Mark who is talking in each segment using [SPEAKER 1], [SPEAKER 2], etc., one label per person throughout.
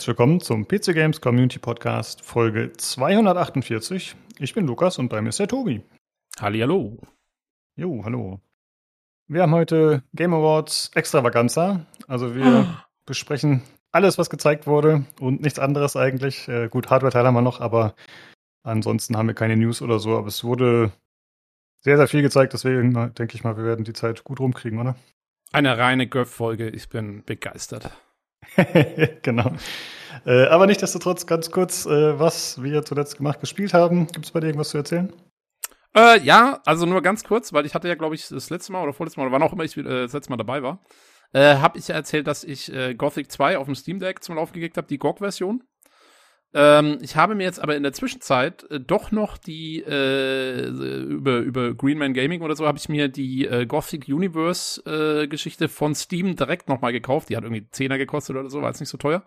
[SPEAKER 1] Herzlich willkommen zum PC Games Community Podcast Folge 248. Ich bin Lukas und bei mir ist der Tobi.
[SPEAKER 2] Hallihallo.
[SPEAKER 1] Jo, hallo. Wir haben heute Game Awards Extravaganza. Also wir oh. besprechen alles, was gezeigt wurde und nichts anderes eigentlich. Äh, gut, Hardware-Teil haben wir noch, aber ansonsten haben wir keine News oder so. Aber es wurde sehr, sehr viel gezeigt, deswegen denke ich mal, wir werden die Zeit gut rumkriegen, oder?
[SPEAKER 2] Eine reine Göff-Folge. Ich bin begeistert.
[SPEAKER 1] genau. Äh, aber nichtsdestotrotz ganz kurz, äh, was wir zuletzt gemacht, gespielt haben. Gibt es bei dir irgendwas zu erzählen?
[SPEAKER 2] Äh, ja, also nur ganz kurz, weil ich hatte ja, glaube ich, das letzte Mal oder vorletzte Mal, oder wann auch immer ich äh, das letzte Mal dabei war, äh, habe ich ja erzählt, dass ich äh, Gothic 2 auf dem Steam Deck zum Laufen gekriegt habe, die GOG-Version. Ähm, ich habe mir jetzt aber in der Zwischenzeit äh, doch noch die äh, über über Greenman Gaming oder so habe ich mir die äh, Gothic Universe äh, Geschichte von Steam direkt nochmal gekauft. Die hat irgendwie 10er gekostet oder so, war jetzt nicht so teuer.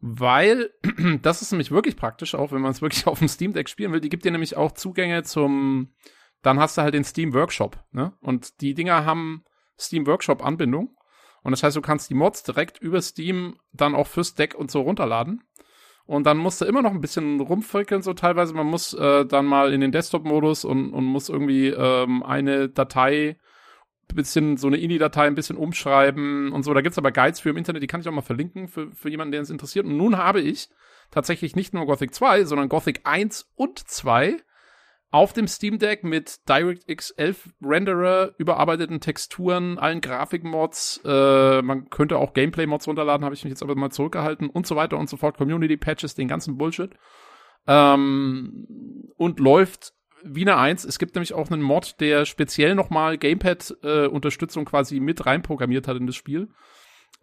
[SPEAKER 2] Weil das ist nämlich wirklich praktisch, auch wenn man es wirklich auf dem Steam Deck spielen will. Die gibt dir nämlich auch Zugänge zum, dann hast du halt den Steam Workshop, ne? Und die Dinger haben Steam Workshop Anbindung. Und das heißt, du kannst die Mods direkt über Steam dann auch fürs Deck und so runterladen. Und dann musst du immer noch ein bisschen rumfrickeln, so teilweise. Man muss äh, dann mal in den Desktop-Modus und, und muss irgendwie ähm, eine Datei, bisschen so eine INI-Datei ein bisschen umschreiben und so. Da gibt's aber Guides für im Internet, die kann ich auch mal verlinken für, für jemanden, der es interessiert. Und nun habe ich tatsächlich nicht nur Gothic 2, sondern Gothic 1 und 2 auf dem Steam Deck mit DirectX 11 Renderer, überarbeiteten Texturen, allen Grafikmods. Äh, man könnte auch Gameplay-Mods runterladen, habe ich mich jetzt aber mal zurückgehalten und so weiter und so fort. Community-Patches, den ganzen Bullshit. Ähm, und läuft wie eine Eins. Es gibt nämlich auch einen Mod, der speziell nochmal Gamepad-Unterstützung äh, quasi mit reinprogrammiert hat in das Spiel.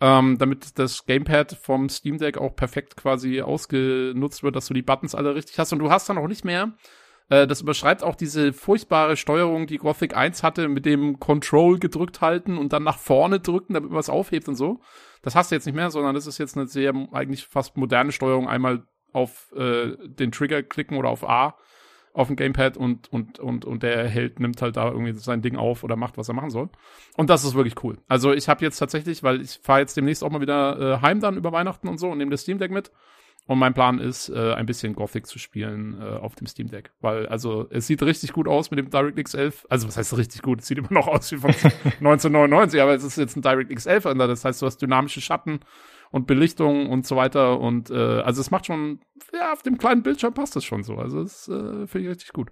[SPEAKER 2] Ähm, damit das Gamepad vom Steam Deck auch perfekt quasi ausgenutzt wird, dass du die Buttons alle richtig hast. Und du hast dann auch nicht mehr äh, das überschreibt auch diese furchtbare Steuerung, die Gothic 1 hatte, mit dem Control gedrückt halten und dann nach vorne drücken, damit man es aufhebt und so. Das hast du jetzt nicht mehr, sondern das ist jetzt eine sehr eigentlich fast moderne Steuerung. Einmal auf äh, den Trigger klicken oder auf A auf dem Gamepad und, und, und, und der Held nimmt halt da irgendwie sein Ding auf oder macht, was er machen soll. Und das ist wirklich cool. Also ich habe jetzt tatsächlich, weil ich fahre jetzt demnächst auch mal wieder äh, heim dann über Weihnachten und so und nehme das Steam Deck mit. Und mein Plan ist, äh, ein bisschen Gothic zu spielen äh, auf dem Steam Deck. Weil, also, es sieht richtig gut aus mit dem DirectX 11. Also, was heißt richtig gut? Es sieht immer noch aus wie von 1999, aber es ist jetzt ein DirectX 11 ändert. Das heißt, du hast dynamische Schatten und Belichtung und so weiter. Und äh, also es macht schon, ja, auf dem kleinen Bildschirm passt es schon so. Also, das äh, finde ich richtig gut.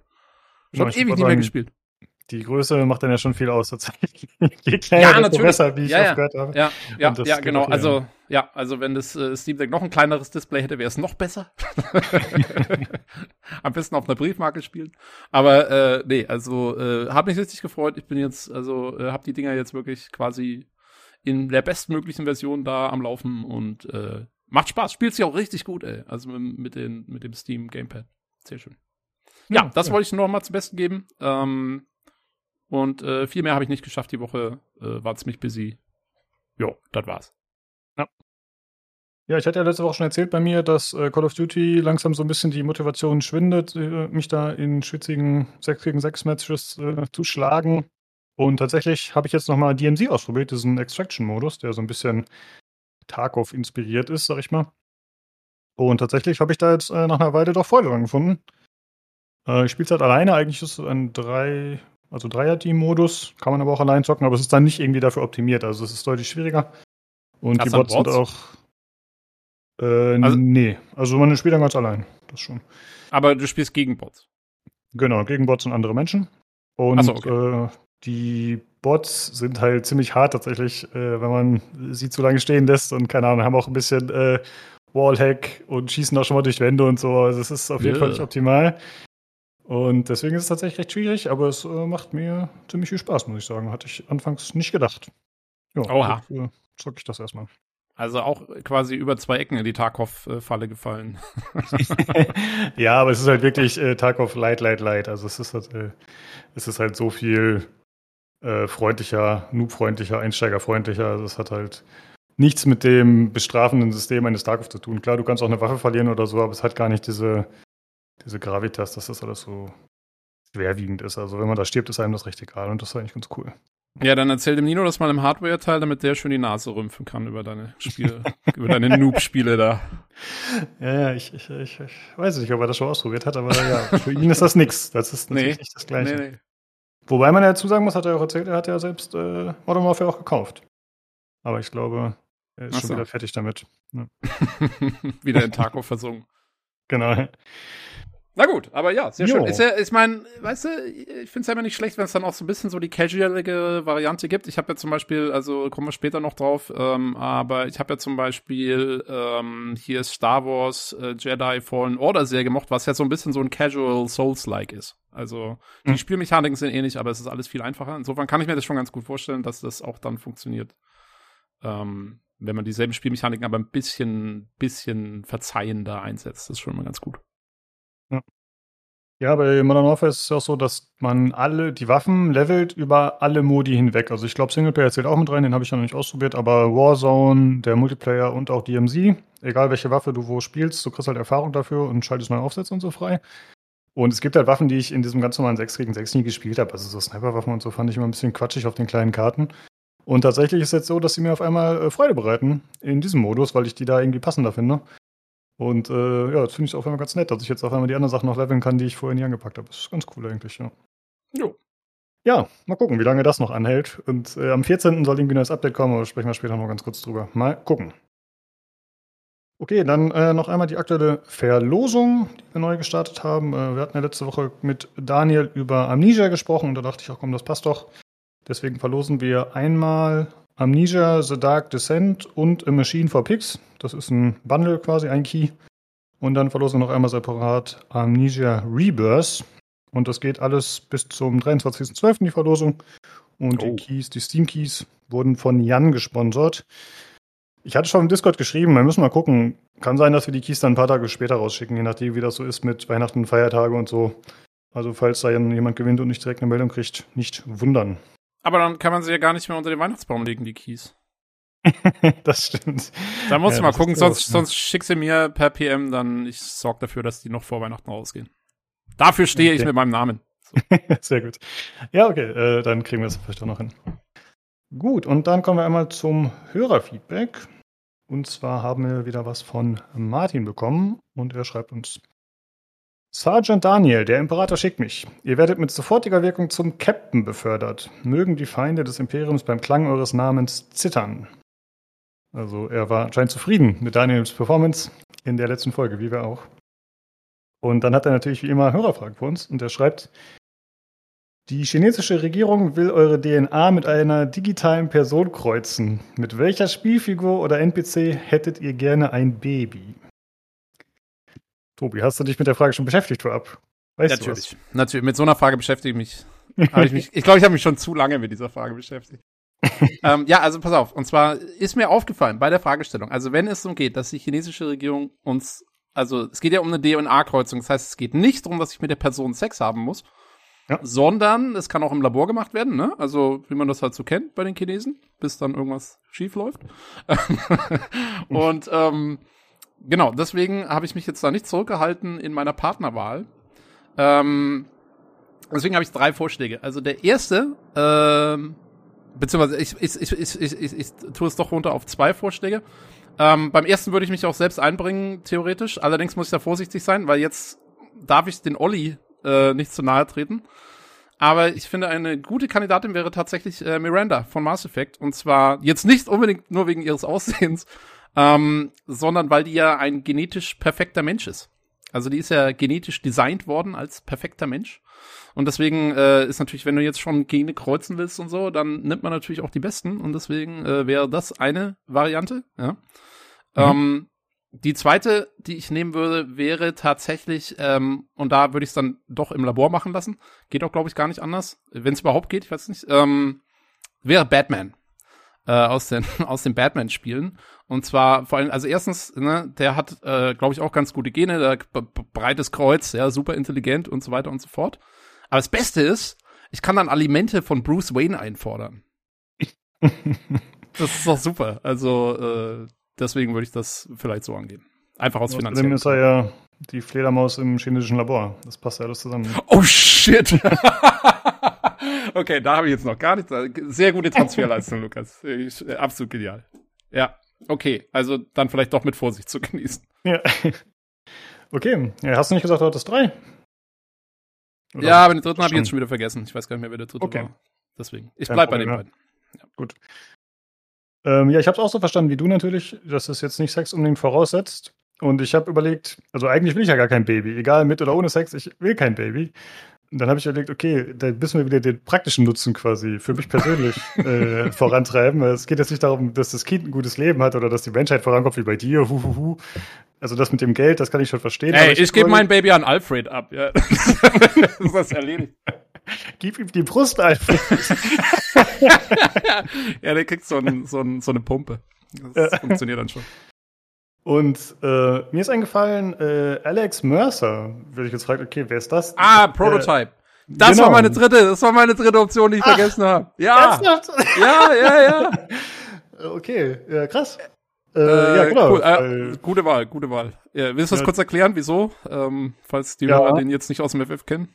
[SPEAKER 2] Ich habe ewig nicht mehr gespielt
[SPEAKER 1] die Größe macht dann ja schon viel aus tatsächlich. Je kleiner, ja, natürlich. besser, wie ich
[SPEAKER 2] ja,
[SPEAKER 1] ja. gehört habe.
[SPEAKER 2] Ja, ja, ja genau. Also, ja, also wenn das äh, Steam Deck noch ein kleineres Display hätte, wäre es noch besser. Am besten auf einer Briefmarke spielen. Aber äh, nee, also äh, habe mich richtig gefreut. Ich bin jetzt, also äh, habe die Dinger jetzt wirklich quasi in der bestmöglichen Version da am Laufen und äh, macht Spaß. Spielt sich auch richtig gut, ey. Also mit, mit, den, mit dem Steam Gamepad. Sehr schön. Ja, ja das ja. wollte ich noch mal zum Besten geben. Ähm, und äh, viel mehr habe ich nicht geschafft die Woche. Äh, war ziemlich busy. Jo, das war's.
[SPEAKER 1] Ja. Ja, ich hatte ja letzte Woche schon erzählt bei mir, dass äh, Call of Duty langsam so ein bisschen die Motivation schwindet, äh, mich da in schwitzigen 6 gegen 6 Matches äh, zu schlagen. Und tatsächlich habe ich jetzt nochmal DMZ ausprobiert, diesen Extraction-Modus, der so ein bisschen Tarkov inspiriert ist, sag ich mal. Und tatsächlich habe ich da jetzt äh, nach einer Weile doch Freude dran gefunden. ich spiele es halt alleine, eigentlich ist es ein drei also Dreier-Team-Modus, kann man aber auch allein zocken, aber es ist dann nicht irgendwie dafür optimiert. Also es ist deutlich schwieriger. Und Hast die Bots, Bots, sind auch. Äh, also, nee, also man spielt dann ganz allein. Das schon.
[SPEAKER 2] Aber du spielst gegen Bots.
[SPEAKER 1] Genau, gegen Bots und andere Menschen. Und so, okay. äh, die Bots sind halt ziemlich hart tatsächlich, äh, wenn man sie zu lange stehen lässt und keine Ahnung, haben auch ein bisschen äh, Wallhack und schießen auch schon mal durch Wände und so. Also es ist auf jeden yeah. Fall nicht optimal. Und deswegen ist es tatsächlich recht schwierig, aber es äh, macht mir ziemlich viel Spaß, muss ich sagen. Hatte ich anfangs nicht gedacht.
[SPEAKER 2] Ja, Oha.
[SPEAKER 1] Äh, zocke ich das erstmal.
[SPEAKER 2] Also auch quasi über zwei Ecken in die Tarkov-Falle gefallen.
[SPEAKER 1] ja, aber es ist halt wirklich äh, Tarkov light, light, light. Also es ist halt, äh, es ist halt so viel äh, freundlicher, noob-freundlicher, einsteigerfreundlicher. Also es hat halt nichts mit dem bestrafenden System eines Tarkov zu tun. Klar, du kannst auch eine Waffe verlieren oder so, aber es hat gar nicht diese diese Gravitas, dass das alles so schwerwiegend ist. Also wenn man da stirbt, ist einem das recht egal und das ist eigentlich ganz cool.
[SPEAKER 2] Ja, dann erzähl dem Nino das mal im Hardware-Teil, damit der schön die Nase rümpfen kann über deine Spiele, über deine Noob-Spiele da.
[SPEAKER 1] Ja, ja, ich, ich, ich, ich weiß nicht, ob er das schon ausprobiert hat, aber ja, für ihn ist das nix. Das ist natürlich
[SPEAKER 2] Nee.
[SPEAKER 1] nicht das Gleiche.
[SPEAKER 2] Nee, nee.
[SPEAKER 1] Wobei man ja dazu sagen muss, hat er auch erzählt, er hat ja selbst äh, Modern Warfare auch gekauft. Aber ich glaube, er ist
[SPEAKER 2] Ach
[SPEAKER 1] schon
[SPEAKER 2] so.
[SPEAKER 1] wieder fertig damit. Ja.
[SPEAKER 2] Wieder in Taco versungen.
[SPEAKER 1] Genau.
[SPEAKER 2] Na gut, aber ja, sehr
[SPEAKER 1] Jo.
[SPEAKER 2] schön. Ist ja, ich meine, weißt du, ich finde es ja immer nicht schlecht, wenn es dann auch so ein bisschen so die casualige Variante gibt. Ich habe ja zum Beispiel, also kommen wir später noch drauf, ähm, aber ich habe ja zum Beispiel ähm, hier Star Wars äh, Jedi Fallen Order sehr gemocht, was ja so ein bisschen so ein casual Souls-like ist. Also die
[SPEAKER 1] Hm.
[SPEAKER 2] Spielmechaniken sind ähnlich, aber es ist alles viel einfacher. Insofern kann ich mir das schon ganz gut vorstellen, dass das auch dann funktioniert. Ähm, wenn man dieselben Spielmechaniken aber ein bisschen, bisschen verzeihender einsetzt, das ist schon immer ganz gut.
[SPEAKER 1] Ja, bei Modern Warfare ist es ja auch so, dass man alle die Waffen levelt über alle Modi hinweg. Also ich glaube, Singleplayer zählt auch mit rein, den habe ich noch nicht ausprobiert, aber Warzone, der Multiplayer und auch DMZ, egal welche Waffe du wo spielst, du kriegst halt Erfahrung dafür und schaltest neue Aufsätze und so frei. Und es gibt halt Waffen, die ich in diesem ganz normalen 6 gegen 6 nie gespielt habe. Also so Sniperwaffen und so fand ich immer ein bisschen quatschig auf den kleinen Karten. Und tatsächlich ist es jetzt so, dass sie mir auf einmal äh, Freude bereiten in diesem Modus, weil ich die da irgendwie passender finde. Und äh, ja, das finde ich auf einmal ganz nett, dass ich jetzt auf einmal die anderen Sachen noch leveln kann, die ich vorher nie angepackt habe. Das ist ganz cool eigentlich, ja.
[SPEAKER 2] Jo.
[SPEAKER 1] Ja, mal gucken, wie lange das noch anhält. Und äh, am 14. soll irgendwie ein neues Update kommen, aber sprechen wir später noch ganz kurz drüber. Mal gucken. Okay, dann äh, noch einmal die aktuelle Verlosung, die wir neu gestartet haben. Äh, wir hatten ja letzte Woche mit Daniel über Amnesia gesprochen und da dachte ich auch, komm, das passt doch. Deswegen verlosen wir einmal Amnesia, The Dark Descent und A Machine for Pigs. Das ist ein Bundle quasi, ein Key. Und dann verlosen wir noch einmal separat Amnesia Rebirth. Und das geht alles bis zum 23.12. die Verlosung. Und
[SPEAKER 2] Oh.
[SPEAKER 1] die Keys, die Steam Keys, wurden von Jan gesponsert. Ich hatte schon im Discord geschrieben, wir müssen mal gucken. Kann sein, dass wir die Keys dann ein paar Tage später rausschicken, je nachdem, wie das so ist mit Weihnachten, Feiertage und so. Also, falls da jemand gewinnt und nicht direkt eine Meldung kriegt, nicht wundern.
[SPEAKER 2] Aber dann kann man sie ja gar nicht mehr unter den Weihnachtsbaum legen, die Keys.
[SPEAKER 1] das stimmt.
[SPEAKER 2] Da musst
[SPEAKER 1] Ja,
[SPEAKER 2] du mal gucken, sonst, sonst schick sie mir per PM, dann ich sorge dafür, dass die noch vor Weihnachten rausgehen. Dafür stehe ich
[SPEAKER 1] Okay.
[SPEAKER 2] mit meinem Namen.
[SPEAKER 1] Sehr gut. Ja, okay, äh, dann kriegen wir das vielleicht auch noch hin. Gut, und dann kommen wir einmal zum Hörerfeedback. Und zwar haben wir wieder was von Martin bekommen und er schreibt uns. Sergeant Daniel, der Imperator schickt mich. Ihr werdet mit sofortiger Wirkung zum Captain befördert. Mögen die Feinde des Imperiums beim Klang eures Namens zittern. Also er war anscheinend zufrieden mit Daniels Performance in der letzten Folge, wie wir auch. Und dann hat er natürlich wie immer Hörerfragen für uns und er schreibt, die chinesische Regierung will eure DNA mit einer digitalen Person kreuzen. Mit welcher Spielfigur oder NPC hättet ihr gerne ein Baby? Tobi, hast du dich mit der Frage schon beschäftigt vorab? Weißt du
[SPEAKER 2] Natürlich. Natürlich. Mit so einer Frage beschäftige ich mich. Ich mich ich glaube, ich habe mich schon zu lange mit dieser Frage beschäftigt. ähm, ja, also pass auf. Und zwar ist mir aufgefallen bei der Fragestellung, also wenn es darum geht, dass die chinesische Regierung uns, also es geht ja um eine DNA-Kreuzung, das heißt, es geht nicht darum, dass ich mit der Person Sex haben muss,
[SPEAKER 1] Ja.
[SPEAKER 2] sondern es kann auch im Labor gemacht werden, ne? Also wie man das halt so kennt bei den Chinesen, bis dann irgendwas schief läuft. Und ähm, genau, deswegen habe ich mich jetzt da nicht zurückgehalten in meiner Partnerwahl. Ähm, deswegen habe ich drei Vorschläge. Also der erste, ähm, beziehungsweise ich, ich, ich, ich, ich, ich, ich tue es doch runter auf zwei Vorschläge. Ähm, beim ersten würde ich mich auch selbst einbringen, theoretisch. Allerdings muss ich da vorsichtig sein, weil jetzt darf ich den Olli äh, nicht zu nahe treten. Aber ich finde, eine gute Kandidatin wäre tatsächlich äh, Miranda von Mass Effect. Und zwar jetzt nicht unbedingt nur wegen ihres Aussehens, ähm, sondern weil die ja ein genetisch perfekter Mensch ist. Also die ist ja genetisch designt worden als perfekter Mensch. Und deswegen äh, ist natürlich, wenn du jetzt schon Gene kreuzen willst und so, dann nimmt man natürlich auch die besten. Und deswegen äh, wäre das eine Variante. Ja. Ähm, die zweite, die ich nehmen würde, wäre tatsächlich, ähm, und da würde ich es dann doch im Labor machen lassen. Geht auch, glaube ich, gar nicht anders. Wenn es überhaupt geht, ich weiß nicht. Ähm, wäre Batman. Äh, aus den, aus den Batman-Spielen. Und zwar vor allem, also erstens, ne, der hat, äh, glaube ich, auch ganz gute Gene, der breites Kreuz, ja, super intelligent und so weiter und so fort. Aber das Beste ist, ich kann dann Alimente von Bruce Wayne einfordern. Das ist doch super. Also, äh, deswegen würde ich das vielleicht so angehen. Einfach aus
[SPEAKER 1] Außerdem
[SPEAKER 2] finanziellen
[SPEAKER 1] ist er ja die Fledermaus im chinesischen Labor. Das passt ja alles zusammen.
[SPEAKER 2] Oh shit! okay, da habe ich jetzt noch gar nichts. Sehr gute Transferleistung, Lukas. Ich, äh, absolut genial. Ja, okay. Also dann vielleicht doch mit Vorsicht zu genießen.
[SPEAKER 1] Ja. Okay, ja, hast du nicht gesagt, du hattest drei?
[SPEAKER 2] Oder ja, aber den dritten habe ich jetzt schon wieder vergessen. Ich weiß gar nicht mehr, wer der dritte
[SPEAKER 1] okay.
[SPEAKER 2] war. Deswegen. Ich bleib bei den beiden.
[SPEAKER 1] Ja. Gut. Ähm, ja, ich habe es auch so verstanden wie du natürlich, dass es jetzt nicht Sex unbedingt voraussetzt. Und ich habe überlegt, also eigentlich will ich ja gar kein Baby, egal mit oder ohne Sex, ich will kein Baby. Und dann habe ich überlegt, okay, da müssen wir wieder den praktischen Nutzen quasi für mich persönlich äh, vorantreiben. Es geht jetzt nicht darum, dass das Kind ein gutes Leben hat oder dass die Menschheit vorankommt wie bei dir. Huhuhu. Also das mit dem Geld, das kann ich schon verstehen.
[SPEAKER 2] Ey, ich, ich gebe mein Baby an Alfred ab. Ja. das ist das erledigt.
[SPEAKER 1] Gib ihm die Brust, Alfred.
[SPEAKER 2] ja, der kriegt so, ein, so, ein, so eine Pumpe. Das ja. funktioniert dann schon.
[SPEAKER 1] Und äh, mir ist eingefallen, äh, Alex Mercer, würde ich jetzt fragen, okay, wer ist das?
[SPEAKER 2] Ah, Prototype. Äh, das genau. war meine dritte, das war meine dritte Option, die ich Ach, vergessen habe. Ja. Ja, ja, ja.
[SPEAKER 1] okay, ja, krass.
[SPEAKER 2] Äh, äh, ja, genau. Cool. Äh, gute Wahl, gute Wahl. Ja, willst du das kurz erklären, wieso? Ähm, falls die ja. Hörer den jetzt nicht aus dem FF kennen?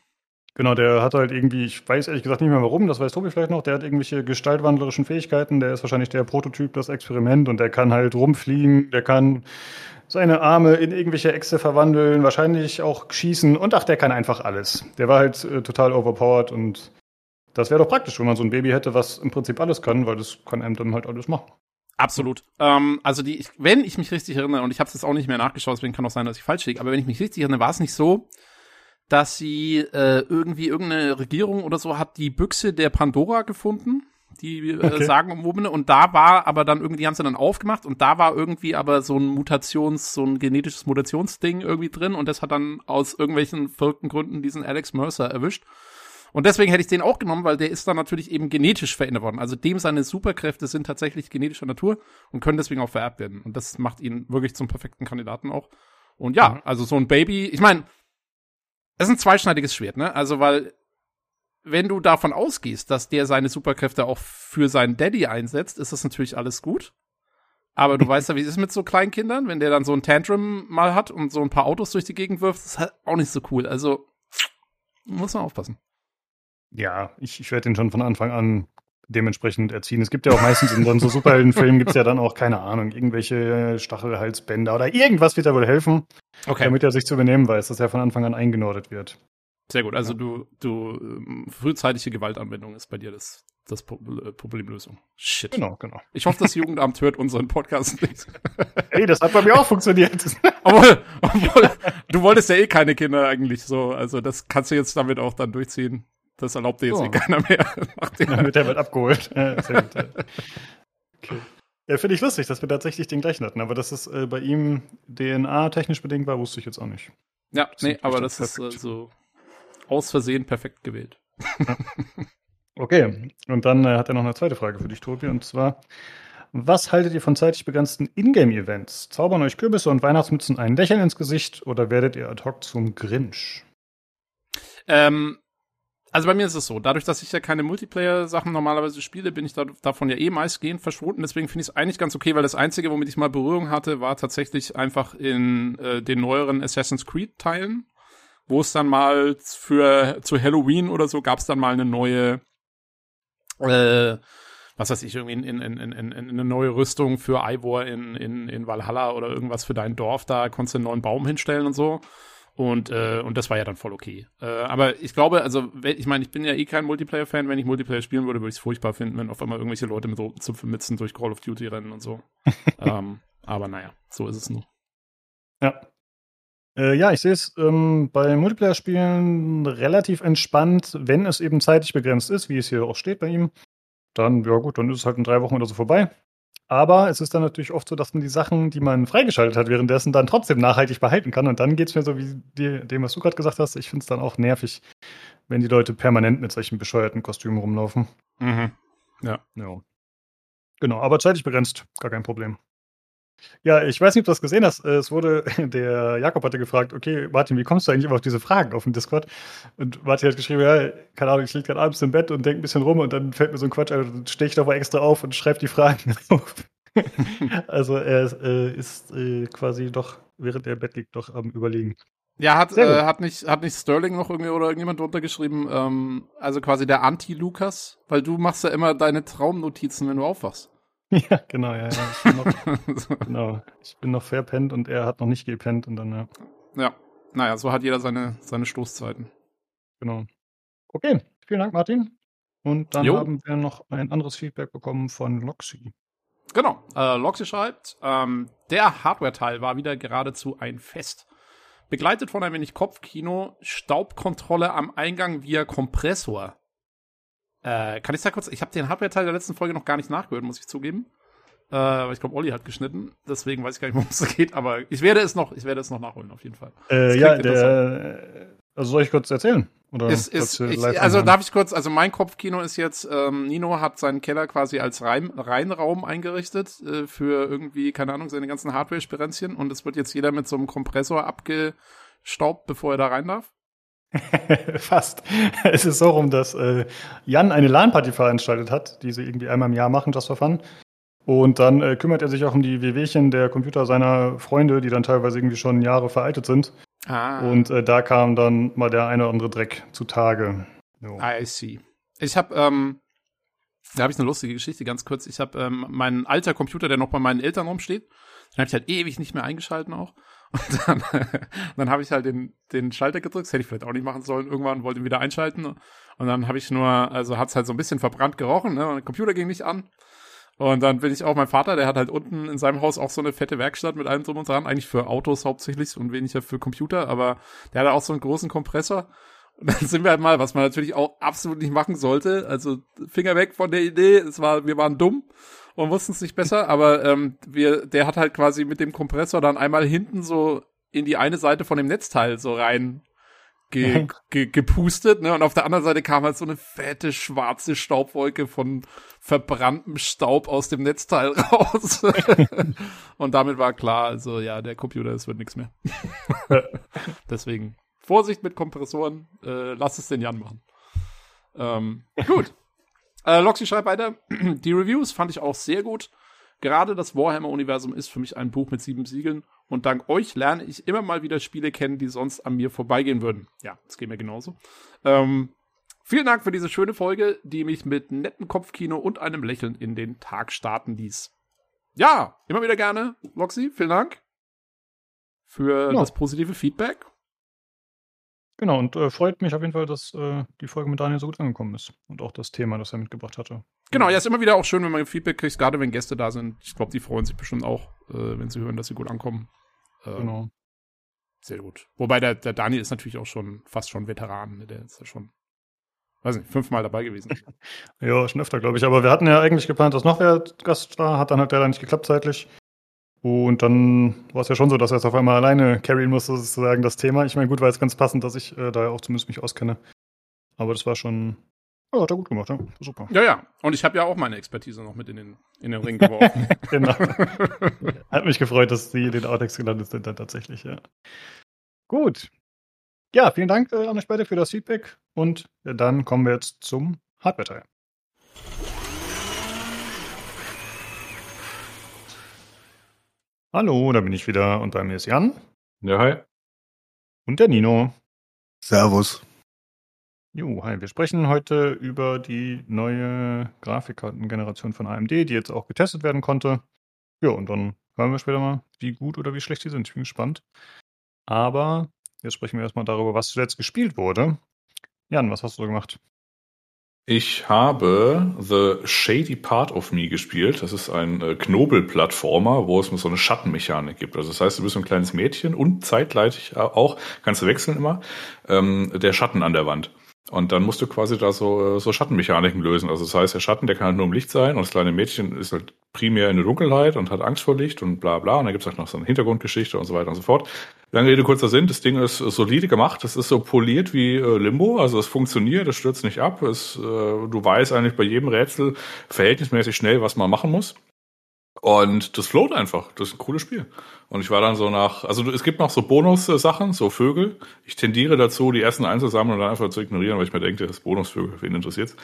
[SPEAKER 1] Genau, der hat halt irgendwie, ich weiß ehrlich gesagt nicht mehr warum, das weiß Tobi vielleicht noch, der hat irgendwelche gestaltwandlerischen Fähigkeiten, der ist wahrscheinlich der Prototyp, das Experiment und der kann halt rumfliegen, der kann seine Arme in irgendwelche Echse verwandeln, wahrscheinlich auch schießen und ach, der kann einfach alles. Der war halt äh, total overpowered und das wäre doch praktisch, wenn man so ein Baby hätte, was im Prinzip alles kann, weil das kann einem dann halt alles machen.
[SPEAKER 2] Absolut. Ähm, also die, wenn ich mich richtig erinnere, und ich habe es jetzt auch nicht mehr nachgeschaut, deswegen kann auch sein, dass ich falsch liege, aber wenn ich mich richtig erinnere, war es nicht so, dass sie äh, irgendwie irgendeine Regierung oder so hat die Büchse der Pandora gefunden, die äh, okay. sagen umwobene und da war aber dann irgendwie haben sie dann aufgemacht und da war irgendwie aber so ein Mutations so ein genetisches Mutationsding irgendwie drin und das hat dann aus irgendwelchen verrückten Gründen diesen Alex Mercer erwischt. Und deswegen hätte ich den auch genommen, weil der ist dann natürlich eben genetisch verändert worden. Also dem seine Superkräfte sind tatsächlich genetischer Natur und können deswegen auch vererbt werden. Und das macht ihn wirklich zum perfekten Kandidaten auch. Und ja, mhm. also so ein Baby, ich meine, es ist ein zweischneidiges Schwert, ne? Also, weil, wenn du davon ausgehst, dass der seine Superkräfte auch für seinen Daddy einsetzt, ist das natürlich alles gut. Aber du weißt ja, wie es ist mit so Kleinkindern, wenn der dann so ein Tantrum mal hat und so ein paar Autos durch die Gegend wirft, ist halt auch nicht so cool. Also, muss man aufpassen.
[SPEAKER 1] Ja, ich, ich werde ihn schon von Anfang an dementsprechend erziehen. Es gibt ja auch meistens in so Superheldenfilmen gibt es ja dann auch, keine Ahnung, irgendwelche Stachelhalsbänder oder irgendwas wird da wohl helfen, okay. damit er sich zu benehmen weiß, dass er von Anfang an eingenordet wird.
[SPEAKER 2] Sehr gut, also ja. du, du, ähm, frühzeitige Gewaltanwendung ist bei dir das, das äh, Problemlösung. Shit.
[SPEAKER 1] Genau, genau.
[SPEAKER 2] Ich hoffe, das Jugendamt hört unseren Podcast nicht.
[SPEAKER 1] Ey, das hat bei mir auch funktioniert.
[SPEAKER 2] obwohl, obwohl, du wolltest ja eh keine Kinder eigentlich so, also das kannst du jetzt damit auch dann durchziehen. Das erlaubt dir jetzt oh. eh keiner mehr.
[SPEAKER 1] Macht ja, mit der wird abgeholt. Ja, sehr gut, ja. Okay. Ja, finde ich lustig, dass wir tatsächlich den gleichen hatten, aber dass es äh, bei ihm DNA-technisch bedingt war, wusste ich jetzt auch nicht.
[SPEAKER 2] Ja, das nee, aber das perfekt. ist äh, so aus Versehen perfekt gewählt.
[SPEAKER 1] Ja. Okay, und dann äh, hat er noch eine zweite Frage für dich, Tobi, und zwar: Was haltet ihr von zeitlich begrenzten Ingame-Events? Zaubern euch Kürbisse und Weihnachtsmützen ein Lächeln ins Gesicht oder werdet ihr ad hoc zum Grinch?
[SPEAKER 2] Ähm, also bei mir ist es so, dadurch, dass ich ja keine Multiplayer-Sachen normalerweise spiele, bin ich da, davon ja eh meistgehend verschwunden. Deswegen finde ich es eigentlich ganz okay, weil das Einzige, womit ich mal Berührung hatte, war tatsächlich einfach in äh, den neueren Assassin's Creed-Teilen, wo es dann mal für zu Halloween oder so gab es dann mal eine neue, äh, was weiß ich, irgendwie in, in, in, in, in eine neue Rüstung für Ivor in, in, in Valhalla oder irgendwas für dein Dorf, da konntest du einen neuen Baum hinstellen und so. Und, äh, und das war ja dann voll okay. Äh, aber ich glaube, also, ich meine, ich bin ja eh kein Multiplayer-Fan. Wenn ich Multiplayer spielen würde, würde ich es furchtbar finden, wenn auf einmal irgendwelche Leute mit roten Zupfenmützen durch Call of Duty rennen und so. ähm, aber naja, so ist es nur.
[SPEAKER 1] Ja. Äh, ja, ich sehe es ähm, bei Multiplayer-Spielen relativ entspannt, wenn es eben zeitlich begrenzt ist, wie es hier auch steht bei ihm. Dann, ja gut, dann ist es halt in drei Wochen oder so vorbei. Aber es ist dann natürlich oft so, dass man die Sachen, die man freigeschaltet hat, währenddessen dann trotzdem nachhaltig behalten kann. Und dann geht es mir so wie die, dem, was du gerade gesagt hast. Ich finde es dann auch nervig, wenn die Leute permanent mit solchen bescheuerten Kostümen rumlaufen.
[SPEAKER 2] Mhm.
[SPEAKER 1] Ja. ja. Genau, aber zeitlich begrenzt, gar kein Problem. Ja, ich weiß nicht, ob du das gesehen hast. Es wurde, der Jakob hatte gefragt, okay, Martin, wie kommst du eigentlich immer auf diese Fragen auf dem Discord? Und Martin hat geschrieben, ja, keine Ahnung, ich liege gerade abends im Bett und denke ein bisschen rum und dann fällt mir so ein Quatsch ein, dann stehe ich doch mal extra auf und schreibe die Fragen auf. also er äh, ist äh, quasi doch, während er im Bett liegt, doch am Überlegen.
[SPEAKER 2] Ja, hat, äh, hat, nicht, hat nicht Sterling noch irgendwie oder irgendjemand drunter geschrieben, ähm, also quasi der Anti-Lukas, weil du machst ja immer deine Traumnotizen, wenn du aufwachst.
[SPEAKER 1] Ja, genau, ja, ja. Ich bin noch, genau. Ich bin noch verpennt und er hat noch nicht gepennt und dann, ja.
[SPEAKER 2] Ja, naja, so hat jeder seine, seine Stoßzeiten.
[SPEAKER 1] Genau. Okay, vielen Dank, Martin. Und dann jo. haben wir noch ein anderes Feedback bekommen von Loxy.
[SPEAKER 2] Genau, äh, Loxy schreibt, ähm, der Hardware-Teil war wieder geradezu ein Fest. Begleitet von ein wenig Kopfkino, Staubkontrolle am Eingang via Kompressor. Äh, kann ich da kurz, ich habe den Hardware-Teil der letzten Folge noch gar nicht nachgehört, muss ich zugeben. Äh, weil ich glaube, Olli hat geschnitten, deswegen weiß ich gar nicht, worum es geht, aber ich werde es noch, ich werde es noch nachholen, auf jeden Fall.
[SPEAKER 1] Äh, ja, der, also soll ich kurz erzählen?
[SPEAKER 2] Oder ist, ist, ich, also darf ich kurz, also mein Kopfkino ist jetzt, ähm, Nino hat seinen Keller quasi als Rein, Reinraum eingerichtet äh, für irgendwie, keine Ahnung, seine ganzen Hardware-Sperenzchen und es wird jetzt jeder mit so einem Kompressor abgestaubt, bevor er da rein darf.
[SPEAKER 1] Fast. Es ist so rum, dass äh, Jan eine LAN-Party veranstaltet hat, die sie irgendwie einmal im Jahr machen, just for fun. Und dann äh, kümmert er sich auch um die WWchen der Computer seiner Freunde, die dann teilweise irgendwie schon Jahre veraltet sind. Ah. Und äh, da kam dann mal der eine oder andere Dreck zutage.
[SPEAKER 2] So. I see. Ich habe, ähm, da habe ich eine lustige Geschichte, ganz kurz. Ich habe ähm, meinen alter Computer, der noch bei meinen Eltern rumsteht, den habe ich halt ewig nicht mehr eingeschalten auch. Und dann, dann habe ich halt den, den Schalter gedrückt, das hätte ich vielleicht auch nicht machen sollen. Irgendwann wollte ihn wieder einschalten. Und dann habe ich nur, also hat es halt so ein bisschen verbrannt gerochen, ne? Und der Computer ging nicht an. Und dann bin ich auch, mein Vater, der hat halt unten in seinem Haus auch so eine fette Werkstatt mit allem drum und dran, eigentlich für Autos hauptsächlich und weniger für Computer, aber der hat auch so einen großen Kompressor. Und dann sind wir halt mal, was man natürlich auch absolut nicht machen sollte, also Finger weg von der Idee, es war, wir waren dumm und wussten es nicht besser, aber ähm, wir, der hat halt quasi mit dem Kompressor dann einmal hinten so in die eine Seite von dem Netzteil so rein ge, ge, gepustet, ne? Und auf der anderen Seite kam halt so eine fette schwarze Staubwolke von verbranntem Staub aus dem Netzteil raus. und damit war klar, also ja, der Computer, es wird nichts mehr. Deswegen Vorsicht mit Kompressoren, äh, lass es den Jan machen. Ähm, gut. Äh, Loxy schreibt weiter, die Reviews fand ich auch sehr gut. Gerade das Warhammer-Universum ist für mich ein Buch mit sieben Siegeln und dank euch lerne ich immer mal wieder Spiele kennen, die sonst an mir vorbeigehen würden. Ja, das geht mir genauso. Ähm, vielen Dank für diese schöne Folge, die mich mit nettem Kopfkino und einem Lächeln in den Tag starten ließ. Ja, immer wieder gerne, Loxy, vielen Dank für ja. das positive Feedback
[SPEAKER 1] Genau, und äh, freut mich auf jeden Fall, dass äh, die Folge mit Daniel so gut angekommen ist. Und auch das Thema, das er mitgebracht hatte.
[SPEAKER 2] Genau, ja, ist immer wieder auch schön, wenn man Feedback kriegt, gerade wenn Gäste da sind. Ich glaube, die freuen sich bestimmt auch, äh, wenn sie hören, dass sie gut ankommen. Äh, genau. Sehr gut. Wobei der, der Daniel ist natürlich auch schon fast schon Veteran. Ne? Der ist ja schon, weiß nicht, fünfmal dabei gewesen.
[SPEAKER 1] ja, schon öfter, glaube ich. Aber wir hatten ja eigentlich geplant, dass noch wer Gast war. Hat dann halt leider nicht geklappt zeitlich. Und dann war es ja schon so, dass er es auf einmal alleine carryen musste, sozusagen, das Thema. Ich meine, gut, war jetzt ganz passend, dass ich äh, da ja auch zumindest mich auskenne. Aber das war schon, ja, hat er gut gemacht, ja. Super.
[SPEAKER 2] Ja, ja. Und ich habe ja auch meine Expertise noch mit in den, in den Ring geworfen. genau.
[SPEAKER 1] hat mich gefreut, dass Sie in den Outtakes gelandet sind dann tatsächlich, ja. Gut. Ja, vielen Dank äh, an euch beide für das Feedback. Und ja, dann kommen wir jetzt zum Hardware-Teil. Hallo, da bin ich wieder und bei mir ist Jan.
[SPEAKER 3] Ja, hi.
[SPEAKER 1] Und der Nino.
[SPEAKER 4] Servus.
[SPEAKER 1] Jo, hi. Wir sprechen heute über die neue Grafikkartengeneration von AMD, die jetzt auch getestet werden konnte. Ja, und dann hören wir später mal, wie gut oder wie schlecht die sind. Ich bin gespannt. Aber jetzt sprechen wir erstmal darüber, was zuletzt gespielt wurde. Jan, was hast du so gemacht?
[SPEAKER 3] Ich habe The Shady Part of Me gespielt. Das ist ein äh, Knobel-Plattformer, wo es so eine Schattenmechanik gibt. Also das heißt, du bist ein kleines Mädchen und zeitgleich auch, kannst du wechseln immer, ähm, der Schatten an der Wand. Und dann musst du quasi da so, äh, so Schattenmechaniken lösen. Also das heißt, der Schatten, der kann halt nur im Licht sein und das kleine Mädchen ist halt primär in der Dunkelheit und hat Angst vor Licht und bla bla. Und dann gibt's halt noch so eine Hintergrundgeschichte und so weiter und so fort. Lange Rede, kurzer Sinn, das Ding ist solide gemacht, das ist so poliert wie äh, Limbo, also es funktioniert, es stürzt nicht ab, es, äh, du weißt eigentlich bei jedem Rätsel verhältnismäßig schnell, was man machen muss. Und das float einfach. Das ist ein cooles Spiel. Und ich war dann so nach, also es gibt noch so Bonus-Sachen, so Vögel. Ich tendiere dazu, die ersten einzusammeln und dann einfach zu ignorieren, weil ich mir denke, das ist Bonusvögel, wen interessiert's?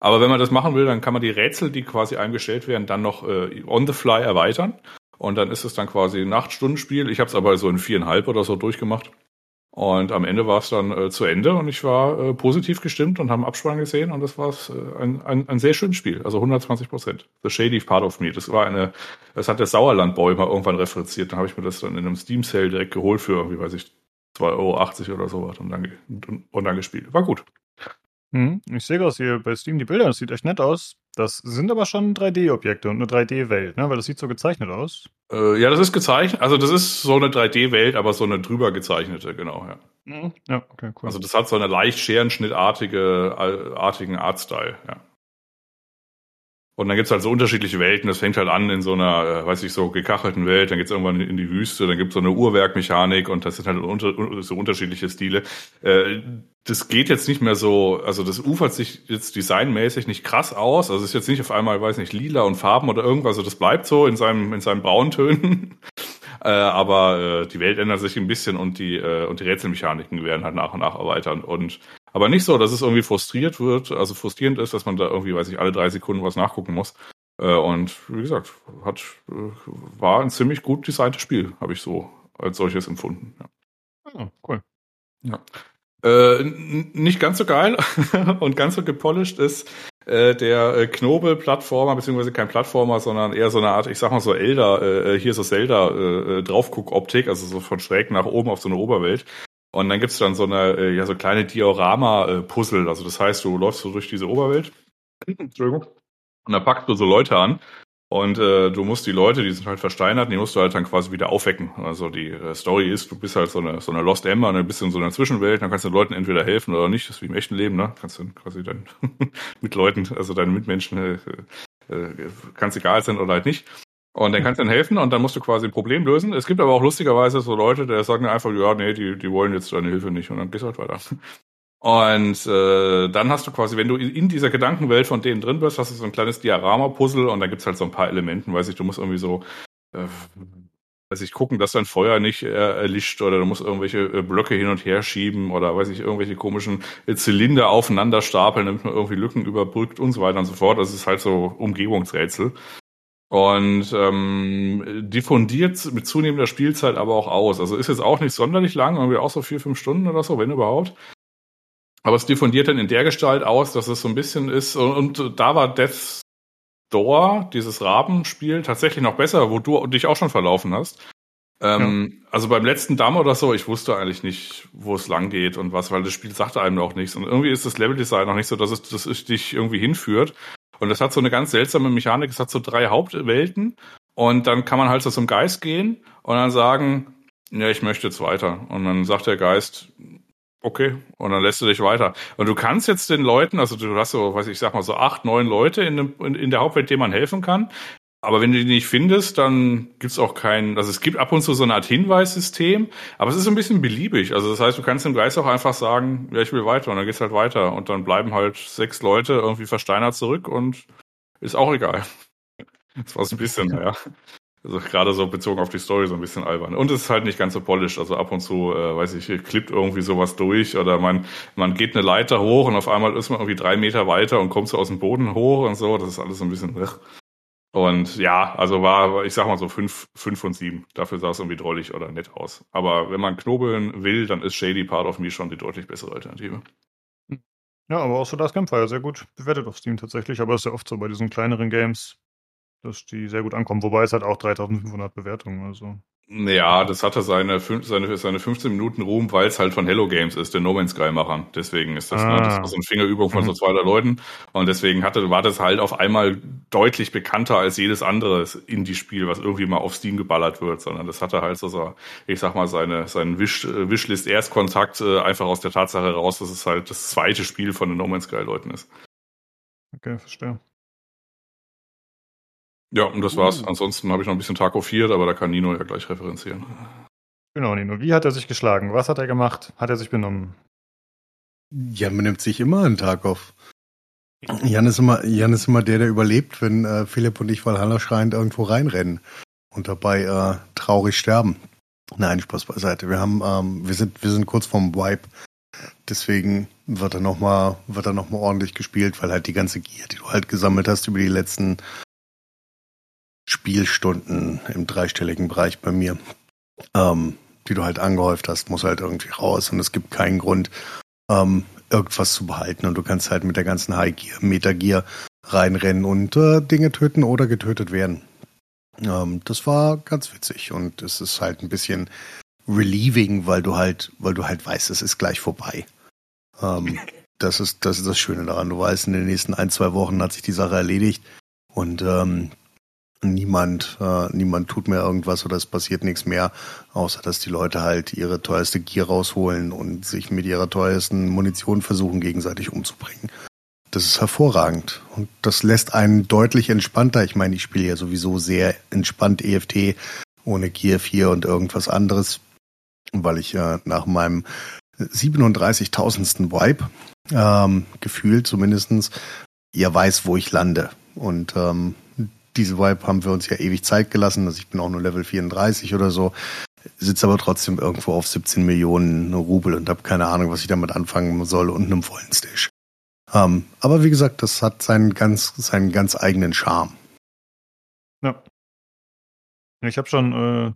[SPEAKER 3] Aber wenn man das machen will, dann kann man die Rätsel, die quasi eingestellt werden, dann noch äh, on the fly erweitern. Und dann ist es dann quasi ein Nachtstundenspiel. Ich habe es aber so in viereinhalb oder so durchgemacht. Und am Ende war es dann äh, zu Ende und ich war äh, positiv gestimmt und haben Abspann gesehen und das war äh, ein, ein, ein sehr schönes Spiel, also 120 Prozent. The Shady Part of Me, das war eine, das hat der Sauerlandboy mal irgendwann referenziert, dann habe ich mir das dann in einem Steam Sale direkt geholt für, wie weiß ich, 2,80 Euro oder sowas und dann, und, und dann gespielt. War gut.
[SPEAKER 1] Hm, ich sehe gerade hier bei Steam die Bilder, das sieht echt nett aus. Das sind aber schon 3D-Objekte und eine 3D-Welt, ne? Weil das sieht so gezeichnet aus.
[SPEAKER 3] Äh, ja, das ist gezeichnet, also das ist so eine 3D-Welt, aber so eine drüber gezeichnete, genau, ja.
[SPEAKER 1] Mhm. Ja, okay, cool.
[SPEAKER 3] Also das hat so eine leicht scherenschnittartige, artigen Artstyle, ja. Und dann gibt's halt so unterschiedliche Welten. Das fängt halt an in so einer, äh, weiß ich, so gekachelten Welt, dann geht's irgendwann in die Wüste, dann gibt's so eine Uhrwerkmechanik und das sind halt unter, so unterschiedliche Stile. Äh, das geht jetzt nicht mehr so, also das ufert sich jetzt designmäßig nicht krass aus. Also es ist jetzt nicht auf einmal, weiß nicht, lila und Farben oder irgendwas. Also das bleibt so in seinem, in seinen Brauntönen. äh, aber äh, die Welt ändert sich ein bisschen und die, und die Rätselmechaniken werden halt nach und nach erweitern. Und aber nicht so, dass es irgendwie frustriert wird, also frustrierend ist, dass man da irgendwie, weiß ich, alle drei Sekunden was nachgucken muss. Äh, und wie gesagt, hat, äh, war ein ziemlich gut designtes Spiel, habe ich so als solches empfunden. Ja.
[SPEAKER 1] Oh, cool.
[SPEAKER 3] Ja. Äh, nicht ganz so geil und ganz so gepolished ist äh, der äh, Knobel-Plattformer, beziehungsweise kein Plattformer, sondern eher so eine Art, ich sag mal so Elder, äh, hier so Zelda äh, Draufguck-Optik, also so von schräg nach oben auf so eine Oberwelt. Und dann gibt's dann so eine, äh, ja, so kleine Diorama-Puzzle. Also das heißt, du läufst so durch diese Oberwelt. Entschuldigung. Und dann packst du so Leute an. Und äh, du musst die Leute, die sind halt versteinert, die musst du halt dann quasi wieder aufwecken. Also die äh, Story ist, du bist halt so eine, so eine Lost Ember, ein bisschen so einer Zwischenwelt, dann kannst du den Leuten entweder helfen oder nicht. Das ist wie im echten Leben, ne? Kannst du quasi dann mit Leuten, also deinen Mitmenschen, äh, äh, kannst egal sein oder halt nicht. Und dann kannst du dann helfen und dann musst du quasi ein Problem lösen. Es gibt aber auch lustigerweise so Leute, die sagen einfach, ja, nee, die, die wollen jetzt deine Hilfe nicht und dann gehst du halt weiter. Und äh, dann hast du quasi, wenn du in dieser Gedankenwelt von denen drin bist, hast du so ein kleines Diorama-Puzzle und dann gibt's halt so ein paar Elementen, weiß ich, du musst irgendwie so, äh, weiß ich, gucken, dass dein Feuer nicht äh, erlischt oder du musst irgendwelche äh, Blöcke hin und her schieben oder weiß ich, irgendwelche komischen äh, Zylinder aufeinander stapeln, damit man irgendwie Lücken überbrückt und so weiter und so fort. Das ist halt so Umgebungsrätsel. Und ähm, diffundiert mit zunehmender Spielzeit aber auch aus. Also ist jetzt auch nicht sonderlich lang, irgendwie auch so vier, fünf Stunden oder so, wenn überhaupt. Aber es diffundiert dann in der Gestalt aus, dass es so ein bisschen ist. Und, und da war Death's Door, dieses Rabenspiel, tatsächlich noch besser, wo du dich auch schon verlaufen hast. Ähm, ja. Also beim letzten Damm oder so, ich wusste eigentlich nicht, wo es lang geht und was, weil das Spiel sagte einem auch nichts. Und irgendwie ist das Leveldesign noch nicht so, dass es, dass es dich irgendwie hinführt. Und es hat so eine ganz seltsame Mechanik. Es hat so drei Hauptwelten. Und dann kann man halt so zum Geist gehen und dann sagen, ja, ich möchte jetzt weiter. Und dann sagt der Geist, okay, und dann lässt du dich weiter. Und du kannst jetzt den Leuten, also du hast so, weiß ich, sag mal so acht, neun Leute in, dem, in, in der Hauptwelt, denen man helfen kann. Aber wenn du die nicht findest, dann gibt's auch keinen, also es gibt ab und zu so eine Art Hinweissystem, aber es ist ein bisschen beliebig. Also das heißt, du kannst dem Geist auch einfach sagen, ja, ich will weiter und dann geht's halt weiter und dann bleiben halt sechs Leute irgendwie versteinert zurück und ist auch egal. Das war so ein bisschen, ja. Also gerade so bezogen auf die Story so ein bisschen albern. Und es ist halt nicht ganz so polished. Also ab und zu, äh, weiß ich, klippt irgendwie sowas durch oder man, man geht eine Leiter hoch und auf einmal ist man irgendwie drei Meter weiter und kommt so aus dem Boden hoch und so. Das ist alles so ein bisschen. Ugh. Und ja, also war, ich sag mal so fünf, fünf und sieben. Dafür sah es irgendwie drollig oder nett aus. Aber wenn man knobeln will, dann ist Shady Part of Me schon die deutlich bessere Alternative.
[SPEAKER 1] Ja, aber auch so das Campfire sehr gut bewertet auf Steam tatsächlich. Aber es ist ja oft so bei diesen kleineren Games, dass die sehr gut ankommen. Wobei es hat auch 3500 Bewertungen. Also
[SPEAKER 3] ja, das hatte seine, seine, seine 15 Minuten Ruhm, weil es halt von Hello Games ist, den No Man's Sky Machern. Deswegen ist das, ah. ne, das war so eine Fingerübung von so mhm. zwei drei Leuten. Und deswegen hatte, war das halt auf einmal deutlich bekannter als jedes andere Indie-Spiel, was irgendwie mal auf Steam geballert wird, sondern das hatte halt so, so ich sag mal, seine, seinen Wish, Wishlist Erstkontakt äh, einfach aus der Tatsache heraus, dass es halt das zweite Spiel von den No Man's Sky Leuten ist.
[SPEAKER 1] Okay, verstehe.
[SPEAKER 3] Ja, und das war's. Uh. Ansonsten habe ich noch ein bisschen Taco 4, aber da kann Nino ja gleich referenzieren.
[SPEAKER 1] Genau, Nino. Wie hat er sich geschlagen? Was hat er gemacht? Hat er sich benommen?
[SPEAKER 4] Ja, man nimmt sich immer einen Tag auf. Jan ist immer, Jan ist immer der, der überlebt, wenn äh, Philipp und ich Valhalla schreiend irgendwo reinrennen und dabei äh, traurig sterben. Nein, Spaß beiseite. Wir haben, ähm, wir sind, wir sind kurz vorm Wipe. Deswegen wird er nochmal, wird er noch mal ordentlich gespielt, weil halt die ganze Gier, die du halt gesammelt hast über die letzten Spielstunden im dreistelligen Bereich bei mir. Ähm, die du halt angehäuft hast, muss halt irgendwie raus und es gibt keinen Grund, ähm, irgendwas zu behalten und du kannst halt mit der ganzen High Gear, Meta Gear reinrennen und äh, Dinge töten oder getötet werden. Ähm, das war ganz witzig und es ist halt ein bisschen relieving, weil du halt, weil du halt weißt, es ist gleich vorbei. Ähm, das ist, das ist das Schöne daran. Du weißt, in den nächsten ein, zwei Wochen hat sich die Sache erledigt und ähm, niemand, äh, niemand tut mehr irgendwas oder es passiert nichts mehr, außer dass die Leute halt ihre teuerste Gier rausholen und sich mit ihrer teuersten Munition versuchen, gegenseitig umzubringen. Das ist hervorragend und das lässt einen deutlich entspannter. Ich meine, ich spiele ja sowieso sehr entspannt EFT ohne Gear 4 und irgendwas anderes, weil ich äh, nach meinem 37.000. Vibe ähm, gefühlt zumindestens ja weiß, wo ich lande. Und ähm, diese Vibe haben wir uns ja ewig Zeit gelassen. Also ich bin auch nur Level 34 oder so, sitze aber trotzdem irgendwo auf 17 Millionen Rubel und habe keine Ahnung, was ich damit anfangen soll und einem vollen Stage. Ähm, aber wie gesagt, das hat seinen ganz, seinen ganz eigenen Charme.
[SPEAKER 1] Ja. Ich habe schon äh,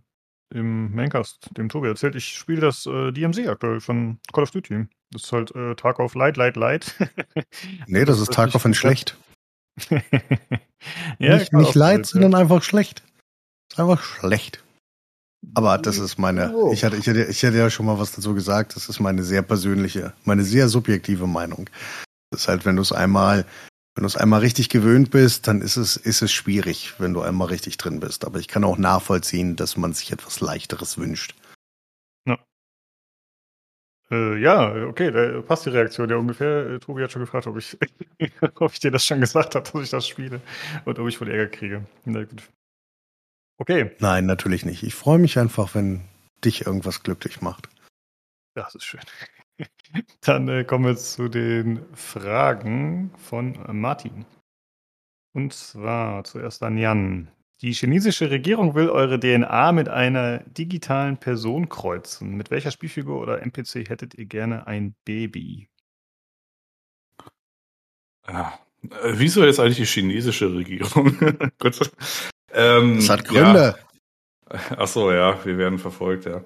[SPEAKER 1] im Maincast dem Tobi erzählt, ich spiele das äh, DMC aktuell von Call of Duty. Das ist halt äh, Tarkov Light, Light, Light.
[SPEAKER 4] nee, das, das ist Tarkov in schlecht.
[SPEAKER 1] ja,
[SPEAKER 4] nicht nicht leid, sondern einfach schlecht. Ist einfach schlecht. Aber das ist meine, oh. ich hatte, ich hatte, ich hatte ja schon mal was dazu gesagt, das ist meine sehr persönliche, meine sehr subjektive Meinung. Das ist halt, wenn du es einmal, wenn du es einmal richtig gewöhnt bist, dann ist es, ist es schwierig, wenn du einmal richtig drin bist. Aber ich kann auch nachvollziehen, dass man sich etwas leichteres wünscht.
[SPEAKER 1] Äh, ja, okay, da passt die Reaktion ja ungefähr. Äh, Tobi hat schon gefragt, ob ich, ob ich dir das schon gesagt habe, dass ich das spiele und ob ich wohl Ärger kriege. Na gut. Okay.
[SPEAKER 4] Nein, natürlich nicht. Ich freue mich einfach, wenn dich irgendwas glücklich macht.
[SPEAKER 1] Das ist schön. Dann äh, kommen wir zu den Fragen von Martin. Und zwar zuerst an Jan. Die chinesische Regierung will eure DNA mit einer digitalen Person kreuzen. Mit welcher Spielfigur oder NPC hättet ihr gerne ein Baby?
[SPEAKER 3] Ja. Äh, wieso jetzt eigentlich die chinesische Regierung?
[SPEAKER 4] Gut. Ähm, das hat Gründe.
[SPEAKER 3] Ja. Ach so, ja, wir werden verfolgt, ja.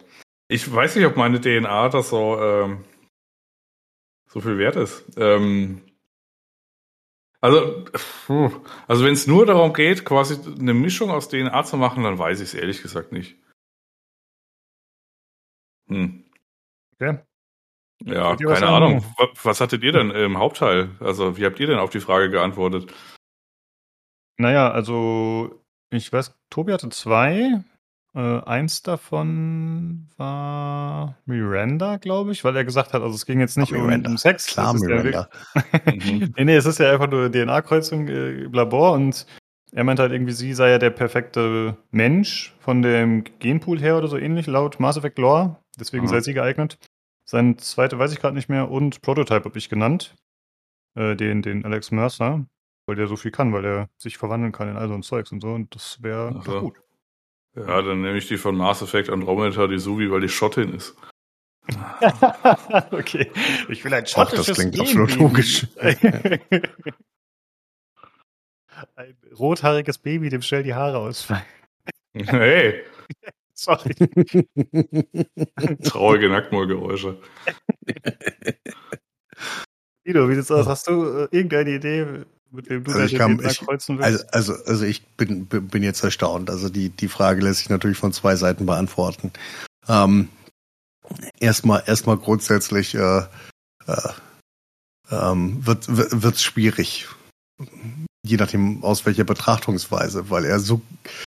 [SPEAKER 3] Ich weiß nicht, ob meine DNA das so, ähm, so viel wert ist. Ähm, also, also wenn es nur darum geht, quasi eine Mischung aus DNA zu machen, dann weiß ich es ehrlich gesagt nicht.
[SPEAKER 1] Hm. Okay.
[SPEAKER 3] Ja, keine Ahnung. Was, was hattet ihr denn im Hauptteil? Also, wie habt ihr denn auf die Frage geantwortet?
[SPEAKER 1] Naja, also ich weiß, Tobi hatte zwei. Äh, eins davon war Miranda, glaube ich, weil er gesagt hat, also es ging jetzt nicht um, um, Sex.
[SPEAKER 4] Klar, Miranda.
[SPEAKER 1] mhm. nee, nee, es ist ja einfach nur DNA-Kreuzung äh, im Labor und er meinte halt irgendwie, sie sei ja der perfekte Mensch von dem Genpool her oder so ähnlich, laut Mass Effect Lore. Deswegen mhm. sei sie geeignet. Sein zweite weiß ich gerade nicht mehr und Prototype habe ich genannt. Äh, den, den Alex Mercer, weil der so viel kann, weil er sich verwandeln kann in all so ein Zeugs und so und das wäre doch gut.
[SPEAKER 3] Ja, dann nehme ich die von Mass Effect Andromeda, die Suvi, weil die Schottin ist.
[SPEAKER 1] okay. Ich will ein schottisches
[SPEAKER 4] Ach, das klingt absolut logisch.
[SPEAKER 1] ein rothaariges Baby, dem schnell die Haare ausfallen.
[SPEAKER 3] Hey.
[SPEAKER 1] Sorry.
[SPEAKER 3] Traurige Nacktmaulgeräusche.
[SPEAKER 1] Guido, wie sieht's aus? Hast du äh, irgendeine Idee, mit wem du
[SPEAKER 4] also ich kann, ich, kreuzen willst? Also, also, also ich bin, bin jetzt erstaunt. Also die, die Frage lässt sich natürlich von zwei Seiten beantworten. Ähm, erstmal, erstmal grundsätzlich äh, äh, ähm, wird wird's schwierig, je nachdem aus welcher Betrachtungsweise, weil er so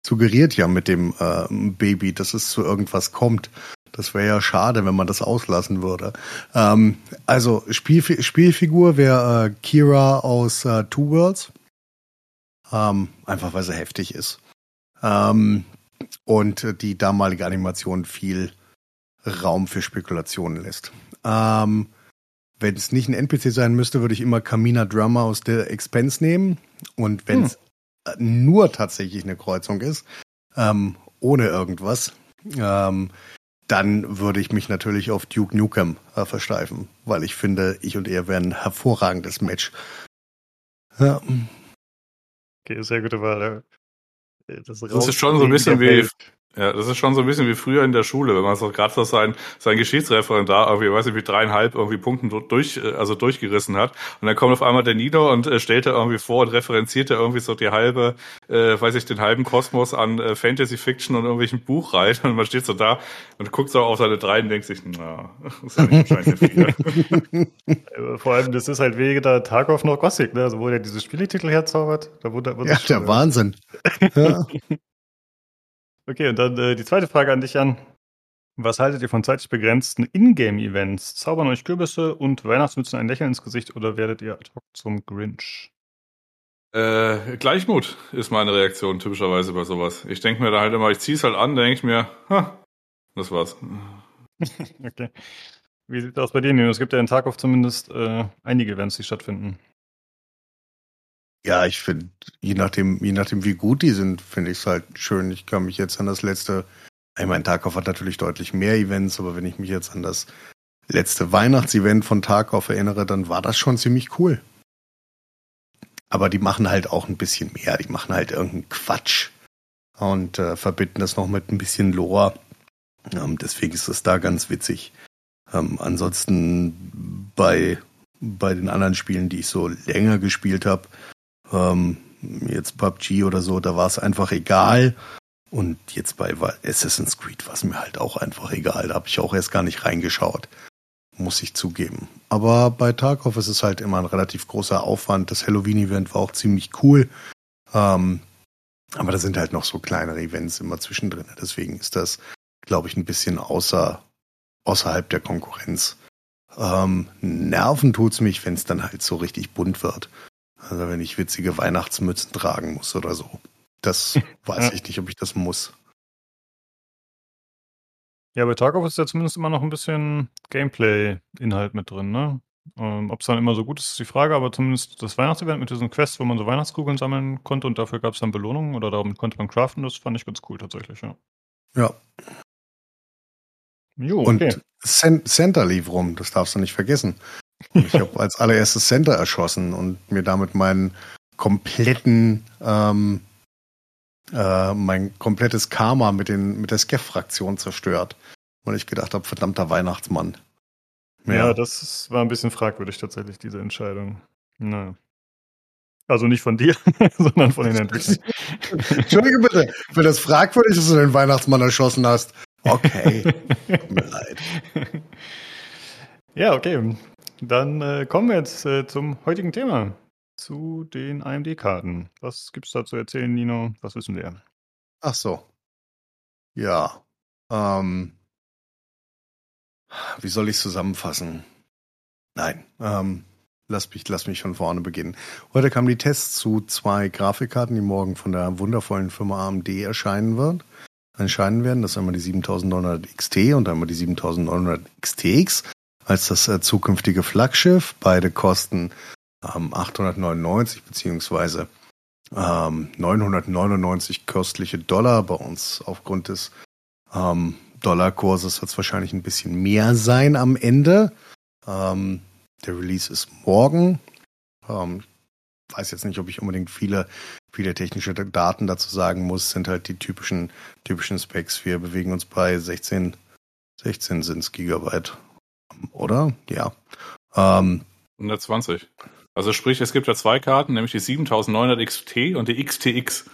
[SPEAKER 4] suggeriert ja mit dem äh, Baby, dass es zu irgendwas kommt. Das wäre ja schade, wenn man das auslassen würde. Ähm, also Spielf Spielfigur wäre äh, Kira aus äh, Two Worlds. Ähm, einfach weil sie heftig ist. Ähm, und die damalige Animation viel Raum für Spekulationen lässt. Ähm, wenn es nicht ein NPC sein müsste, würde ich immer Kamina Drummer aus der Expense nehmen. Und wenn es hm. nur tatsächlich eine Kreuzung ist, ähm, ohne irgendwas, ähm, dann würde ich mich natürlich auf Duke Nukem äh, versteifen, weil ich finde, ich und er wären ein hervorragendes Match.
[SPEAKER 3] Ja.
[SPEAKER 1] Okay, sehr gute Wahl.
[SPEAKER 3] Das, das ist schon so ein bisschen wie, Ja, das ist schon so ein bisschen wie früher in der Schule, wenn man so gerade so sein, sein Geschichtsreferendar irgendwie, weiß ich, mit dreieinhalb irgendwie Punkten durch, äh, also durchgerissen hat. Und dann kommt auf einmal der Nieder und äh, stellt er irgendwie vor und referenziert er irgendwie so die halbe, äh, weiß ich, den halben Kosmos an äh, Fantasy Fiction und irgendwelchen Buch rein. Und man steht so da und guckt so auf seine drei und denkt sich, na, das ist ja nicht wahrscheinlich
[SPEAKER 1] viel. Vor allem, das ist halt weder Tarkov noch Gothic, ne? Also wo der diese Spieletitel herzaubert, da wurde,
[SPEAKER 4] wurde Ja, der Wahnsinn. ja.
[SPEAKER 1] Okay, und dann äh, die zweite Frage an dich, Jan. Was haltet ihr von zeitlich begrenzten Ingame-Events? Zaubern euch Kürbisse und Weihnachtsmützen ein Lächeln ins Gesicht oder werdet ihr ad hoc zum Grinch?
[SPEAKER 3] Äh, Gleichmut ist meine Reaktion typischerweise bei sowas. Ich denke mir da halt immer, ich ziehe es halt an, denke ich mir, ha, das war's.
[SPEAKER 1] okay. Wie sieht das bei dir, Nino? Es gibt ja in Tarkov zumindest äh, einige Events, die stattfinden.
[SPEAKER 4] Ja, ich finde, je nachdem, je nachdem, wie gut die sind, finde ich es halt schön. Ich kann mich jetzt an das letzte, ich meine, Tarkov hat natürlich deutlich mehr Events, aber wenn ich mich jetzt an das letzte Weihnachtsevent von Tarkov erinnere, dann war das schon ziemlich cool. Aber die machen halt auch ein bisschen mehr. Die machen halt irgendeinen Quatsch und äh, verbinden das noch mit ein bisschen Lore. Ähm, deswegen ist es da ganz witzig. Ähm, ansonsten bei, bei den anderen Spielen, die ich so länger gespielt habe, ähm, jetzt PUBG oder so, da war es einfach egal. Und jetzt bei Assassin's Creed war es mir halt auch einfach egal. Da habe ich auch erst gar nicht reingeschaut. Muss ich zugeben. Aber bei Tarkov ist es halt immer ein relativ großer Aufwand. Das Halloween-Event war auch ziemlich cool. Ähm, aber da sind halt noch so kleinere Events immer zwischendrin. Deswegen ist das, glaube ich, ein bisschen außer, außerhalb der Konkurrenz. Ähm, nerven tut's mich, wenn es dann halt so richtig bunt wird. Also wenn ich witzige Weihnachtsmützen tragen muss oder so. Das weiß ich nicht, ob ich das muss.
[SPEAKER 1] Ja, bei Tarkov ist ja zumindest immer noch ein bisschen Gameplay-Inhalt mit drin, ne? Ähm, Ob es dann immer so gut ist, ist die Frage, aber zumindest das Weihnachtsevent mit diesen Quests, wo man so Weihnachtskugeln sammeln konnte und dafür gab es dann Belohnungen oder darum konnte man craften, das fand ich ganz cool tatsächlich, ja.
[SPEAKER 4] Ja. Jo, okay. Und Center lief rum, das darfst du nicht vergessen. Ich habe als allererstes Center erschossen und mir damit meinen kompletten, ähm, äh, mein komplettes Karma mit, den, mit der Skeff-Fraktion zerstört. Weil ich gedacht habe, verdammter Weihnachtsmann.
[SPEAKER 1] Ja. ja, das war ein bisschen fragwürdig tatsächlich, diese Entscheidung. Na. Also nicht von dir, sondern von den Entwicklern.
[SPEAKER 4] Entschuldige bitte, wenn das fragwürdig ist, dass du den Weihnachtsmann erschossen hast. Okay, tut mir leid.
[SPEAKER 1] Ja, okay. Dann äh, kommen wir jetzt äh, zum heutigen Thema, zu den AMD-Karten. Was gibt es da zu erzählen, Nino? Was wissen wir?
[SPEAKER 4] Ach so. Ja. Ähm, wie soll ich zusammenfassen? Nein. Ähm, lass mich, lass mich von vorne beginnen. Heute kamen die Tests zu zwei Grafikkarten, die morgen von der wundervollen Firma AMD erscheinen wird. Erscheinen werden. Das ist einmal die 7900 XT und einmal die 7900 XTX als das äh, zukünftige Flaggschiff. Beide kosten ähm, 899 beziehungsweise ähm, 999 köstliche Dollar. Bei uns aufgrund des ähm, Dollarkurses wird es wahrscheinlich ein bisschen mehr sein am Ende. Ähm, der Release ist morgen. Ähm, weiß jetzt nicht, ob ich unbedingt viele, viele technische Daten dazu sagen muss. Sind halt die typischen, typischen Specs. Wir bewegen uns bei 16, 16 sind es Gigabyte oder? Ja.
[SPEAKER 3] Ähm, 120. Also sprich, es gibt ja zwei Karten, nämlich die 7900 XT und die XTX.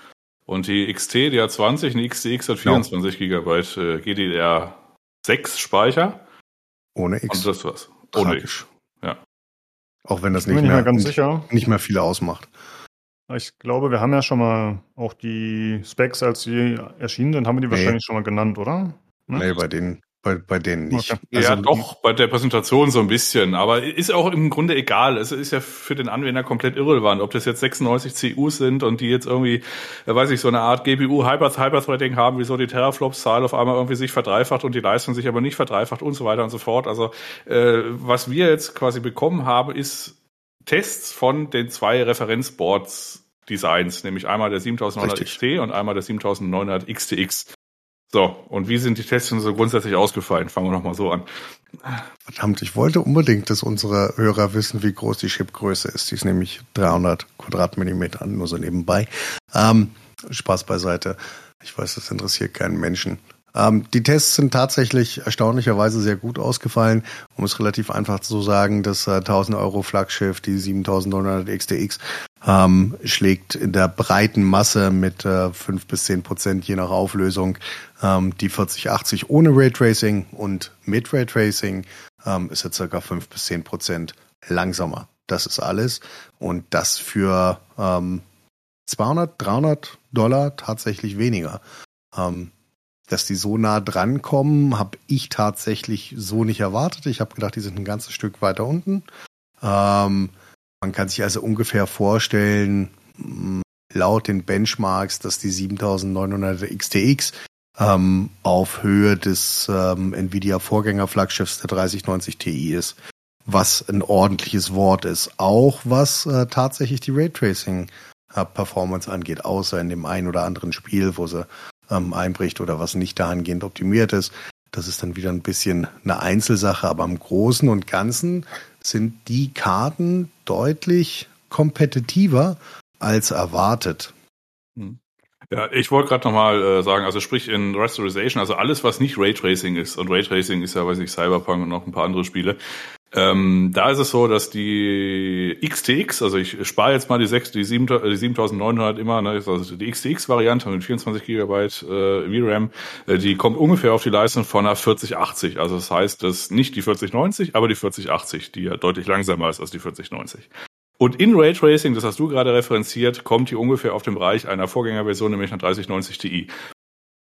[SPEAKER 3] Und die XT, die hat 20 und die XTX hat 24 genau. Gigabyte äh, GDDR6 Speicher.
[SPEAKER 4] Ohne X.
[SPEAKER 3] Und das war's. Ohne X. Ja.
[SPEAKER 4] Auch wenn das nicht mehr, ganz sicher. nicht mehr viel ausmacht.
[SPEAKER 1] Ich glaube, wir haben ja schon mal auch die Specs, als sie erschienen sind, haben wir die nee. wahrscheinlich schon mal genannt, oder?
[SPEAKER 4] Ne? Nee, bei denen bei, bei denen nicht. Okay.
[SPEAKER 3] Also, ja, doch, bei der Präsentation so ein bisschen. Aber ist auch im Grunde egal. Es ist ja für den Anwender komplett irrelevant, ob das jetzt 96 CUs sind und die jetzt irgendwie, äh, weiß ich, so eine Art GPU Hyper, Hyperthreading haben, wieso die Teraflops-Zahl auf einmal irgendwie sich verdreifacht und die Leistung sich aber nicht verdreifacht und so weiter und so fort. Also, äh, was wir jetzt quasi bekommen haben, ist Tests von den zwei Referenzboards Designs, nämlich einmal der 7900 Richtig. XT und einmal der 7900 XTX. So, und wie sind die Tests so grundsätzlich ausgefallen? Fangen wir nochmal so an.
[SPEAKER 4] Verdammt, ich wollte unbedingt, dass unsere Hörer wissen, wie groß die Chipgröße ist. Die ist nämlich 300 Quadratmillimeter, nur so nebenbei. Ähm, Spaß beiseite. Ich weiß, das interessiert keinen Menschen. Ähm, die Tests sind tatsächlich erstaunlicherweise sehr gut ausgefallen. Um es relativ einfach zu sagen, das äh, 1000 Euro Flaggschiff, die 7900 XTX, ähm, schlägt in der breiten Masse mit äh, 5 bis 10 Prozent je nach Auflösung ähm, die 4080 ohne Raytracing und mit Raytracing ähm, ist er circa 5 bis 10 Prozent langsamer. Das ist alles. Und das für ähm, 200, 300 Dollar tatsächlich weniger. Ähm, dass die so nah dran kommen, habe ich tatsächlich so nicht erwartet. Ich habe gedacht, die sind ein ganzes Stück weiter unten. Ähm, man kann sich also ungefähr vorstellen, mm, laut den Benchmarks, dass die 7900 XTX ähm, auf Höhe des ähm, Nvidia-Vorgänger-Flaggschiffs der 3090 Ti ist, was ein ordentliches Wort ist. Auch was äh, tatsächlich die Raytracing-Performance angeht, außer in dem einen oder anderen Spiel, wo sie ähm, einbricht oder was nicht dahingehend optimiert ist. Das ist dann wieder ein bisschen eine Einzelsache, aber im Großen und Ganzen sind die Karten deutlich kompetitiver als erwartet.
[SPEAKER 3] Hm. Ja, ich wollte gerade nochmal äh, sagen, also sprich in Restoration, also alles, was nicht Raytracing ist, und Raytracing ist ja, weiß ich, Cyberpunk und noch ein paar andere Spiele, ähm, da ist es so, dass die XTX, also ich spare jetzt mal die, 6, die, 7, die 7900 immer, ne, also die XTX-Variante mit 24 Gigabyte äh, VRAM, äh, die kommt ungefähr auf die Leistung von einer 4080. Also das heißt, das nicht die 4090, aber die 4080, die ja deutlich langsamer ist als die 4090. Und in Raytracing, das hast du gerade referenziert, kommt die ungefähr auf den Bereich einer Vorgängerversion, nämlich einer 3090 Ti.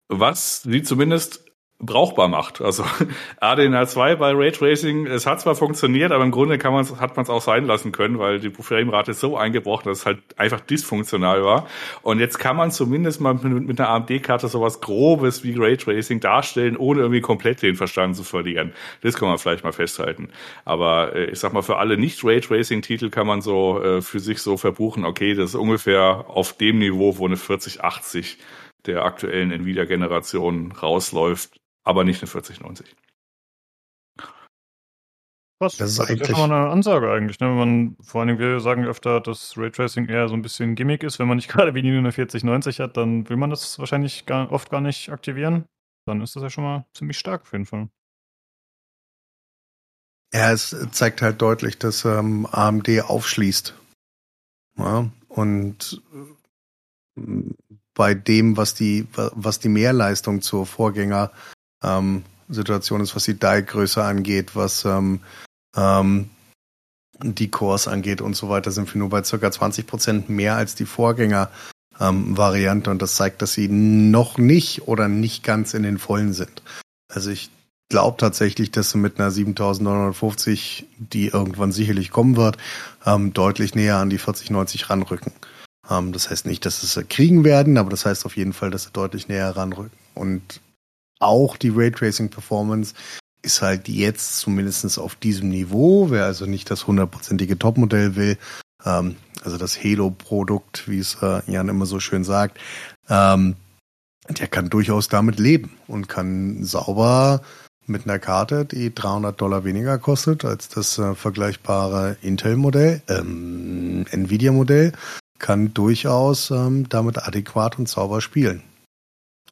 [SPEAKER 3] Was sie zumindest brauchbar macht. Also ADNR 2 bei Raytracing, es hat zwar funktioniert, aber im Grunde kann man's, hat man es auch sein lassen können, weil die Framerate so eingebrochen, dass es halt einfach dysfunktional war. Und jetzt kann man zumindest mal mit, mit einer AMD-Karte sowas Grobes wie Raytracing darstellen, ohne irgendwie komplett den Verstand zu verlieren. Das kann man vielleicht mal festhalten. Aber äh, ich sag mal, für alle Nicht-Raytracing-Titel kann man so äh, für sich so verbuchen, okay, das ist ungefähr auf dem Niveau, wo eine 4080 der aktuellen Nvidia-Generation rausläuft aber nicht eine 4090.
[SPEAKER 1] Was? Das ist eigentlich das ist mal eine Ansage eigentlich. Ne? Wenn man, vor allem, wir sagen öfter, dass Raytracing eher so ein bisschen Gimmick ist. Wenn man nicht gerade wie nur eine 4090 hat, dann will man das wahrscheinlich gar, oft gar nicht aktivieren. Dann ist das ja schon mal ziemlich stark auf jeden Fall.
[SPEAKER 4] Ja, es zeigt halt deutlich, dass ähm, AMD aufschließt. Ja, und äh, bei dem, was die, was die Mehrleistung zur Vorgänger ähm, Situation ist, was die Die-Größe angeht, was ähm, ähm, die Cores angeht und so weiter, sind wir nur bei circa 20 Prozent mehr als die Vorgänger-Variante. Und das zeigt, dass sie noch nicht oder nicht ganz in den Vollen sind. Also ich glaube tatsächlich, dass sie mit einer 7950, die irgendwann sicherlich kommen wird, ähm, deutlich näher an die 4090 ranrücken. Ähm, das heißt nicht, dass sie es kriegen werden, aber das heißt auf jeden Fall, dass sie deutlich näher ranrücken. Und auch die Raytracing ist halt jetzt zumindest auf diesem Niveau. Wer also nicht das hundertprozentige Topmodell will, ähm, also das Halo-Produkt, wie es äh, Jan immer so schön sagt, ähm, der kann durchaus damit leben und kann sauber mit einer Karte, die 300 Dollar weniger kostet als das äh, vergleichbare Intel-Modell, ähm, Nvidia-Modell, kann durchaus ähm, damit adäquat und sauber spielen.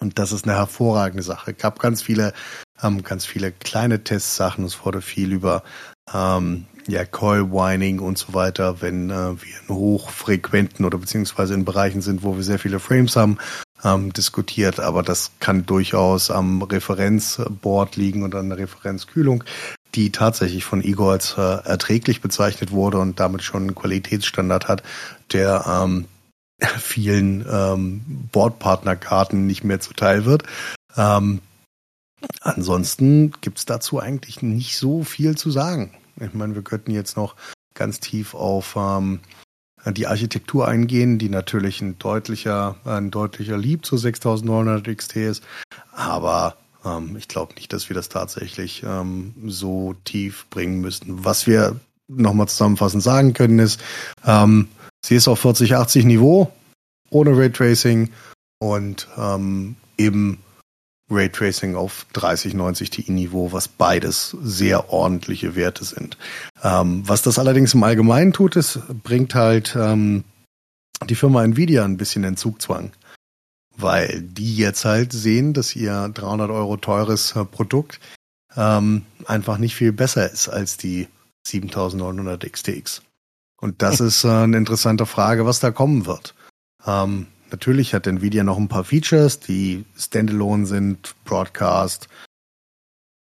[SPEAKER 4] Und das ist eine hervorragende Sache. Gab ganz viele, ähm, ganz viele kleine Testsachen. Es wurde viel über ähm, ja, Coil Whining und so weiter, wenn äh, wir in hochfrequenten oder beziehungsweise in Bereichen sind, wo wir sehr viele Frames haben, ähm, diskutiert. Aber das kann durchaus am Referenzboard liegen und an der Referenzkühlung, die tatsächlich von Igor als äh, erträglich bezeichnet wurde und damit schon einen Qualitätsstandard hat, der ähm, vielen ähm, Bordpartnerkarten nicht mehr zuteil wird. Ähm, ansonsten gibt's dazu eigentlich nicht so viel zu sagen. Ich meine, wir könnten jetzt noch ganz tief auf ähm, die Architektur eingehen, die natürlich ein deutlicher, ein deutlicher Lieb zu 6900 XT ist. Aber ähm, ich glaube nicht, dass wir das tatsächlich ähm, so tief bringen müssten. Was wir nochmal zusammenfassend sagen können ist, ähm, Sie ist auf 4080 Niveau, ohne Raytracing und ähm, eben Raytracing auf 3090 Ti Niveau, was beides sehr ordentliche Werte sind. Ähm, was das allerdings im Allgemeinen tut, ist, bringt halt ähm, die Firma Nvidia ein bisschen in Zugzwang. weil die jetzt halt sehen, dass ihr 300 Euro teures äh, Produkt ähm, einfach nicht viel besser ist als die 7900 XTX. Und das ist äh, eine interessante Frage, was da kommen wird. Ähm, natürlich hat Nvidia noch ein paar Features, die standalone sind, Broadcast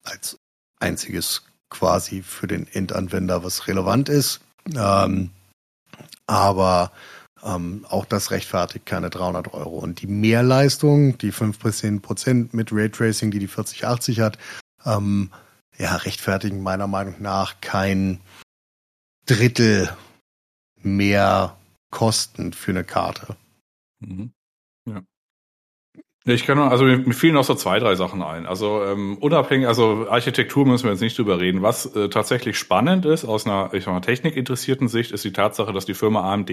[SPEAKER 4] als einziges quasi für den Endanwender, was relevant ist. Ähm, aber ähm, auch das rechtfertigt keine 300 Euro. Und die Mehrleistung, die 5 bis 10 Prozent mit Raytracing, die die 4080 hat, ähm, ja, rechtfertigen meiner Meinung nach kein Drittel mehr Kosten für eine Karte.
[SPEAKER 3] Mhm. Ja. Ich kann nur, also mir, fielen noch so zwei, drei Sachen ein. Also ähm, unabhängig, also Architektur müssen wir jetzt nicht drüber reden. Was äh, tatsächlich spannend ist aus einer, ich sag mal, technikinteressierten Sicht, ist die Tatsache, dass die Firma AMD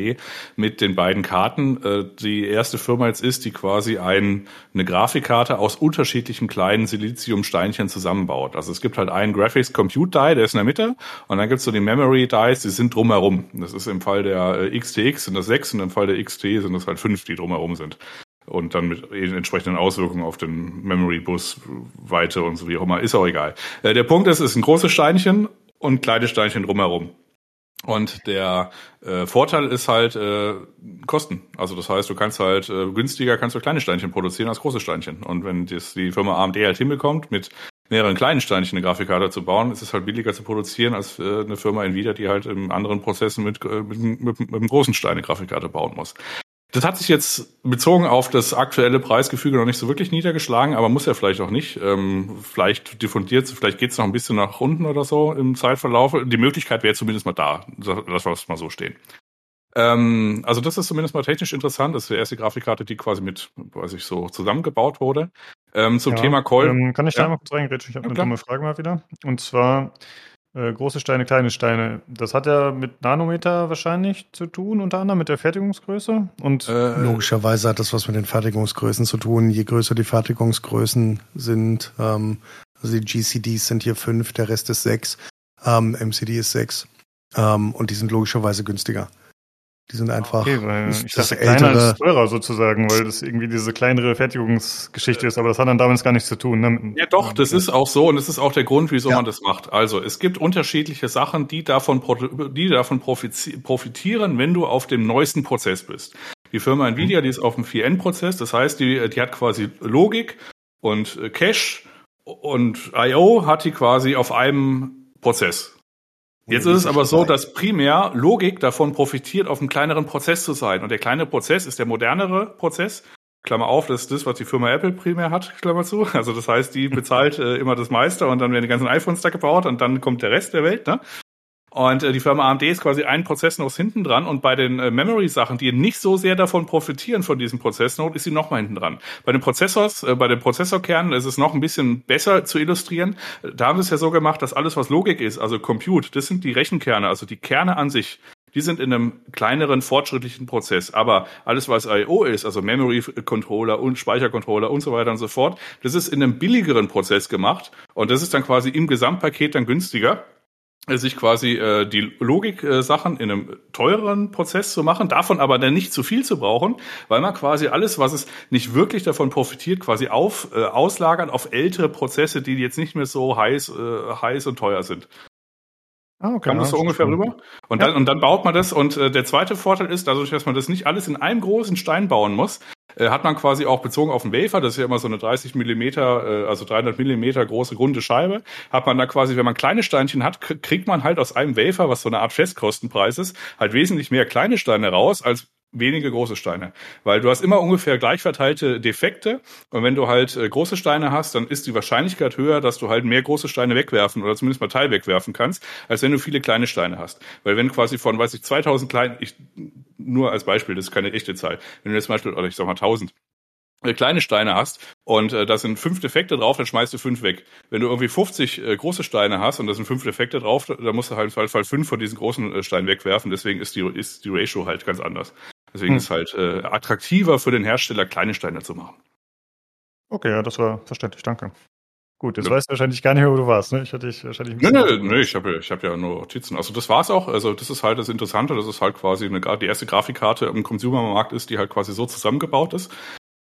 [SPEAKER 3] mit den beiden Karten äh, die erste Firma jetzt ist, die quasi ein, eine Grafikkarte aus unterschiedlichen kleinen Siliziumsteinchen zusammenbaut. Also es gibt halt einen Graphics Compute Die, der ist in der Mitte, und dann gibt's so die Memory Dies, die sind drumherum. Das ist im Fall der äh, XTX sind das sechs und im Fall der XT sind das halt fünf, die drumherum sind und dann mit entsprechenden Auswirkungen auf den Memory Bus Weite und so wie auch immer, ist auch egal. Äh, der Punkt ist, es ist ein großes Steinchen und kleine Steinchen drumherum. Und der äh, Vorteil ist halt äh, Kosten. Also das heißt, du kannst halt äh, günstiger kannst du kleine Steinchen produzieren als große Steinchen. Und wenn das die Firma AMD halt hinbekommt, mit mehreren kleinen Steinchen eine Grafikkarte zu bauen, ist es halt billiger zu produzieren als äh, eine Firma Nvidia, die halt in anderen Prozessen mit, äh, mit, mit, mit einem großen Stein eine Grafikkarte bauen muss. Das hat sich jetzt bezogen auf das aktuelle Preisgefüge noch nicht so wirklich niedergeschlagen, aber muss ja vielleicht auch nicht. Ähm, vielleicht diffundiert, vielleicht geht es noch ein bisschen nach unten oder so im Zeitverlauf. Die Möglichkeit wäre zumindest mal da. Lass wir mal so stehen. Ähm, also das ist zumindest mal technisch interessant. Das ist die erste Grafikkarte, die quasi mit, weiß ich, so zusammengebaut wurde. Ähm, zum ja, Thema Call.
[SPEAKER 1] Ähm, kann ich da ja. mal kurz reingrätschen? Ich habe ja, eine dumme Frage mal wieder. Und zwar, äh, große Steine, kleine Steine. Das hat ja mit Nanometer wahrscheinlich zu tun, unter anderem mit der Fertigungsgröße. Und
[SPEAKER 4] äh, logischerweise hat das was mit den Fertigungsgrößen zu tun. Je größer die Fertigungsgrößen sind, ähm, also die GCDs sind hier fünf, der Rest ist sechs, ähm, MCD ist sechs, ähm, und die sind logischerweise günstiger. Die sind einfach. Okay,
[SPEAKER 1] weil ich dachte, kleiner ältere, ist teurer sozusagen, weil das irgendwie diese kleinere Fertigungsgeschichte ist, aber das hat dann damit gar nichts zu tun. Ne?
[SPEAKER 3] Ja, doch, das ist auch so und das ist auch der Grund, wieso ja. man das macht. Also, es gibt unterschiedliche Sachen, die davon, die davon profitieren, wenn du auf dem neuesten Prozess bist. Die Firma Nvidia, die ist auf dem 4N-Prozess, das heißt, die, die hat quasi Logik und äh, Cache und I.O. hat die quasi auf einem Prozess. Jetzt ist es aber so, dass primär Logik davon profitiert, auf einem kleineren Prozess zu sein. Und der kleine Prozess ist der modernere Prozess. Klammer auf, das ist das, was die Firma Apple primär hat, Klammer zu. Also das heißt, die bezahlt äh, immer das meiste und dann werden die ganzen iPhones da gebaut und dann kommt der Rest der Welt. Ne? Und äh, die Firma AMD ist quasi ein Prozessnode hinten dran und bei den äh, Memory-Sachen, die nicht so sehr davon profitieren von diesem Prozessnode, ist sie noch mal hinten dran. Bei den Prozessors, äh, bei den Prozessorkernen ist es noch ein bisschen besser zu illustrieren. Da haben sie es ja so gemacht, dass alles, was Logik ist, also Compute, das sind die Rechenkerne, also die Kerne an sich, die sind in einem kleineren, fortschrittlichen Prozess. Aber alles, was I.O. ist, also Memory Controller und Speichercontroller und so weiter und so fort, das ist in einem billigeren Prozess gemacht. Und das ist dann quasi im Gesamtpaket dann günstiger sich quasi äh, die Logik-Sachen äh, in einem teureren Prozess zu machen, davon aber dann nicht zu viel zu brauchen, weil man quasi alles, was es nicht wirklich davon profitiert, quasi auf äh, auslagern auf ältere Prozesse, die jetzt nicht mehr so heiß, äh, heiß und teuer sind. Ah, okay. Kam das so ungefähr rüber? Und, ja. dann, und dann baut man das. Und äh, der zweite Vorteil ist, dadurch, dass man das nicht alles in einem großen Stein bauen muss, äh, hat man quasi auch bezogen auf den Wafer, das ist ja immer so eine 30 Millimeter, äh, also 300 Millimeter große runde Scheibe, hat man da quasi, wenn man kleine Steinchen hat, kriegt man halt aus einem Wafer, was so eine Art Festkostenpreis ist, halt wesentlich mehr kleine Steine raus, als wenige große Steine. Weil du hast immer ungefähr gleich verteilte Defekte. Und wenn du halt äh, große Steine hast, dann ist die Wahrscheinlichkeit höher, dass du halt mehr große Steine wegwerfen oder zumindest mal Teil wegwerfen kannst, als wenn du viele kleine Steine hast. Weil wenn quasi von, weiß ich, 2000 kleinen, ich, nur als Beispiel, das ist keine echte Zahl. Wenn du jetzt zum Beispiel, oder ich sag mal 1000, äh, kleine Steine hast und äh, da sind fünf Defekte drauf, dann schmeißt du fünf weg. Wenn du irgendwie 50 äh, große Steine hast und da sind fünf Defekte drauf, dann musst du halt im Fall fünf von diesen großen äh, Steinen wegwerfen. Deswegen ist die, ist die Ratio halt ganz anders. Deswegen hm. ist es halt äh, attraktiver für den Hersteller, kleine Steine zu machen.
[SPEAKER 1] Okay, ja, das war verständlich, danke. Gut, jetzt ja. weißt du wahrscheinlich gar nicht mehr, wo du warst, ne? Ich hatte dich wahrscheinlich
[SPEAKER 3] ein Nee, nee, nee, ich habe ich hab ja nur Notizen. Also das war's auch. Also das ist halt das Interessante, dass es halt quasi eine, die erste Grafikkarte im Consumermarkt ist, die halt quasi so zusammengebaut ist.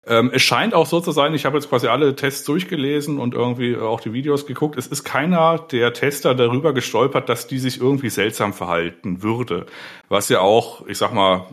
[SPEAKER 3] Ähm, es scheint auch so zu sein, ich habe jetzt quasi alle Tests durchgelesen und irgendwie auch die Videos geguckt. Es ist keiner der Tester darüber gestolpert, dass die sich irgendwie seltsam verhalten würde. Was ja auch, ich sag mal,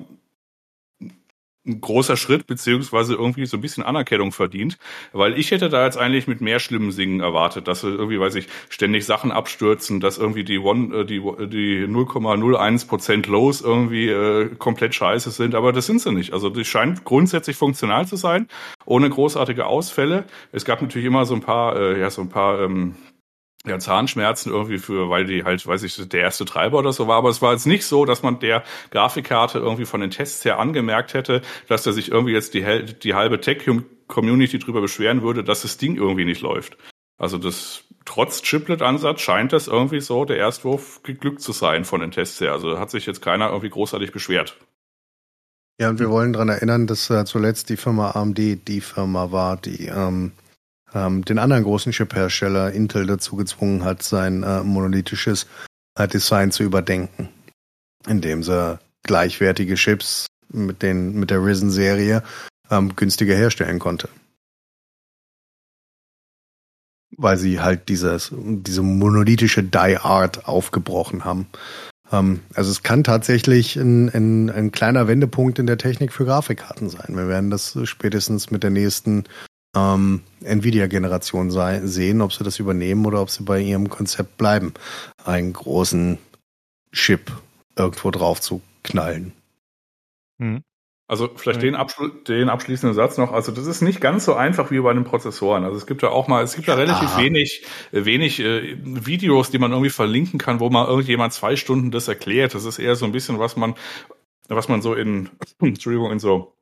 [SPEAKER 3] ein großer Schritt beziehungsweise irgendwie so ein bisschen Anerkennung verdient, weil ich hätte da jetzt eigentlich mit mehr schlimmen Singen erwartet, dass irgendwie, weiß ich, ständig Sachen abstürzen, dass irgendwie die One, äh, die die 0,01 Prozent Lows irgendwie äh, komplett scheiße sind, aber das sind sie nicht. Also die scheint grundsätzlich funktional zu sein, ohne großartige Ausfälle. Es gab natürlich immer so ein paar, äh, ja so ein paar ähm, ja, Zahnschmerzen irgendwie für, weil die halt, weiß ich, der erste Treiber oder so war. Aber es war jetzt nicht so, dass man der Grafikkarte irgendwie von den Tests her angemerkt hätte, dass da sich irgendwie jetzt die, die halbe Tech-Community drüber beschweren würde, dass das Ding irgendwie nicht läuft. Also das, trotz Chiplet-Ansatz scheint das irgendwie so der Erstwurf geglückt zu sein von den Tests her. Also hat sich jetzt keiner irgendwie großartig beschwert.
[SPEAKER 4] Ja, und wir wollen daran erinnern, dass äh, zuletzt die Firma AMD die Firma war, die ähm, ähm, den anderen großen Chip-Hersteller Intel dazu gezwungen hat, sein äh, monolithisches äh, Design zu überdenken, indem sie gleichwertige Chips mit den mit der Risen-Serie ähm, günstiger herstellen konnte. Weil sie halt dieses, diese monolithische Die-Art aufgebrochen haben. Ähm, also es kann tatsächlich ein, ein, ein kleiner Wendepunkt in der Technik für Grafikkarten sein. Wir werden das spätestens mit der nächsten ähm, Nvidia-Generation sehen, ob sie das übernehmen oder ob sie bei ihrem Konzept bleiben, einen großen Chip irgendwo drauf zu knallen.
[SPEAKER 3] Mhm. Also vielleicht den, abschli den abschließenden Satz noch. Also das ist nicht ganz so einfach wie bei den Prozessoren. Also es gibt ja auch mal, es gibt ja relativ Aha. wenig, wenig äh, Videos, die man irgendwie verlinken kann, wo mal irgendjemand zwei Stunden das erklärt. Das ist eher so ein bisschen, was man, was man so in, Entschuldigung, in so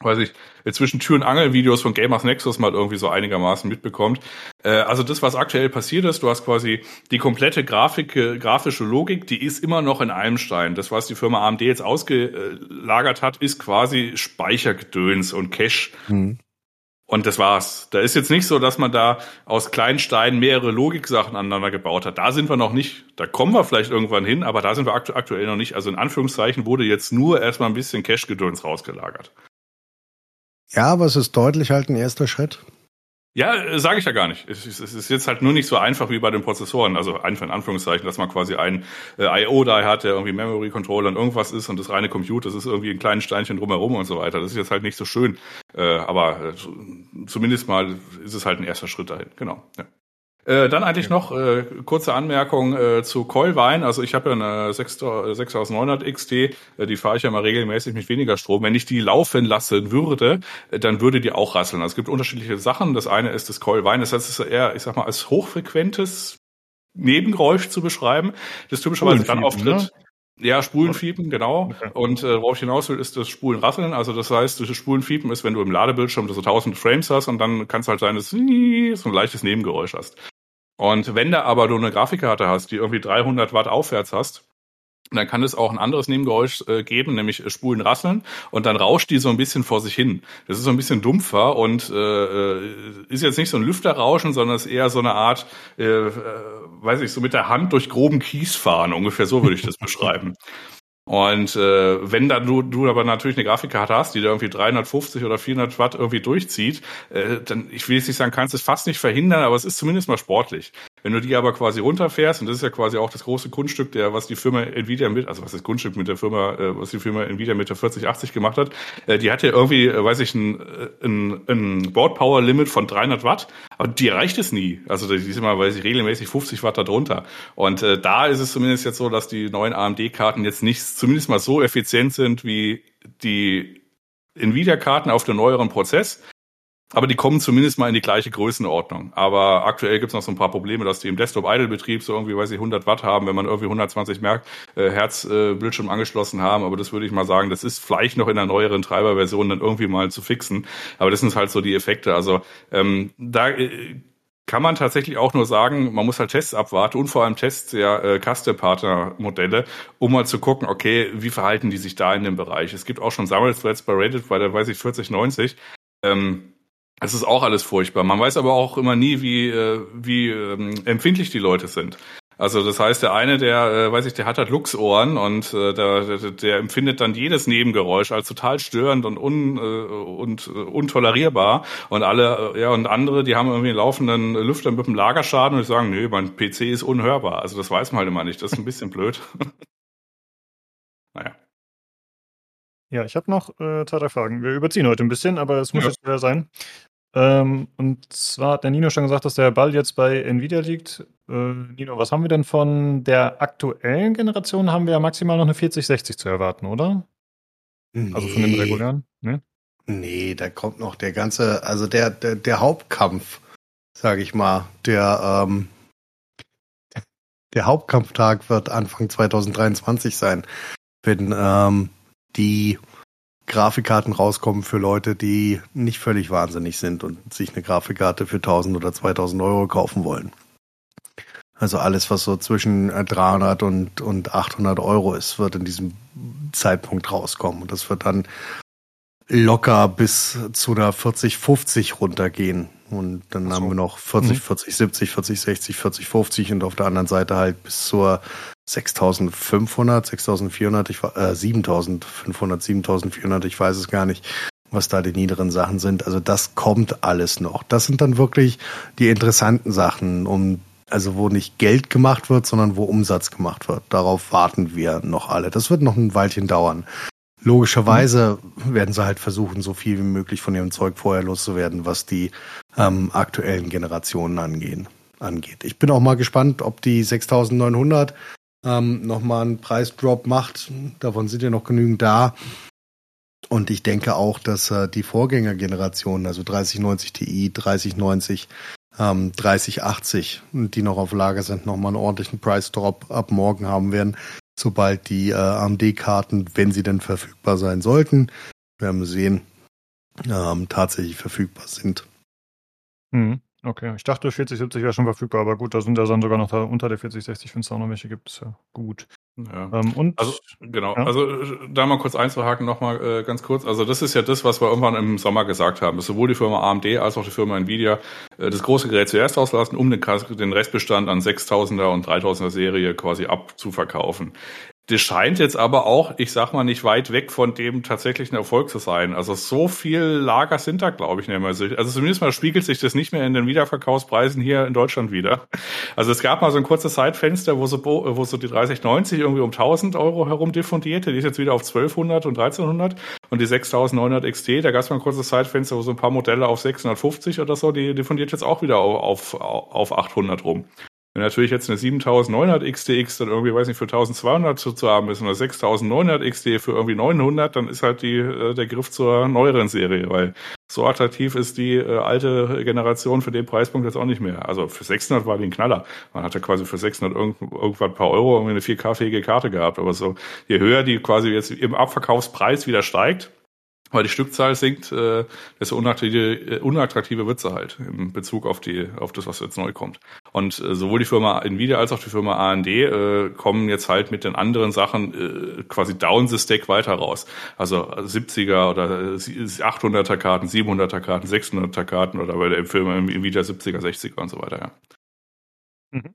[SPEAKER 3] weiß ich, zwischen Tür und Angel Videos von Gamers Nexus mal irgendwie so einigermaßen mitbekommt. Äh, also das, was aktuell passiert ist, du hast quasi die komplette Grafik, äh, grafische Logik, die ist immer noch in einem Stein. Das, was die Firma AMD jetzt ausgelagert hat, ist quasi Speichergedöns und Cache. Mhm. Und das war's. Da ist jetzt nicht so, dass man da aus kleinen Steinen mehrere Logiksachen aneinander gebaut hat. Da sind wir noch nicht. Da kommen wir vielleicht irgendwann hin, aber da sind wir aktu aktuell noch nicht. Also in Anführungszeichen wurde jetzt nur erstmal ein bisschen Cache-Gedöns rausgelagert.
[SPEAKER 4] Ja, aber es ist deutlich halt ein erster Schritt.
[SPEAKER 3] Ja, äh, sage ich ja gar nicht. Es ist jetzt halt nur nicht so einfach wie bei den Prozessoren. Also einfach in Anführungszeichen, dass man quasi ein äh, I.O. da hat, der irgendwie Memory Controller und irgendwas ist und das reine Computer, das ist irgendwie ein kleines Steinchen drumherum und so weiter. Das ist jetzt halt nicht so schön. Äh, aber äh, zumindest mal ist es halt ein erster Schritt dahin. Genau. Ja. Äh, dann eigentlich noch äh, kurze Anmerkung äh, zu Coilwein. Also ich habe ja eine 6900 XT, äh, die fahre ich ja mal regelmäßig mit weniger Strom. Wenn ich die laufen lassen würde, äh, dann würde die auch rasseln. Also es gibt unterschiedliche Sachen. Das eine ist das Coilwein, das heißt, es ist eher, ich sag mal, als hochfrequentes Nebengeräusch zu beschreiben, das typischerweise dann auftritt. Ne? Ja, Spulenfiepen, genau. Okay. Und äh, worauf ich hinaus will, ist das Spulenrasseln. Also das heißt, das Spulenfiepen ist, wenn du im Ladebildschirm so 1000 Frames hast und dann kann es halt sein, dass du so ein leichtes Nebengeräusch hast. Und wenn da aber du eine Grafikkarte hast, die irgendwie 300 Watt aufwärts hast, dann kann es auch ein anderes Nebengeräusch äh, geben, nämlich äh, Spulen rasseln und dann rauscht die so ein bisschen vor sich hin. Das ist so ein bisschen dumpfer und äh, äh ist jetzt nicht so ein Lüfterrauschen, sondern ist eher so eine Art, äh, äh, weiß ich, so mit der Hand durch groben Kies fahren. Ungefähr so würde ich das beschreiben. Und äh, wenn da du, du aber natürlich eine Grafikkarte hast, die da irgendwie 350 oder 400 Watt irgendwie durchzieht, äh, dann, ich will jetzt nicht sagen, kannst es fast nicht verhindern, aber es ist zumindest mal sportlich. Wenn du die aber quasi runterfährst, und das ist ja quasi auch das große Kunststück, der, was die Firma Nvidia mit, also was das Kunststück mit der Firma, äh, was die Firma Nvidia mit der 4080 gemacht hat, äh, die hat ja irgendwie, äh, weiß ich, ein, äh, ein, ein Board Power Limit von 300 Watt, aber die erreicht es nie. Also die ist immer, weiß ich, regelmäßig 50 Watt darunter. Und äh, da ist es zumindest jetzt so, dass die neuen AMD-Karten jetzt nicht zumindest mal so effizient sind wie die Nvidia-Karten auf dem neueren Prozess. Aber die kommen zumindest mal in die gleiche Größenordnung. Aber aktuell gibt es noch so ein paar Probleme, dass die im Desktop-Idle-Betrieb so irgendwie, weiß ich, 100 Watt haben, wenn man irgendwie 120 Merk, äh, Hertz äh, Bildschirm angeschlossen haben. Aber das würde ich mal sagen, das ist vielleicht noch in der neueren Treiberversion dann irgendwie mal zu fixen. Aber das sind halt so die Effekte. Also ähm, da äh, kann man tatsächlich auch nur sagen, man muss halt Tests abwarten und vor allem Tests der äh, Custom-Partner-Modelle, um mal zu gucken, okay, wie verhalten die sich da in dem Bereich. Es gibt auch schon Sammelthreads bei Reddit, bei der weiß ich 4090. Ähm, es ist auch alles furchtbar. Man weiß aber auch immer nie, wie, äh, wie ähm, empfindlich die Leute sind. Also das heißt, der eine, der, äh, weiß ich, der hat halt Luchsohren und äh, der, der, der empfindet dann jedes Nebengeräusch als total störend und, un, äh, und äh, untolerierbar. Und alle, äh, ja, und andere, die haben irgendwie einen laufenden Lüfter mit einem Lagerschaden und die sagen, nö, mein PC ist unhörbar. Also das weiß man halt immer nicht. Das ist ein bisschen blöd.
[SPEAKER 1] Ja, ich habe noch äh, zwei, drei Fragen. Wir überziehen heute ein bisschen, aber es muss ja. jetzt wieder sein. Ähm, und zwar hat der Nino schon gesagt, dass der Ball jetzt bei Nvidia liegt. Äh, Nino, was haben wir denn von der aktuellen Generation? Haben wir ja maximal noch eine 4060 zu erwarten, oder?
[SPEAKER 4] Nee. Also von den regulären? Nee? Nee, da kommt noch der ganze, also der, der, der Hauptkampf, sage ich mal, der, ähm, der Hauptkampftag wird Anfang 2023 sein, wenn ähm, die Grafikkarten rauskommen für Leute, die nicht völlig wahnsinnig sind und sich eine Grafikkarte für 1000 oder 2000 Euro kaufen wollen. Also alles, was so zwischen 300 und, und 800 Euro ist, wird in diesem Zeitpunkt rauskommen. Und das wird dann locker bis zu einer 40, 50 runtergehen. Und dann so. haben wir noch 40, mhm. 40, 70, 40, 60, 40, 50 und auf der anderen Seite halt bis zur 6500, 6400, ich, äh, 7500, 7400, ich weiß es gar nicht, was da die niederen Sachen sind. Also das kommt alles noch. Das sind dann wirklich die interessanten Sachen, um also wo nicht Geld gemacht wird, sondern wo Umsatz gemacht wird. Darauf warten wir noch alle. Das wird noch ein Weilchen dauern. Logischerweise werden sie halt versuchen, so viel wie möglich von ihrem Zeug vorher loszuwerden, was die ähm, aktuellen Generationen angehen, angeht. Ich bin auch mal gespannt, ob die 6900 ähm, nochmal einen Preisdrop macht. Davon sind ja noch genügend da. Und ich denke auch, dass äh, die Vorgängergenerationen, also 3090 Ti, 3090, ähm, 3080, die noch auf Lager sind, nochmal einen ordentlichen Price-Drop ab morgen haben werden, sobald die äh, AMD-Karten, wenn sie denn verfügbar sein sollten, werden wir sehen, ähm, tatsächlich verfügbar sind.
[SPEAKER 1] Mhm. Okay, ich dachte 4070 wäre schon verfügbar, aber gut, da sind ja dann sogar noch da unter der 4060, wenn es da noch welche gibt, ist ja gut.
[SPEAKER 3] Ja. Ähm, also genau, ja. also da mal kurz einzuhaken nochmal äh, ganz kurz. Also das ist ja das, was wir irgendwann im Sommer gesagt haben, dass sowohl die Firma AMD als auch die Firma Nvidia äh, das große Gerät zuerst auslassen, um den, den Restbestand an 6000er und 3000er Serie quasi abzuverkaufen. Das scheint jetzt aber auch, ich sag mal, nicht weit weg von dem tatsächlichen Erfolg zu sein. Also so viel Lager sind da, glaube ich, nicht mehr. Also zumindest mal spiegelt sich das nicht mehr in den Wiederverkaufspreisen hier in Deutschland wieder. Also es gab mal so ein kurzes Zeitfenster, wo so, wo so die 3090 irgendwie um 1000 Euro herum diffundierte. Die ist jetzt wieder auf 1200 und 1300. Und die 6900 XT, da gab es mal ein kurzes Zeitfenster, wo so ein paar Modelle auf 650 oder so, die diffundiert jetzt auch wieder auf, auf, auf 800 rum. Wenn natürlich jetzt eine 7900 XTX dann irgendwie, weiß nicht, für 1200 zu, zu haben ist oder 6900 XT für irgendwie 900, dann ist halt die, äh, der Griff zur neueren Serie, weil so attraktiv ist die äh, alte Generation für den Preispunkt jetzt auch nicht mehr. Also für 600 war die ein Knaller. Man hat ja quasi für 600 irgend, irgendwann ein paar Euro irgendwie eine 4K-fähige Karte gehabt. Aber so, je höher die quasi jetzt im Abverkaufspreis wieder steigt, weil die Stückzahl sinkt, äh, desto äh, unattraktiver wird sie halt im Bezug auf die auf das, was jetzt neu kommt. Und äh, sowohl die Firma Nvidia als auch die Firma AMD äh, kommen jetzt halt mit den anderen Sachen äh, quasi down the stack weiter raus. Also 70er oder 800er Karten, 700er Karten, 600er Karten oder bei der Firma Nvidia 70er, 60er und so weiter. Ja.
[SPEAKER 1] Mhm.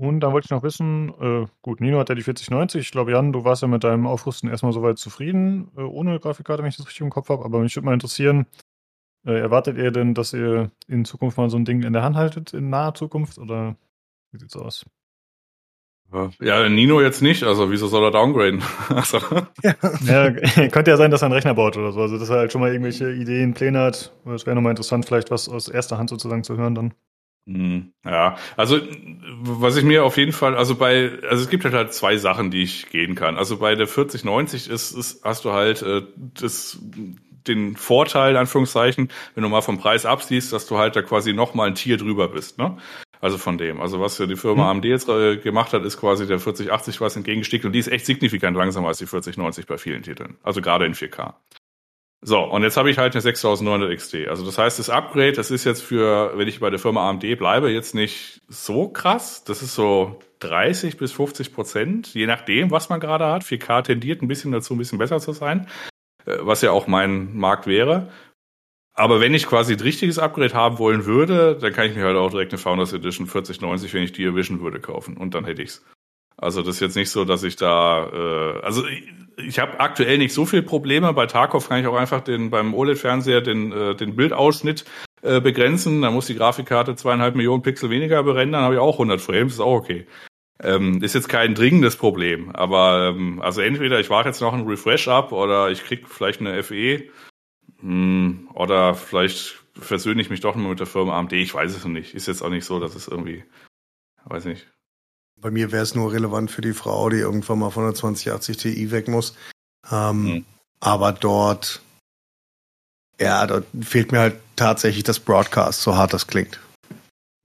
[SPEAKER 1] Und dann wollte ich noch wissen, äh, gut, Nino hat ja die 4090. Ich glaube, Jan, du warst ja mit deinem Aufrüsten erstmal soweit zufrieden, äh, ohne Grafikkarte, wenn ich das richtig im Kopf habe. Aber mich würde mal interessieren, äh, erwartet ihr denn, dass ihr in Zukunft mal so ein Ding in der Hand haltet, in naher Zukunft? Oder wie sieht's aus?
[SPEAKER 3] Ja, Nino jetzt nicht, also wieso soll er downgraden?
[SPEAKER 1] also. ja. ja, könnte ja sein, dass er einen Rechner baut oder so. Also, dass er halt schon mal irgendwelche Ideen, Pläne hat. Es wäre nochmal interessant, vielleicht was aus erster Hand sozusagen zu hören dann.
[SPEAKER 3] Hm, ja, also was ich mir auf jeden Fall, also bei, also es gibt halt, halt zwei Sachen, die ich gehen kann. Also bei der 4090 ist, ist hast du halt äh, das den Vorteil, in Anführungszeichen, wenn du mal vom Preis absiehst, dass du halt da quasi noch mal ein Tier drüber bist, ne? Also von dem. Also was ja die Firma mhm. AMD jetzt äh, gemacht hat, ist quasi der 4080 was entgegengestiegen und die ist echt signifikant langsamer als die 4090 bei vielen Titeln. Also gerade in 4K. So, und jetzt habe ich halt eine 6900 XT. Also das heißt, das Upgrade, das ist jetzt für, wenn ich bei der Firma AMD bleibe, jetzt nicht so krass. Das ist so 30 bis 50 Prozent, je nachdem, was man gerade hat. 4K tendiert ein bisschen dazu, ein bisschen besser zu sein, äh, was ja auch mein Markt wäre. aber wenn ich quasi ein richtiges Upgrade haben wollen würde, dann kann ich mir halt auch direkt eine Founders Edition 4090, wenn ich die erwischen würde, kaufen. Und dann hätte ich's. Also das ist jetzt nicht so, dass ich da, äh, also ich, ich habe aktuell nicht so viel Probleme. Bei Tarkov kann ich auch einfach den beim OLED-Fernseher den, äh, den Bildausschnitt äh, begrenzen. Da muss die Grafikkarte zweieinhalb Millionen Pixel weniger berendern, habe ich auch 100 Frames, ist auch okay. Ähm, ist jetzt kein dringendes Problem, aber ähm, also entweder ich warte jetzt noch einen Refresh ab oder ich krieg vielleicht eine FE mh, hm, oder vielleicht versöhne ich mich doch mal mit der Firma AMD. Ich weiß es noch nicht. Ist jetzt auch nicht so, dass es irgendwie, weiß nicht.
[SPEAKER 4] Bei mir wäre es nur relevant für die Frau, die irgendwann mal von der 2080 Ti weg muss. Ähm, hm. Aber dort, ja, dort fehlt mir halt tatsächlich das Broadcast, so hart das klingt.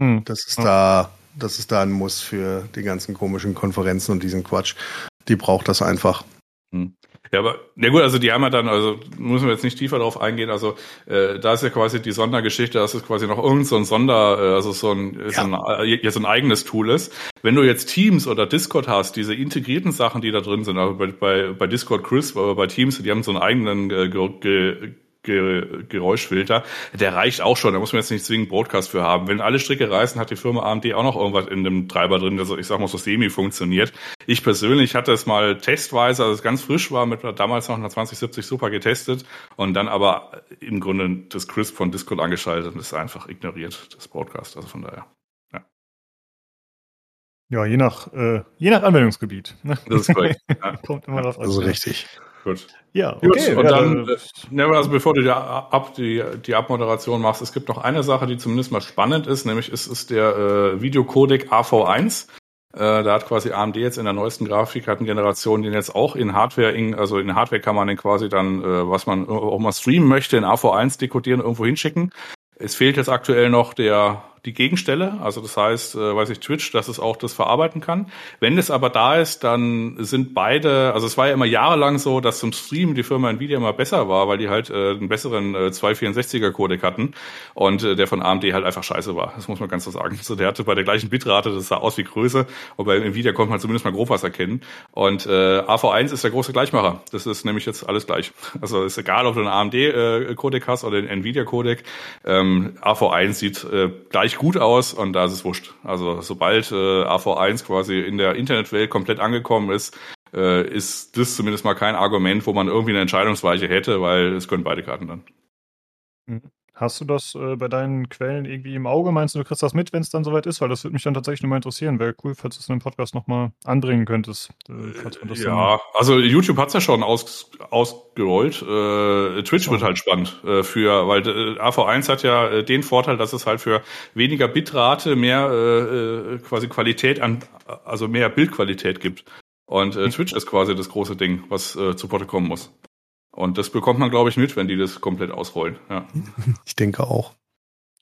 [SPEAKER 4] Hm. Das ist hm. da, das ist da ein Muss für die ganzen komischen Konferenzen und diesen Quatsch. Die braucht das einfach.
[SPEAKER 3] Ja, aber ja gut, also die haben ja dann, also müssen wir jetzt nicht tiefer darauf eingehen, also äh, da ist ja quasi die Sondergeschichte, dass es quasi noch irgend so ein Sonder, äh, also so ein, ja. so ein, äh, so ein eigenes Tool ist. Wenn du jetzt Teams oder Discord hast, diese integrierten Sachen, die da drin sind, also bei, bei, bei Discord Crisp, aber bei Teams, die haben so einen eigenen äh, ge, Geräuschfilter, der reicht auch schon. Da muss man jetzt nicht zwingend Broadcast für haben. Wenn alle Stricke reißen, hat die Firma AMD auch noch irgendwas in dem Treiber drin, das ich sag mal so semi funktioniert. Ich persönlich hatte es mal testweise, als es ganz frisch war, mit damals noch einer 2070 Super getestet und dann aber im Grunde das Crisp von Discord angeschaltet und ist einfach ignoriert, das Broadcast. Also von daher. Ja,
[SPEAKER 1] ja je nach, äh, je nach Anwendungsgebiet.
[SPEAKER 3] Ne? Das ist korrekt. Ja.
[SPEAKER 4] Kommt immer drauf an. Also richtig.
[SPEAKER 3] Gut. Ja, okay. Gut, und ja, dann, dann, also bevor du die, ab, die, die Abmoderation machst, es gibt noch eine Sache, die zumindest mal spannend ist, nämlich ist, ist der äh, Videocodec AV1. Äh, da hat quasi AMD jetzt in der neuesten Grafikkartengeneration den jetzt auch in Hardware, in, also in Hardware kann man den quasi dann, äh, was man auch mal streamen möchte, in AV1 dekodieren, irgendwo hinschicken. Es fehlt jetzt aktuell noch der die Gegenstelle, also das heißt, äh, weiß ich, Twitch, dass es auch das verarbeiten kann. Wenn es aber da ist, dann sind beide, also es war ja immer jahrelang so, dass zum Stream die Firma Nvidia immer besser war, weil die halt äh, einen besseren äh, 264er Codec hatten und äh, der von AMD halt einfach scheiße war. Das muss man ganz so sagen. Also der hatte bei der gleichen Bitrate, das sah aus wie Größe, und bei Nvidia konnte man zumindest mal grob was erkennen. Und äh, AV1 ist der große Gleichmacher. Das ist nämlich jetzt alles gleich. Also ist egal, ob du einen AMD äh, hast oder den Nvidia Codec. Ähm, AV1 sieht äh, gleich gut aus und da ist es wurscht. Also sobald äh, AV1 quasi in der Internetwelt komplett angekommen ist, äh, ist das zumindest mal kein Argument, wo man irgendwie eine Entscheidungsweiche hätte, weil es können beide Karten dann.
[SPEAKER 1] Mhm. Hast du das äh, bei deinen Quellen irgendwie im Auge? Meinst du, du kriegst das mit, wenn es dann soweit ist? Weil das würde mich dann tatsächlich nochmal interessieren. Wäre cool, falls du es in dem Podcast nochmal anbringen könntest.
[SPEAKER 3] Äh, ja, also YouTube hat es ja schon aus, ausgerollt. Äh, Twitch oh. wird halt spannend äh, für, weil äh, AV1 hat ja äh, den Vorteil, dass es halt für weniger Bitrate mehr äh, quasi Qualität an, also mehr Bildqualität gibt. Und hm. Twitch ist quasi das große Ding, was zu Potte kommen muss. Und das bekommt man, glaube ich, mit, wenn die das komplett ausrollen. Ja.
[SPEAKER 4] Ich denke auch.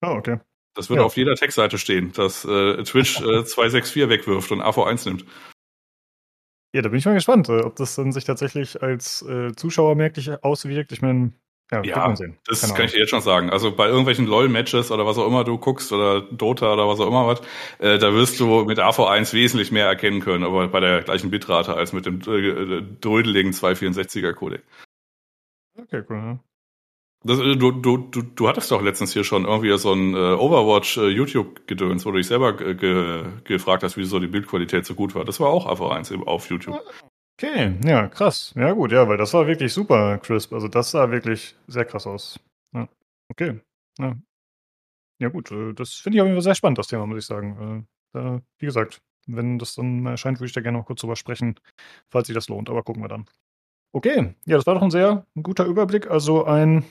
[SPEAKER 1] Oh, okay.
[SPEAKER 3] Das wird ja. auf jeder Textseite stehen, dass äh, Twitch äh, 264 wegwirft und AV1 nimmt.
[SPEAKER 1] Ja, da bin ich mal gespannt, äh, ob das dann sich tatsächlich als äh, Zuschauer merklich auswirkt. Ich meine,
[SPEAKER 3] ja, ja das Keine kann ich dir jetzt schon sagen. Also bei irgendwelchen LOL-Matches oder was auch immer du guckst oder Dota oder was auch immer was, äh, da wirst du mit AV1 wesentlich mehr erkennen können, aber bei der gleichen Bitrate als mit dem äh, drödeligen 264er Codec. Okay, cool. Ja. Das, äh, du, du, du, du hattest doch letztens hier schon irgendwie so ein äh, Overwatch äh, YouTube-Gedöns, wo du dich selber ge gefragt hast, wieso die Bildqualität so gut war. Das war auch einfach eins auf YouTube.
[SPEAKER 1] Okay, ja, krass. Ja, gut, ja, weil das war wirklich super crisp. Also das sah wirklich sehr krass aus. Ja. Okay. Ja, ja gut, das finde ich auf jeden Fall sehr spannend, das Thema, muss ich sagen. Da, wie gesagt, wenn das dann erscheint, würde ich da gerne noch kurz drüber sprechen, falls sich das lohnt. Aber gucken wir dann. Okay, ja, das war doch ein sehr guter Überblick. Also ein,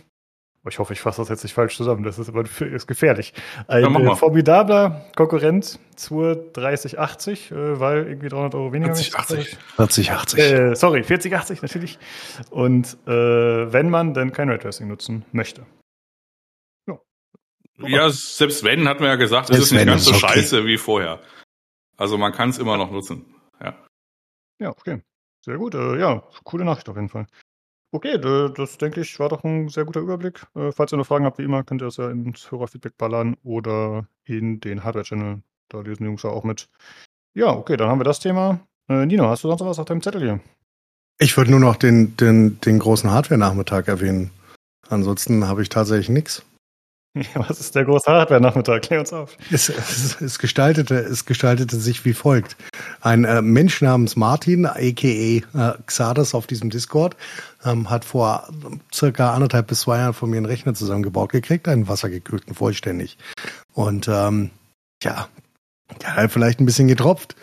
[SPEAKER 1] oh, ich hoffe, ich fasse das jetzt nicht falsch zusammen, das ist aber ist gefährlich. Ein ja, äh, formidabler Konkurrent zur 3080, äh, weil irgendwie 300 Euro weniger.
[SPEAKER 4] 4080. 4080.
[SPEAKER 1] Äh, sorry, 4080 natürlich. Und äh, wenn man denn kein Raytracing nutzen möchte.
[SPEAKER 3] Ja, ja selbst wenn, hat man ja gesagt, es ist nicht ganz so okay. scheiße wie vorher. Also man kann es immer noch nutzen. Ja.
[SPEAKER 1] Ja, okay. Sehr gut, äh, ja, coole Nachricht auf jeden Fall. Okay, das denke ich, war doch ein sehr guter Überblick. Äh, falls ihr noch Fragen habt, wie immer, könnt ihr das ja ins Hörerfeedback ballern oder in den Hardware-Channel. Da lesen die Jungs ja auch mit. Ja, okay, dann haben wir das Thema. Äh, Nino, hast du sonst noch was auf deinem Zettel hier?
[SPEAKER 4] Ich würde nur noch den, den, den großen Hardware-Nachmittag erwähnen. Ansonsten habe ich tatsächlich nichts.
[SPEAKER 1] Was ist der große Hardware-Nachmittag? Klär uns auf.
[SPEAKER 4] Es, es, es, gestaltete, es gestaltete sich wie folgt. Ein äh, Mensch namens Martin, a.k.a. Äh, Xardas auf diesem Discord, ähm, hat vor circa anderthalb bis zwei Jahren von mir einen Rechner zusammengebaut gekriegt, einen wassergekühlten, vollständig. Und ähm, ja, der hat vielleicht ein bisschen getropft.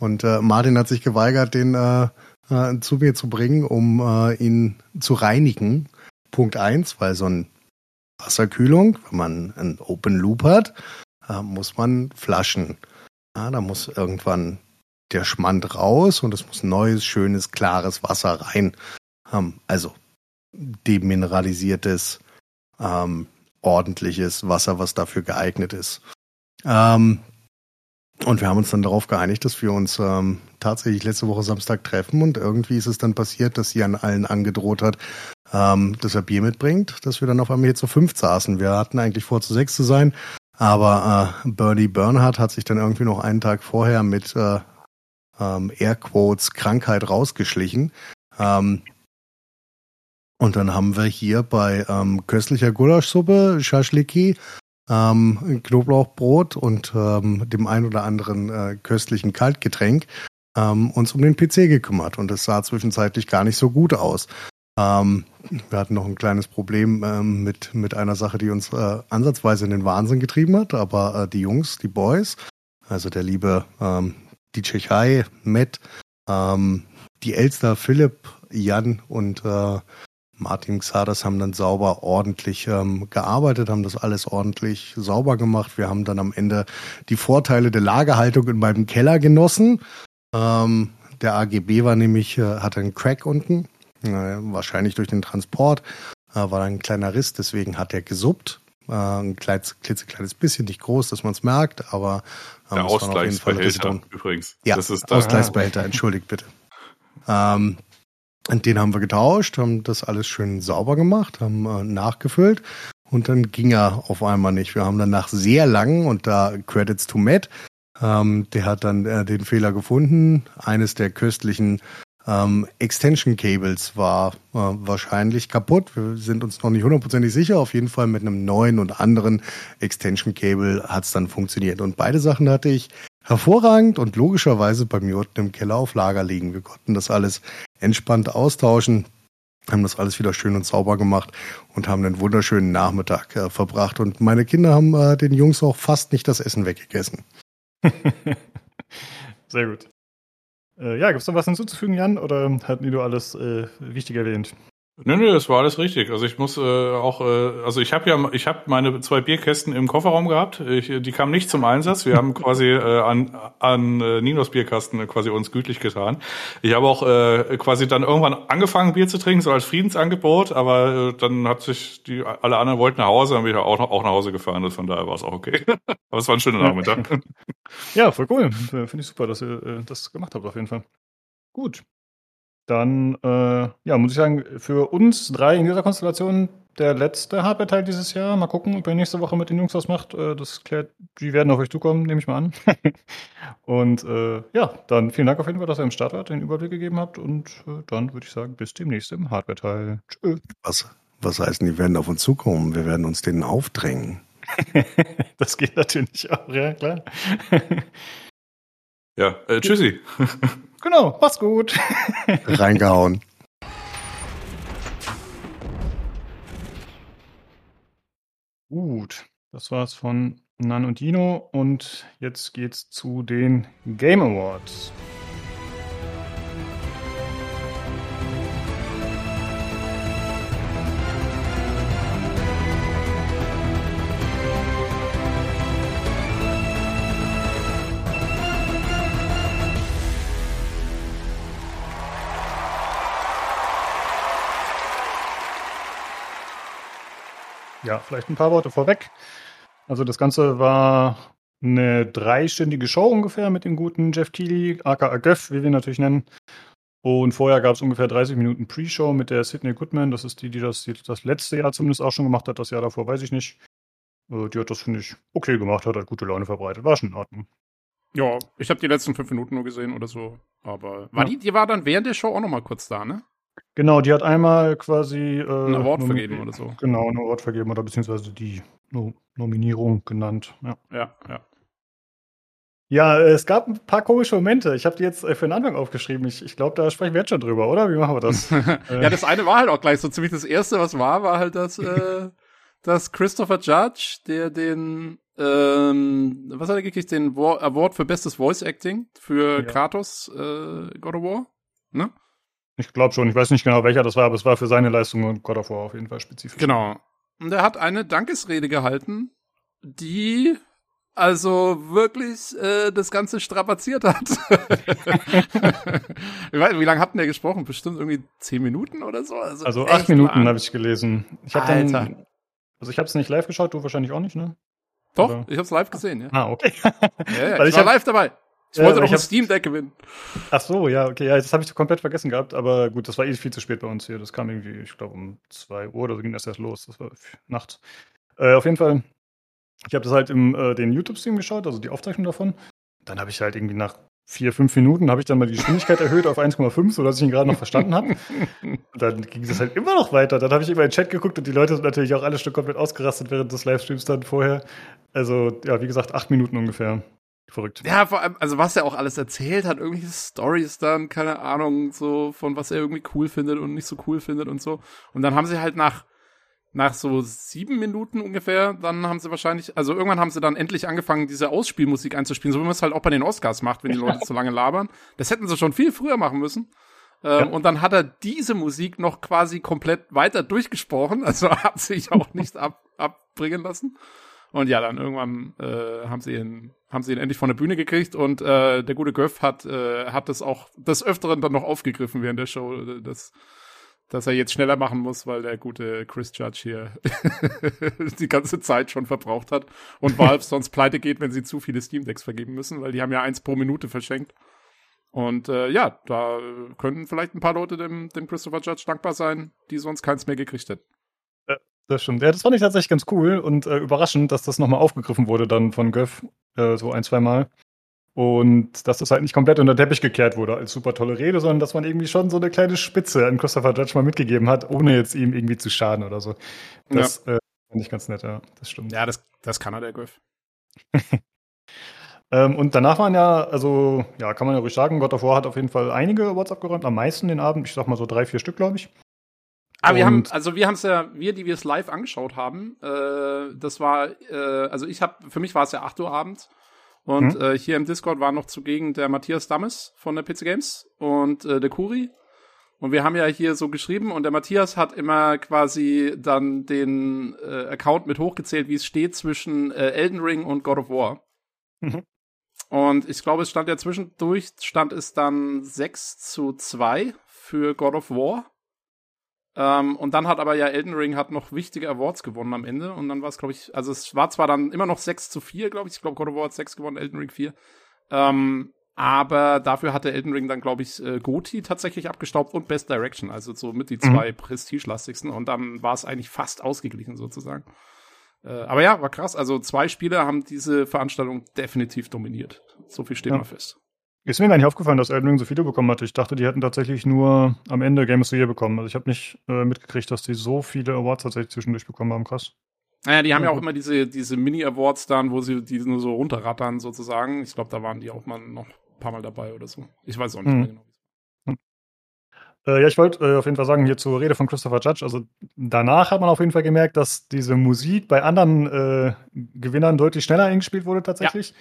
[SPEAKER 4] Und äh, Martin hat sich geweigert, den äh, äh, zu mir zu bringen, um äh, ihn zu reinigen. Punkt eins, weil so ein Wasserkühlung, wenn man einen Open Loop hat, äh, muss man flaschen. Ja, da muss irgendwann der Schmand raus und es muss neues, schönes, klares Wasser rein. Ähm, also demineralisiertes, ähm, ordentliches Wasser, was dafür geeignet ist. Ähm, und wir haben uns dann darauf geeinigt, dass wir uns ähm, tatsächlich letzte Woche Samstag treffen und irgendwie ist es dann passiert, dass sie an allen angedroht hat, ähm, dass er Bier mitbringt, dass wir dann auf einmal hier zu fünf saßen. Wir hatten eigentlich vor, zu sechs zu sein, aber äh, Bernie Bernhardt hat sich dann irgendwie noch einen Tag vorher mit äh, ähm, Airquotes Krankheit rausgeschlichen. Ähm, und dann haben wir hier bei ähm, köstlicher Gulaschsuppe, Schaschliki, ähm, Knoblauchbrot und ähm, dem ein oder anderen äh, köstlichen Kaltgetränk ähm, uns um den PC gekümmert. Und es sah zwischenzeitlich gar nicht so gut aus. Ähm, wir hatten noch ein kleines Problem ähm, mit, mit einer Sache, die uns äh, ansatzweise in den Wahnsinn getrieben hat, aber äh, die Jungs, die Boys, also der liebe ähm, DJ Chai, Matt, ähm, die Elster, Philipp, Jan und äh, Martin Xardas haben dann sauber ordentlich ähm, gearbeitet, haben das alles ordentlich sauber gemacht. Wir haben dann am Ende die Vorteile der Lagerhaltung in meinem Keller genossen. Ähm, der AGB war nämlich, äh, hatte einen Crack unten äh, wahrscheinlich durch den Transport äh, war da ein kleiner Riss, deswegen hat er gesuppt. Äh, ein kleines, klitzekleines bisschen, nicht groß, dass man es merkt, aber
[SPEAKER 3] ähm, der Ausgleichsbehälter übrigens.
[SPEAKER 4] Ja, das ist Ausgleichsbehälter, entschuldigt bitte. Ähm, und den haben wir getauscht, haben das alles schön sauber gemacht, haben äh, nachgefüllt und dann ging er auf einmal nicht. Wir haben dann nach sehr langen und da Credits to Matt, ähm, der hat dann äh, den Fehler gefunden, eines der köstlichen ähm, Extension Cables war äh, wahrscheinlich kaputt. Wir sind uns noch nicht hundertprozentig sicher. Auf jeden Fall mit einem neuen und anderen Extension Cable hat es dann funktioniert. Und beide Sachen hatte ich hervorragend und logischerweise bei mir unten im Keller auf Lager liegen. Wir konnten das alles entspannt austauschen, haben das alles wieder schön und sauber gemacht und haben einen wunderschönen Nachmittag äh, verbracht. Und meine Kinder haben äh, den Jungs auch fast nicht das Essen weggegessen.
[SPEAKER 1] Sehr gut. Äh, ja, gibt es noch was hinzuzufügen, Jan? Oder die nur alles äh, wichtig erwähnt?
[SPEAKER 3] Nö, nö, das war alles richtig. Also ich muss äh, auch, äh, also ich habe ja, ich habe meine zwei Bierkästen im Kofferraum gehabt. Ich, die kamen nicht zum Einsatz. Wir haben quasi äh, an, an äh, Ninos Bierkasten quasi uns gütlich getan. Ich habe auch äh, quasi dann irgendwann angefangen Bier zu trinken, so als Friedensangebot. Aber äh, dann hat sich die alle anderen wollten nach Hause, dann bin ich auch, auch nach Hause gefahren. Und von daher war es auch okay. aber es war ein schöner Nachmittag.
[SPEAKER 1] ja, voll cool. Finde ich super, dass ihr äh, das gemacht habt auf jeden Fall. Gut, dann, äh, ja, muss ich sagen, für uns drei in dieser Konstellation der letzte Hardware-Teil dieses Jahr. Mal gucken, ob ihr nächste Woche mit den Jungs was macht. Äh, das klärt, die werden auf euch zukommen, nehme ich mal an. und äh, ja, dann vielen Dank auf jeden Fall, dass ihr im Start wart, den Überblick gegeben habt. Und äh, dann würde ich sagen, bis demnächst im Hardware-Teil.
[SPEAKER 4] Tschö. Was, was heißt, die werden auf uns zukommen? Wir werden uns denen aufdrängen.
[SPEAKER 1] das geht natürlich auch, ja, klar.
[SPEAKER 3] ja, äh, tschüssi.
[SPEAKER 1] Genau, mach's gut.
[SPEAKER 4] Reingehauen.
[SPEAKER 1] Gut, das war's von Nan und Dino und jetzt geht's zu den Game Awards. Ja, vielleicht ein paar Worte vorweg. Also das Ganze war eine dreistündige Show ungefähr mit dem guten Jeff Keighley, aka Göff, wie wir ihn natürlich nennen. Und vorher gab es ungefähr 30 Minuten Pre-Show mit der Sydney Goodman. Das ist die, die das, die das letzte Jahr zumindest auch schon gemacht hat. Das Jahr davor weiß ich nicht. Äh, die hat das, finde ich, okay gemacht, hat halt gute Laune verbreitet. War schon in Ordnung.
[SPEAKER 2] Ja, ich habe die letzten fünf Minuten nur gesehen oder so. Aber war ja. die, die war dann während der Show auch nochmal kurz da, ne?
[SPEAKER 1] Genau, die hat einmal quasi. Äh,
[SPEAKER 2] ein Award vergeben oder so.
[SPEAKER 1] Genau, ein Award vergeben oder beziehungsweise die no Nominierung genannt. Ja,
[SPEAKER 2] ja. ja.
[SPEAKER 1] Ja, es gab ein paar komische Momente. Ich habe die jetzt äh, für den Anfang aufgeschrieben. Ich, ich glaube, da sprechen wir jetzt schon drüber, oder? Wie machen wir das?
[SPEAKER 2] ja, das eine war halt auch gleich so ziemlich das erste, was war, war halt das, äh, dass Christopher Judge, der den, ähm, was hat er gekriegt, den Award für bestes Voice Acting für ja. Kratos, äh, God of War, ne?
[SPEAKER 1] Ich glaube schon. Ich weiß nicht genau, welcher das war, aber es war für seine Leistung und God of War auf jeden Fall spezifisch.
[SPEAKER 2] Genau. Und er hat eine Dankesrede gehalten, die also wirklich äh, das Ganze strapaziert hat. ich weiß, wie lange hat denn der gesprochen? Bestimmt irgendwie zehn Minuten oder so.
[SPEAKER 1] Also, also acht Minuten habe ich gelesen. Ich habe dann, also ich habe es nicht live geschaut, du wahrscheinlich auch nicht, ne?
[SPEAKER 2] Doch, oder? ich habe es live gesehen, ja.
[SPEAKER 1] Ah, okay.
[SPEAKER 2] ja, ja, ich, ich war hab, live dabei. Ich wollte ja, noch ein Steam Deck gewinnen.
[SPEAKER 1] Ach so, ja, okay, ja, das habe ich komplett vergessen gehabt, aber gut, das war eh viel zu spät bei uns hier. Das kam irgendwie, ich glaube, um zwei Uhr oder so ging das erst los. Das war nachts. Äh, auf jeden Fall ich habe das halt im äh, den YouTube-Stream geschaut, also die Aufzeichnung davon. Dann habe ich halt irgendwie nach vier, fünf Minuten habe ich dann mal die Geschwindigkeit erhöht auf 1,5, sodass ich ihn gerade noch verstanden habe. dann ging das halt immer noch weiter. Dann habe ich immer in den Chat geguckt und die Leute sind natürlich auch alle Stück komplett ausgerastet während des Livestreams dann vorher. Also, ja, wie gesagt, acht Minuten ungefähr. Verrückt.
[SPEAKER 2] Ja, vor allem, also was er auch alles erzählt hat, irgendwelche Stories dann, keine Ahnung, so von was er irgendwie cool findet und nicht so cool findet und so. Und dann haben sie halt nach nach so sieben Minuten ungefähr, dann haben sie wahrscheinlich, also irgendwann haben sie dann endlich angefangen, diese Ausspielmusik einzuspielen, so wie man es halt auch bei den Oscars macht, wenn die Leute zu lange labern. Das hätten sie schon viel früher machen müssen. Ähm, ja. Und dann hat er diese Musik noch quasi komplett weiter durchgesprochen, also hat sich auch nicht ab, abbringen lassen. Und ja, dann irgendwann äh, haben sie ihn, haben sie ihn endlich von der Bühne gekriegt und äh, der gute Göff hat, äh, hat das auch des Öfteren dann noch aufgegriffen während der Show. Das dass er jetzt schneller machen muss, weil der gute Chris Judge hier die ganze Zeit schon verbraucht hat und Valve sonst pleite geht, wenn sie zu viele Steam Decks vergeben müssen, weil die haben ja eins pro Minute verschenkt. Und äh, ja, da können vielleicht ein paar Leute dem, dem Christopher Judge dankbar sein, die sonst keins mehr gekriegt hätten.
[SPEAKER 1] Das stimmt. Ja, das fand ich tatsächlich ganz cool und äh, überraschend, dass das nochmal aufgegriffen wurde dann von Göff äh, so ein, zwei Mal. Und dass das halt nicht komplett unter Teppich gekehrt wurde als super tolle Rede, sondern dass man irgendwie schon so eine kleine Spitze an Christopher Judge mal mitgegeben hat, ohne jetzt ihm irgendwie zu schaden oder so. Das ja. äh, finde ich ganz nett, ja. Das stimmt.
[SPEAKER 2] Ja, das, das kann er, der Griff.
[SPEAKER 1] ähm, und danach waren ja, also, ja, kann man ja ruhig sagen, God of War hat auf jeden Fall einige Awards abgeräumt, am meisten den Abend. Ich sag mal so drei, vier Stück, glaube ich.
[SPEAKER 2] Ah, wir haben, also wir haben es ja, wir, die wir es live angeschaut haben, äh, das war, äh, also ich habe, für mich war es ja 8 Uhr abends und mhm. äh, hier im Discord war noch zugegen der Matthias Dammes von der PC Games und äh, der Kuri. Und wir haben ja hier so geschrieben und der Matthias hat immer quasi dann den äh, Account mit hochgezählt, wie es steht zwischen äh, Elden Ring und God of War. Mhm. Und ich glaube, es stand ja zwischendurch, stand es dann 6 zu 2 für God of War. Ähm, und dann hat aber ja Elden Ring hat noch wichtige Awards gewonnen am Ende. Und dann war es, glaube ich, also es war zwar dann immer noch 6 zu 4, glaube ich. Ich glaube, God of War hat 6 gewonnen, Elden Ring 4. Ähm, aber dafür hatte Elden Ring dann, glaube ich, äh, Goti tatsächlich abgestaubt und Best Direction, also so mit die mhm. zwei mhm. prestigelastigsten. Und dann war es eigentlich fast ausgeglichen sozusagen. Äh, aber ja, war krass. Also zwei Spieler haben diese Veranstaltung definitiv dominiert. So viel steht ja. mal fest.
[SPEAKER 1] Ist mir gar nicht aufgefallen, dass Elden Ring so viele bekommen hatte. Ich dachte, die hätten tatsächlich nur am Ende Game of the Year bekommen. Also ich habe nicht äh, mitgekriegt, dass die so viele Awards tatsächlich zwischendurch bekommen haben. Krass.
[SPEAKER 2] Naja, die haben ja, ja auch immer diese, diese Mini-Awards dann, wo sie die nur so runterrattern sozusagen. Ich glaube, da waren die auch mal noch ein paar Mal dabei oder so. Ich weiß auch nicht hm. mehr genau.
[SPEAKER 1] Hm. Äh, ja, ich wollte äh, auf jeden Fall sagen, hier zur Rede von Christopher Judge, also danach hat man auf jeden Fall gemerkt, dass diese Musik bei anderen äh, Gewinnern deutlich schneller eingespielt wurde tatsächlich. Ja.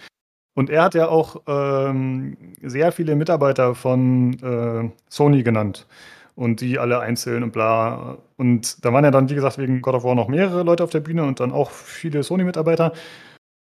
[SPEAKER 1] Und er hat ja auch ähm, sehr viele Mitarbeiter von äh, Sony genannt. Und die alle einzeln und bla. Und da waren ja dann, wie gesagt, wegen God of War noch mehrere Leute auf der Bühne und dann auch viele Sony-Mitarbeiter.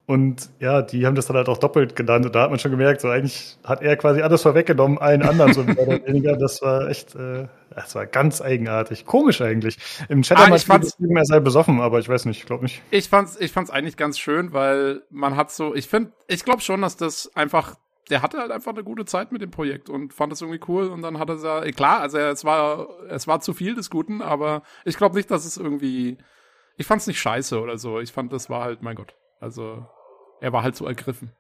[SPEAKER 1] Und ja, die haben das dann halt auch doppelt genannt. Und da hat man schon gemerkt, so eigentlich hat er quasi alles vorweggenommen, allen anderen so mehr oder weniger. Das war echt, äh, das war ganz eigenartig. Komisch eigentlich. Im Chat ah, haben wir er sei besoffen, aber ich weiß nicht, ich glaube nicht.
[SPEAKER 2] Ich fand's, ich fand's eigentlich ganz schön, weil man hat so, ich finde, ich glaube schon, dass das einfach der hatte halt einfach eine gute Zeit mit dem Projekt und fand es irgendwie cool und dann hat er ja, klar, also es war, es war zu viel des Guten, aber ich glaube nicht, dass es irgendwie, ich fand's nicht scheiße oder so. Ich fand, das war halt, mein Gott, also er war halt so ergriffen.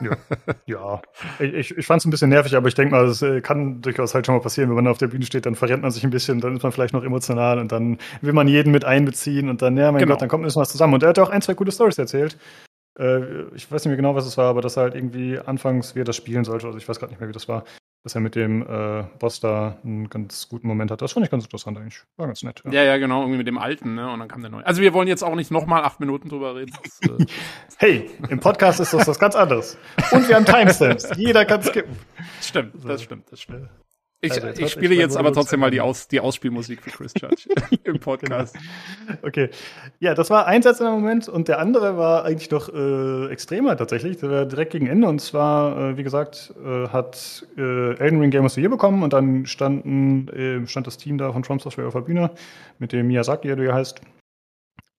[SPEAKER 1] Ja, ja. ich, ich fand es ein bisschen nervig, aber ich denke mal, es äh, kann durchaus halt schon mal passieren, wenn man auf der Bühne steht, dann verrennt man sich ein bisschen, dann ist man vielleicht noch emotional und dann will man jeden mit einbeziehen und dann, ja, mein genau. Gott, dann kommt ein bisschen was zusammen. Und er hat auch ein, zwei gute Stories erzählt. Äh, ich weiß nicht mehr genau, was es war, aber dass er halt irgendwie anfangs, wie er das spielen sollte, also ich weiß gerade nicht mehr, wie das war, dass er mit dem äh, Boss da einen ganz guten Moment hat. Das fand ich ganz interessant eigentlich. War ganz nett.
[SPEAKER 2] Ja, ja, ja genau, irgendwie mit dem alten, ne? Und dann kam der neue. Also wir wollen jetzt auch nicht nochmal acht Minuten drüber reden. Das,
[SPEAKER 1] äh hey, im Podcast ist das was ganz anderes. Und wir haben Timestamps. Jeder kann skippen.
[SPEAKER 2] Stimmt, das stimmt, das stimmt. Ich, also ich spiele jetzt aber trotzdem mal die, Aus, die Ausspielmusik für Chris Judge im Podcast.
[SPEAKER 1] Genau. Okay. Ja, das war ein Satz im Moment und der andere war eigentlich noch äh, extremer tatsächlich. Der war direkt gegen Ende und zwar, äh, wie gesagt, äh, hat äh, Elden Ring Game of the Year bekommen und dann standen, äh, stand das Team da von From Software auf der Bühne mit dem Miyazaki, der du ja heißt,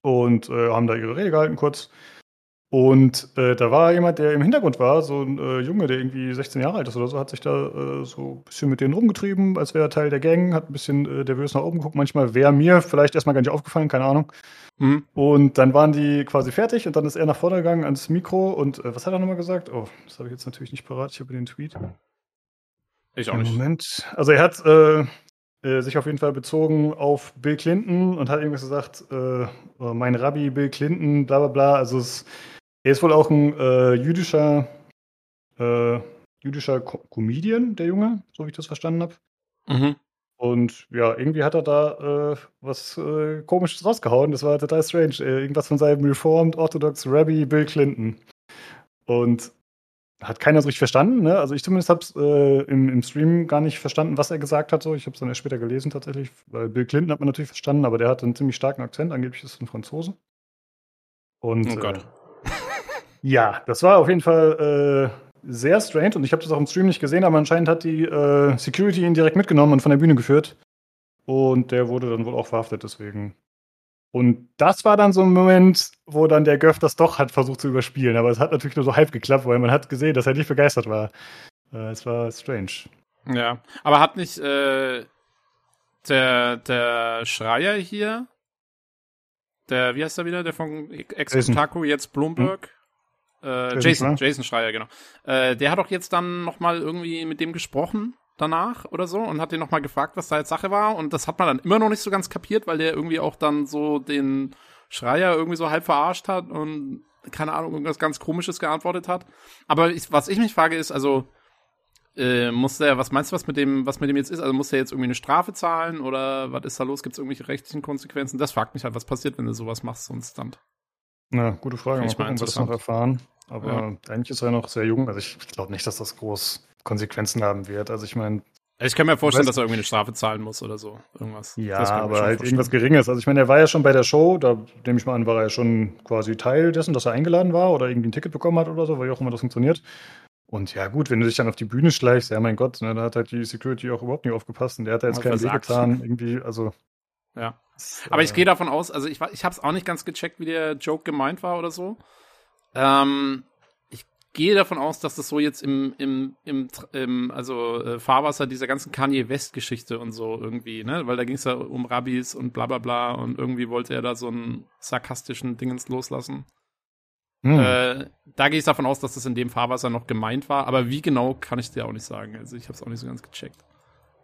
[SPEAKER 1] und äh, haben da ihre Rede gehalten kurz. Und äh, da war jemand, der im Hintergrund war, so ein äh, Junge, der irgendwie 16 Jahre alt ist oder so, hat sich da äh, so ein bisschen mit denen rumgetrieben, als wäre er Teil der Gang, hat ein bisschen äh, nervös nach oben geguckt. Manchmal wäre mir vielleicht erstmal gar nicht aufgefallen, keine Ahnung. Mhm. Und dann waren die quasi fertig und dann ist er nach vorne gegangen ans Mikro und äh, was hat er nochmal gesagt? Oh, das habe ich jetzt natürlich nicht parat, ich habe den Tweet.
[SPEAKER 2] Ich auch nicht.
[SPEAKER 1] Moment. Also er hat äh, äh, sich auf jeden Fall bezogen auf Bill Clinton und hat irgendwas gesagt, äh, mein Rabbi Bill Clinton, bla bla bla. Also es er ist wohl auch ein äh, jüdischer, äh, jüdischer Co Comedian, der Junge, so wie ich das verstanden habe. Mhm. Und ja, irgendwie hat er da äh, was äh, Komisches rausgehauen. Das war total strange. Äh, irgendwas von seinem Reformed Orthodox Rabbi Bill Clinton. Und hat keiner so richtig verstanden. Ne? Also ich zumindest habe es äh, im, im, Stream gar nicht verstanden, was er gesagt hat. So. Ich habe es dann erst später gelesen tatsächlich. Weil Bill Clinton hat man natürlich verstanden, aber der hat einen ziemlich starken Akzent. Angeblich ist es ein Franzose. Und, oh Gott. Ja, das war auf jeden Fall äh, sehr strange und ich habe das auch im Stream nicht gesehen, aber anscheinend hat die äh, Security ihn direkt mitgenommen und von der Bühne geführt. Und der wurde dann wohl auch verhaftet deswegen. Und das war dann so ein Moment, wo dann der Göff das doch hat versucht zu überspielen. Aber es hat natürlich nur so halb geklappt, weil man hat gesehen, dass er nicht begeistert war. Äh, es war strange.
[SPEAKER 2] Ja, aber hat nicht äh, der, der Schreier hier, der, wie heißt er wieder, der von Ex-Taco, jetzt Bloomberg, äh, Jason, Jason Schreier, genau. Äh, der hat doch jetzt dann nochmal irgendwie mit dem gesprochen danach oder so und hat den nochmal gefragt, was da jetzt Sache war. Und das hat man dann immer noch nicht so ganz kapiert, weil der irgendwie auch dann so den Schreier irgendwie so halb verarscht hat und keine Ahnung, irgendwas ganz komisches geantwortet hat. Aber ich, was ich mich frage ist, also äh, muss der, was meinst du, was mit dem, was mit dem jetzt ist? Also muss der jetzt irgendwie eine Strafe zahlen oder was ist da los? Gibt es irgendwelche rechtlichen Konsequenzen? Das fragt mich halt, was passiert, wenn du sowas machst, so ein Stunt.
[SPEAKER 1] Na, gute Frage. Mal gucken, was wir noch erfahren. Aber ja. eigentlich ist er noch sehr jung. Also ich glaube nicht, dass das groß Konsequenzen haben wird. Also ich meine.
[SPEAKER 2] Ich kann mir vorstellen, dass er irgendwie eine Strafe zahlen muss oder so. Irgendwas.
[SPEAKER 1] Ja, aber halt irgendwas Geringes. Also ich meine, er war ja schon bei der Show, da nehme ich mal an, war er ja schon quasi Teil dessen, dass er eingeladen war oder irgendwie ein Ticket bekommen hat oder so, weil auch immer das funktioniert. Und ja, gut, wenn du dich dann auf die Bühne schleichst, ja, mein Gott, ne, da hat halt die Security auch überhaupt nicht aufgepasst und der hat da jetzt keinen Weg getan, irgendwie, also.
[SPEAKER 2] Ja. Aber ich äh, gehe davon aus, also ich, ich habe es auch nicht ganz gecheckt, wie der Joke gemeint war oder so. Ähm, ich gehe davon aus, dass das so jetzt im, im, im, im also äh, Fahrwasser dieser ganzen Kanye West-Geschichte und so irgendwie, ne? Weil da ging es ja um Rabbis und bla bla bla und irgendwie wollte er da so einen sarkastischen Dingens loslassen. Hm. Äh, da gehe ich davon aus, dass das in dem Fahrwasser noch gemeint war, aber wie genau kann ich dir auch nicht sagen. Also ich habe es auch nicht so ganz gecheckt.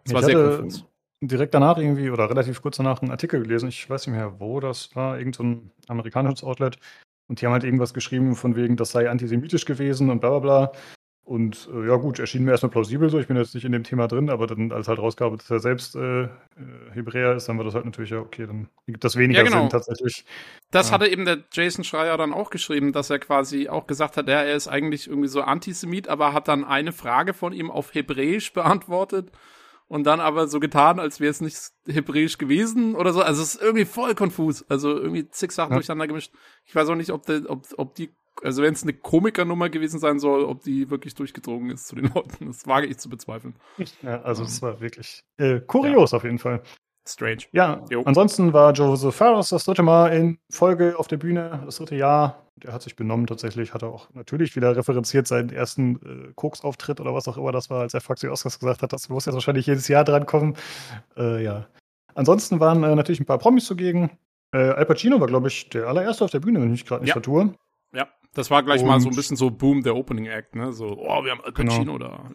[SPEAKER 1] Es war sehr konfus direkt danach irgendwie oder relativ kurz danach einen Artikel gelesen. Ich weiß nicht mehr, wo das war. Irgendein so amerikanisches Outlet. Und die haben halt irgendwas geschrieben von wegen, das sei antisemitisch gewesen und bla bla bla. Und äh, ja gut, erschien mir erstmal plausibel so. Ich bin jetzt nicht in dem Thema drin, aber dann, als halt rauskam, dass er selbst äh, äh, Hebräer ist, dann war das halt natürlich ja okay, dann gibt das weniger ja, genau. Sinn tatsächlich.
[SPEAKER 2] Das ja. hatte eben der Jason Schreier dann auch geschrieben, dass er quasi auch gesagt hat, ja, er ist eigentlich irgendwie so Antisemit, aber hat dann eine Frage von ihm auf Hebräisch beantwortet und dann aber so getan, als wäre es nicht hebräisch gewesen oder so. Also es ist irgendwie voll konfus. Also irgendwie zig Sachen ja. durcheinander gemischt. Ich weiß auch nicht, ob, der, ob, ob die, also wenn es eine Komikernummer gewesen sein soll, ob die wirklich durchgedrungen ist zu den Leuten. Das wage ich zu bezweifeln.
[SPEAKER 1] Ja, also es war wirklich äh, kurios ja. auf jeden Fall.
[SPEAKER 2] Strange.
[SPEAKER 1] Ja, jo. ansonsten war Joseph Farros das dritte Mal in Folge auf der Bühne, das dritte Jahr. Der hat sich benommen tatsächlich, hat er auch natürlich wieder referenziert seinen ersten äh, Koks-Auftritt oder was auch immer das war, als er Foxy Oscars gesagt hat, das muss jetzt wahrscheinlich jedes Jahr drankommen. Äh, ja. Ansonsten waren äh, natürlich ein paar Promis zugegen. Äh, Al Pacino war, glaube ich, der allererste auf der Bühne, wenn ich gerade nicht ja. vertue.
[SPEAKER 2] Ja, Das war gleich und, mal so ein bisschen so Boom der Opening Act, ne? So, oh, wir haben Al genau. Pacino genau. da.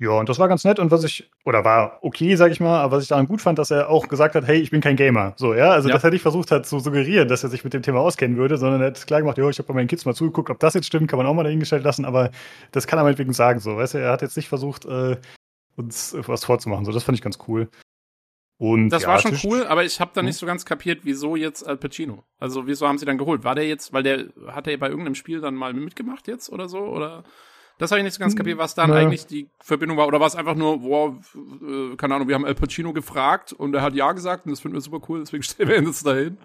[SPEAKER 1] Ja, und das war ganz nett und was ich, oder war okay, sag ich mal, aber was ich daran gut fand, dass er auch gesagt hat, hey, ich bin kein Gamer. So, ja, also ja. dass er nicht versucht hat zu suggerieren, dass er sich mit dem Thema auskennen würde, sondern er hat klar gemacht, ja, ich habe bei meinen Kids mal zugeguckt, ob das jetzt stimmt, kann man auch mal dahingestellt lassen, aber das kann er meinetwegen sagen, so, weißt du, er hat jetzt nicht versucht, äh, uns was vorzumachen, so, das fand ich ganz cool.
[SPEAKER 2] Und das ja, war schon cool, aber ich habe da nicht hm? so ganz kapiert, wieso jetzt Al Pacino. Also wieso haben sie dann geholt? War der jetzt, weil der hat er bei irgendeinem Spiel dann mal mitgemacht jetzt oder so oder? Das habe ich nicht so ganz kapiert, was dann ja. eigentlich die Verbindung war. Oder war es einfach nur, boah, äh, keine Ahnung, wir haben Al Pacino gefragt und er hat Ja gesagt und das finden wir super cool, deswegen stellen wir ihn jetzt dahin.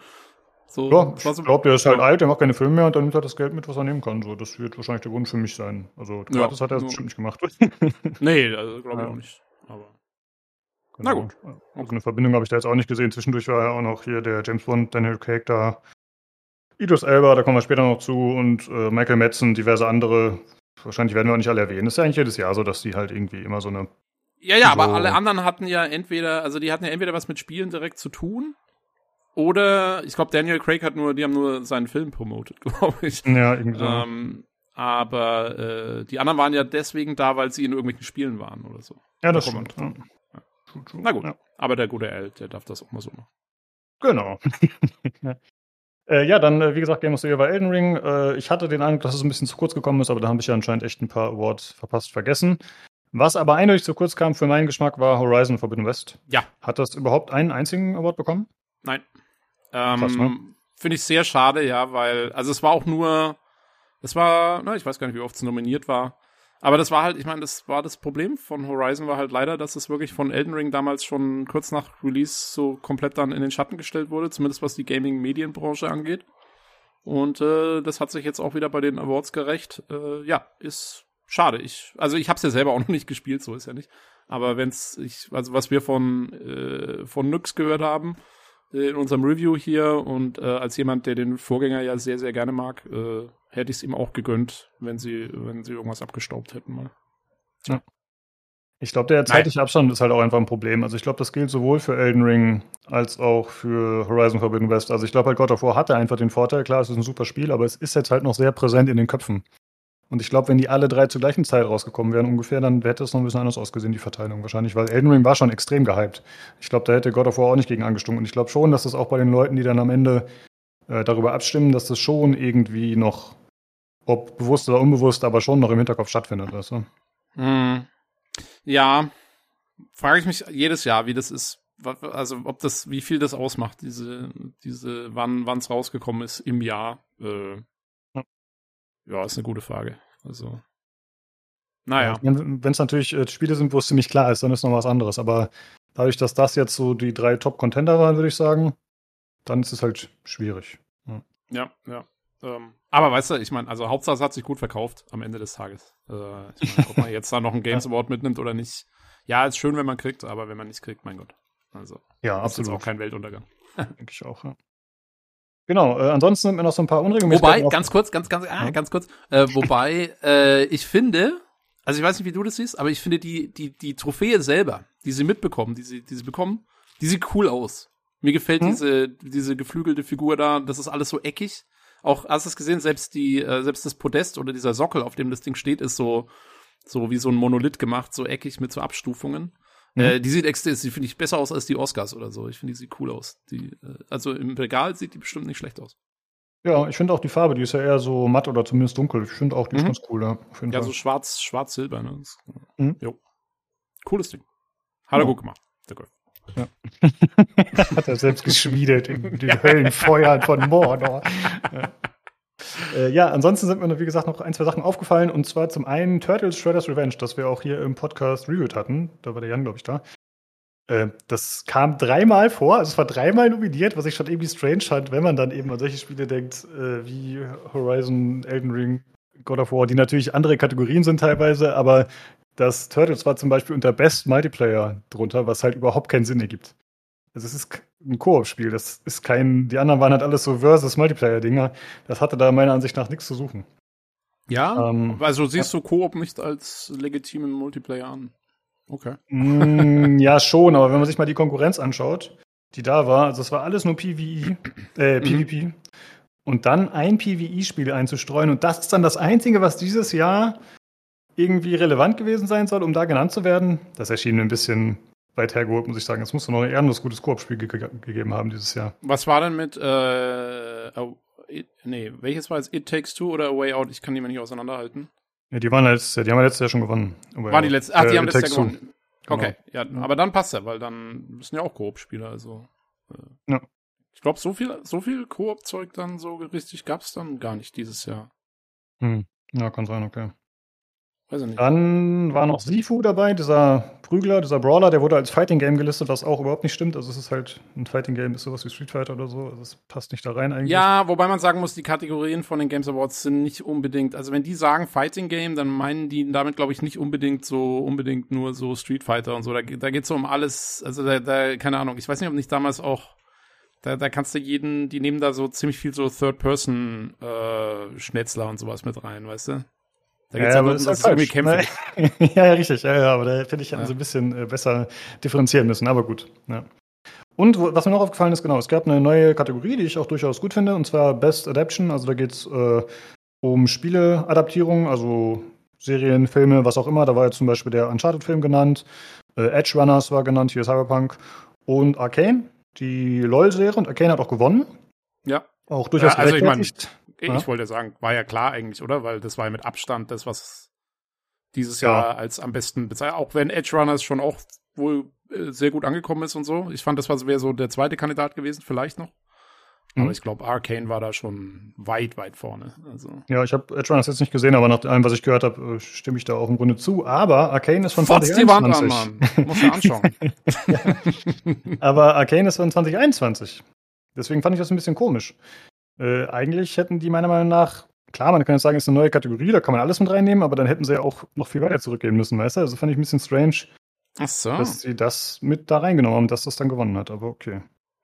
[SPEAKER 1] So, ja, ich so glaube, der ist halt alt, der macht keine Filme mehr und dann nimmt er das Geld mit, was er nehmen kann. So, das wird wahrscheinlich der Grund für mich sein. Also, gratis ja, hat er das bestimmt nicht gemacht.
[SPEAKER 2] nee, also, glaube ich ja. auch nicht. Aber.
[SPEAKER 1] Genau. Na gut. Also eine Verbindung habe ich da jetzt auch nicht gesehen. Zwischendurch war ja auch noch hier der James Bond, Daniel Craig da. Idris Elba, da kommen wir später noch zu. Und äh, Michael Madsen, diverse andere wahrscheinlich werden wir auch nicht alle erwähnen. Das ist ja eigentlich jedes Jahr so, dass die halt irgendwie immer so eine.
[SPEAKER 2] Ja, ja, so aber alle anderen hatten ja entweder, also die hatten ja entweder was mit Spielen direkt zu tun. Oder ich glaube, Daniel Craig hat nur, die haben nur seinen Film promotet, glaube ich.
[SPEAKER 1] Ja, irgendwie so.
[SPEAKER 2] Ähm, aber äh, die anderen waren ja deswegen da, weil sie in irgendwelchen Spielen waren oder so.
[SPEAKER 1] Ja, das da stimmt. Ja.
[SPEAKER 2] Na gut, ja. aber der gute L, der darf das auch mal so machen.
[SPEAKER 1] Genau. Äh, ja, dann, äh, wie gesagt, Game of the Year war Elden Ring. Äh, ich hatte den Eindruck, dass es ein bisschen zu kurz gekommen ist, aber da habe ich ja anscheinend echt ein paar Awards verpasst, vergessen. Was aber eindeutig zu kurz kam für meinen Geschmack, war Horizon Forbidden West.
[SPEAKER 2] Ja.
[SPEAKER 1] Hat das überhaupt einen einzigen Award bekommen?
[SPEAKER 2] Nein. Ähm, ne? Finde ich sehr schade, ja, weil, also es war auch nur, es war, na, ich weiß gar nicht, wie oft es nominiert war. Aber das war halt, ich meine, das war das Problem von Horizon war halt leider, dass es wirklich von Elden Ring damals schon kurz nach Release so komplett dann in den Schatten gestellt wurde, zumindest was die Gaming-Medienbranche angeht. Und äh, das hat sich jetzt auch wieder bei den Awards gerecht. Äh, ja, ist schade. Ich, also ich habe es ja selber auch noch nicht gespielt, so ist ja nicht. Aber wenn's, ich, also was wir von äh, von Nyx gehört haben, in unserem Review hier und äh, als jemand, der den Vorgänger ja sehr, sehr gerne mag, äh, hätte ich es ihm auch gegönnt, wenn sie, wenn sie irgendwas abgestaubt hätten mal.
[SPEAKER 1] Ja. Ich glaube, der zeitliche Abstand ist halt auch einfach ein Problem. Also ich glaube, das gilt sowohl für Elden Ring als auch für Horizon Forbidden West. Also ich glaube halt God of War hatte einfach den Vorteil, klar, es ist ein super Spiel, aber es ist jetzt halt noch sehr präsent in den Köpfen. Und ich glaube, wenn die alle drei zur gleichen Zeit rausgekommen wären, ungefähr, dann hätte es noch ein bisschen anders ausgesehen, die Verteilung wahrscheinlich, weil Elden Ring war schon extrem gehypt. Ich glaube, da hätte God of War auch nicht gegen angestunken. Und ich glaube schon, dass das auch bei den Leuten, die dann am Ende äh, darüber abstimmen, dass das schon irgendwie noch, ob bewusst oder unbewusst, aber schon noch im Hinterkopf stattfindet. Weißt du?
[SPEAKER 2] Hm. Ja, frage ich mich jedes Jahr, wie das ist. Also, ob das, wie viel das ausmacht, diese, diese, wann es rausgekommen ist im Jahr. Äh, ja, ist eine gute Frage. Also. Naja.
[SPEAKER 1] Wenn es natürlich äh, Spiele sind, wo es ziemlich klar ist, dann ist noch was anderes. Aber dadurch, dass das jetzt so die drei Top-Contender waren, würde ich sagen, dann ist es halt schwierig.
[SPEAKER 2] Ja, ja. ja. Ähm, aber weißt du, ich meine, also Hauptsache es hat sich gut verkauft am Ende des Tages. Äh, ich mein, ob man jetzt da noch einen Games Award mitnimmt oder nicht. Ja, ist schön, wenn man kriegt, aber wenn man nichts kriegt, mein Gott. Also,
[SPEAKER 1] ja, absolut.
[SPEAKER 2] ist auch kein Weltuntergang.
[SPEAKER 1] Denke ich auch, ja. Genau, äh, ansonsten sind mir noch so ein paar
[SPEAKER 2] Unregelmäßigkeiten. Wobei, ganz kurz, ganz, ganz, ah, ganz kurz, äh, wobei, äh, ich finde, also ich weiß nicht, wie du das siehst, aber ich finde die, die, die Trophäe selber, die sie mitbekommen, die sie, die sie bekommen, die sieht cool aus. Mir gefällt hm? diese, diese geflügelte Figur da, das ist alles so eckig. Auch, hast du es gesehen, selbst die, äh, selbst das Podest oder dieser Sockel, auf dem das Ding steht, ist so, so wie so ein Monolith gemacht, so eckig mit so Abstufungen. Mhm. Äh, die sieht extrem, die finde ich besser aus als die Oscars oder so. Ich finde, die sieht cool aus. Die, äh, also im Regal sieht die bestimmt nicht schlecht aus.
[SPEAKER 1] Ja, ich finde auch die Farbe, die ist ja eher so matt oder zumindest dunkel. Ich finde auch, die mhm. ist ganz cool, ja.
[SPEAKER 2] Auf jeden ja, Fall. so schwarz, schwarz-silber, ne? Mhm. Jo. Cooles Ding. Hat er gut gemacht, der Golf.
[SPEAKER 1] Ja. Hat er selbst geschmiedet in den Höllenfeuern von Mordor. Ja. Äh, ja, ansonsten sind mir, wie gesagt, noch ein, zwei Sachen aufgefallen. Und zwar zum einen Turtles Shredder's Revenge, das wir auch hier im Podcast reviewed hatten. Da war der Jan, glaube ich, da. Äh, das kam dreimal vor, also es war dreimal nominiert, was ich schon irgendwie strange fand, wenn man dann eben an solche Spiele denkt, äh, wie Horizon, Elden Ring, God of War, die natürlich andere Kategorien sind teilweise, aber das Turtles war zum Beispiel unter Best Multiplayer drunter, was halt überhaupt keinen Sinn ergibt. Also es ist ein Koop-Spiel. Das ist kein. Die anderen waren halt alles so versus Multiplayer-Dinger. Das hatte da meiner Ansicht nach nichts zu suchen.
[SPEAKER 2] Ja, ähm, also siehst ja. du Koop nicht als legitimen Multiplayer an. Okay.
[SPEAKER 1] Mm, ja, schon, aber wenn man sich mal die Konkurrenz anschaut, die da war, also es war alles nur PvE, äh, PvP. Mhm. und dann ein PvE-Spiel einzustreuen. Und das ist dann das Einzige, was dieses Jahr irgendwie relevant gewesen sein soll, um da genannt zu werden. Das erschien mir ein bisschen weit hergeholt, muss ich sagen. Es muss noch ein ehrenlos gutes Koop-Spiel ge gegeben haben dieses Jahr.
[SPEAKER 2] Was war denn mit, äh, oh, it, nee, welches war es? It Takes Two oder A Way Out? Ich kann die mal nicht auseinanderhalten.
[SPEAKER 1] Ja, die waren letztes Jahr, die haben wir letztes Jahr schon gewonnen.
[SPEAKER 2] War die letzte, ach, die äh, haben letztes Jahr gewonnen. Genau. Okay, ja, aber dann passt ja, weil dann sind ja auch Koop-Spieler, also. Äh. Ja. Ich glaube, so viel, so viel Koop-Zeug dann so richtig gab es dann gar nicht dieses Jahr.
[SPEAKER 1] Hm. Ja, kann sein, okay. Dann war noch Sifu dabei, dieser Prügler, dieser Brawler, der wurde als Fighting Game gelistet, was auch überhaupt nicht stimmt. Also es ist halt ein Fighting Game, ist sowas wie Street Fighter oder so. Also es passt nicht da rein eigentlich.
[SPEAKER 2] Ja, wobei man sagen muss, die Kategorien von den Games Awards sind nicht unbedingt. Also wenn die sagen Fighting Game, dann meinen die damit, glaube ich, nicht unbedingt so unbedingt nur so Street Fighter und so. Da, da geht es um alles. Also da, da, keine Ahnung. Ich weiß nicht, ob nicht damals auch da, da kannst du jeden, die nehmen da so ziemlich viel so Third-Person-Schnetzler äh, und sowas mit rein, weißt du?
[SPEAKER 1] Da geht's ja, ja nur um das irgendwie kämpfen. ja, ja, richtig. Ja, ja, aber da hätte ich ja. so ein bisschen äh, besser differenzieren müssen, aber gut. Ja. Und was mir noch aufgefallen ist, genau, es gab eine neue Kategorie, die ich auch durchaus gut finde, und zwar Best Adaption. Also da geht es äh, um Spieleadaptierung, also Serien, Filme, was auch immer. Da war jetzt zum Beispiel der Uncharted-Film genannt, äh, Edge Runners war genannt, hier Cyberpunk und Arcane, die LOL-Serie. Und Arcane hat auch gewonnen.
[SPEAKER 2] Ja.
[SPEAKER 1] Auch durchaus
[SPEAKER 2] ja, also ich meine, ja? Ich wollte sagen, war ja klar eigentlich, oder? Weil das war ja mit Abstand das, was dieses ja. Jahr als am besten bezeichnet. Auch wenn Edge Runners schon auch wohl äh, sehr gut angekommen ist und so. Ich fand, das wäre so der zweite Kandidat gewesen, vielleicht noch. Aber mhm. ich glaube, Arcane war da schon weit, weit vorne. Also.
[SPEAKER 1] Ja, ich habe Edge Runners jetzt nicht gesehen, aber nach allem, was ich gehört habe, äh, stimme ich da auch im Grunde zu. Aber Arcane ist von
[SPEAKER 2] Fotz 2021. die Wand an, Mann. Muss man anschauen.
[SPEAKER 1] ja. Aber Arcane ist von 2021. Deswegen fand ich das ein bisschen komisch. Äh, eigentlich hätten die meiner Meinung nach, klar, man kann jetzt sagen, es ist eine neue Kategorie, da kann man alles mit reinnehmen, aber dann hätten sie ja auch noch viel weiter zurückgehen müssen, weißt du? Also fand ich ein bisschen strange,
[SPEAKER 2] so.
[SPEAKER 1] dass sie das mit da reingenommen haben, dass das dann gewonnen hat, aber okay.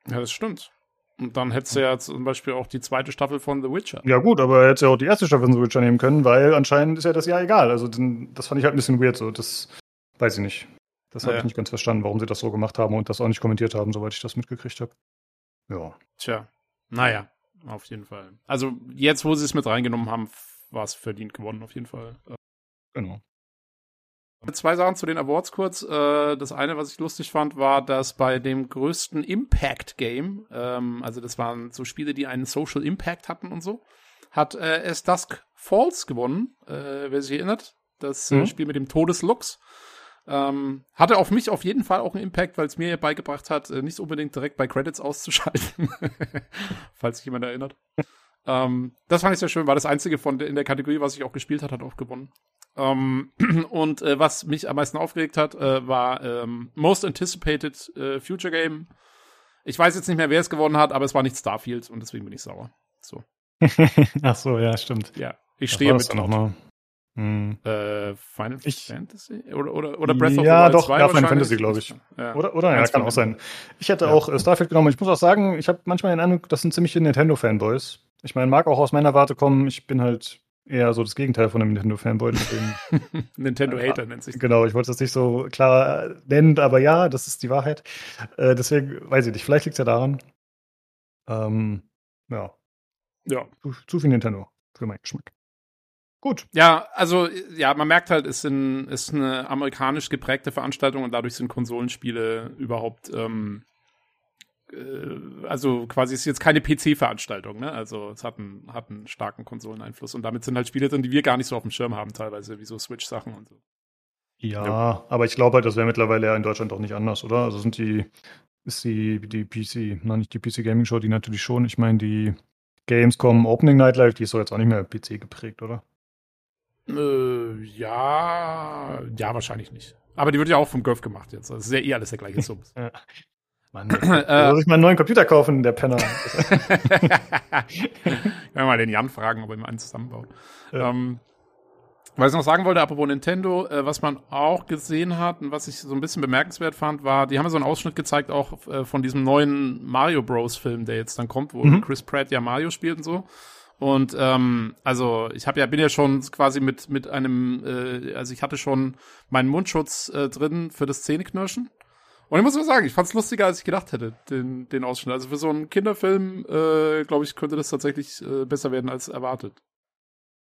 [SPEAKER 2] Ja, das stimmt. Und dann hättest du ja zum Beispiel auch die zweite Staffel von The Witcher.
[SPEAKER 1] Ja, gut, aber hättest ja auch die erste Staffel von The Witcher nehmen können, weil anscheinend ist ja das ja egal. Also, das fand ich halt ein bisschen weird so. Das weiß ich nicht. Das habe ja. ich nicht ganz verstanden, warum sie das so gemacht haben und das auch nicht kommentiert haben, soweit ich das mitgekriegt habe. Ja.
[SPEAKER 2] Tja, naja. Auf jeden Fall. Also jetzt, wo sie es mit reingenommen haben, war es verdient gewonnen, auf jeden Fall.
[SPEAKER 1] Genau.
[SPEAKER 2] Zwei Sachen zu den Awards kurz. Äh, das eine, was ich lustig fand, war, dass bei dem größten Impact Game, ähm, also das waren so Spiele, die einen Social Impact hatten und so, hat äh, es Dusk Falls gewonnen, äh, wer sich erinnert. Das mhm. Spiel mit dem Todeslux. Ähm, hatte auf mich auf jeden Fall auch einen Impact, weil es mir beigebracht hat, äh, nicht unbedingt direkt bei Credits auszuschalten, falls sich jemand erinnert. ähm, das fand ich sehr schön, war das einzige von in der Kategorie, was ich auch gespielt hat, hat auch gewonnen. Ähm, und äh, was mich am meisten aufgeregt hat, äh, war ähm, Most Anticipated äh, Future Game. Ich weiß jetzt nicht mehr, wer es gewonnen hat, aber es war nicht Starfield und deswegen bin ich sauer. So.
[SPEAKER 1] Ach so, ja, stimmt.
[SPEAKER 2] Ja, ich stehe mit noch mal. Hm. Äh, Final ich, Fantasy? Oder, oder, oder Breath of the
[SPEAKER 1] Wild 2 Ja, doch, Final Fantasy, glaube ich. Ja. Oder, oder ja, kann auch sein. Ich hätte ja. auch äh, Starfield genommen. Ich muss auch sagen, ich habe manchmal den Eindruck, das sind ziemliche Nintendo-Fanboys. Ich meine, mag auch aus meiner Warte kommen. Ich bin halt eher so das Gegenteil von einem Nintendo-Fanboy.
[SPEAKER 2] Nintendo-Hater nennt sich.
[SPEAKER 1] Genau, ich wollte das nicht so klar nennen, aber ja, das ist die Wahrheit. Äh, deswegen weiß ich nicht, vielleicht liegt es ja daran. Ähm, ja.
[SPEAKER 2] Ja.
[SPEAKER 1] Zu, zu viel Nintendo für meinen Geschmack. Gut.
[SPEAKER 2] Ja, also ja, man merkt halt, es sind, ist eine amerikanisch geprägte Veranstaltung und dadurch sind Konsolenspiele überhaupt, ähm, äh, also quasi ist jetzt keine PC-Veranstaltung, ne? Also es hat einen, hat einen starken Konsoleneinfluss und damit sind halt Spiele drin, die wir gar nicht so auf dem Schirm haben, teilweise, wie so Switch-Sachen und so.
[SPEAKER 1] Ja, ja, aber ich glaube halt, das wäre mittlerweile ja in Deutschland auch nicht anders, oder? Also sind die, ist die, die PC, nein, nicht die PC Gaming Show, die natürlich schon. Ich meine, die Gamescom Opening Night Live, die ist doch jetzt auch nicht mehr PC geprägt, oder?
[SPEAKER 2] Äh, ja, ja, wahrscheinlich nicht. Aber die wird ja auch vom Golf gemacht jetzt. Das ist ja eh alles der gleiche Sums. ja.
[SPEAKER 1] Mann, äh, soll ich mal einen neuen Computer kaufen, der Penner.
[SPEAKER 2] Können wir mal den Jan fragen, ob er mir einen zusammenbaut. Ja. Ähm, was ich noch sagen wollte, apropos Nintendo, äh, was man auch gesehen hat und was ich so ein bisschen bemerkenswert fand, war, die haben so einen Ausschnitt gezeigt, auch äh, von diesem neuen Mario Bros. Film, der jetzt dann kommt, wo mhm. Chris Pratt ja Mario spielt und so. Und ähm, also ich habe ja bin ja schon quasi mit mit einem äh, also ich hatte schon meinen Mundschutz äh, drin für das Zähneknirschen Und ich muss mal sagen, ich fand's lustiger, als ich gedacht hätte, den, den Ausschnitt. Also für so einen Kinderfilm, äh, glaube ich, könnte das tatsächlich äh, besser werden als erwartet.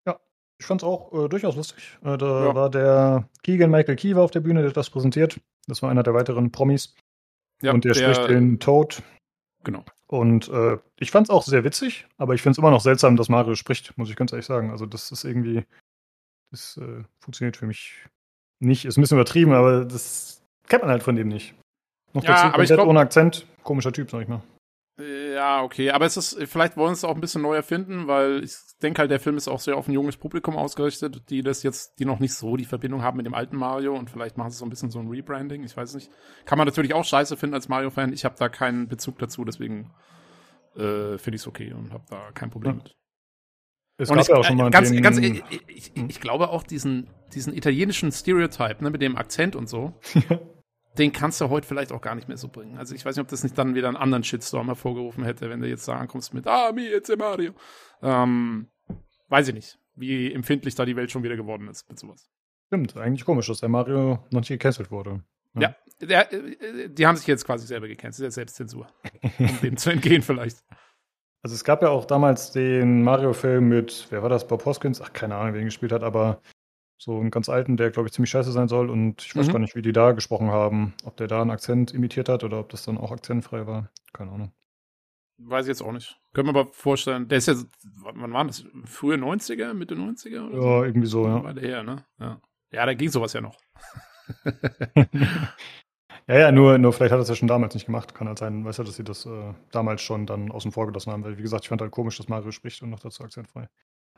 [SPEAKER 1] Ja, ich fand's auch äh, durchaus lustig. Äh, da ja. war der Keegan Michael Key auf der Bühne, der das präsentiert. Das war einer der weiteren Promis. Ja, und der, der spricht den Toad.
[SPEAKER 2] Genau.
[SPEAKER 1] Und äh, ich fand's auch sehr witzig, aber ich find's immer noch seltsam, dass Mario spricht, muss ich ganz ehrlich sagen. Also das ist irgendwie, das äh, funktioniert für mich nicht. Ist ein bisschen übertrieben, aber das kennt man halt von dem nicht. Noch
[SPEAKER 2] ja, dazu
[SPEAKER 1] komplett
[SPEAKER 2] glaub,
[SPEAKER 1] ohne Akzent. Komischer Typ, sag ich mal.
[SPEAKER 2] Ja, okay. Aber es ist, vielleicht wollen sie es auch ein bisschen neu erfinden, weil ich denke halt, der Film ist auch sehr auf ein junges Publikum ausgerichtet, die das jetzt, die noch nicht so die Verbindung haben mit dem alten Mario und vielleicht machen sie so ein bisschen so ein Rebranding. Ich weiß nicht. Kann man natürlich auch scheiße finden als Mario-Fan. Ich habe da keinen Bezug dazu, deswegen äh, finde ich es okay und habe da kein Problem ja. mit.
[SPEAKER 1] Es und ich, ja auch schon mal
[SPEAKER 2] ganz, den, ganz, ich, ich, ich, glaube auch diesen, diesen italienischen Stereotype, ne, mit dem Akzent und so, den kannst du heute vielleicht auch gar nicht mehr so bringen. Also ich weiß nicht, ob das nicht dann wieder einen anderen Shitstorm hervorgerufen hätte, wenn du jetzt da ankommst mit Ah, mi, jetzt Mario. Ähm, weiß ich nicht, wie empfindlich da die Welt schon wieder geworden ist mit sowas.
[SPEAKER 1] Stimmt, eigentlich komisch, dass der Mario noch nicht gecancelt wurde.
[SPEAKER 2] Ja, ja der, äh, die haben sich jetzt quasi selber gecancelt, der Selbstzensur. um dem zu entgehen vielleicht.
[SPEAKER 1] Also es gab ja auch damals den Mario-Film mit, wer war das, Bob Hoskins? Ach, keine Ahnung, wer ihn gespielt hat, aber so einen ganz alten, der, glaube ich, ziemlich scheiße sein soll. Und ich weiß mhm. gar nicht, wie die da gesprochen haben. Ob der da einen Akzent imitiert hat oder ob das dann auch akzentfrei war. Keine Ahnung.
[SPEAKER 2] Weiß ich jetzt auch nicht. Können wir aber vorstellen, der ist ja, wann waren das? Frühe 90er, Mitte 90er?
[SPEAKER 1] Oder ja, so? irgendwie so, ja.
[SPEAKER 2] War der her, ne? Ja. ja, da ging sowas ja noch.
[SPEAKER 1] ja, ja, nur, nur vielleicht hat er es ja schon damals nicht gemacht. Kann halt sein, weißt du, dass sie das äh, damals schon dann außen vor gelassen haben. Weil, wie gesagt, ich fand halt komisch, dass Mario spricht und noch dazu akzentfrei.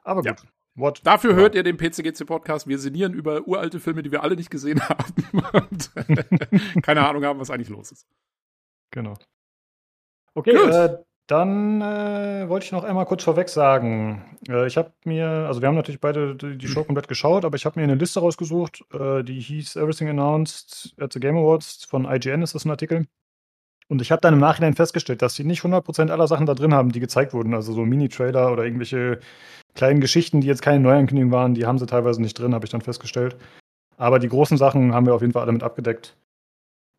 [SPEAKER 1] Aber gut. Ja.
[SPEAKER 2] What? Dafür ja. hört ihr den PCGC Podcast. Wir sinnieren über uralte Filme, die wir alle nicht gesehen haben und keine Ahnung haben, was eigentlich los ist.
[SPEAKER 1] Genau. Okay, äh, dann äh, wollte ich noch einmal kurz vorweg sagen. Äh, ich habe mir, also wir haben natürlich beide die Show komplett geschaut, aber ich habe mir eine Liste rausgesucht, äh, die hieß Everything Announced at the Game Awards. Von IGN ist das ein Artikel. Und ich habe dann im Nachhinein festgestellt, dass die nicht 100% aller Sachen da drin haben, die gezeigt wurden. Also so Mini-Trailer oder irgendwelche kleinen Geschichten, die jetzt keine Neuankündigung waren, die haben sie teilweise nicht drin, habe ich dann festgestellt. Aber die großen Sachen haben wir auf jeden Fall alle mit abgedeckt.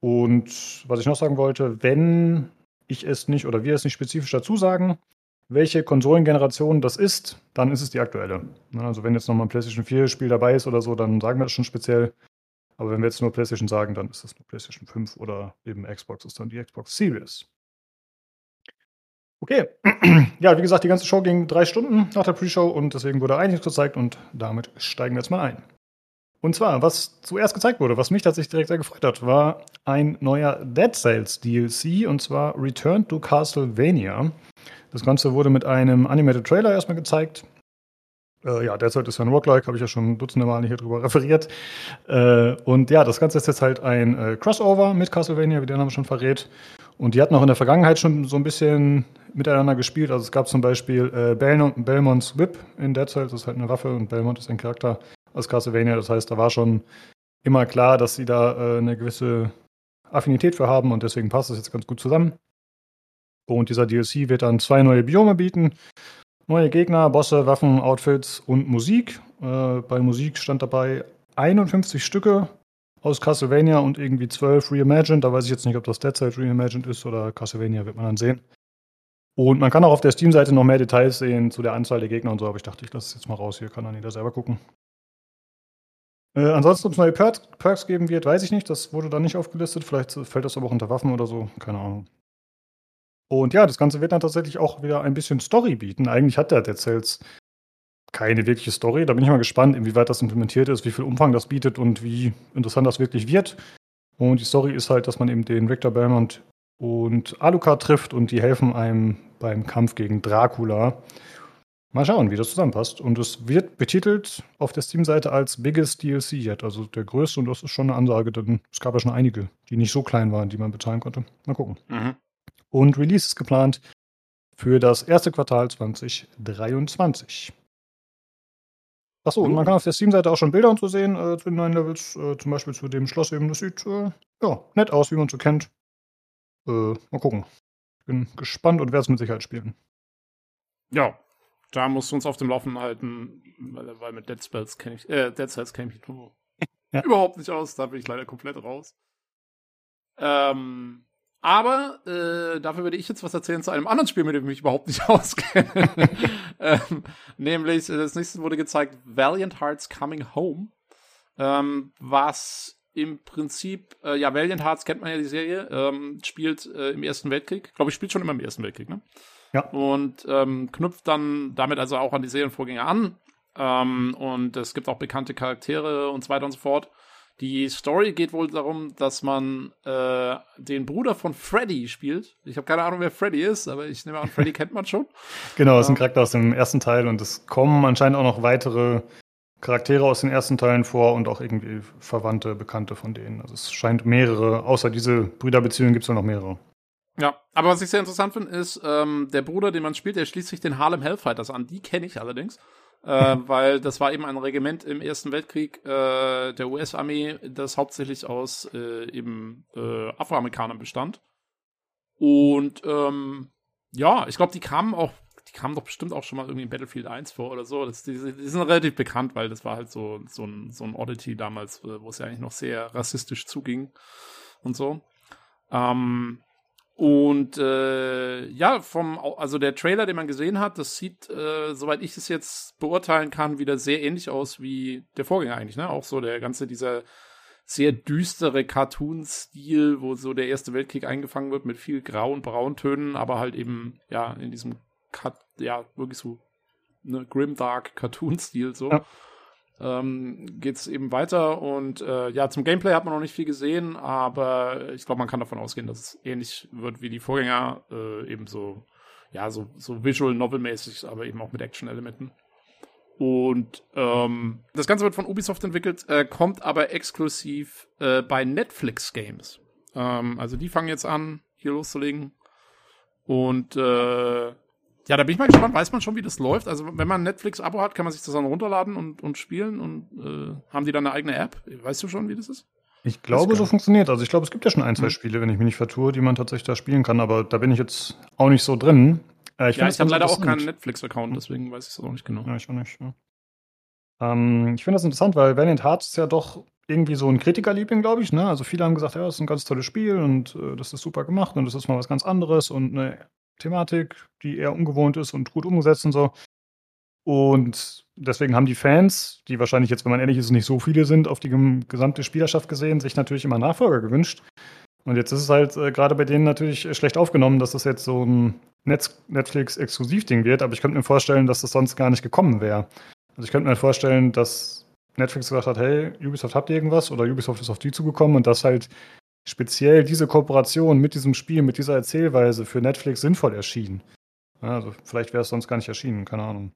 [SPEAKER 1] Und was ich noch sagen wollte, wenn ich es nicht oder wir es nicht spezifisch dazu sagen, welche Konsolengeneration das ist, dann ist es die aktuelle. Also wenn jetzt nochmal ein PlayStation 4 Spiel dabei ist oder so, dann sagen wir das schon speziell. Aber wenn wir jetzt nur PlayStation sagen, dann ist das nur PlayStation 5 oder eben Xbox ist dann die Xbox Series. Okay. Ja, wie gesagt, die ganze Show ging drei Stunden nach der Pre-Show und deswegen wurde einiges gezeigt und damit steigen wir jetzt mal ein. Und zwar, was zuerst gezeigt wurde, was mich tatsächlich direkt sehr gefreut hat, war ein neuer Dead Cells DLC und zwar Return to Castlevania. Das Ganze wurde mit einem Animated Trailer erstmal gezeigt. Äh, ja, derzeit ist ja ein Roguelike, habe ich ja schon dutzende Male hier drüber referiert. Äh, und ja, das Ganze ist jetzt halt ein äh, Crossover mit Castlevania, wie der Name schon verrät. Und die hatten auch in der Vergangenheit schon so ein bisschen miteinander gespielt. Also es gab zum Beispiel äh, Belmont, Belmonts Whip in Dead Cells, das ist halt eine Waffe und Belmont ist ein Charakter aus Castlevania. Das heißt, da war schon immer klar, dass sie da äh, eine gewisse Affinität für haben und deswegen passt das jetzt ganz gut zusammen. Und dieser DLC wird dann zwei neue Biome bieten. Neue Gegner, Bosse, Waffen, Outfits und Musik. Äh, bei Musik stand dabei 51 Stücke aus Castlevania und irgendwie 12 Reimagined. Da weiß ich jetzt nicht, ob das Dead Cells Reimagined ist oder Castlevania, wird man dann sehen. Und man kann auch auf der Steam-Seite noch mehr Details sehen zu der Anzahl der Gegner und so, aber ich dachte, ich lasse es jetzt mal raus. Hier kann dann jeder selber gucken. Äh, ansonsten, ob es neue Perks, Perks geben wird, weiß ich nicht. Das wurde da nicht aufgelistet. Vielleicht fällt das aber auch unter Waffen oder so. Keine Ahnung. Und ja, das Ganze wird dann tatsächlich auch wieder ein bisschen Story bieten. Eigentlich hat der Dead Cells keine wirkliche Story. Da bin ich mal gespannt, inwieweit das implementiert ist, wie viel Umfang das bietet und wie interessant das wirklich wird. Und die Story ist halt, dass man eben den Victor Belmont und Alucard trifft und die helfen einem beim Kampf gegen Dracula. Mal schauen, wie das zusammenpasst. Und es wird betitelt auf der Steam-Seite als Biggest DLC yet, also der größte. Und das ist schon eine Ansage, denn es gab ja schon einige, die nicht so klein waren, die man bezahlen konnte. Mal gucken. Mhm. Und Release ist geplant für das erste Quartal 2023. Achso, und man kann auf der Steam-Seite auch schon Bilder und so sehen äh, zu den neuen Levels. Äh, zum Beispiel zu dem Schloss eben. Das sieht äh, ja, nett aus, wie man so kennt. Äh, mal gucken. Bin gespannt und werde es mit Sicherheit spielen.
[SPEAKER 2] Ja, da musst du uns auf dem Laufen halten, weil, weil mit Dead Spells kenne ich, äh, Dead Cells kenne ich ja. überhaupt nicht aus. Da bin ich leider komplett raus. Ähm, aber äh, dafür würde ich jetzt was erzählen zu einem anderen Spiel, mit dem ich mich überhaupt nicht auskenne. ähm, nämlich, äh, das nächste wurde gezeigt, Valiant Hearts Coming Home. Ähm, was im Prinzip, äh, ja, Valiant Hearts kennt man ja die Serie, ähm, spielt äh, im Ersten Weltkrieg. Glaube ich, spielt schon immer im Ersten Weltkrieg, ne?
[SPEAKER 1] Ja.
[SPEAKER 2] Und ähm, knüpft dann damit also auch an die Serienvorgänger an. Ähm, und es gibt auch bekannte Charaktere und so weiter und so fort. Die Story geht wohl darum, dass man äh, den Bruder von Freddy spielt. Ich habe keine Ahnung, wer Freddy ist, aber ich nehme an, Freddy kennt man schon.
[SPEAKER 1] Genau, ist ein Charakter aus dem ersten Teil und es kommen anscheinend auch noch weitere Charaktere aus den ersten Teilen vor und auch irgendwie Verwandte, Bekannte von denen. Also es scheint mehrere, außer diese Brüderbeziehungen gibt es noch mehrere.
[SPEAKER 2] Ja, aber was ich sehr interessant finde, ist, ähm, der Bruder, den man spielt, der schließt sich den Harlem Hellfighters an. Die kenne ich allerdings äh, weil das war eben ein Regiment im Ersten Weltkrieg äh, der US-Armee, das hauptsächlich aus äh, eben äh, Afroamerikanern bestand. Und ähm, ja, ich glaube, die kamen auch, kamen doch bestimmt auch schon mal irgendwie in Battlefield 1 vor oder so. Das, die, die sind relativ bekannt, weil das war halt so, so, ein, so ein Oddity damals, wo es ja eigentlich noch sehr rassistisch zuging und so. Ähm, und äh, ja, vom, also der Trailer, den man gesehen hat, das sieht, äh, soweit ich es jetzt beurteilen kann, wieder sehr ähnlich aus wie der Vorgänger eigentlich, ne? Auch so der ganze, dieser sehr düstere Cartoon-Stil, wo so der Erste Weltkrieg eingefangen wird mit viel Grau- und Brauntönen, aber halt eben, ja, in diesem ja, wirklich so ne, grimdark Cartoon-Stil so. Ja ähm, geht es eben weiter. Und äh, ja, zum Gameplay hat man noch nicht viel gesehen, aber ich glaube, man kann davon ausgehen, dass es ähnlich wird wie die Vorgänger, äh, eben so, ja, so, so Visual Novel-mäßig, aber eben auch mit Action-Elementen. Und ähm, das Ganze wird von Ubisoft entwickelt, äh, kommt aber exklusiv äh, bei Netflix Games. Ähm, also die fangen jetzt an, hier loszulegen. Und äh, ja, da bin ich mal gespannt. Weiß man schon, wie das läuft? Also, wenn man ein Netflix-Abo hat, kann man sich das dann runterladen und, und spielen und äh, haben die dann eine eigene App? Weißt du schon, wie das ist?
[SPEAKER 1] Ich glaube, so funktioniert. Also ich glaube, es gibt ja schon ein, zwei mhm. Spiele, wenn ich mich nicht vertue, die man tatsächlich da spielen kann, aber da bin ich jetzt auch nicht so drin.
[SPEAKER 2] Äh, ich ja, ich habe leider auch keinen Netflix-Account, deswegen weiß ich es auch nicht genau.
[SPEAKER 1] Ja, ich auch nicht. Ja. Ähm, ich finde das interessant, weil Valiant Hearts ist ja doch irgendwie so ein Kritikerliebling, glaube ich. Ne? Also viele haben gesagt, ja, das ist ein ganz tolles Spiel und äh, das ist super gemacht und das ist mal was ganz anderes und eine Thematik, die eher ungewohnt ist und gut umgesetzt und so. Und deswegen haben die Fans, die wahrscheinlich jetzt, wenn man ehrlich ist, nicht so viele sind, auf die gesamte Spielerschaft gesehen, sich natürlich immer Nachfolger gewünscht. Und jetzt ist es halt äh, gerade bei denen natürlich schlecht aufgenommen, dass das jetzt so ein Netflix-Exklusivding wird. Aber ich könnte mir vorstellen, dass das sonst gar nicht gekommen wäre. Also ich könnte mir vorstellen, dass Netflix gesagt hat, hey, Ubisoft habt ihr irgendwas? Oder Ubisoft ist auf die zugekommen und das halt speziell diese Kooperation mit diesem Spiel, mit dieser Erzählweise für Netflix sinnvoll erschien. also vielleicht wäre es sonst gar nicht erschienen, keine Ahnung.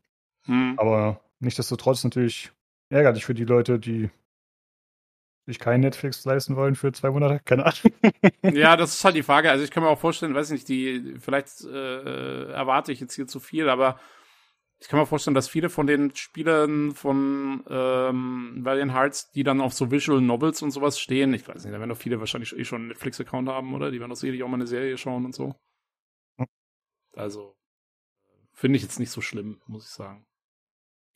[SPEAKER 1] Hm. Aber nichtsdestotrotz natürlich ärgerlich für die Leute, die sich kein Netflix leisten wollen für zwei Monate, keine Ahnung.
[SPEAKER 2] ja, das ist halt die Frage. Also ich kann mir auch vorstellen, weiß nicht, die vielleicht äh, erwarte ich jetzt hier zu viel, aber ich kann mir vorstellen, dass viele von den Spielern von ähm, Valiant Hearts, die dann auf so Visual Novels und sowas stehen, ich weiß nicht, da werden doch viele wahrscheinlich eh schon einen Netflix-Account haben, oder? Die werden doch sicherlich auch mal eine Serie schauen und so. Also, finde ich jetzt nicht so schlimm, muss ich sagen.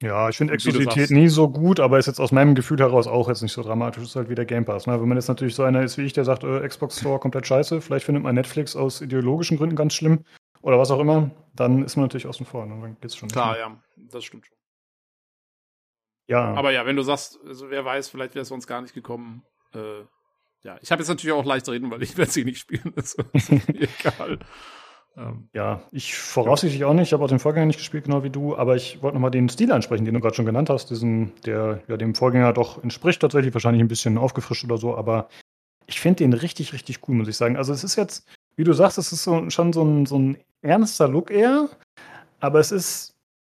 [SPEAKER 1] Ja, ich finde Exklusivität nie so gut, aber ist jetzt aus meinem Gefühl heraus auch jetzt nicht so dramatisch. Ist halt wie der Game Pass. Ne? Wenn man jetzt natürlich so einer ist wie ich, der sagt, äh, Xbox Store komplett scheiße, vielleicht findet man Netflix aus ideologischen Gründen ganz schlimm, oder was auch immer, dann ist man natürlich außen vor. Ne? Dann geht's schon.
[SPEAKER 2] Klar, ja, das stimmt schon.
[SPEAKER 1] Ja.
[SPEAKER 2] Aber ja, wenn du sagst, also wer weiß, vielleicht wäre es sonst gar nicht gekommen. Äh, ja, ich habe jetzt natürlich auch leicht reden, weil ich werde sie nicht spielen. Das ist egal.
[SPEAKER 1] Ähm, ja, ich voraussichtlich auch nicht. Ich habe auch den Vorgänger nicht gespielt, genau wie du. Aber ich wollte nochmal den Stil ansprechen, den du gerade schon genannt hast. Diesen, der ja dem Vorgänger doch entspricht tatsächlich, wahrscheinlich ein bisschen aufgefrischt oder so. Aber ich finde den richtig, richtig cool, muss ich sagen. Also es ist jetzt, wie du sagst, es ist so, schon so ein, so ein ernster Look eher, aber es ist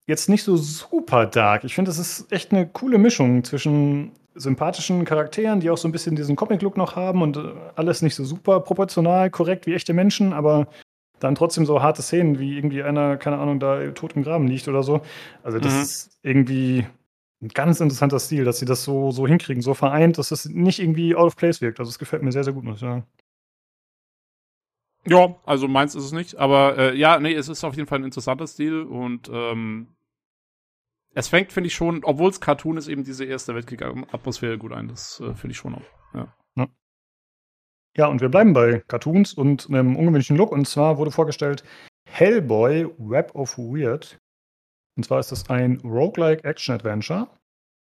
[SPEAKER 1] jetzt nicht so super dark. Ich finde, es ist echt eine coole Mischung zwischen sympathischen Charakteren, die auch so ein bisschen diesen Comic-Look noch haben und äh, alles nicht so super proportional korrekt wie echte Menschen, aber dann trotzdem so harte Szenen, wie irgendwie einer, keine Ahnung, da tot im Graben liegt oder so. Also das mhm. ist irgendwie ein ganz interessanter Stil, dass sie das so, so hinkriegen, so vereint, dass es nicht irgendwie out of place wirkt. Also es gefällt mir sehr, sehr gut, muss ich sagen.
[SPEAKER 2] Ja, also meins ist es nicht. Aber äh, ja, nee, es ist auf jeden Fall ein interessanter Stil und ähm, es fängt, finde ich schon, obwohl es Cartoon ist, eben diese erste Weltkrieg-Atmosphäre gut ein. Das äh, finde ich schon auch. Ja. ja.
[SPEAKER 1] Ja, und wir bleiben bei Cartoons und einem ungewöhnlichen Look. Und zwar wurde vorgestellt Hellboy Web of Weird. Und zwar ist das ein Roguelike Action Adventure.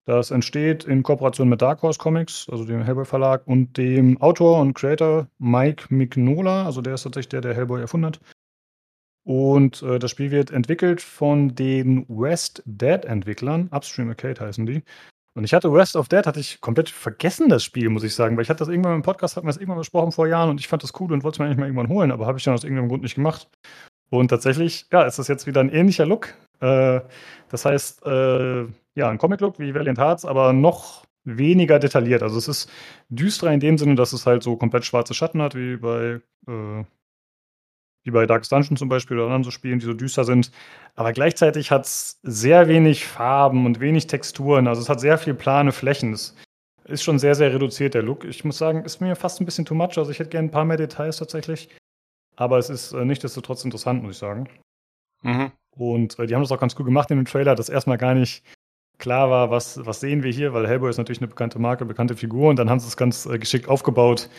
[SPEAKER 1] Das entsteht in Kooperation mit Dark Horse Comics, also dem Hellboy Verlag, und dem Autor und Creator Mike Mignola. Also der ist tatsächlich der, der Hellboy erfunden hat. Und äh, das Spiel wird entwickelt von den West Dead Entwicklern. Upstream Arcade heißen die. Und ich hatte West of Dead, hatte ich komplett vergessen, das Spiel, muss ich sagen, weil ich hatte das irgendwann im Podcast, hatten wir das irgendwann besprochen vor Jahren und ich fand das cool und wollte es mir eigentlich mal irgendwann holen, aber habe ich dann aus irgendeinem Grund nicht gemacht. Und tatsächlich, ja, ist das jetzt wieder ein ähnlicher Look. Äh, das heißt, äh, ja, ein Comic-Look wie Valiant Hearts, aber noch weniger detailliert. Also es ist düsterer in dem Sinne, dass es halt so komplett schwarze Schatten hat, wie bei äh, wie bei Darkest Dungeon zum Beispiel oder anderen so Spielen, die so düster sind. Aber gleichzeitig hat es sehr wenig Farben und wenig Texturen. Also es hat sehr viel plane Flächen. Es ist schon sehr, sehr reduziert, der Look. Ich muss sagen, ist mir fast ein bisschen too much. Also ich hätte gerne ein paar mehr Details tatsächlich. Aber es ist äh, nichtsdestotrotz interessant, muss ich sagen. Mhm. Und äh, die haben das auch ganz cool gemacht in dem Trailer, dass erstmal gar nicht klar war, was, was sehen wir hier, weil Hellboy ist natürlich eine bekannte Marke, bekannte Figur. Und dann haben sie es ganz äh, geschickt aufgebaut,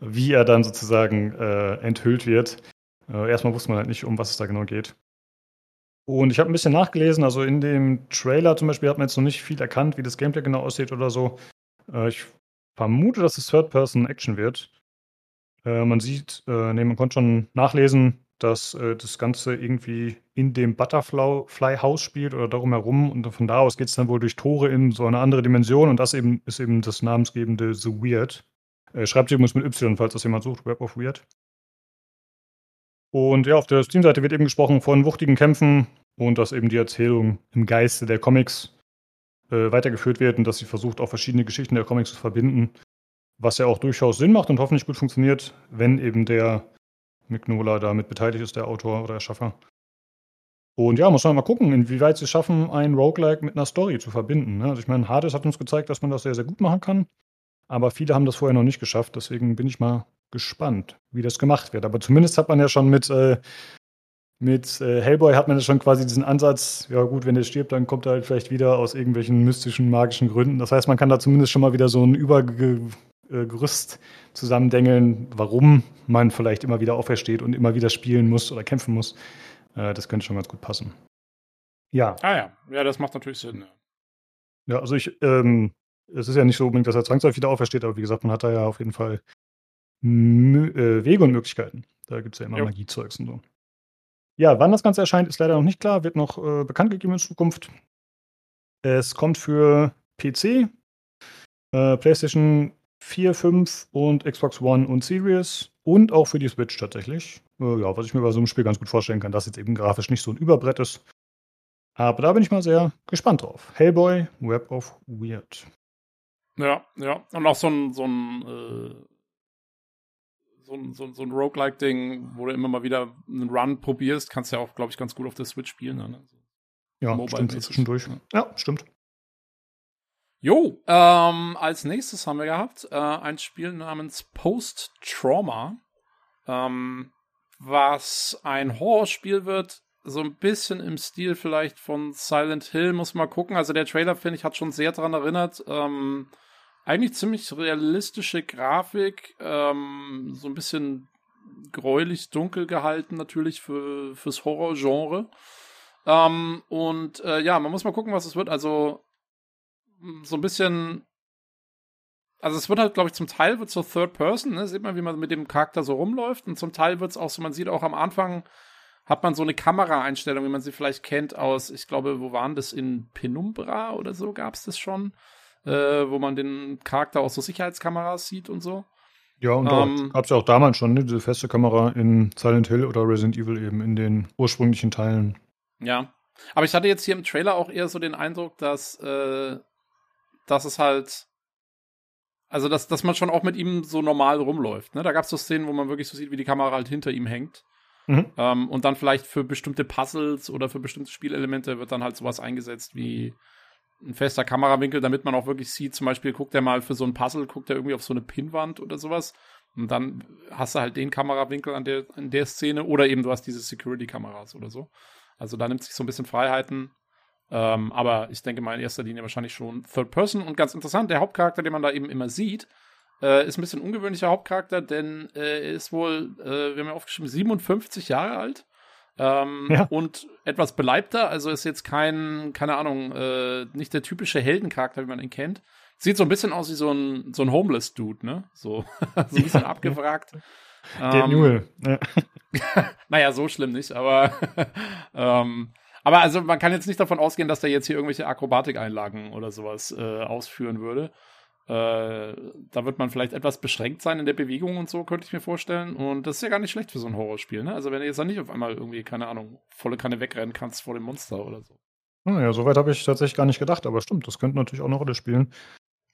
[SPEAKER 1] wie er dann sozusagen äh, enthüllt wird. Äh, erstmal wusste man halt nicht, um was es da genau geht. Und ich habe ein bisschen nachgelesen, also in dem Trailer zum Beispiel hat man jetzt noch nicht viel erkannt, wie das Gameplay genau aussieht oder so. Äh, ich vermute, dass es Third-Person-Action wird. Äh, man sieht, äh, nee, man konnte schon nachlesen, dass das Ganze irgendwie in dem Butterfly-Haus spielt oder darum herum und von da aus geht es dann wohl durch Tore in so eine andere Dimension und das eben ist eben das namensgebende The Weird. Äh, schreibt übrigens mit Y, falls das jemand sucht, Web of Weird. Und ja, auf der Steam-Seite wird eben gesprochen von wuchtigen Kämpfen und dass eben die Erzählung im Geiste der Comics äh, weitergeführt wird und dass sie versucht, auch verschiedene Geschichten der Comics zu verbinden. Was ja auch durchaus Sinn macht und hoffentlich gut funktioniert, wenn eben der Mignola damit beteiligt ist, der Autor oder der Schaffer. Und ja, muss man mal gucken, inwieweit sie es schaffen, ein Roguelike mit einer Story zu verbinden. Ne? Also ich meine, Hades hat uns gezeigt, dass man das sehr, sehr gut machen kann. Aber viele haben das vorher noch nicht geschafft. Deswegen bin ich mal gespannt, wie das gemacht wird. Aber zumindest hat man ja schon mit, äh, mit äh, Hellboy hat man ja schon quasi diesen Ansatz, ja gut, wenn der stirbt, dann kommt er halt vielleicht wieder aus irgendwelchen mystischen, magischen Gründen. Das heißt, man kann da zumindest schon mal wieder so ein Übergerüst zusammendengeln, warum man vielleicht immer wieder aufersteht und immer wieder spielen muss oder kämpfen muss. Äh, das könnte schon ganz gut passen.
[SPEAKER 2] Ja. Ah ja, ja, das macht natürlich Sinn. Ja,
[SPEAKER 1] ja also ich, ähm, es ist ja nicht so unbedingt, dass er zwangsläufig wieder aufersteht, aber wie gesagt, man hat da ja auf jeden Fall äh, Wege und Möglichkeiten. Da gibt es ja immer jo. Magiezeugs und so. Ja, wann das Ganze erscheint, ist leider noch nicht klar, wird noch äh, bekannt gegeben in Zukunft. Es kommt für PC, äh, PlayStation 4, 5 und Xbox One und Series und auch für die Switch tatsächlich. Äh, ja, was ich mir bei so einem Spiel ganz gut vorstellen kann, dass jetzt eben grafisch nicht so ein Überbrett ist. Aber da bin ich mal sehr gespannt drauf. Hellboy, Web of Weird.
[SPEAKER 2] Ja, ja. Und auch so ein, so ein äh, so ein, so, so ein Roguelike-Ding, wo du immer mal wieder einen Run probierst, kannst du ja auch, glaube ich, ganz gut auf der Switch spielen. Ne? Also
[SPEAKER 1] ja, stimmt, so zwischendurch. Ja, stimmt.
[SPEAKER 2] Jo, ähm, als nächstes haben wir gehabt äh, ein Spiel namens Post Trauma, ähm, was ein Horrorspiel wird, so ein bisschen im Stil vielleicht von Silent Hill, muss man gucken. Also der Trailer, finde ich, hat schon sehr daran erinnert. Ähm, eigentlich ziemlich realistische Grafik, ähm, so ein bisschen gräulich dunkel gehalten natürlich für fürs Horrorgenre. Ähm, und äh, ja, man muss mal gucken, was es wird. Also so ein bisschen also es wird halt, glaube ich, zum Teil wird so Third Person, ne? Sieht man, wie man mit dem Charakter so rumläuft. Und zum Teil wird es auch so, man sieht auch am Anfang, hat man so eine Kameraeinstellung, wie man sie vielleicht kennt aus, ich glaube, wo waren das? In Penumbra oder so gab es das schon äh, wo man den Charakter aus so Sicherheitskameras sieht und so.
[SPEAKER 1] Ja, und ähm, gab es ja auch damals schon, ne, diese feste Kamera in Silent Hill oder Resident Evil eben in den ursprünglichen Teilen.
[SPEAKER 2] Ja. Aber ich hatte jetzt hier im Trailer auch eher so den Eindruck, dass, äh, dass es halt. Also, dass, dass man schon auch mit ihm so normal rumläuft. Ne? Da gab es so Szenen, wo man wirklich so sieht, wie die Kamera halt hinter ihm hängt. Mhm. Ähm, und dann vielleicht für bestimmte Puzzles oder für bestimmte Spielelemente wird dann halt sowas eingesetzt wie ein fester Kamerawinkel, damit man auch wirklich sieht, zum Beispiel guckt er mal für so ein Puzzle, guckt er irgendwie auf so eine Pinnwand oder sowas. Und dann hast du halt den Kamerawinkel an der, in der Szene oder eben du hast diese Security-Kameras oder so. Also da nimmt sich so ein bisschen Freiheiten. Ähm, aber ich denke mal in erster Linie wahrscheinlich schon Third Person und ganz interessant, der Hauptcharakter, den man da eben immer sieht, Äh, ist ein bisschen ungewöhnlicher Hauptcharakter, denn äh, er ist wohl, äh, wir haben ja aufgeschrieben, 57 Jahre alt. Ähm, ja. Und etwas beleibter, also ist jetzt kein, keine Ahnung, äh, nicht der typische Heldencharakter, wie man ihn kennt. Sieht so ein bisschen aus wie so ein, so ein Homeless-Dude, ne? So, so ein bisschen abgewrackt.
[SPEAKER 1] Der ähm, Mule. Ja.
[SPEAKER 2] naja, so schlimm nicht, aber ähm, aber also man kann jetzt nicht davon ausgehen, dass der jetzt hier irgendwelche Akrobatikeinlagen oder sowas äh, ausführen würde. Äh, da wird man vielleicht etwas beschränkt sein in der Bewegung und so, könnte ich mir vorstellen. Und das ist ja gar nicht schlecht für so ein Horrorspiel, ne? Also wenn du jetzt dann nicht auf einmal irgendwie, keine Ahnung, volle Kanne wegrennen kannst vor dem Monster oder so.
[SPEAKER 1] Naja, soweit habe ich tatsächlich gar nicht gedacht, aber stimmt, das könnte natürlich auch eine Rolle spielen.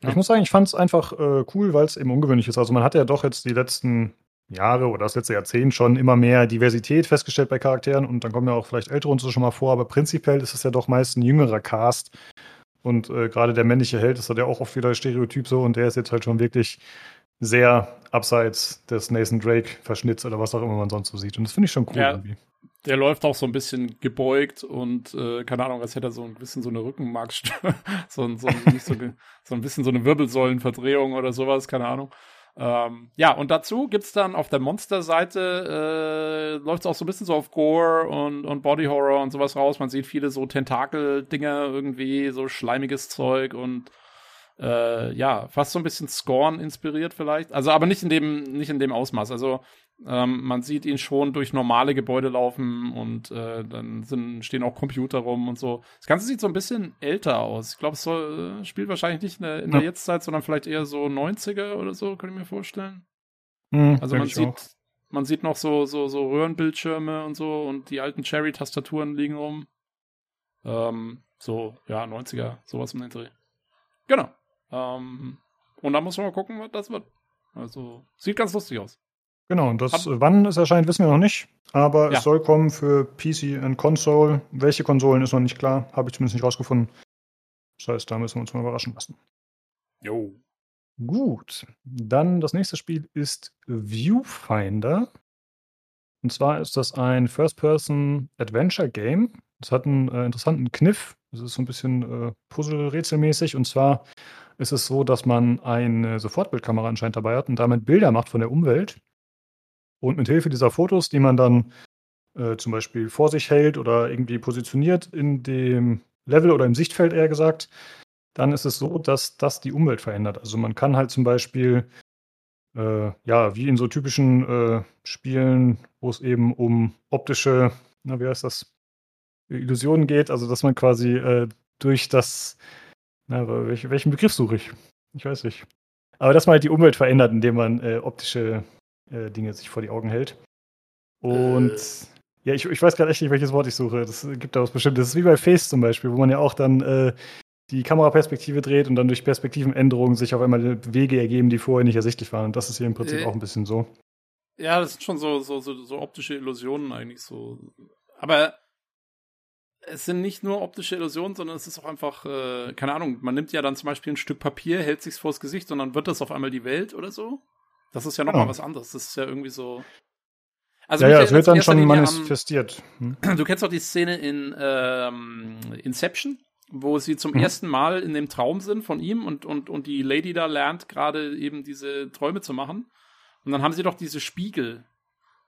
[SPEAKER 1] Ja. Ich muss sagen, ich fand es einfach äh, cool, weil es eben ungewöhnlich ist. Also man hat ja doch jetzt die letzten Jahre oder das letzte Jahrzehnt schon immer mehr Diversität festgestellt bei Charakteren und dann kommen ja auch vielleicht ältere und so schon mal vor, aber prinzipiell ist es ja doch meist ein jüngerer Cast. Und äh, gerade der männliche Held ist ja auch oft wieder Stereotyp so und der ist jetzt halt schon wirklich sehr abseits des Nathan Drake-Verschnitts oder was auch immer man sonst so sieht. Und das finde ich schon cool
[SPEAKER 2] ja,
[SPEAKER 1] irgendwie.
[SPEAKER 2] Der läuft auch so ein bisschen gebeugt und äh, keine Ahnung, als hätte er so ein bisschen so eine Rückenmarkstörung, so, so, so, so ein bisschen so eine Wirbelsäulenverdrehung oder sowas, keine Ahnung. Ähm, ja, und dazu gibt es dann auf der Monster-Seite, äh, läuft auch so ein bisschen so auf Gore und, und Body Horror und sowas raus. Man sieht viele so Tentakel-Dinger irgendwie, so schleimiges Zeug und äh, ja, fast so ein bisschen Scorn inspiriert vielleicht. Also, aber nicht in dem, nicht in dem Ausmaß. Also, ähm, man sieht ihn schon durch normale Gebäude laufen und äh, dann sind, stehen auch Computer rum und so. Das Ganze sieht so ein bisschen älter aus. Ich glaube, es soll, äh, spielt wahrscheinlich nicht in der, in der Jetztzeit, sondern vielleicht eher so 90er oder so, kann ich mir vorstellen. Mhm, also man sieht, auch. man sieht noch so, so, so Röhrenbildschirme und so und die alten Cherry-Tastaturen liegen rum. Ähm, so, ja, 90er, sowas um den Dreh. Genau. Ähm, und dann muss man mal gucken, was das wird. Also, sieht ganz lustig aus.
[SPEAKER 1] Genau, und das, Hab, wann es erscheint, wissen wir noch nicht. Aber ja. es soll kommen für PC und Console. Welche Konsolen ist noch nicht klar, habe ich zumindest nicht rausgefunden. Das heißt, da müssen wir uns mal überraschen lassen.
[SPEAKER 2] Jo.
[SPEAKER 1] Gut, dann das nächste Spiel ist Viewfinder. Und zwar ist das ein First-Person-Adventure-Game. Es hat einen äh, interessanten Kniff. Es ist so ein bisschen äh, Puzzle-Rätselmäßig. Und zwar ist es so, dass man eine Sofortbildkamera anscheinend dabei hat und damit Bilder macht von der Umwelt. Und mit Hilfe dieser Fotos, die man dann äh, zum Beispiel vor sich hält oder irgendwie positioniert in dem Level oder im Sichtfeld eher gesagt, dann ist es so, dass das die Umwelt verändert. Also man kann halt zum Beispiel, äh, ja, wie in so typischen äh, Spielen, wo es eben um optische, na, wie heißt das, Illusionen geht, also dass man quasi äh, durch das, na, welch, welchen Begriff suche ich? Ich weiß nicht. Aber dass man halt die Umwelt verändert, indem man äh, optische äh, Dinge sich vor die Augen hält. Und äh. ja, ich, ich weiß gerade echt nicht, welches Wort ich suche. Das gibt da was Bestimmtes. Das ist wie bei Face zum Beispiel, wo man ja auch dann äh, die Kameraperspektive dreht und dann durch Perspektivenänderungen sich auf einmal Wege ergeben, die vorher nicht ersichtlich waren. Und das ist hier im Prinzip äh. auch ein bisschen so.
[SPEAKER 2] Ja, das sind schon so, so, so, so optische Illusionen eigentlich so. Aber es sind nicht nur optische Illusionen, sondern es ist auch einfach, äh, keine Ahnung, man nimmt ja dann zum Beispiel ein Stück Papier, hält sich's vors Gesicht und dann wird das auf einmal die Welt oder so. Das ist ja nochmal genau. was anderes. Das ist ja irgendwie so.
[SPEAKER 1] Also ja, ja, es wird dann schon manifestiert.
[SPEAKER 2] Hm? Du kennst doch die Szene in ähm, Inception, wo sie zum hm. ersten Mal in dem Traum sind von ihm und, und, und die Lady da lernt gerade eben diese Träume zu machen. Und dann haben sie doch diese Spiegel.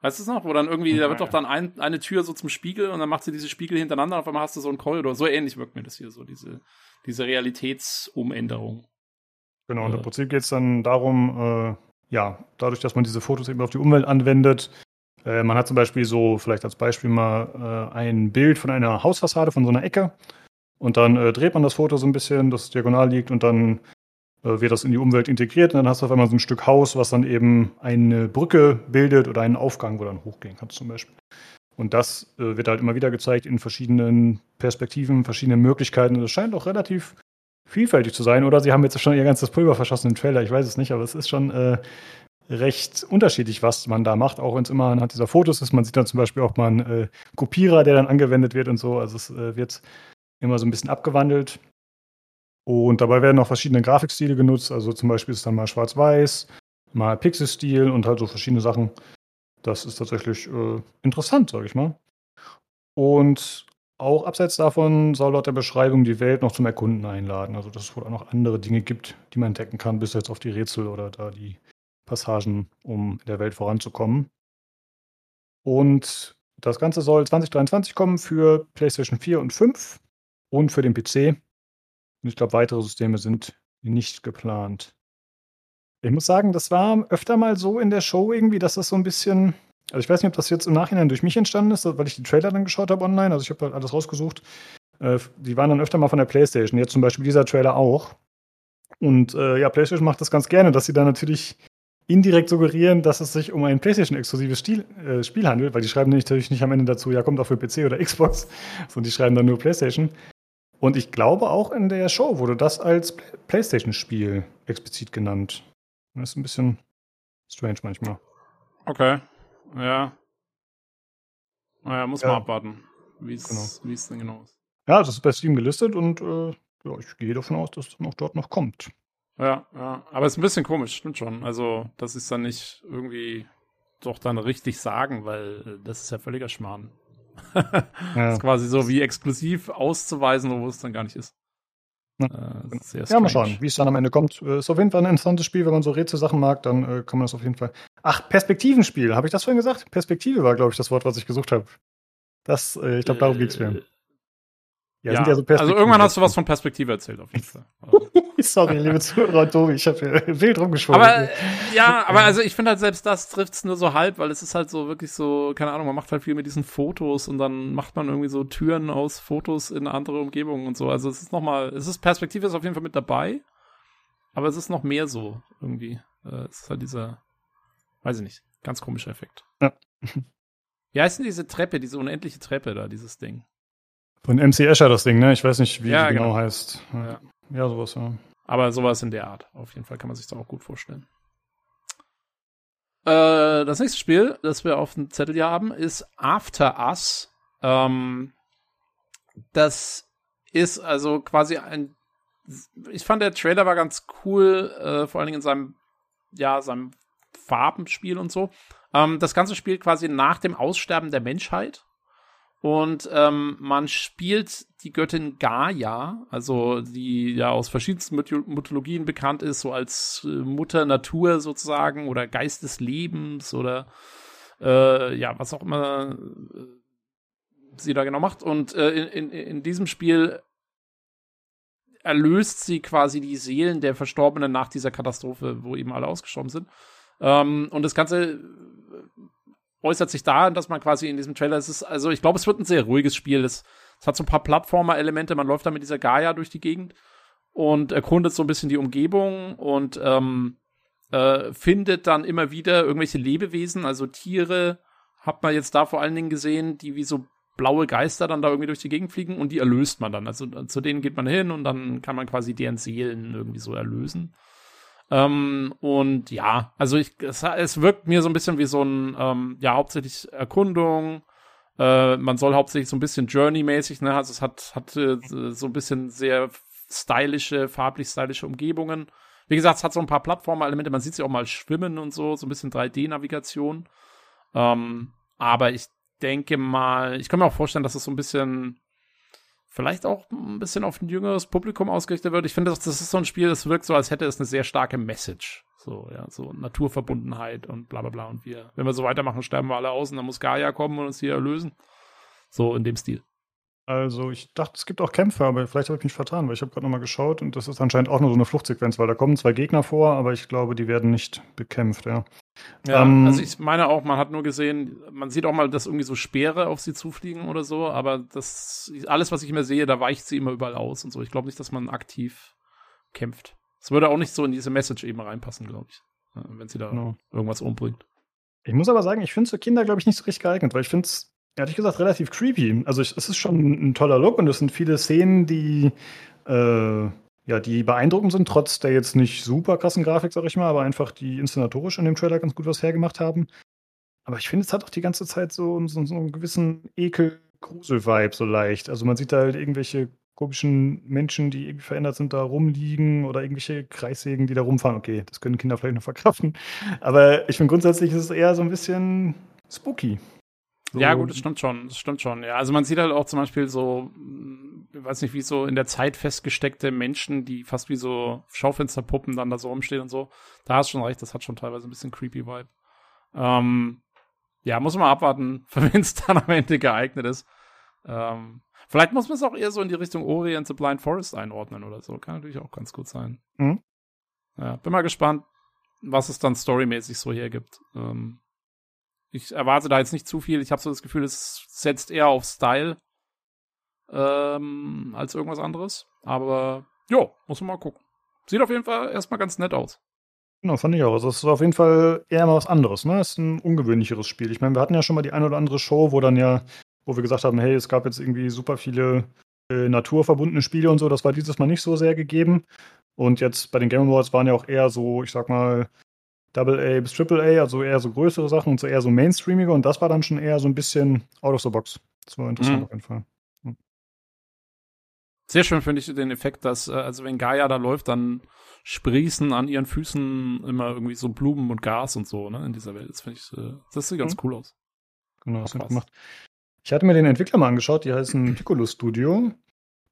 [SPEAKER 2] Weißt du es noch? Wo dann irgendwie, ja, da wird doch dann ein, eine Tür so zum Spiegel und dann macht sie diese Spiegel hintereinander und auf einmal hast du so einen Korridor. So ähnlich wirkt mir das hier so, diese, diese Realitätsumänderung.
[SPEAKER 1] Genau, und im Prinzip geht es dann darum, äh, ja, dadurch, dass man diese Fotos eben auf die Umwelt anwendet, äh, man hat zum Beispiel so, vielleicht als Beispiel mal äh, ein Bild von einer Hausfassade von so einer Ecke und dann äh, dreht man das Foto so ein bisschen, dass es diagonal liegt und dann äh, wird das in die Umwelt integriert und dann hast du auf einmal so ein Stück Haus, was dann eben eine Brücke bildet oder einen Aufgang, wo dann hochgehen kannst zum Beispiel. Und das äh, wird halt immer wieder gezeigt in verschiedenen Perspektiven, verschiedenen Möglichkeiten. Und es scheint auch relativ vielfältig zu sein. Oder sie haben jetzt schon ihr ganzes Pulver verschossen im Trailer, ich weiß es nicht, aber es ist schon äh, recht unterschiedlich, was man da macht, auch wenn es immer anhand dieser Fotos ist. Man sieht dann zum Beispiel auch mal einen äh, Kopierer, der dann angewendet wird und so. Also es äh, wird immer so ein bisschen abgewandelt. Und dabei werden auch verschiedene Grafikstile genutzt. Also zum Beispiel ist dann mal schwarz-weiß, mal Pixel-Stil und halt so verschiedene Sachen. Das ist tatsächlich äh, interessant, sage ich mal. Und auch abseits davon soll laut der Beschreibung die Welt noch zum Erkunden einladen. Also dass es wohl auch noch andere Dinge gibt, die man entdecken kann, bis jetzt auf die Rätsel oder da die Passagen, um in der Welt voranzukommen. Und das Ganze soll 2023 kommen für PlayStation 4 und 5 und für den PC. Und ich glaube, weitere Systeme sind nicht geplant. Ich muss sagen, das war öfter mal so in der Show irgendwie, dass das so ein bisschen. Also ich weiß nicht, ob das jetzt im Nachhinein durch mich entstanden ist, weil ich die Trailer dann geschaut habe online. Also ich habe halt alles rausgesucht. Äh, die waren dann öfter mal von der PlayStation. Jetzt zum Beispiel dieser Trailer auch. Und äh, ja, PlayStation macht das ganz gerne, dass sie dann natürlich indirekt suggerieren, dass es sich um ein PlayStation-exklusives äh, Spiel handelt, weil die schreiben natürlich nicht am Ende dazu, ja, kommt auch für PC oder Xbox, sondern die schreiben dann nur PlayStation. Und ich glaube, auch in der Show wurde das als PlayStation-Spiel explizit genannt. Das ist ein bisschen strange manchmal.
[SPEAKER 2] Okay. Ja. Naja, muss ja. man abwarten, wie es genau. denn genau ist.
[SPEAKER 1] Ja, das ist bei Steam gelistet und äh, ja, ich gehe davon aus, dass es dann auch dort noch kommt.
[SPEAKER 2] Ja, ja. Aber es ist ein bisschen komisch, stimmt schon. Also, dass sie es dann nicht irgendwie doch dann richtig sagen, weil äh, das ist ja völliger Schmarrn. ja. Das ist quasi so wie exklusiv auszuweisen, wo es dann gar nicht ist.
[SPEAKER 1] Ja, äh, ja mal schauen, wie es dann am Ende kommt. Äh, ist auf jeden Fall ein interessantes Spiel, wenn man so Rätselsachen mag, dann äh, kann man das auf jeden Fall. Ach, Perspektivenspiel, habe ich das vorhin gesagt? Perspektive war, glaube ich, das Wort, was ich gesucht habe. Das, äh, ich glaube, darum geht es mir.
[SPEAKER 2] Ja, ja, ja so also irgendwann hast du was von Perspektive erzählt, auf jeden Fall.
[SPEAKER 1] Sorry, liebe Zuhörer, Tobi, ich habe wild rumgeschwommen.
[SPEAKER 2] Aber ja, aber also ich finde halt selbst das trifft's nur so halb, weil es ist halt so wirklich so, keine Ahnung, man macht halt viel mit diesen Fotos und dann macht man irgendwie so Türen aus Fotos in andere Umgebungen und so. Also es ist nochmal, es ist Perspektive ist auf jeden Fall mit dabei, aber es ist noch mehr so irgendwie. Äh, es ist halt dieser, weiß ich nicht, ganz komischer Effekt. Ja. Wie heißt denn diese Treppe, diese unendliche Treppe da, dieses Ding?
[SPEAKER 1] Von MC Escher das Ding, ne? Ich weiß nicht, wie ja, genau, genau heißt. Ja. ja, sowas, ja.
[SPEAKER 2] Aber sowas in der Art. Auf jeden Fall kann man sich das auch gut vorstellen. Äh, das nächste Spiel, das wir auf dem Zettel hier haben, ist After Us. Ähm, das ist also quasi ein. Ich fand der Trailer war ganz cool, äh, vor allen Dingen in seinem, ja, seinem Farbenspiel und so. Ähm, das Ganze spielt quasi nach dem Aussterben der Menschheit. Und ähm, man spielt die Göttin Gaia, also die ja aus verschiedensten Mythologien bekannt ist, so als äh, Mutter Natur sozusagen oder Geist des Lebens oder äh, ja, was auch immer äh, sie da genau macht. Und äh, in, in, in diesem Spiel erlöst sie quasi die Seelen der Verstorbenen nach dieser Katastrophe, wo eben alle ausgestorben sind. Ähm, und das Ganze äußert sich darin, dass man quasi in diesem Trailer, es ist, also ich glaube, es wird ein sehr ruhiges Spiel. Es, es hat so ein paar Plattformer-Elemente, man läuft da mit dieser Gaia durch die Gegend und erkundet so ein bisschen die Umgebung und ähm, äh, findet dann immer wieder irgendwelche Lebewesen, also Tiere, hat man jetzt da vor allen Dingen gesehen, die wie so blaue Geister dann da irgendwie durch die Gegend fliegen und die erlöst man dann. Also zu denen geht man hin und dann kann man quasi deren Seelen irgendwie so erlösen. Ähm, und ja, also ich, es, es, wirkt mir so ein bisschen wie so ein, ähm, ja, hauptsächlich Erkundung. Äh, man soll hauptsächlich so ein bisschen Journey-mäßig, ne? Also es hat, hat äh, so ein bisschen sehr stylische, farblich stylische Umgebungen. Wie gesagt, es hat so ein paar Plattformer-Elemente, man sieht sie auch mal schwimmen und so, so ein bisschen 3D-Navigation. Ähm, aber ich denke mal, ich kann mir auch vorstellen, dass es so ein bisschen vielleicht auch ein bisschen auf ein jüngeres Publikum ausgerichtet wird. Ich finde, das, ist so ein Spiel, das wirkt so, als hätte es eine sehr starke Message. So, ja, so Naturverbundenheit und bla bla bla. Und wir, wenn wir so weitermachen, sterben wir alle aus und dann muss Gaia kommen und uns hier erlösen. So in dem Stil.
[SPEAKER 1] Also ich dachte, es gibt auch Kämpfe, aber vielleicht habe ich mich vertan, weil ich habe gerade nochmal geschaut und das ist anscheinend auch nur so eine Fluchtsequenz, weil da kommen zwei Gegner vor, aber ich glaube, die werden nicht bekämpft, ja.
[SPEAKER 2] Ja, ähm, also ich meine auch, man hat nur gesehen, man sieht auch mal, dass irgendwie so Speere auf sie zufliegen oder so, aber das, alles, was ich immer sehe, da weicht sie immer überall aus und so. Ich glaube nicht, dass man aktiv kämpft. Es würde auch nicht so in diese Message eben reinpassen, glaube ich, wenn sie da genau. irgendwas umbringt.
[SPEAKER 1] Ich muss aber sagen, ich finde es für Kinder, glaube ich, nicht so richtig geeignet, weil ich finde es ehrlich gesagt relativ creepy. Also ich, es ist schon ein toller Look und es sind viele Szenen, die äh, ja, die beeindruckend sind, trotz der jetzt nicht super krassen Grafik, sag ich mal, aber einfach die inszenatorisch in dem Trailer ganz gut was hergemacht haben. Aber ich finde, es hat auch die ganze Zeit so, so, so einen gewissen Ekel-Grusel-Vibe so leicht. Also man sieht da halt irgendwelche komischen Menschen, die irgendwie verändert sind, da rumliegen oder irgendwelche Kreissägen, die da rumfahren. Okay, das können Kinder vielleicht noch verkraften. Aber ich finde grundsätzlich ist es eher so ein bisschen spooky.
[SPEAKER 2] Ja, gut, das stimmt schon, das stimmt schon. Ja, also man sieht halt auch zum Beispiel so, ich weiß nicht, wie so in der Zeit festgesteckte Menschen, die fast wie so Schaufensterpuppen dann da so rumstehen und so. Da hast du schon recht, das hat schon teilweise ein bisschen creepy Vibe. Ähm, ja, muss man abwarten, für wen es dann am Ende geeignet ist. Ähm, vielleicht muss man es auch eher so in die Richtung Ori and the Blind Forest einordnen oder so. Kann natürlich auch ganz gut sein. Mhm. Ja, bin mal gespannt, was es dann storymäßig so hergibt. Ähm, ich erwarte da jetzt nicht zu viel. Ich habe so das Gefühl, es setzt eher auf Style ähm, als irgendwas anderes. Aber jo, muss man mal gucken. Sieht auf jeden Fall erstmal ganz nett aus.
[SPEAKER 1] Genau, fand ich auch. Also es ist auf jeden Fall eher mal was anderes, ne? Es ist ein ungewöhnlicheres Spiel. Ich meine, wir hatten ja schon mal die eine oder andere Show, wo dann ja, wo wir gesagt haben, hey, es gab jetzt irgendwie super viele äh, naturverbundene Spiele und so. Das war dieses Mal nicht so sehr gegeben. Und jetzt bei den Game Awards waren ja auch eher so, ich sag mal, Double A bis Triple A, also eher so größere Sachen und so eher so mainstreamige und das war dann schon eher so ein bisschen out of the box. Das war interessant mhm. auf jeden Fall. Mhm.
[SPEAKER 2] Sehr schön finde ich den Effekt, dass, äh, also wenn Gaia da läuft, dann sprießen an ihren Füßen immer irgendwie so Blumen und Gas und so, ne, in dieser Welt. Das finde ich, äh, das sieht ganz mhm. cool aus.
[SPEAKER 1] Genau, das hat gemacht. Ich hatte mir den Entwickler mal angeschaut, die heißen Piccolo Studio.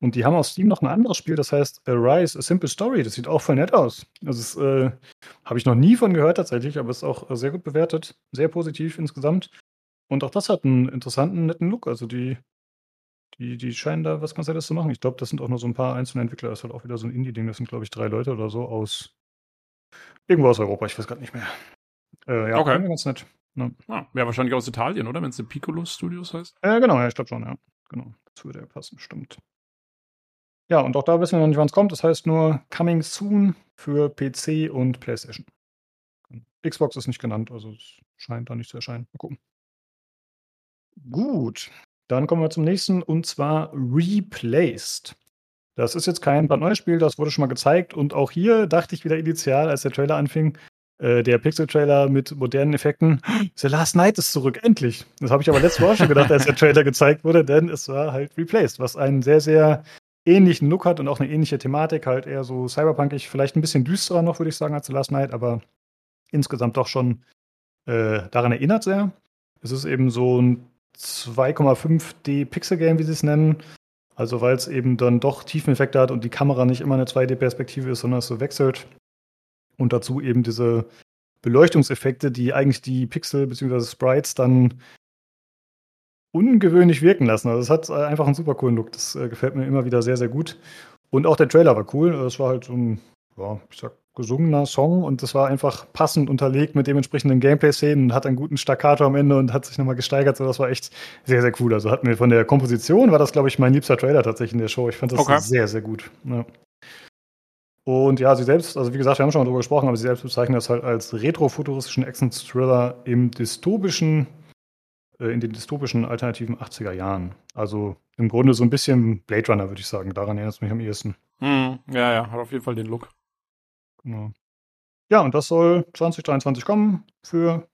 [SPEAKER 1] Und die haben auf Steam noch ein anderes Spiel, das heißt Arise, A Simple Story. Das sieht auch voll nett aus. Also äh, habe ich noch nie von gehört tatsächlich, aber es ist auch sehr gut bewertet, sehr positiv insgesamt. Und auch das hat einen interessanten, netten Look. Also die, die, die scheinen da was ganz Nettes zu machen. Ich glaube, das sind auch nur so ein paar einzelne Entwickler. Das ist halt auch wieder so ein Indie-Ding. Das sind, glaube ich, drei Leute oder so aus irgendwo aus Europa. Ich weiß gerade nicht mehr.
[SPEAKER 2] Äh, ja, okay. ganz nett. Ja. Ah, Wäre wahrscheinlich aus Italien, oder? Wenn es Piccolo Studios heißt.
[SPEAKER 1] Äh, genau, ja, ich glaube schon, ja. Genau. Das würde ja passen, stimmt. Ja, und auch da wissen wir noch nicht, wann es kommt. Das heißt nur Coming Soon für PC und PlayStation. Xbox ist nicht genannt, also es scheint da nicht zu erscheinen. Mal gucken. Gut, dann kommen wir zum nächsten und zwar Replaced. Das ist jetzt kein brandneues Spiel, das wurde schon mal gezeigt und auch hier dachte ich wieder initial, als der Trailer anfing, äh, der Pixel-Trailer mit modernen Effekten, The Last Night ist zurück, endlich. Das habe ich aber letztes Mal schon gedacht, als der Trailer gezeigt wurde, denn es war halt Replaced, was ein sehr, sehr ähnlichen Look hat und auch eine ähnliche Thematik, halt eher so cyberpunkig, vielleicht ein bisschen düsterer noch, würde ich sagen, als The Last Night, aber insgesamt doch schon äh, daran erinnert sehr. Es ist eben so ein 2,5D Pixel-Game, wie sie es nennen. Also weil es eben dann doch Tiefeneffekte hat und die Kamera nicht immer eine 2D-Perspektive ist, sondern es so wechselt. Und dazu eben diese Beleuchtungseffekte, die eigentlich die Pixel bzw. Sprites dann ungewöhnlich wirken lassen. Also es hat äh, einfach einen super coolen Look. Das äh, gefällt mir immer wieder sehr, sehr gut. Und auch der Trailer war cool. Es war halt so ein, ja, ich sag, gesungener Song und das war einfach passend unterlegt mit dementsprechenden Gameplay-Szenen und hat einen guten Staccato am Ende und hat sich nochmal gesteigert. So, das war echt sehr, sehr cool. Also hat mir von der Komposition war das, glaube ich, mein liebster Trailer tatsächlich in der Show. Ich fand das okay. sehr, sehr gut. Ja. Und ja, sie selbst, also wie gesagt, wir haben schon mal darüber gesprochen, aber sie selbst bezeichnen das halt als retrofuturistischen Action-Thriller im dystopischen in den dystopischen alternativen 80er Jahren. Also im Grunde so ein bisschen Blade Runner, würde ich sagen. Daran erinnert es mich am ehesten.
[SPEAKER 2] Hm, ja, ja, hat auf jeden Fall den Look.
[SPEAKER 1] Genau. Ja, und das soll 2023 kommen für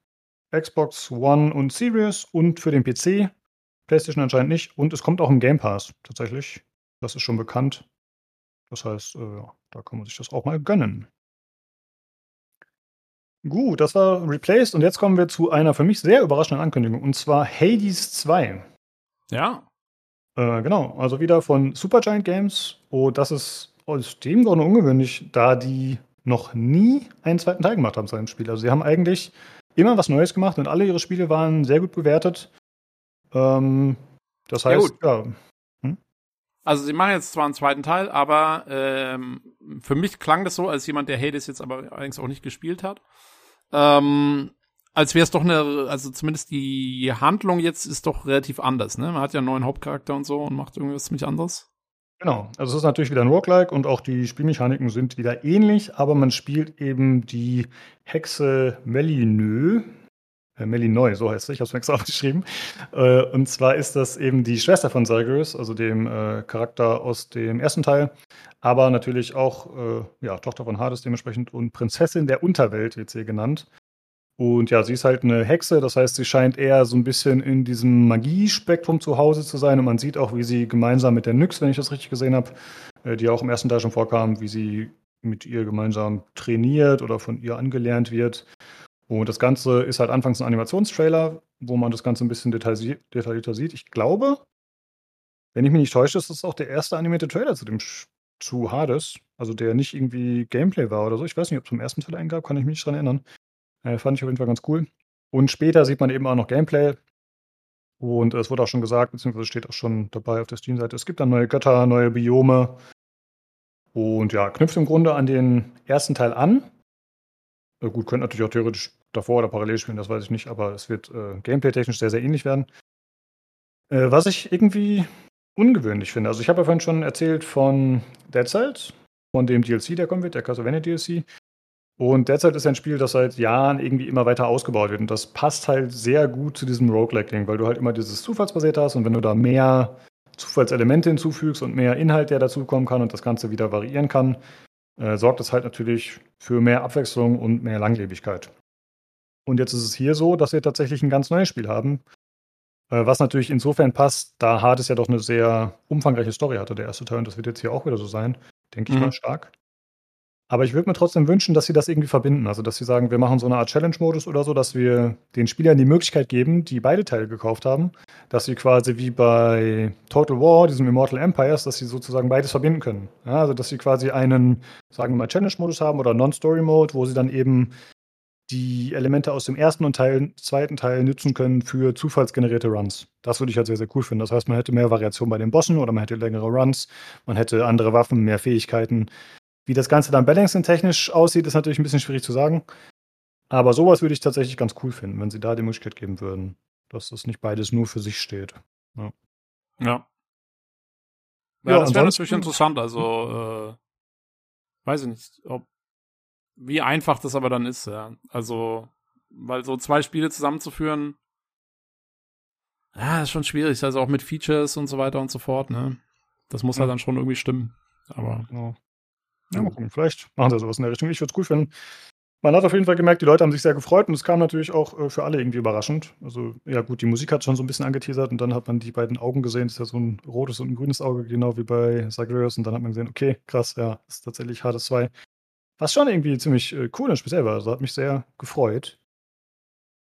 [SPEAKER 1] Xbox One und Series und für den PC. PlayStation anscheinend nicht. Und es kommt auch im Game Pass tatsächlich. Das ist schon bekannt. Das heißt, äh, da kann man sich das auch mal gönnen. Gut, das war Replaced und jetzt kommen wir zu einer für mich sehr überraschenden Ankündigung und zwar Hades 2.
[SPEAKER 2] Ja.
[SPEAKER 1] Äh, genau, also wieder von Supergiant Games. Oh, das ist aus dem Grunde ungewöhnlich, da die noch nie einen zweiten Teil gemacht haben zu einem Spiel. Also sie haben eigentlich immer was Neues gemacht und alle ihre Spiele waren sehr gut bewertet. Ähm, das heißt, ja.
[SPEAKER 2] Hm? Also sie machen jetzt zwar einen zweiten Teil, aber ähm, für mich klang das so, als jemand, der Hades jetzt aber allerdings auch nicht gespielt hat, ähm, als wäre es doch eine, also zumindest die Handlung jetzt ist doch relativ anders, ne? Man hat ja einen neuen Hauptcharakter und so und macht irgendwas ziemlich anderes.
[SPEAKER 1] Genau, also es ist natürlich wieder ein Roguelike und auch die Spielmechaniken sind wieder ähnlich, aber man spielt eben die Hexe Melinö, Melinoy, so heißt sie, ich habe es mir extra aufgeschrieben. Äh, und zwar ist das eben die Schwester von Zagreus, also dem äh, Charakter aus dem ersten Teil, aber natürlich auch äh, ja, Tochter von Hades dementsprechend und Prinzessin der Unterwelt wird sie genannt. Und ja, sie ist halt eine Hexe, das heißt, sie scheint eher so ein bisschen in diesem Magiespektrum zu Hause zu sein. Und man sieht auch, wie sie gemeinsam mit der Nyx, wenn ich das richtig gesehen habe, äh, die auch im ersten Teil schon vorkam, wie sie mit ihr gemeinsam trainiert oder von ihr angelernt wird. Und das Ganze ist halt anfangs ein Animationstrailer, wo man das Ganze ein bisschen detaillierter sieht. Ich glaube, wenn ich mich nicht täusche, ist das auch der erste animierte Trailer zu dem zu Hades. Also der nicht irgendwie Gameplay war oder so. Ich weiß nicht, ob es vom ersten Teil eingab, kann ich mich nicht dran erinnern. Äh, fand ich auf jeden Fall ganz cool. Und später sieht man eben auch noch Gameplay. Und es wurde auch schon gesagt, beziehungsweise steht auch schon dabei auf der Steam-Seite, es gibt dann neue Götter, neue Biome. Und ja, knüpft im Grunde an den ersten Teil an. Äh, gut, könnte natürlich auch theoretisch davor oder parallel spielen, das weiß ich nicht, aber es wird äh, gameplay-technisch sehr, sehr ähnlich werden. Äh, was ich irgendwie ungewöhnlich finde. Also ich habe ja vorhin schon erzählt von Dead Cells, von dem DLC, der kommen wird, der Castlevania DLC. Und derzeit ist ein Spiel, das seit Jahren irgendwie immer weiter ausgebaut wird. Und das passt halt sehr gut zu diesem Roguelike-Ding, weil du halt immer dieses Zufallsbasiert hast und wenn du da mehr Zufallselemente hinzufügst und mehr Inhalt, der dazukommen kann und das Ganze wieder variieren kann, äh, sorgt das halt natürlich für mehr Abwechslung und mehr Langlebigkeit. Und jetzt ist es hier so, dass wir tatsächlich ein ganz neues Spiel haben, äh, was natürlich insofern passt, da Hades ja doch eine sehr umfangreiche Story hatte, der erste Teil, und das wird jetzt hier auch wieder so sein, denke ich mhm. mal stark. Aber ich würde mir trotzdem wünschen, dass sie das irgendwie verbinden. Also, dass sie sagen, wir machen so eine Art Challenge-Modus oder so, dass wir den Spielern die Möglichkeit geben, die beide Teile gekauft haben, dass sie quasi wie bei Total War, diesem Immortal Empires, dass sie sozusagen beides verbinden können. Ja, also, dass sie quasi einen, sagen wir mal, Challenge-Modus haben oder Non-Story-Mode, wo sie dann eben die Elemente aus dem ersten und Teil, zweiten Teil nutzen können für zufallsgenerierte Runs. Das würde ich halt sehr, sehr cool finden. Das heißt, man hätte mehr Variation bei den Bossen oder man hätte längere Runs, man hätte andere Waffen, mehr Fähigkeiten. Wie das Ganze dann balancing-technisch aussieht, ist natürlich ein bisschen schwierig zu sagen. Aber sowas würde ich tatsächlich ganz cool finden, wenn sie da die Möglichkeit geben würden, dass das nicht beides nur für sich steht.
[SPEAKER 2] Ja. Ja, ja das wäre natürlich interessant. Also, äh, weiß ich nicht, ob wie einfach das aber dann ist, ja. Also, weil so zwei Spiele zusammenzuführen, ja, ist schon schwierig. Also auch mit Features und so weiter und so fort, ne? Das muss ja. halt dann schon irgendwie stimmen. Aber.
[SPEAKER 1] Ja. Ja, mal gucken. Vielleicht machen sie sowas in der Richtung. Ich würde es gut finden. Man hat auf jeden Fall gemerkt, die Leute haben sich sehr gefreut und es kam natürlich auch äh, für alle irgendwie überraschend. Also, ja, gut, die Musik hat schon so ein bisschen angeteasert und dann hat man die beiden Augen gesehen. Das ist ja so ein rotes und ein grünes Auge, genau wie bei Zagreus. Und dann hat man gesehen, okay, krass, ja, das ist tatsächlich Hades 2. Was schon irgendwie ziemlich äh, cool und speziell war. Also, hat mich sehr gefreut.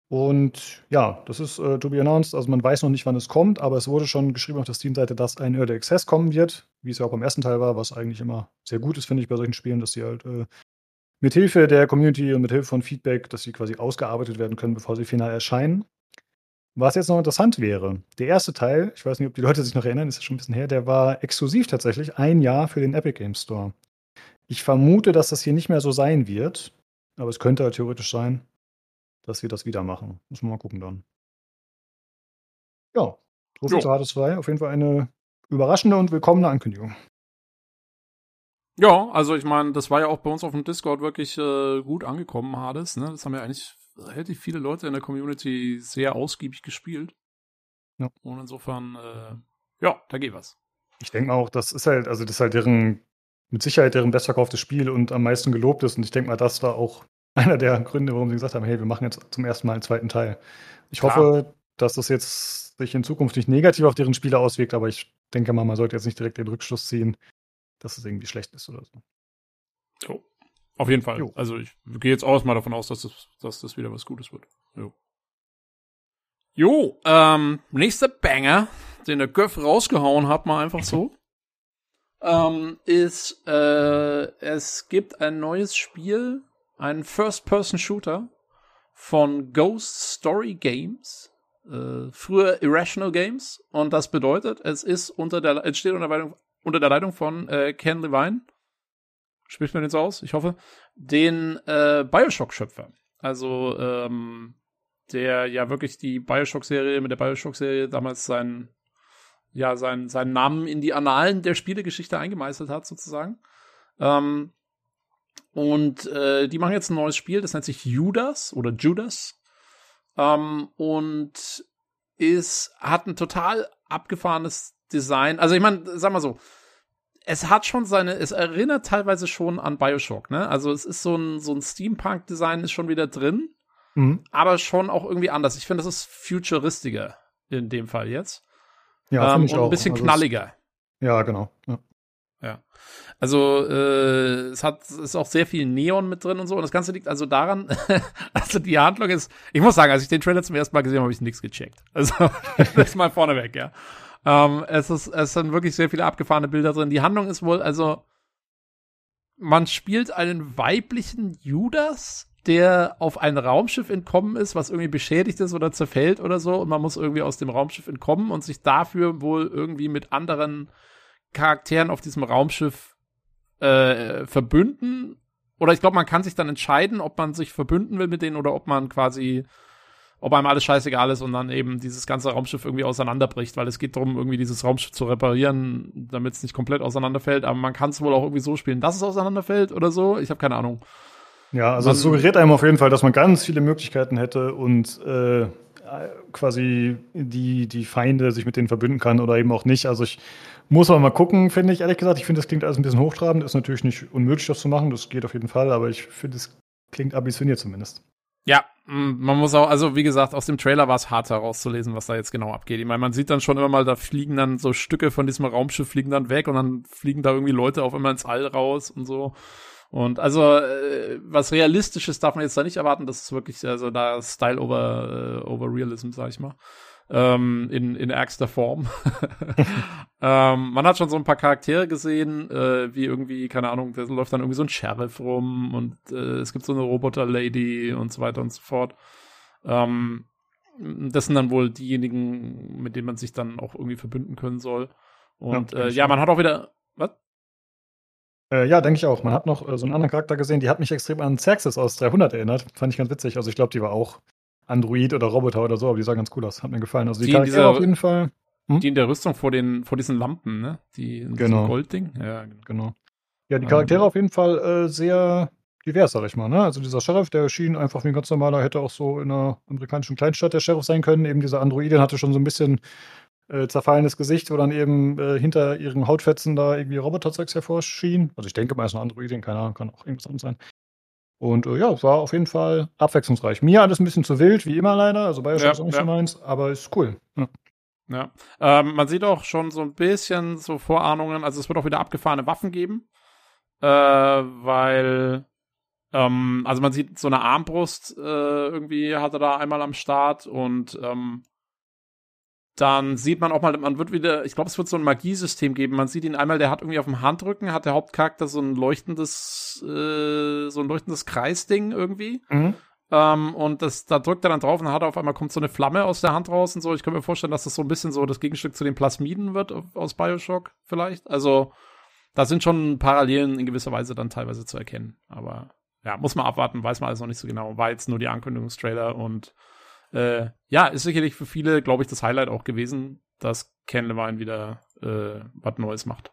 [SPEAKER 1] Und ja, das ist äh, to be announced. Also man weiß noch nicht, wann es kommt, aber es wurde schon geschrieben auf der Steam-Seite, dass ein Early Access kommen wird, wie es ja auch beim ersten Teil war, was eigentlich immer sehr gut ist, finde ich, bei solchen Spielen, dass sie halt äh, mit Hilfe der Community und mit Hilfe von Feedback, dass sie quasi ausgearbeitet werden können, bevor sie final erscheinen. Was jetzt noch interessant wäre, der erste Teil, ich weiß nicht, ob die Leute sich noch erinnern, ist ja schon ein bisschen her, der war exklusiv tatsächlich ein Jahr für den Epic Games Store. Ich vermute, dass das hier nicht mehr so sein wird, aber es könnte halt theoretisch sein dass wir das wieder machen. Muss man mal gucken dann. Ja, so viel zu Hades 2. Auf jeden Fall eine überraschende und willkommene Ankündigung.
[SPEAKER 2] Ja, also ich meine, das war ja auch bei uns auf dem Discord wirklich äh, gut angekommen, Hades. Ne? Das haben ja eigentlich relativ viele Leute in der Community sehr ausgiebig gespielt. Ja. Und insofern, äh, ja, da geht was.
[SPEAKER 1] Ich denke auch, das ist halt, also das ist halt deren, mit Sicherheit deren bestverkauftes Spiel und am meisten gelobt ist. Und ich denke mal, das war auch einer der Gründe, warum sie gesagt haben, hey, wir machen jetzt zum ersten Mal einen zweiten Teil. Ich Klar. hoffe, dass das jetzt sich in Zukunft nicht negativ auf deren Spiele auswirkt, aber ich denke mal, man sollte jetzt nicht direkt den Rückschluss ziehen, dass es irgendwie schlecht ist oder so.
[SPEAKER 2] Jo. Auf jeden Fall. Jo. Also ich gehe jetzt auch mal davon aus, dass das, dass das wieder was Gutes wird. Jo. Jo, ähm, nächster Banger, den der Göff rausgehauen hat, mal einfach so, ähm, ist, äh, es gibt ein neues Spiel ein First-Person-Shooter von Ghost Story Games, äh, früher Irrational Games. Und das bedeutet, es ist unter der, es steht unter der Leitung, unter der Leitung von äh, Ken Levine. Spricht man jetzt aus? Ich hoffe. Den äh, Bioshock-Schöpfer. Also, ähm, der ja wirklich die Bioshock-Serie, mit der Bioshock-Serie damals seinen, ja, seinen, seinen Namen in die Annalen der Spielegeschichte eingemeißelt hat, sozusagen. Ähm, und äh, die machen jetzt ein neues Spiel, das nennt sich Judas oder Judas. Ähm, und ist, hat ein total abgefahrenes Design. Also ich meine, sag mal so, es hat schon seine, es erinnert teilweise schon an Bioshock, ne? Also es ist so ein, so ein Steampunk-Design ist schon wieder drin, mhm. aber schon auch irgendwie anders. Ich finde, das ist futuristiger in dem Fall jetzt.
[SPEAKER 1] Ja,
[SPEAKER 2] ähm, und ein bisschen also knalliger.
[SPEAKER 1] ja, genau. Ja.
[SPEAKER 2] Ja. Also äh, es hat ist auch sehr viel Neon mit drin und so. Und das Ganze liegt also daran, also die Handlung ist, ich muss sagen, als ich den Trailer zum ersten Mal gesehen habe, habe ich nichts gecheckt. Also das ist mal vorneweg, ja. Ähm, es ist es sind wirklich sehr viele abgefahrene Bilder drin. Die Handlung ist wohl, also man spielt einen weiblichen Judas, der auf ein Raumschiff entkommen ist, was irgendwie beschädigt ist oder zerfällt oder so. Und man muss irgendwie aus dem Raumschiff entkommen und sich dafür wohl irgendwie mit anderen Charakteren auf diesem Raumschiff äh, verbünden. Oder ich glaube, man kann sich dann entscheiden, ob man sich verbünden will mit denen oder ob man quasi, ob einem alles scheißegal ist und dann eben dieses ganze Raumschiff irgendwie auseinanderbricht, weil es geht darum, irgendwie dieses Raumschiff zu reparieren, damit es nicht komplett auseinanderfällt. Aber man kann es wohl auch irgendwie so spielen, dass es auseinanderfällt oder so. Ich habe keine Ahnung.
[SPEAKER 1] Ja, also es suggeriert einem auf jeden Fall, dass man ganz viele Möglichkeiten hätte und äh, quasi die, die Feinde sich mit denen verbünden kann oder eben auch nicht. Also ich muss aber mal gucken, finde ich, ehrlich gesagt. Ich finde, das klingt alles ein bisschen hochtrabend. Ist natürlich nicht unmöglich, das zu machen. Das geht auf jeden Fall, aber ich finde, es klingt ambitioniert zumindest.
[SPEAKER 2] Ja, man muss auch, also wie gesagt, aus dem Trailer war es hart herauszulesen, was da jetzt genau abgeht. Ich meine, man sieht dann schon immer mal, da fliegen dann so Stücke von diesem Raumschiff fliegen dann weg und dann fliegen da irgendwie Leute auf einmal ins All raus und so. Und also äh, was Realistisches darf man jetzt da nicht erwarten. Das ist wirklich also da Style over äh, over Realism, sag ich mal. Ähm, in, in ärgster Form. ähm, man hat schon so ein paar Charaktere gesehen, äh, wie irgendwie, keine Ahnung, da läuft dann irgendwie so ein Sheriff rum und äh, es gibt so eine Roboter-Lady und so weiter und so fort. Ähm, das sind dann wohl diejenigen, mit denen man sich dann auch irgendwie verbünden können soll. Und ja, äh, ja man hat auch wieder. Was?
[SPEAKER 1] Äh, ja, denke ich auch. Man hat noch äh, so einen anderen Charakter gesehen, die hat mich extrem an Xerxes aus 300 erinnert. Fand ich ganz witzig. Also ich glaube, die war auch Android oder Roboter oder so, aber die sah ganz cool aus. Hat mir gefallen. Also die, die Charaktere dieser, auf jeden Fall.
[SPEAKER 2] Hm? Die in der Rüstung vor, den, vor diesen Lampen, ne? Die
[SPEAKER 1] genau.
[SPEAKER 2] Goldding.
[SPEAKER 1] Ja, genau. Ja, die Charaktere ähm, auf jeden Fall äh, sehr divers, sag ich mal. Ne? Also dieser Sheriff, der schien einfach wie ein ganz normaler, hätte auch so in einer amerikanischen Kleinstadt der Sheriff sein können. Eben dieser Androidin hatte schon so ein bisschen äh, zerfallenes Gesicht, wo dann eben äh, hinter ihren Hautfetzen da irgendwie Roboterzeugs hervorschien. Also ich denke mal, es ist eine Androidin, keine Ahnung, kann auch irgendwas anderes sein. Und äh, ja, es war auf jeden Fall abwechslungsreich. Mir alles ein bisschen zu wild, wie immer leider. Also Bioshock ja, ist auch nicht ja. so meins, aber ist cool. Ja.
[SPEAKER 2] Ja, ähm, man sieht auch schon so ein bisschen so Vorahnungen, also es wird auch wieder abgefahrene Waffen geben, äh, weil, ähm, also man sieht so eine Armbrust äh, irgendwie hat er da einmal am Start und ähm, dann sieht man auch mal, man wird wieder, ich glaube, es wird so ein Magiesystem geben. Man sieht ihn einmal, der hat irgendwie auf dem Handrücken, hat der Hauptcharakter so ein leuchtendes, äh, so ein leuchtendes Kreisding irgendwie. Mhm. Ähm, und das, da drückt er dann drauf und hat auf einmal kommt so eine Flamme aus der Hand raus und so. Ich kann mir vorstellen, dass das so ein bisschen so das Gegenstück zu den Plasmiden wird aus Bioshock vielleicht. Also, da sind schon Parallelen in gewisser Weise dann teilweise zu erkennen. Aber ja, muss man abwarten, weiß man alles noch nicht so genau. War jetzt nur die Ankündigungstrailer und äh, ja, ist sicherlich für viele, glaube ich, das Highlight auch gewesen, dass Ken Levine wieder äh, was Neues macht.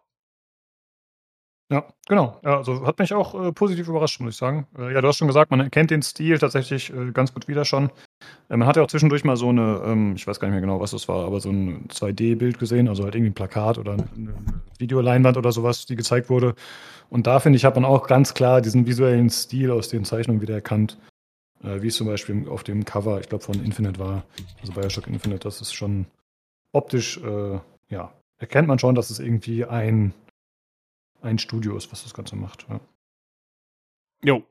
[SPEAKER 1] Ja, genau. Also hat mich auch äh, positiv überrascht, muss ich sagen. Äh, ja, du hast schon gesagt, man erkennt den Stil tatsächlich äh, ganz gut wieder schon. Äh, man hat ja auch zwischendurch mal so eine, ähm, ich weiß gar nicht mehr genau, was das war, aber so ein 2D-Bild gesehen, also halt irgendwie ein Plakat oder eine Videoleinwand oder sowas, die gezeigt wurde. Und da finde ich, hat man auch ganz klar diesen visuellen Stil aus den Zeichnungen wieder erkannt. Äh, wie es zum Beispiel auf dem Cover, ich glaube, von Infinite war, also Bioshock Infinite, das ist schon optisch, äh, ja, erkennt man schon, dass es irgendwie ein, ein Studio ist, was das Ganze macht. Ja.
[SPEAKER 2] Jo.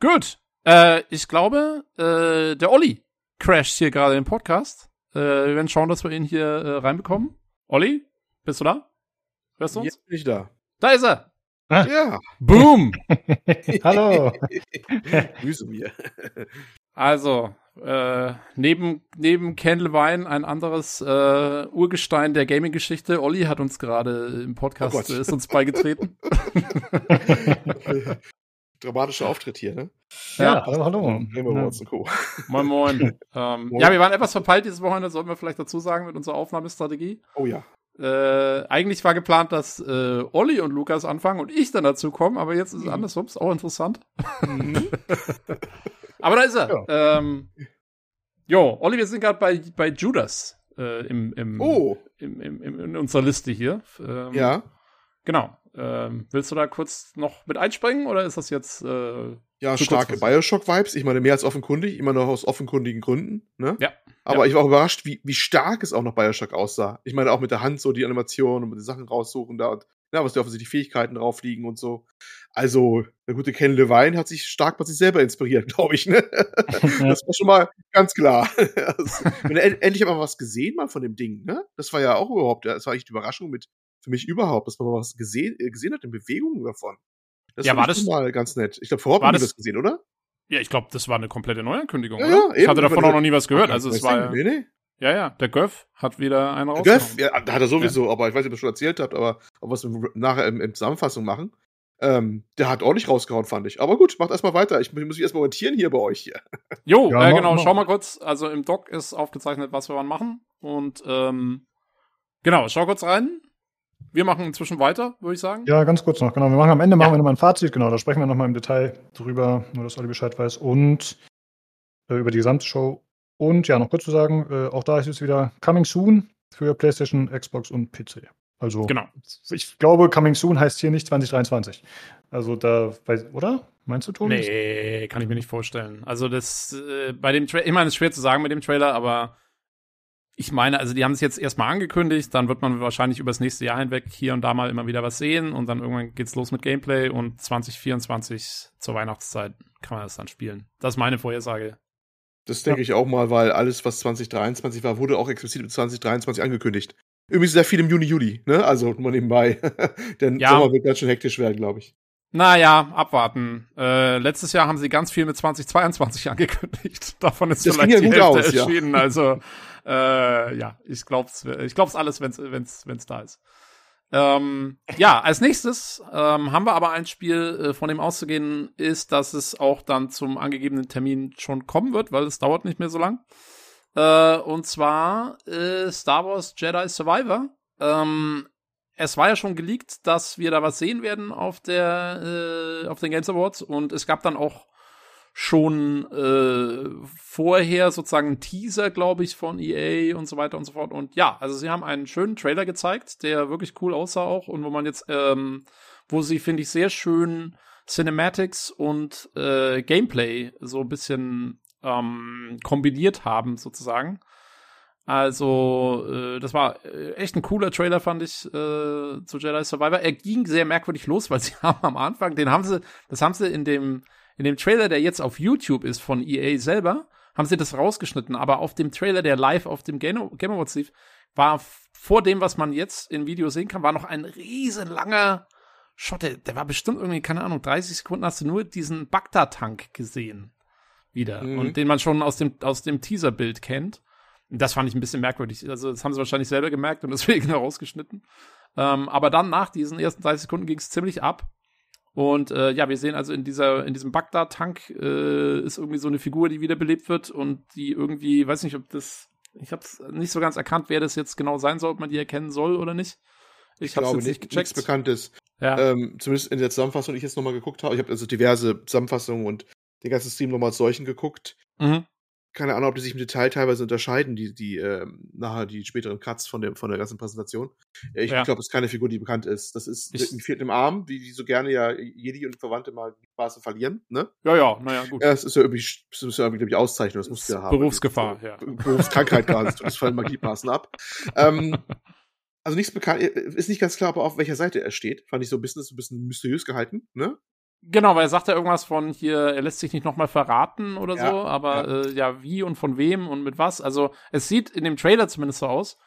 [SPEAKER 2] Gut. Äh, ich glaube, äh, der Olli crasht hier gerade im Podcast. Äh, wir werden schauen, dass wir ihn hier äh, reinbekommen. Olli, bist du da?
[SPEAKER 5] Hörst du uns? Jetzt bin ich da.
[SPEAKER 2] Da ist er.
[SPEAKER 5] Ah. Ja.
[SPEAKER 2] Boom.
[SPEAKER 1] Hallo.
[SPEAKER 5] Grüße mir.
[SPEAKER 2] Also, äh, neben, neben Candlewine ein anderes äh, Urgestein der Gaming-Geschichte. Olli hat uns gerade im Podcast, oh ist uns beigetreten.
[SPEAKER 5] Dramatischer Auftritt hier, ne?
[SPEAKER 1] Ja, ja hallo, hallo.
[SPEAKER 5] Ja.
[SPEAKER 2] Moin, moin. ähm, moin. Ja, wir waren etwas verpeilt dieses Wochenende, sollten wir vielleicht dazu sagen, mit unserer Aufnahmestrategie.
[SPEAKER 5] Oh ja.
[SPEAKER 2] Äh, eigentlich war geplant, dass äh, Olli und Lukas anfangen und ich dann dazu komme, aber jetzt ist es mhm. andersrum, ist auch interessant. Mhm. aber da ist er. Ja. Ähm, jo, Olli, wir sind gerade bei, bei Judas äh, im, im,
[SPEAKER 5] oh.
[SPEAKER 2] im, im, im, in unserer Liste hier. Ähm,
[SPEAKER 5] ja.
[SPEAKER 2] Genau. Ähm, willst du da kurz noch mit einspringen oder ist das jetzt. Äh,
[SPEAKER 5] ja, starke Bioshock-Vibes. Ich meine, mehr als offenkundig, immer noch aus offenkundigen Gründen. Ne?
[SPEAKER 2] Ja.
[SPEAKER 5] Aber ja. ich war auch überrascht, wie, wie stark es auch noch Bioshock aussah. Ich meine, auch mit der Hand so die Animation und mit den Sachen raussuchen da und ja, was da offensichtlich Fähigkeiten drauf liegen und so. Also, der gute Ken Levine hat sich stark bei sich selber inspiriert, glaube ich. Ne? das war schon mal ganz klar. also, endlich haben wir was gesehen mal von dem Ding. Ne? Das war ja auch überhaupt, das war echt die Überraschung mit für mich überhaupt, dass man mal was gesehen, gesehen hat in Bewegungen davon. Das
[SPEAKER 2] ja, war das
[SPEAKER 5] mal ganz nett. Ich glaube, vorher haben wir das gesehen, oder?
[SPEAKER 2] Ja, ich glaube, das war eine komplette Neuankündigung,
[SPEAKER 5] ja,
[SPEAKER 2] oder?
[SPEAKER 5] Ja,
[SPEAKER 2] ich hatte davon auch noch nie was gehört. Also es war. Nee, nee. Ja, ja, der Göff hat wieder einen
[SPEAKER 5] raus. Göff, ja, da hat er sowieso, ja. aber ich weiß nicht, ob ihr schon erzählt habt, aber ob wir es nachher im, im Zusammenfassung machen. Ähm, der hat ordentlich rausgehauen, fand ich. Aber gut, macht erstmal weiter. Ich, ich muss mich erstmal orientieren hier bei euch hier.
[SPEAKER 2] Jo, ja, äh, genau, mach. schau mal kurz. Also im Doc ist aufgezeichnet, was wir wann machen. Und ähm, genau, schau kurz rein. Wir machen inzwischen weiter, würde ich sagen.
[SPEAKER 1] Ja, ganz kurz noch, genau. Wir machen am Ende machen wir nochmal ein Fazit, genau, da sprechen wir nochmal im Detail drüber, nur dass Olli Bescheid weiß. Und äh, über die gesamte Show. Und ja, noch kurz zu sagen, äh, auch da ist es wieder Coming Soon für PlayStation, Xbox und PC. Also,
[SPEAKER 2] genau.
[SPEAKER 1] ich glaube, Coming Soon heißt hier nicht 2023. Also da, oder? Meinst du, Tobi?
[SPEAKER 2] Nee, kann ich mir nicht vorstellen. Also das, äh, bei dem Trailer, ich meine, es ist schwer zu sagen mit dem Trailer, aber ich meine, also die haben es jetzt erstmal angekündigt, dann wird man wahrscheinlich übers nächste Jahr hinweg hier und da mal immer wieder was sehen und dann irgendwann geht's los mit Gameplay und 2024 zur Weihnachtszeit kann man das dann spielen. Das ist meine Vorhersage.
[SPEAKER 5] Das denke ja. ich auch mal, weil alles, was 2023 war, wurde auch explizit mit 2023 angekündigt. Übrigens sehr viel im Juni, Juli, ne? Also nur nebenbei. Denn ja. Sommer wird ganz schön hektisch werden, glaube ich.
[SPEAKER 2] Naja, abwarten. Äh, letztes Jahr haben sie ganz viel mit 2022 angekündigt. Davon ist das vielleicht ja die Hälfte aus, erschienen. Ja. Also äh, ja, ich glaub's, ich glaub's alles, wenn's, wenn's, wenn's da ist. Ähm, ja, als nächstes ähm, haben wir aber ein Spiel, äh, von dem auszugehen ist, dass es auch dann zum angegebenen Termin schon kommen wird, weil es dauert nicht mehr so lang. Äh, und zwar äh, Star Wars Jedi Survivor. Ähm, es war ja schon geleakt, dass wir da was sehen werden auf der äh, auf den Games Awards und es gab dann auch schon äh, vorher sozusagen ein Teaser, glaube ich, von EA und so weiter und so fort. Und ja, also sie haben einen schönen Trailer gezeigt, der wirklich cool aussah auch und wo man jetzt, ähm, wo sie, finde ich, sehr schön Cinematics und äh, Gameplay so ein bisschen ähm, kombiniert haben, sozusagen. Also, äh, das war äh, echt ein cooler Trailer, fand ich, äh, zu Jedi Survivor. Er ging sehr merkwürdig los, weil sie haben am Anfang, den haben sie, das haben sie in dem in dem Trailer, der jetzt auf YouTube ist von EA selber, haben sie das rausgeschnitten, aber auf dem Trailer, der live auf dem Game Awards lief, war vor dem, was man jetzt im Video sehen kann, war noch ein riesen langer Shot, der, der war bestimmt irgendwie, keine Ahnung, 30 Sekunden hast du nur diesen Bagdad-Tank gesehen. Wieder. Mhm. Und den man schon aus dem, aus dem Teaser-Bild kennt. Das fand ich ein bisschen merkwürdig. Also, das haben sie wahrscheinlich selber gemerkt und deswegen herausgeschnitten. Ähm, aber dann nach diesen ersten 30 Sekunden ging es ziemlich ab. Und äh, ja, wir sehen also in dieser, in diesem Bagdad-Tank äh, ist irgendwie so eine Figur, die wiederbelebt wird und die irgendwie, weiß nicht, ob das, ich habe nicht so ganz erkannt, wer das jetzt genau sein soll, ob man die erkennen soll oder nicht.
[SPEAKER 5] Ich, ich habe jetzt nicht gecheckt. Nichts Bekanntes. Ja. Ähm, zumindest in der Zusammenfassung, die ich jetzt nochmal geguckt habe. Ich habe also diverse Zusammenfassungen und den ganzen Stream nochmal als solchen geguckt. Mhm keine Ahnung, ob die sich im Detail teilweise unterscheiden, die, die, äh, nachher die späteren Cuts von, dem, von der ganzen Präsentation. Ich ja. glaube, es ist keine Figur, die bekannt ist. Das ist ich, mit vierten Arm, wie die so gerne ja Jedi und Verwandte mal die Straße verlieren, ne?
[SPEAKER 2] Ja, ja, naja, gut.
[SPEAKER 5] Ja, das ist ja irgendwie, das ist ja irgendwie, glaube ich, Auszeichnung, das musst du ja haben.
[SPEAKER 2] Berufsgefahr, ja.
[SPEAKER 5] Berufskrankheit quasi, das fallen Magiepassen ab. ähm, also nichts bekannt, äh, ist nicht ganz klar, aber auf welcher Seite er steht. Fand ich so ein bisschen, ist ein bisschen mysteriös gehalten, ne?
[SPEAKER 2] Genau, weil er sagt ja irgendwas von hier, er lässt sich nicht nochmal verraten oder ja, so, aber ja. Äh, ja, wie und von wem und mit was. Also es sieht in dem Trailer zumindest so aus,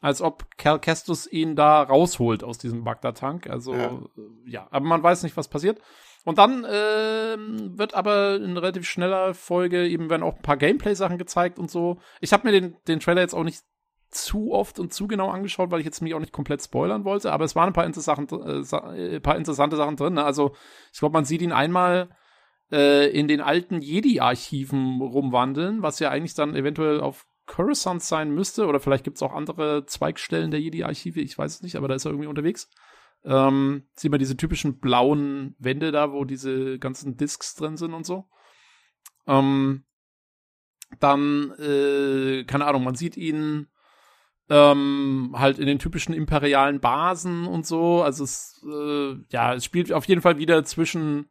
[SPEAKER 2] als ob Cal Kestus ihn da rausholt aus diesem Bagdad-Tank. Also ja. Äh, ja. aber man weiß nicht, was passiert. Und dann äh, wird aber in relativ schneller Folge eben werden auch ein paar Gameplay-Sachen gezeigt und so. Ich habe mir den, den Trailer jetzt auch nicht zu oft und zu genau angeschaut, weil ich jetzt mich auch nicht komplett spoilern wollte, aber es waren ein paar, interessante, äh, äh, paar interessante Sachen drin. Ne? Also ich glaube, man sieht ihn einmal äh, in den alten Jedi-Archiven rumwandeln, was ja eigentlich dann eventuell auf Coruscant sein müsste, oder vielleicht gibt es auch andere Zweigstellen der Jedi-Archive, ich weiß es nicht, aber da ist er irgendwie unterwegs. Ähm, sieht man diese typischen blauen Wände da, wo diese ganzen Discs drin sind und so. Ähm, dann, äh, keine Ahnung, man sieht ihn ähm, halt in den typischen imperialen Basen und so. Also es, äh, ja, es spielt auf jeden Fall wieder zwischen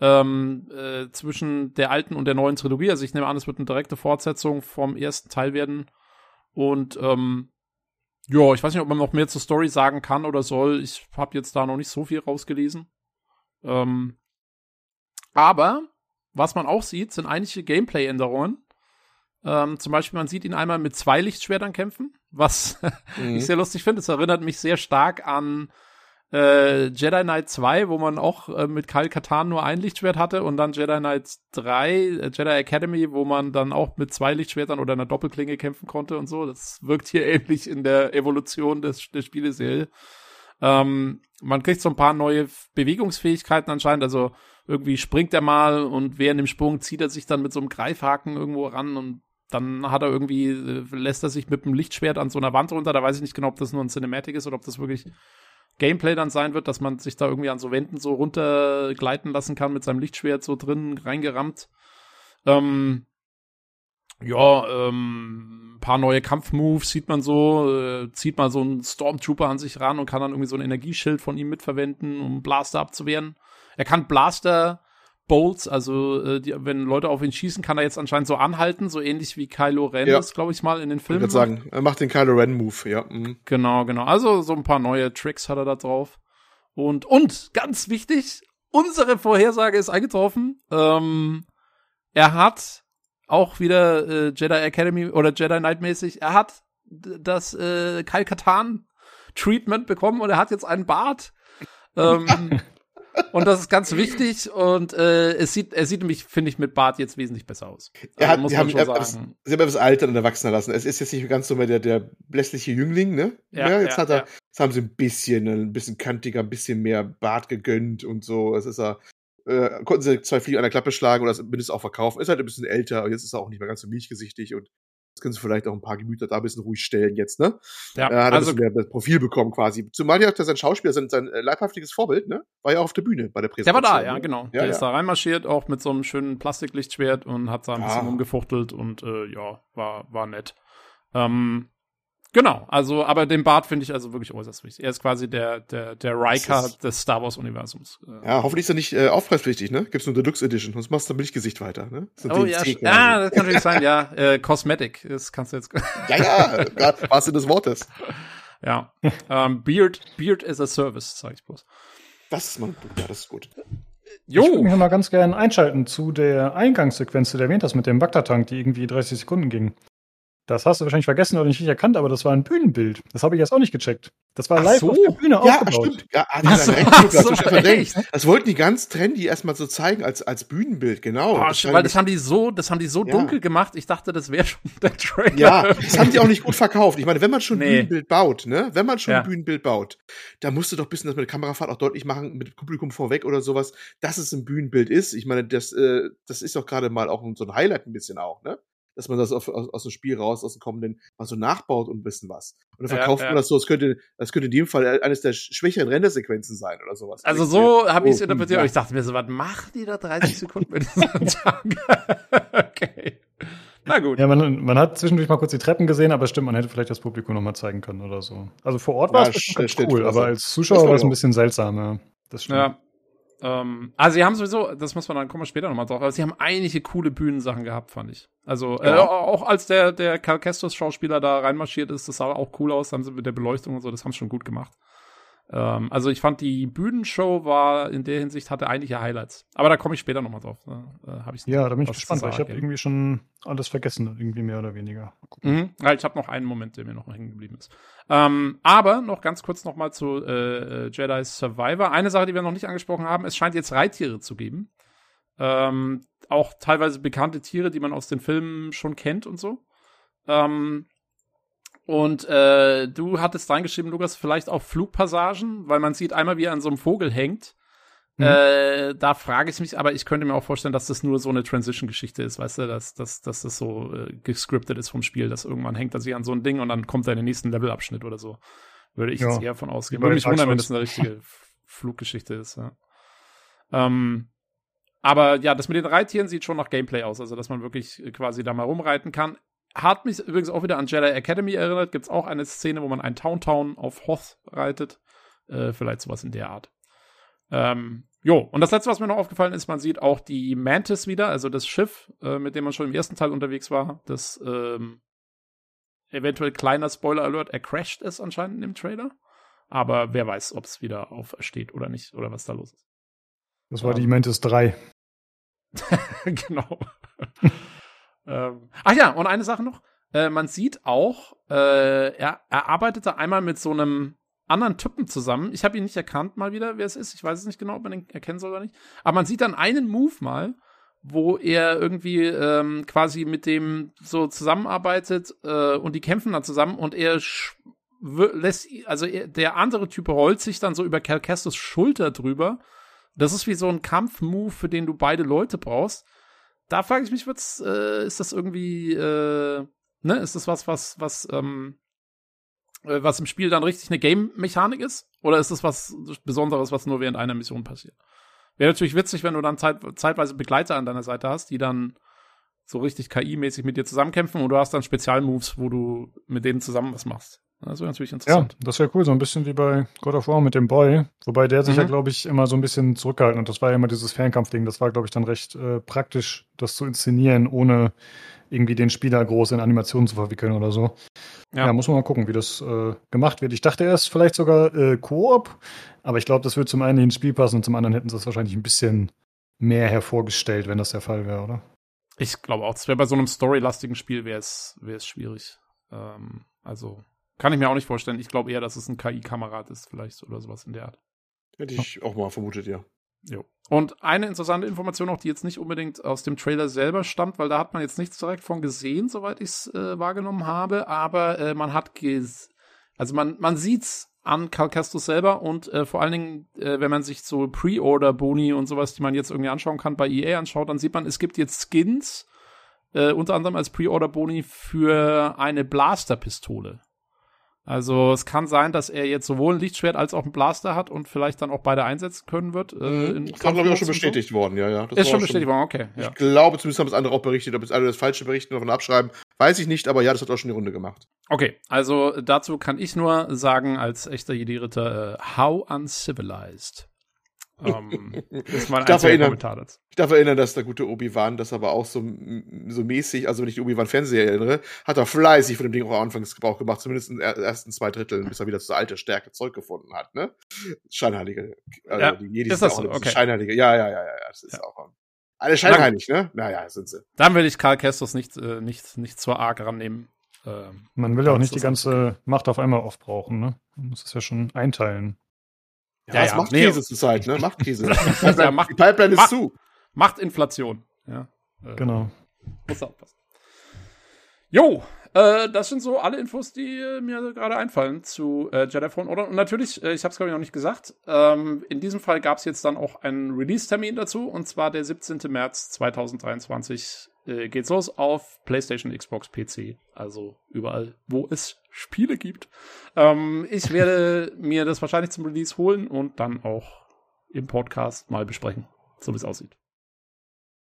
[SPEAKER 2] ähm, äh, zwischen der alten und der neuen Trilogie. Also ich nehme an, es wird eine direkte Fortsetzung vom ersten Teil werden. Und ähm, ja, ich weiß nicht, ob man noch mehr zur Story sagen kann oder soll. Ich habe jetzt da noch nicht so viel rausgelesen. Ähm, aber was man auch sieht, sind einige Gameplay-Änderungen. Ähm, zum Beispiel, man sieht ihn einmal mit zwei Lichtschwertern kämpfen, was mhm. ich sehr lustig finde. Es erinnert mich sehr stark an äh, Jedi Knight 2, wo man auch äh, mit Kyle Katan nur ein Lichtschwert hatte und dann Jedi Knight 3, äh, Jedi Academy, wo man dann auch mit zwei Lichtschwertern oder einer Doppelklinge kämpfen konnte und so. Das wirkt hier ähnlich in der Evolution des, der Spieleserie. Ähm, man kriegt so ein paar neue Bewegungsfähigkeiten anscheinend, also irgendwie springt er mal und während dem Sprung zieht er sich dann mit so einem Greifhaken irgendwo ran und dann hat er irgendwie, äh, lässt er sich mit einem Lichtschwert an so einer Wand runter. Da weiß ich nicht genau, ob das nur ein Cinematic ist oder ob das wirklich Gameplay dann sein wird, dass man sich da irgendwie an so Wänden so runtergleiten lassen kann mit seinem Lichtschwert so drin reingerammt. Ähm, ja, ähm, paar neue Kampfmoves sieht man so, äh, zieht mal so einen Stormtrooper an sich ran und kann dann irgendwie so ein Energieschild von ihm mitverwenden, um Blaster abzuwehren. Er kann Blaster Bolts, also äh, die, wenn Leute auf ihn schießen, kann er jetzt anscheinend so anhalten, so ähnlich wie Kylo Ren ja. das, glaube ich mal, in den Filmen.
[SPEAKER 5] Ich würde sagen, er macht den Kylo Ren Move, ja. Mhm.
[SPEAKER 2] Genau, genau. Also so ein paar neue Tricks hat er da drauf. Und und ganz wichtig, unsere Vorhersage ist eingetroffen. Ähm, er hat auch wieder äh, Jedi Academy oder Jedi Knight mäßig. Er hat das äh, Kyle Katan Treatment bekommen und er hat jetzt einen Bart. ähm, und das ist ganz wichtig und äh, es sieht, er sieht nämlich, finde ich, mit Bart jetzt wesentlich besser aus.
[SPEAKER 5] Er hat, also, muss man haben, schon sagen. Sie haben etwas Alter und Erwachsener lassen. Es ist jetzt nicht ganz so mehr der, der blässliche Jüngling, ne? Ja, ja jetzt ja, hat er, ja. jetzt haben sie ein bisschen, ein bisschen kantiger, ein bisschen mehr Bart gegönnt und so. Es ist er, äh, konnten sie zwei Fliegen an der Klappe schlagen oder mindestens auch verkaufen. Ist halt ein bisschen älter und jetzt ist er auch nicht mehr ganz so milchgesichtig und das können sie vielleicht auch ein paar Gemüter da ein bisschen ruhig stellen jetzt, ne? Ja, er hat also, mehr Profil bekommen quasi. Zumal ja sein Schauspieler, sein, sein äh, leibhaftiges Vorbild, ne? War ja auf der Bühne bei der
[SPEAKER 2] Präsentation. Der war da, ja, ne? genau. Ja, der ja. ist da reinmarschiert, auch mit so einem schönen Plastiklichtschwert und hat da ein bisschen ah. umgefuchtelt und äh, ja, war, war nett. Ähm, Genau, also, aber den Bart finde ich also wirklich äußerst wichtig. Er ist quasi der, der, der Riker des Star Wars-Universums.
[SPEAKER 5] Ja, hoffentlich ist er nicht äh, aufpreispflichtig, ne? Gibt's nur Deluxe Edition, sonst machst du Milchgesicht weiter, ne?
[SPEAKER 2] Oh ja, ja, das kann natürlich sein, ja. Äh, Cosmetic, das kannst du jetzt.
[SPEAKER 5] ja, ja, was Sinne des Wortes.
[SPEAKER 2] Ja. ähm, Beard, Beard is a Service, sag ich bloß.
[SPEAKER 5] Das ist mal, ja, das ist gut.
[SPEAKER 1] Jo. Ich würde mich mal ganz gerne einschalten zu der Eingangssequenz, die du erwähnt hast mit dem Bagdad-Tank, die irgendwie 30 Sekunden ging. Das hast du wahrscheinlich vergessen oder nicht erkannt, aber das war ein Bühnenbild. Das habe ich jetzt auch nicht gecheckt. Das war Ach live so. auf der Bühne
[SPEAKER 5] ja, aufgebaut. Stimmt. Ja, ah, so Das wollten die ganz trendy erstmal so zeigen als, als Bühnenbild, genau.
[SPEAKER 2] Oh, das weil das haben die so, das haben die so ja. dunkel gemacht. Ich dachte, das wäre schon der Trailer.
[SPEAKER 5] Ja, das haben die auch nicht gut verkauft. Ich meine, wenn man schon nee. ein Bühnenbild baut, ne, wenn man schon ja. ein Bühnenbild baut, da musst du doch ein bisschen das mit der Kamerafahrt auch deutlich machen, mit dem Publikum vorweg oder sowas, dass es ein Bühnenbild ist. Ich meine, das, äh, das ist doch gerade mal auch so ein Highlight ein bisschen auch, ne? Dass man das auf, aus, aus dem Spiel raus, aus dem kommenden, mal so nachbaut und ein bisschen was. Und dann verkauft ja, ja. man das so, es könnte, das könnte in dem Fall eines der schwächeren Rendersequenzen sein oder sowas.
[SPEAKER 2] Also so habe ich es oh, interpretiert, aber ich dachte mir so, was macht die da 30 Sekunden mit diesem Tag? okay.
[SPEAKER 1] Na gut. Ja, man, man hat zwischendurch mal kurz die Treppen gesehen, aber stimmt, man hätte vielleicht das Publikum noch mal zeigen können oder so. Also vor Ort war es ja, cool, aber als Zuschauer war es ein bisschen seltsam, ja.
[SPEAKER 2] Das stimmt. Ja, ähm, also sie haben sowieso, das muss man dann kommen wir später nochmal drauf, aber sie haben einige coole Bühnensachen gehabt, fand ich. Also äh, ja. äh, auch als der der Cal Kestos Schauspieler da reinmarschiert ist, das sah auch cool aus, haben sie mit der Beleuchtung und so, das haben sie schon gut gemacht. Ähm, also ich fand die Bühnenshow war in der Hinsicht hatte einige Highlights. Aber da komme ich später nochmal drauf. Äh, hab ich
[SPEAKER 1] ja, da bin ich gespannt, weil ich habe irgendwie schon alles vergessen, irgendwie mehr oder weniger.
[SPEAKER 2] Mhm. Ja, ich habe noch einen Moment, der mir noch hängen geblieben ist. Ähm, aber noch ganz kurz nochmal zu äh, äh, Jedi Survivor. Eine Sache, die wir noch nicht angesprochen haben, es scheint jetzt Reittiere zu geben. Ähm, auch teilweise bekannte Tiere, die man aus den Filmen schon kennt und so. Ähm, und äh, du hattest reingeschrieben, Lukas, vielleicht auch Flugpassagen, weil man sieht einmal, wie er an so einem Vogel hängt. Mhm. Äh, da frage ich mich, aber ich könnte mir auch vorstellen, dass das nur so eine Transition-Geschichte ist, weißt du, dass, dass, dass das so äh, gescriptet ist vom Spiel, dass irgendwann hängt er sich an so ein Ding und dann kommt er in den nächsten Levelabschnitt oder so. Würde ich ja. jetzt eher von ausgehen. Würde mich wundern, wenn das eine richtige Fluggeschichte ist, ja. Ähm, aber ja, das mit den Reittieren sieht schon nach Gameplay aus, also dass man wirklich quasi da mal rumreiten kann. Hat mich übrigens auch wieder an Jedi Academy erinnert. Gibt es auch eine Szene, wo man einen Town Town auf Hoth reitet. Äh, vielleicht sowas in der Art. Ähm, Jo, und das letzte, was mir noch aufgefallen ist, man sieht auch die Mantis wieder, also das Schiff, äh, mit dem man schon im ersten Teil unterwegs war. Das ähm, eventuell kleiner Spoiler Alert, er crasht es anscheinend im Trailer. Aber wer weiß, ob es wieder aufersteht oder nicht, oder was da los ist.
[SPEAKER 1] Das war die Mantis 3.
[SPEAKER 2] genau. ähm, ach ja, und eine Sache noch. Äh, man sieht auch, äh, er, er arbeitete einmal mit so einem anderen Typen zusammen. Ich habe ihn nicht erkannt mal wieder, wer es ist. Ich weiß es nicht genau, ob man ihn erkennen soll oder nicht. Aber man sieht dann einen Move mal, wo er irgendwie ähm, quasi mit dem so zusammenarbeitet äh, und die kämpfen dann zusammen und er lässt, also er, der andere Typ rollt sich dann so über Calcastos Schulter drüber. Das ist wie so ein Kampfmove, für den du beide Leute brauchst. Da frage ich mich, wird's, äh, ist das irgendwie, äh, ne, ist das was, was, was, ähm, äh, was im Spiel dann richtig eine Game-Mechanik ist? Oder ist das was Besonderes, was nur während einer Mission passiert? Wäre natürlich witzig, wenn du dann zeit, zeitweise Begleiter an deiner Seite hast, die dann so richtig KI-mäßig mit dir zusammenkämpfen und du hast dann Spezialmoves, wo du mit denen zusammen was machst. Das wäre natürlich interessant.
[SPEAKER 1] Ja, das wäre cool, so ein bisschen wie bei God of War mit dem Boy. Wobei der sich mhm. ja, glaube ich, immer so ein bisschen zurückgehalten und das war ja immer dieses Fernkampfding. Das war, glaube ich, dann recht äh, praktisch, das zu inszenieren, ohne irgendwie den Spieler groß in Animationen zu verwickeln oder so. Ja, ja muss man mal gucken, wie das äh, gemacht wird. Ich dachte erst vielleicht sogar äh, Koop, aber ich glaube, das wird zum einen ins Spiel passen und zum anderen hätten sie es wahrscheinlich ein bisschen mehr hervorgestellt, wenn das der Fall wäre, oder?
[SPEAKER 2] Ich glaube auch, das wäre bei so einem storylastigen Spiel wäre es schwierig. Ähm, also kann ich mir auch nicht vorstellen. Ich glaube eher, dass es ein KI-Kamerad ist, vielleicht oder sowas in der Art.
[SPEAKER 5] Hätte ich auch mal vermutet, ja.
[SPEAKER 2] Jo. Und eine interessante Information noch, die jetzt nicht unbedingt aus dem Trailer selber stammt, weil da hat man jetzt nichts direkt von gesehen, soweit ich es äh, wahrgenommen habe, aber äh, man hat ges also man, man sieht's an Calcastus selber und äh, vor allen Dingen, äh, wenn man sich so Pre-Order-Boni und sowas, die man jetzt irgendwie anschauen kann, bei EA anschaut, dann sieht man, es gibt jetzt Skins, äh, unter anderem als Pre-Order-Boni für eine Blaster-Pistole. Also es kann sein, dass er jetzt sowohl ein Lichtschwert als auch ein Blaster hat und vielleicht dann auch beide einsetzen können wird. Äh,
[SPEAKER 5] mhm. das ist, glaube ich, auch schon bestätigt so. worden, ja, ja.
[SPEAKER 2] Das ist schon bestätigt worden, okay.
[SPEAKER 5] Ja. Ich glaube, zumindest haben es andere auch berichtet. Ob jetzt alle das Falsche berichten oder von abschreiben, weiß ich nicht, aber ja, das hat auch schon die Runde gemacht.
[SPEAKER 2] Okay, also dazu kann ich nur sagen, als echter Jedi-Ritter, uh, how uncivilized.
[SPEAKER 5] Ähm, ist mein ich, darf erinnern, Kommentar dazu. ich darf erinnern, dass der gute Obi-Wan das aber auch so, so mäßig, also wenn ich die Obi-Wan-Fernseher erinnere, hat er fleißig von dem Ding auch anfangs Gebrauch gemacht, zumindest in den ersten zwei Dritteln, bis er wieder zu alter Stärke Zeug gefunden hat, ne? Scheinheilige.
[SPEAKER 2] Also ja, die Jedis ist das so? Okay.
[SPEAKER 5] Scheinheilige. Ja, ja, ja, ja, das ist ja. auch. Alle scheinheilig, ne? Naja, sind sie.
[SPEAKER 2] Dann will ich Karl Kestos nicht, äh, nicht, nicht zur arg rannehmen.
[SPEAKER 1] Ähm, Man will ja auch nicht die ganze Macht auf einmal aufbrauchen, ne? Man muss es ja schon einteilen.
[SPEAKER 5] Ja, ja, es ja. macht nee. Käse zurzeit, ne? Macht Käse. ja, macht, die Pipeline ist
[SPEAKER 2] macht,
[SPEAKER 5] zu.
[SPEAKER 2] Macht Inflation. Ja.
[SPEAKER 1] Äh, genau.
[SPEAKER 2] Muss aufpassen. Jo, äh, das sind so alle Infos, die äh, mir gerade einfallen zu äh, Jedi Fallen Order. Und natürlich, äh, ich habe es glaube ich noch nicht gesagt, ähm, in diesem Fall gab es jetzt dann auch einen Release-Termin dazu, und zwar der 17. März 2023 äh, geht's los auf PlayStation, Xbox, PC, also überall, wo es Spiele gibt. Ähm, ich werde mir das wahrscheinlich zum Release holen und dann auch im Podcast mal besprechen, so wie es aussieht.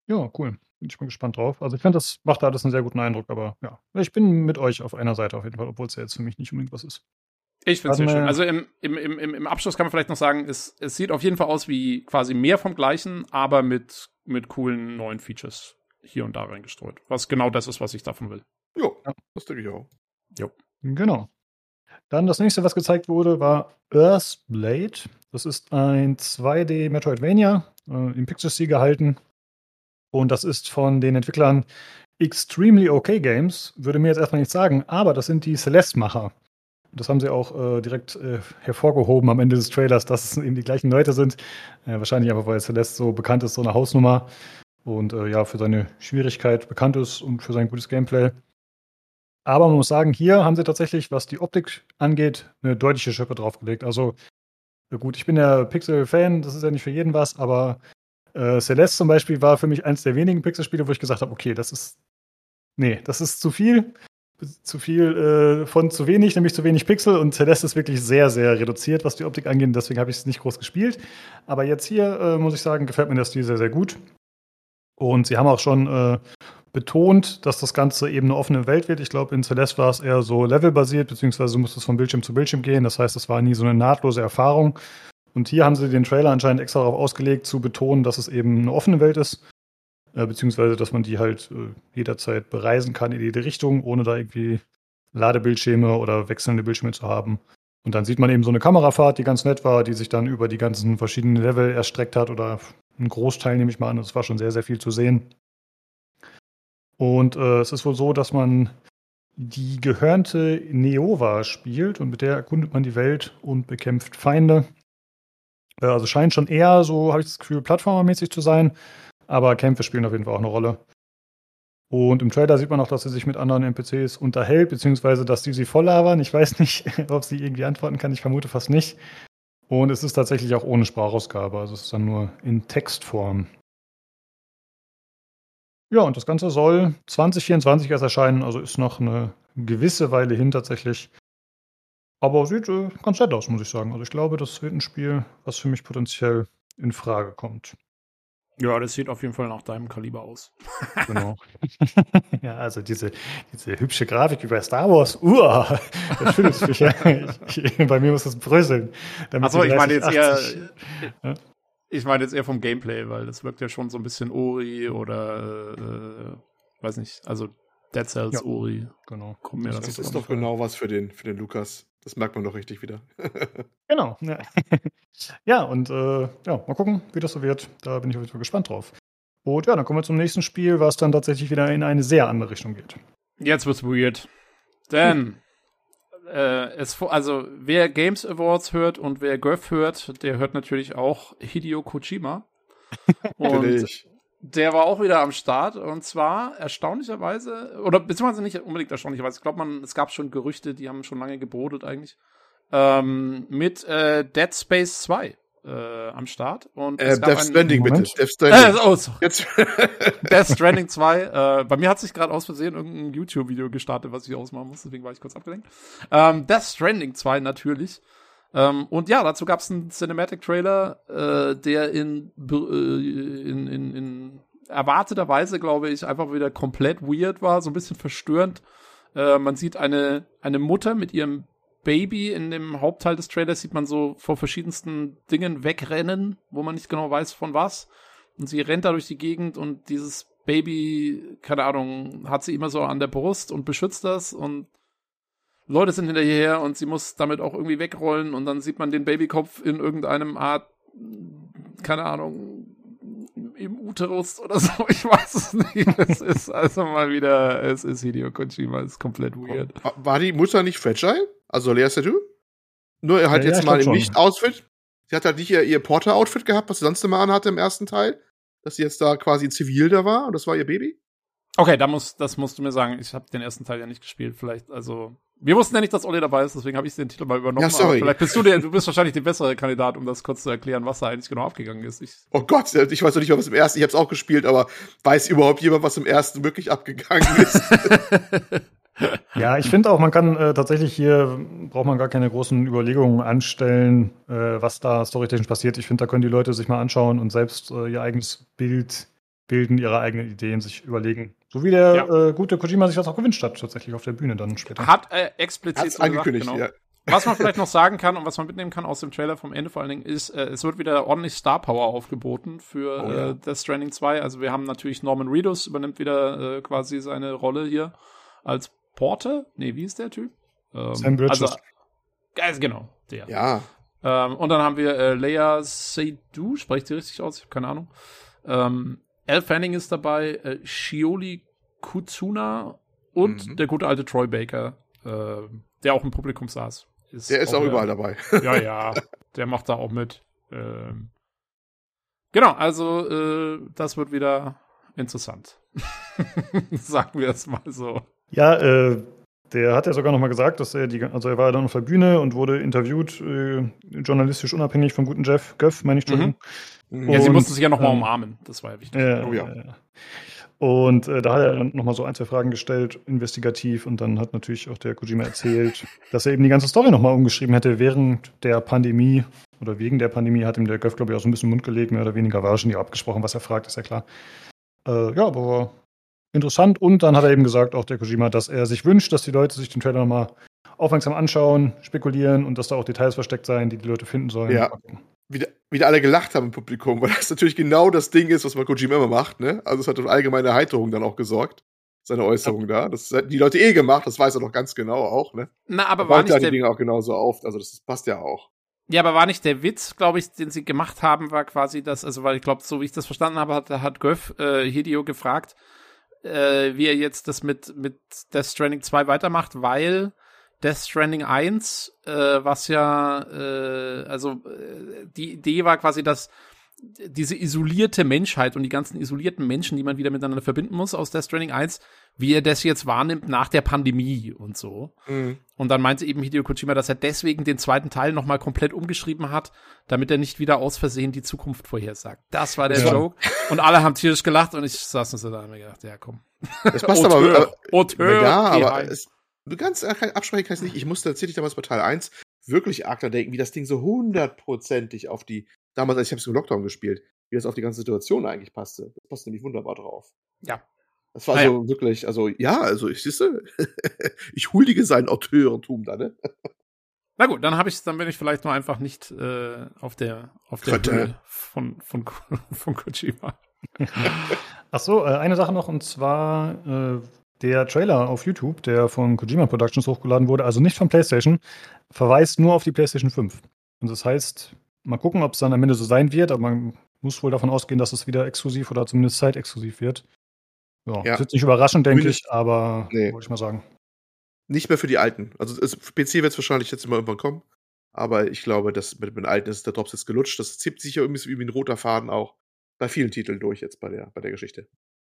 [SPEAKER 1] Ja, cool. Bin ich mal gespannt drauf. Also ich finde, das macht alles einen sehr guten Eindruck, aber ja, ich bin mit euch auf einer Seite auf jeden Fall, obwohl es ja jetzt für mich nicht unbedingt was ist.
[SPEAKER 2] Ich finde es sehr schön. Also im, im, im, im Abschluss kann man vielleicht noch sagen, es, es sieht auf jeden Fall aus wie quasi mehr vom Gleichen, aber mit, mit coolen neuen Features hier und da reingestreut. Was genau das ist, was ich davon will.
[SPEAKER 5] Jo, ja. das denke ich auch.
[SPEAKER 1] Jo. Genau. Dann das nächste, was gezeigt wurde, war Earthblade. Das ist ein 2D Metroidvania äh, im Pixel-Stil gehalten. Und das ist von den Entwicklern Extremely OK Games. Würde mir jetzt erstmal nichts sagen, aber das sind die Celeste-Macher. Das haben sie auch äh, direkt äh, hervorgehoben am Ende des Trailers, dass es eben die gleichen Leute sind. Äh, wahrscheinlich einfach, weil Celeste so bekannt ist, so eine Hausnummer. Und äh, ja, für seine Schwierigkeit bekannt ist und für sein gutes Gameplay. Aber man muss sagen, hier haben sie tatsächlich, was die Optik angeht, eine deutliche Schippe draufgelegt. Also gut, ich bin ja Pixel-Fan, das ist ja nicht für jeden was, aber äh, Celeste zum Beispiel war für mich eines der wenigen Pixel-Spiele, wo ich gesagt habe, okay, das ist, nee, das ist zu viel, zu viel äh, von zu wenig, nämlich zu wenig Pixel und Celeste ist wirklich sehr, sehr reduziert, was die Optik angeht, deswegen habe ich es nicht groß gespielt. Aber jetzt hier, äh, muss ich sagen, gefällt mir das Stil sehr, sehr gut. Und sie haben auch schon äh, betont, dass das Ganze eben eine offene Welt wird. Ich glaube, in Celeste war es eher so levelbasiert, beziehungsweise du musstest von Bildschirm zu Bildschirm gehen. Das heißt, es war nie so eine nahtlose Erfahrung. Und hier haben sie den Trailer anscheinend extra darauf ausgelegt, zu betonen, dass es eben eine offene Welt ist. Äh, beziehungsweise, dass man die halt äh, jederzeit bereisen kann in jede Richtung, ohne da irgendwie Ladebildschirme oder wechselnde Bildschirme zu haben. Und dann sieht man eben so eine Kamerafahrt, die ganz nett war, die sich dann über die ganzen verschiedenen Level erstreckt hat oder einen Großteil nehme ich mal an. Es war schon sehr, sehr viel zu sehen. Und äh, es ist wohl so, dass man die gehörnte Neova spielt und mit der erkundet man die Welt und bekämpft Feinde. Äh, also scheint schon eher, so habe ich das Gefühl, plattformermäßig zu sein, aber Kämpfe spielen auf jeden Fall auch eine Rolle. Und im Trailer sieht man auch, dass sie sich mit anderen NPCs unterhält, beziehungsweise dass die sie voll labern. Ich weiß nicht, ob sie irgendwie antworten kann. Ich vermute fast nicht. Und es ist tatsächlich auch ohne Sprachausgabe. Also es ist dann nur in Textform. Ja, und das Ganze soll 2024 erst erscheinen. Also ist noch eine gewisse Weile hin tatsächlich. Aber sieht äh, ganz nett aus, muss ich sagen. Also ich glaube, das wird ein Spiel, was für mich potenziell in Frage kommt.
[SPEAKER 2] Ja, das sieht auf jeden Fall nach deinem Kaliber aus.
[SPEAKER 1] Genau. ja, also diese, diese hübsche Grafik wie bei Star Wars, uah, das schüttelt mich. Ich, bei mir muss das bröseln.
[SPEAKER 2] Achso, ich meine jetzt eher, ja? ich meine jetzt eher vom Gameplay, weil das wirkt ja schon so ein bisschen Ori oder, äh, weiß nicht, also Dead Cells ja, Ori.
[SPEAKER 1] Genau.
[SPEAKER 5] Kommt mir das, das ist doch genau was für den, für den Lukas. Das merkt man doch richtig wieder.
[SPEAKER 1] genau. Ja, ja und äh, ja, mal gucken, wie das so wird. Da bin ich auf jeden Fall gespannt drauf. Und ja, dann kommen wir zum nächsten Spiel, was dann tatsächlich wieder in eine sehr andere Richtung geht.
[SPEAKER 2] Jetzt wird's weird. Denn äh, es, also wer Games Awards hört und wer Göff hört, der hört natürlich auch Hideo Kojima. und der war auch wieder am Start und zwar erstaunlicherweise, oder beziehungsweise nicht unbedingt erstaunlicherweise, ich glaube, man, es gab schon Gerüchte, die haben schon lange gebrodelt eigentlich, ähm, mit äh, Dead Space 2 äh, am Start. Und
[SPEAKER 5] äh, Death Stranding, bitte. Death Stranding.
[SPEAKER 2] Äh, oh, so. Jetzt. Death Stranding 2. Äh, bei mir hat sich gerade aus Versehen irgendein YouTube-Video gestartet, was ich ausmachen muss, deswegen war ich kurz abgelenkt. Ähm, Death Stranding 2 natürlich. Ähm, und ja, dazu gab es einen Cinematic-Trailer, äh, der in, äh, in, in, in erwarteter Weise, glaube ich, einfach wieder komplett weird war, so ein bisschen verstörend. Äh, man sieht eine, eine Mutter mit ihrem Baby in dem Hauptteil des Trailers, sieht man so vor verschiedensten Dingen wegrennen, wo man nicht genau weiß von was. Und sie rennt da durch die Gegend und dieses Baby, keine Ahnung, hat sie immer so an der Brust und beschützt das und Leute sind hinterher und sie muss damit auch irgendwie wegrollen und dann sieht man den Babykopf in irgendeinem Art, keine Ahnung, im Uterus oder so. Ich weiß es nicht. Es ist also mal wieder, es ist Hideo Kojima, es ist komplett weird.
[SPEAKER 5] War die Mutter nicht fragile? Also Lea Seydoux? Nur er hat ja, jetzt ja, mal im Nicht-Outfit. Sie hat halt nicht ihr, ihr Porter-Outfit gehabt, was sie sonst immer anhatte im ersten Teil. Dass sie jetzt da quasi in Zivil da war und das war ihr Baby?
[SPEAKER 2] Okay, da muss, das musst du mir sagen. Ich habe den ersten Teil ja nicht gespielt. Vielleicht, also wir wussten ja nicht, dass Olli dabei ist, deswegen habe ich den Titel mal übernommen. Ja,
[SPEAKER 5] sorry.
[SPEAKER 2] vielleicht bist du der, du bist wahrscheinlich der bessere Kandidat, um das kurz zu erklären, was da eigentlich genau abgegangen ist. Ich
[SPEAKER 5] oh Gott, ich weiß noch nicht mal, was im ersten, ich habe es auch gespielt, aber weiß überhaupt jemand, was im ersten wirklich abgegangen ist?
[SPEAKER 1] ja, ich finde auch, man kann äh, tatsächlich hier, braucht man gar keine großen Überlegungen anstellen, äh, was da storytechnisch passiert. Ich finde, da können die Leute sich mal anschauen und selbst äh, ihr eigenes Bild bilden, ihre eigenen Ideen sich überlegen. So wie der ja. äh, gute Kojima sich das auch gewünscht hat, tatsächlich auf der Bühne dann später.
[SPEAKER 2] Hat äh, explizit
[SPEAKER 5] so angekündigt, gesagt, genau.
[SPEAKER 2] ja. Was man vielleicht noch sagen kann und was man mitnehmen kann aus dem Trailer vom Ende vor allen Dingen ist, äh, es wird wieder ordentlich Star Power aufgeboten für oh, ja. äh, Death Stranding 2. Also wir haben natürlich Norman Reedus übernimmt wieder äh, quasi seine Rolle hier als Porter. Nee, wie ist der Typ?
[SPEAKER 1] Ähm, Sam Bridges. Also,
[SPEAKER 2] also genau, der.
[SPEAKER 5] Ja.
[SPEAKER 2] Ähm, und dann haben wir äh, Leia Seydoux, spricht die richtig aus? Ich habe keine Ahnung. Ähm, Al Fanning ist dabei, äh, Shioli Kuzuna und mhm. der gute alte Troy Baker, äh, der auch im Publikum saß.
[SPEAKER 5] Ist der ist auch, auch überall dabei.
[SPEAKER 2] Ja, ja, der macht da auch mit. Ähm, genau, also äh, das wird wieder interessant. Sagen wir es mal so.
[SPEAKER 1] Ja, äh, der hat ja sogar noch mal gesagt, dass er die, also er war ja dann auf der Bühne und wurde interviewt, äh, journalistisch unabhängig vom guten Jeff Göff, meine ich, Entschuldigung.
[SPEAKER 2] Mhm. Ja, sie mussten sich ja noch mal ähm, umarmen, das war ja wichtig.
[SPEAKER 1] Äh, oh ja. Und äh, da hat er dann noch mal so ein, zwei Fragen gestellt, investigativ, und dann hat natürlich auch der Kojima erzählt, dass er eben die ganze Story noch mal umgeschrieben hätte während der Pandemie oder wegen der Pandemie, hat ihm der Göff, glaube ich, auch so ein bisschen Mund gelegt, mehr oder weniger war schon ja abgesprochen, was er fragt, ist ja klar. Äh, ja, aber interessant. Und dann hat er eben gesagt, auch der Kojima, dass er sich wünscht, dass die Leute sich den Trailer nochmal aufmerksam anschauen, spekulieren und dass da auch Details versteckt seien, die die Leute finden sollen.
[SPEAKER 5] Ja. wieder, wieder alle gelacht haben im Publikum, weil das natürlich genau das Ding ist, was man Kojima immer macht, ne? Also es hat für allgemeine Erheiterung dann auch gesorgt, seine Äußerung ja. da. Das hat die Leute eh gemacht, das weiß er doch ganz genau auch, ne?
[SPEAKER 2] Na, aber war nicht
[SPEAKER 5] ja die Dinge auch genauso auf, also das passt ja auch.
[SPEAKER 2] Ja, aber war nicht der Witz, glaube ich, den sie gemacht haben, war quasi das, also weil ich glaube, so wie ich das verstanden habe, hat, hat Göff äh, Hideo gefragt, äh, wie er jetzt das mit, mit Death Stranding 2 weitermacht, weil Death Stranding 1, äh, was ja, äh, also äh, die Idee war quasi, dass diese isolierte Menschheit und die ganzen isolierten Menschen, die man wieder miteinander verbinden muss aus Death Stranding 1, wie er das jetzt wahrnimmt nach der Pandemie und so. Mhm. Und dann meinte eben Hideo Kojima, dass er deswegen den zweiten Teil nochmal komplett umgeschrieben hat, damit er nicht wieder aus Versehen die Zukunft vorhersagt. Das war der ja. Joke. Und alle haben tierisch gelacht und ich saß nur so da und mir gedacht, ja komm.
[SPEAKER 5] Das passt aber, aber, Auteur, ja, aber es, du kannst absprechen kannst nicht. Ich musste tatsächlich damals bei Teil 1 wirklich arg denken, wie das Ding so hundertprozentig auf die damals, als ich habe es im Lockdown gespielt, wie das auf die ganze Situation eigentlich passte. Das passt nämlich wunderbar drauf.
[SPEAKER 2] Ja.
[SPEAKER 5] Das war ah, so ja. wirklich, also ja, also ich siehste, ich huldige sein Auteurtum da, ne?
[SPEAKER 2] Na gut, dann habe ich, dann bin ich vielleicht nur einfach nicht äh, auf der auf der Höhe von von von Kojima.
[SPEAKER 1] Ach so, äh, eine Sache noch und zwar äh, der Trailer auf YouTube, der von Kojima Productions hochgeladen wurde, also nicht von PlayStation, verweist nur auf die PlayStation 5. Und das heißt, Mal gucken, ob es dann am Ende so sein wird, aber man muss wohl davon ausgehen, dass es wieder exklusiv oder zumindest zeitexklusiv wird. Ja, ja. Ist nicht überraschend, denke ich, aber nee. wollte ich mal sagen.
[SPEAKER 5] Nicht mehr für die Alten. Also es, für PC wird es wahrscheinlich jetzt immer irgendwann kommen. Aber ich glaube, dass mit, den Alten ist der Drops jetzt gelutscht. Das zieht sich ja irgendwie wie ein roter Faden auch bei vielen Titeln durch jetzt bei der, bei der Geschichte.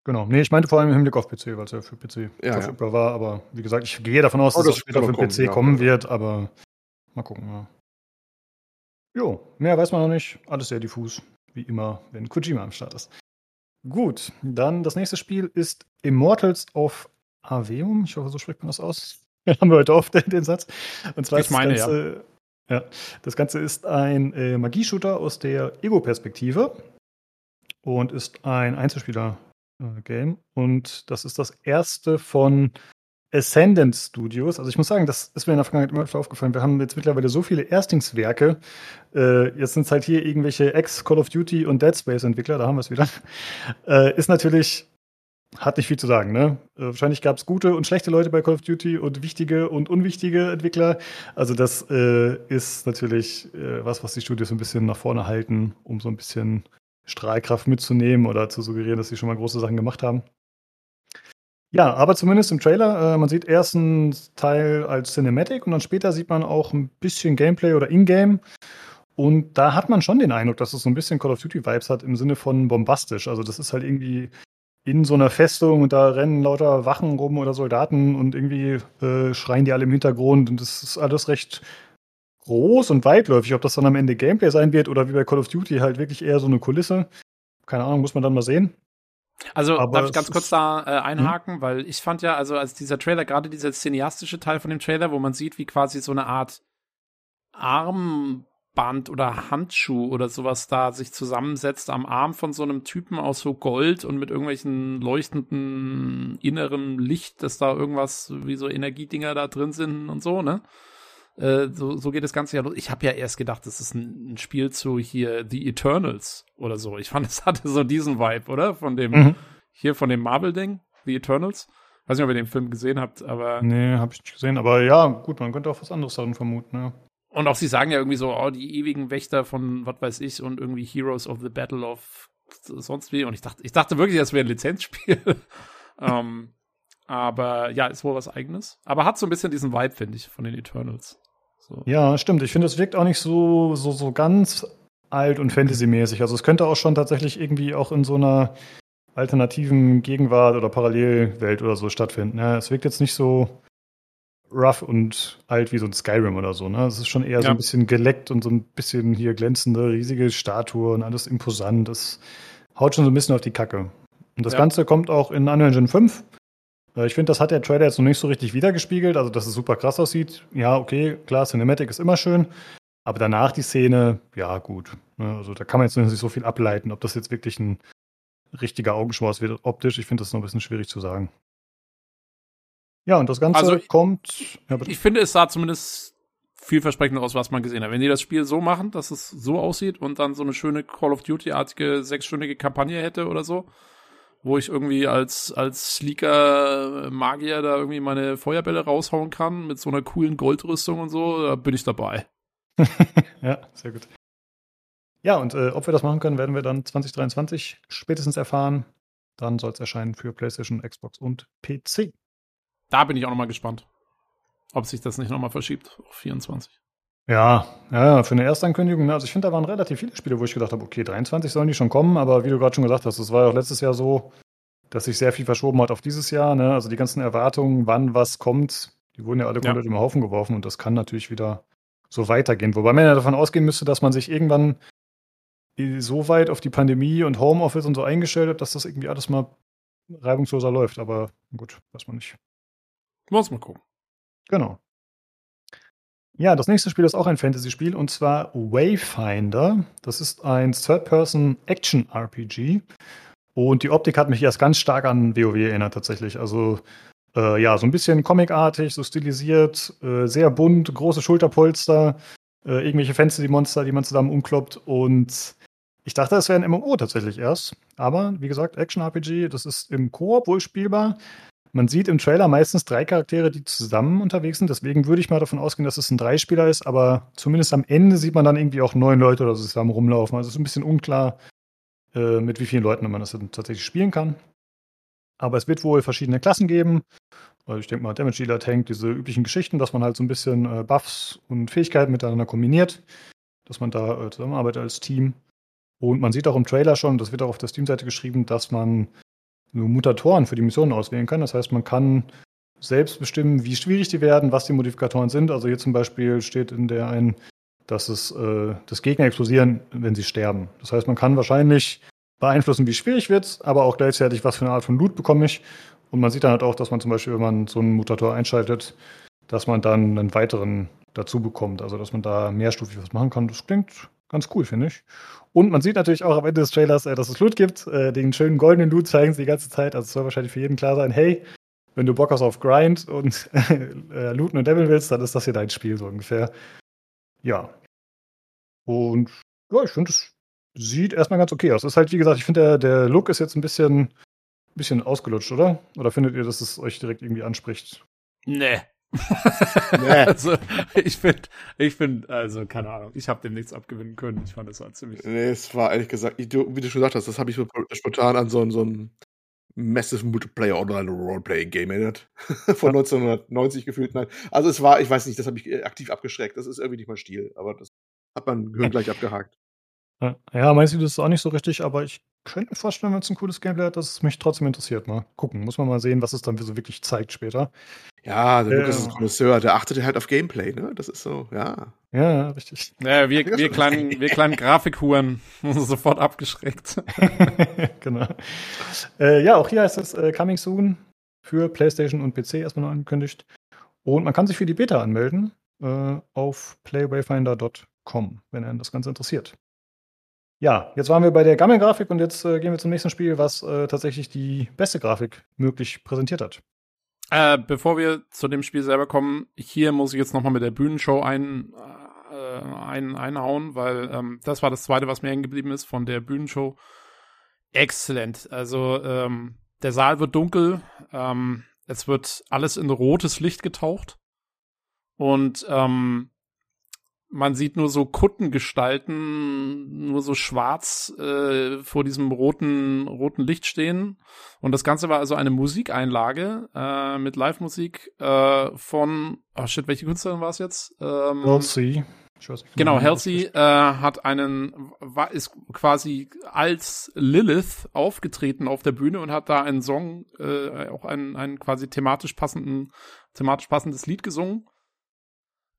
[SPEAKER 1] Genau. Nee, ich meinte vor allem im Hinblick auf PC, weil es ja für PC ja, verfügbar ja. war. Aber wie gesagt, ich gehe davon aus, oh, dass es später für kommen, PC kommen wird. Aber mal gucken. Ja. Jo, mehr weiß man noch nicht. Alles sehr diffus, wie immer, wenn Kojima am Start ist. Gut, dann das nächste Spiel ist Immortals of Aveum. Ich hoffe, so spricht man das aus. haben wir heute oft den Satz. Und zwar
[SPEAKER 2] ich meine, das
[SPEAKER 1] Ganze, ja. ja. Das Ganze ist ein äh, Magieshooter aus der Ego-Perspektive und ist ein Einzelspieler-Game. Äh, und das ist das erste von Ascendant Studios. Also ich muss sagen, das ist mir in der Vergangenheit immer öfter aufgefallen. Wir haben jetzt mittlerweile so viele Erstlingswerke. Äh, jetzt sind es halt hier irgendwelche Ex-Call of Duty und Dead Space-Entwickler, da haben wir es wieder. Äh, ist natürlich, hat nicht viel zu sagen, ne? Äh, wahrscheinlich gab es gute und schlechte Leute bei Call of Duty und wichtige und unwichtige Entwickler. Also das äh, ist natürlich äh, was, was die Studios ein bisschen nach vorne halten, um so ein bisschen Strahlkraft mitzunehmen oder zu suggerieren, dass sie schon mal große Sachen gemacht haben. Ja, aber zumindest im Trailer, äh, man sieht erst einen Teil als Cinematic und dann später sieht man auch ein bisschen Gameplay oder Ingame. Und da hat man schon den Eindruck, dass es so ein bisschen Call of Duty Vibes hat im Sinne von bombastisch. Also das ist halt irgendwie in so einer Festung und da rennen lauter Wachen rum oder Soldaten und irgendwie äh, schreien die alle im Hintergrund und das ist alles recht groß und weitläufig. Ob das dann am Ende Gameplay sein wird oder wie bei Call of Duty halt wirklich eher so eine Kulisse. Keine Ahnung, muss man dann mal sehen.
[SPEAKER 2] Also Aber darf ich ganz kurz da äh, einhaken, hm? weil ich fand ja, also als dieser Trailer, gerade dieser cineastische Teil von dem Trailer, wo man sieht, wie quasi so eine Art Armband oder Handschuh oder sowas da sich zusammensetzt am Arm von so einem Typen aus so Gold und mit irgendwelchen leuchtenden inneren Licht, dass da irgendwas wie so Energiedinger da drin sind und so, ne? Äh, so, so geht das Ganze ja los. Ich habe ja erst gedacht, das ist ein, ein, Spiel zu hier The Eternals oder so. Ich fand, es hatte so diesen Vibe, oder? Von dem, mhm. hier von dem Marvel-Ding, The Eternals. Weiß nicht, ob ihr den Film gesehen habt, aber.
[SPEAKER 1] Nee, habe ich nicht gesehen. Aber ja, gut, man könnte auch was anderes darin vermuten, ja.
[SPEAKER 2] Und auch sie sagen ja irgendwie so, oh, die ewigen Wächter von was weiß ich und irgendwie Heroes of the Battle of sonst wie. Und ich dachte, ich dachte wirklich, das wäre ein Lizenzspiel. ähm, aber ja, ist wohl was eigenes. Aber hat so ein bisschen diesen Vibe, finde ich, von den Eternals.
[SPEAKER 1] So. Ja, stimmt. Ich finde, es wirkt auch nicht so, so, so ganz alt und Fantasy-mäßig. Also es könnte auch schon tatsächlich irgendwie auch in so einer alternativen Gegenwart oder Parallelwelt oder so stattfinden. Ja, es wirkt jetzt nicht so rough und alt wie so ein Skyrim oder so. Ne? Es ist schon eher ja. so ein bisschen geleckt und so ein bisschen hier glänzende, riesige Statue und alles imposant. Das haut schon so ein bisschen auf die Kacke. Und das ja. Ganze kommt auch in Unreal Engine 5. Äh, ich finde, das hat der Trailer jetzt noch nicht so richtig wiedergespiegelt. Also, dass es super krass aussieht. Ja, okay, klar, Cinematic ist immer schön. Aber danach die Szene, ja, gut. Ne, also, da kann man jetzt nicht so viel ableiten, ob das jetzt wirklich ein richtiger Augenschmaus wird optisch. Ich finde das noch ein bisschen schwierig zu sagen. Ja, und das Ganze also, kommt.
[SPEAKER 2] Ja, ich finde, es sah zumindest vielversprechend aus, was man gesehen hat. Wenn die das Spiel so machen, dass es so aussieht und dann so eine schöne Call of Duty-artige sechsstündige Kampagne hätte oder so, wo ich irgendwie als, als sleeker Magier da irgendwie meine Feuerbälle raushauen kann mit so einer coolen Goldrüstung und so, da bin ich dabei.
[SPEAKER 1] ja, sehr gut. Ja, und äh, ob wir das machen können, werden wir dann 2023 spätestens erfahren. Dann soll es erscheinen für PlayStation, Xbox und PC.
[SPEAKER 2] Da bin ich auch nochmal gespannt, ob sich das nicht nochmal verschiebt auf 24.
[SPEAKER 1] Ja, ja, für eine Erstankündigung. Ne, also ich finde, da waren relativ viele Spiele, wo ich gedacht habe, okay, 23 sollen die schon kommen, aber wie du gerade schon gesagt hast, es war ja auch letztes Jahr so, dass sich sehr viel verschoben hat auf dieses Jahr. Ne? Also die ganzen Erwartungen, wann was kommt, die wurden ja alle komplett ja. im Haufen geworfen und das kann natürlich wieder so weitergehen. Wobei man ja davon ausgehen müsste, dass man sich irgendwann so weit auf die Pandemie und Homeoffice und so eingestellt hat, dass das irgendwie alles mal reibungsloser läuft. Aber gut, weiß man nicht.
[SPEAKER 2] Muss man gucken.
[SPEAKER 1] Genau. Ja, das nächste Spiel ist auch ein Fantasy-Spiel und zwar Wayfinder. Das ist ein Third-Person-Action-RPG. Und die Optik hat mich erst ganz stark an WoW erinnert, tatsächlich. Also, äh, ja, so ein bisschen comicartig, so stilisiert, äh, sehr bunt, große Schulterpolster, äh, irgendwelche Fantasy-Monster, die man zusammen umkloppt. Und ich dachte, es wäre ein MMO tatsächlich erst. Aber wie gesagt, Action-RPG, das ist im Koop wohl spielbar. Man sieht im Trailer meistens drei Charaktere, die zusammen unterwegs sind. Deswegen würde ich mal davon ausgehen, dass es ein Dreispieler ist. Aber zumindest am Ende sieht man dann irgendwie auch neun Leute oder so zusammen rumlaufen. Also es ist ein bisschen unklar, äh, mit wie vielen Leuten man das tatsächlich spielen kann. Aber es wird wohl verschiedene Klassen geben. Also ich denke mal, Damage Dealer, Tank, diese üblichen Geschichten, dass man halt so ein bisschen äh, Buffs und Fähigkeiten miteinander kombiniert, dass man da äh, zusammenarbeitet als Team. Und man sieht auch im Trailer schon, das wird auch auf der Steam-Seite geschrieben, dass man nur Mutatoren für die Missionen auswählen kann. Das heißt, man kann selbst bestimmen, wie schwierig die werden, was die Modifikatoren sind. Also hier zum Beispiel steht in der einen, dass es äh, das Gegner explodieren, wenn sie sterben. Das heißt, man kann wahrscheinlich beeinflussen, wie schwierig wird, aber auch gleichzeitig, was für eine Art von Loot bekomme ich. Und man sieht dann halt auch, dass man zum Beispiel, wenn man so einen Mutator einschaltet, dass man dann einen weiteren dazu bekommt. Also, dass man da mehrstufig was machen kann. Das klingt ganz cool, finde ich. Und man sieht natürlich auch am Ende des Trailers, äh, dass es Loot gibt. Äh, den schönen goldenen Loot zeigen sie die ganze Zeit. Also, es soll wahrscheinlich für jeden klar sein, hey, wenn du Bock hast auf Grind und äh, looten und Devil willst, dann ist das hier dein Spiel, so ungefähr. Ja. Und ja, ich finde, es sieht erstmal ganz okay aus. Es ist halt, wie gesagt, ich finde, der, der Look ist jetzt ein bisschen, bisschen ausgelutscht, oder? Oder findet ihr, dass es euch direkt irgendwie anspricht?
[SPEAKER 2] Nee. nee. also, ich finde, ich finde, also, keine Ahnung, ich habe dem nichts abgewinnen können. Ich fand, das war ziemlich.
[SPEAKER 5] Nee, es war ehrlich gesagt, wie du, wie du schon gesagt hast, das habe ich spontan an so, ein, so ein Massive Multiplayer Online Roleplaying Game erinnert. Von ja. 1990 gefühlt. Nein. Also, es war, ich weiß nicht, das habe ich äh, aktiv abgeschreckt. Das ist irgendwie nicht mein Stil, aber das hat man Gehirn gleich abgehakt.
[SPEAKER 1] Ja, meinst du das ist auch nicht so richtig, aber ich könnte mir vorstellen, wenn es ein cooles Gameplay hat, dass es mich trotzdem interessiert. Mal gucken. Muss man mal sehen, was es dann so wirklich zeigt später.
[SPEAKER 5] Ja, der Lukas ist ein Connoisseur, der achtet halt auf Gameplay, ne? Das ist so, ja.
[SPEAKER 1] Ja, richtig.
[SPEAKER 2] Ja, wir, wir, kleinen, wir kleinen Grafikhuren sofort abgeschreckt.
[SPEAKER 1] genau. Äh, ja, auch hier heißt es äh, Coming Soon für PlayStation und PC erstmal noch angekündigt. Und man kann sich für die Beta anmelden äh, auf playwayfinder.com, wenn einen das Ganze interessiert. Ja, jetzt waren wir bei der Gammelgrafik und jetzt äh, gehen wir zum nächsten Spiel, was äh, tatsächlich die beste Grafik möglich präsentiert hat.
[SPEAKER 2] Äh, bevor wir zu dem Spiel selber kommen, hier muss ich jetzt nochmal mit der Bühnenshow ein, äh, ein, einhauen, weil ähm, das war das zweite, was mir hängen geblieben ist von der Bühnenshow. Exzellent. Also ähm, der Saal wird dunkel, ähm, es wird alles in rotes Licht getaucht und ähm, man sieht nur so Kuttengestalten, nur so schwarz äh, vor diesem roten, roten Licht stehen. Und das Ganze war also eine Musikeinlage äh, mit Live-Musik äh, von, oh shit, welche Künstlerin war es jetzt?
[SPEAKER 1] Ähm, Halsey.
[SPEAKER 2] Genau, Halsey äh, hat einen, war, ist quasi als Lilith aufgetreten auf der Bühne und hat da einen Song, äh, auch einen, einen quasi thematisch passenden, thematisch passendes Lied gesungen.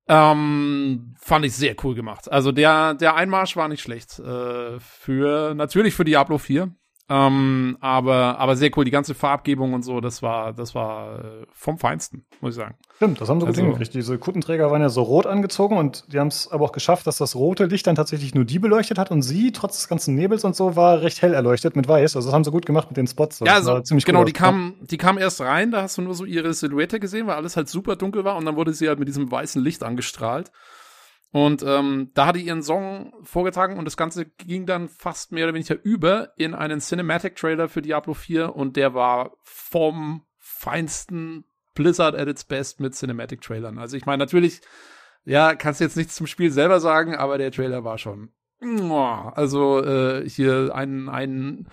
[SPEAKER 2] Ähm, fand ich sehr cool gemacht. Also der, der Einmarsch war nicht schlecht. Äh, für, natürlich für Diablo 4. Ähm, aber, aber sehr cool. Die ganze Farbgebung und so, das war, das war äh, vom Feinsten, muss ich sagen.
[SPEAKER 1] Stimmt, das haben sie gut
[SPEAKER 2] Also-
[SPEAKER 1] hingekriegt. Diese Kuttenträger waren ja so rot angezogen und die haben es aber auch geschafft, dass das rote Licht dann tatsächlich nur die beleuchtet hat und sie, trotz des ganzen Nebels und so, war recht hell erleuchtet mit weiß. Also das haben sie gut gemacht mit den Spots. Das
[SPEAKER 2] ja, also,
[SPEAKER 1] ziemlich
[SPEAKER 2] genau,
[SPEAKER 1] cool
[SPEAKER 2] die kam, die kam erst rein, da hast du nur so ihre Silhouette gesehen, weil alles halt super dunkel war und dann wurde sie halt mit diesem weißen Licht angestrahlt. Und ähm, da hatte ihren Song vorgetragen und das Ganze ging dann fast mehr oder weniger über in einen Cinematic-Trailer für Diablo 4 und der war vom feinsten Blizzard at its best mit Cinematic-Trailern. Also ich meine, natürlich, ja, kannst jetzt nichts zum Spiel selber sagen, aber der Trailer war schon. Also äh, hier ein, ein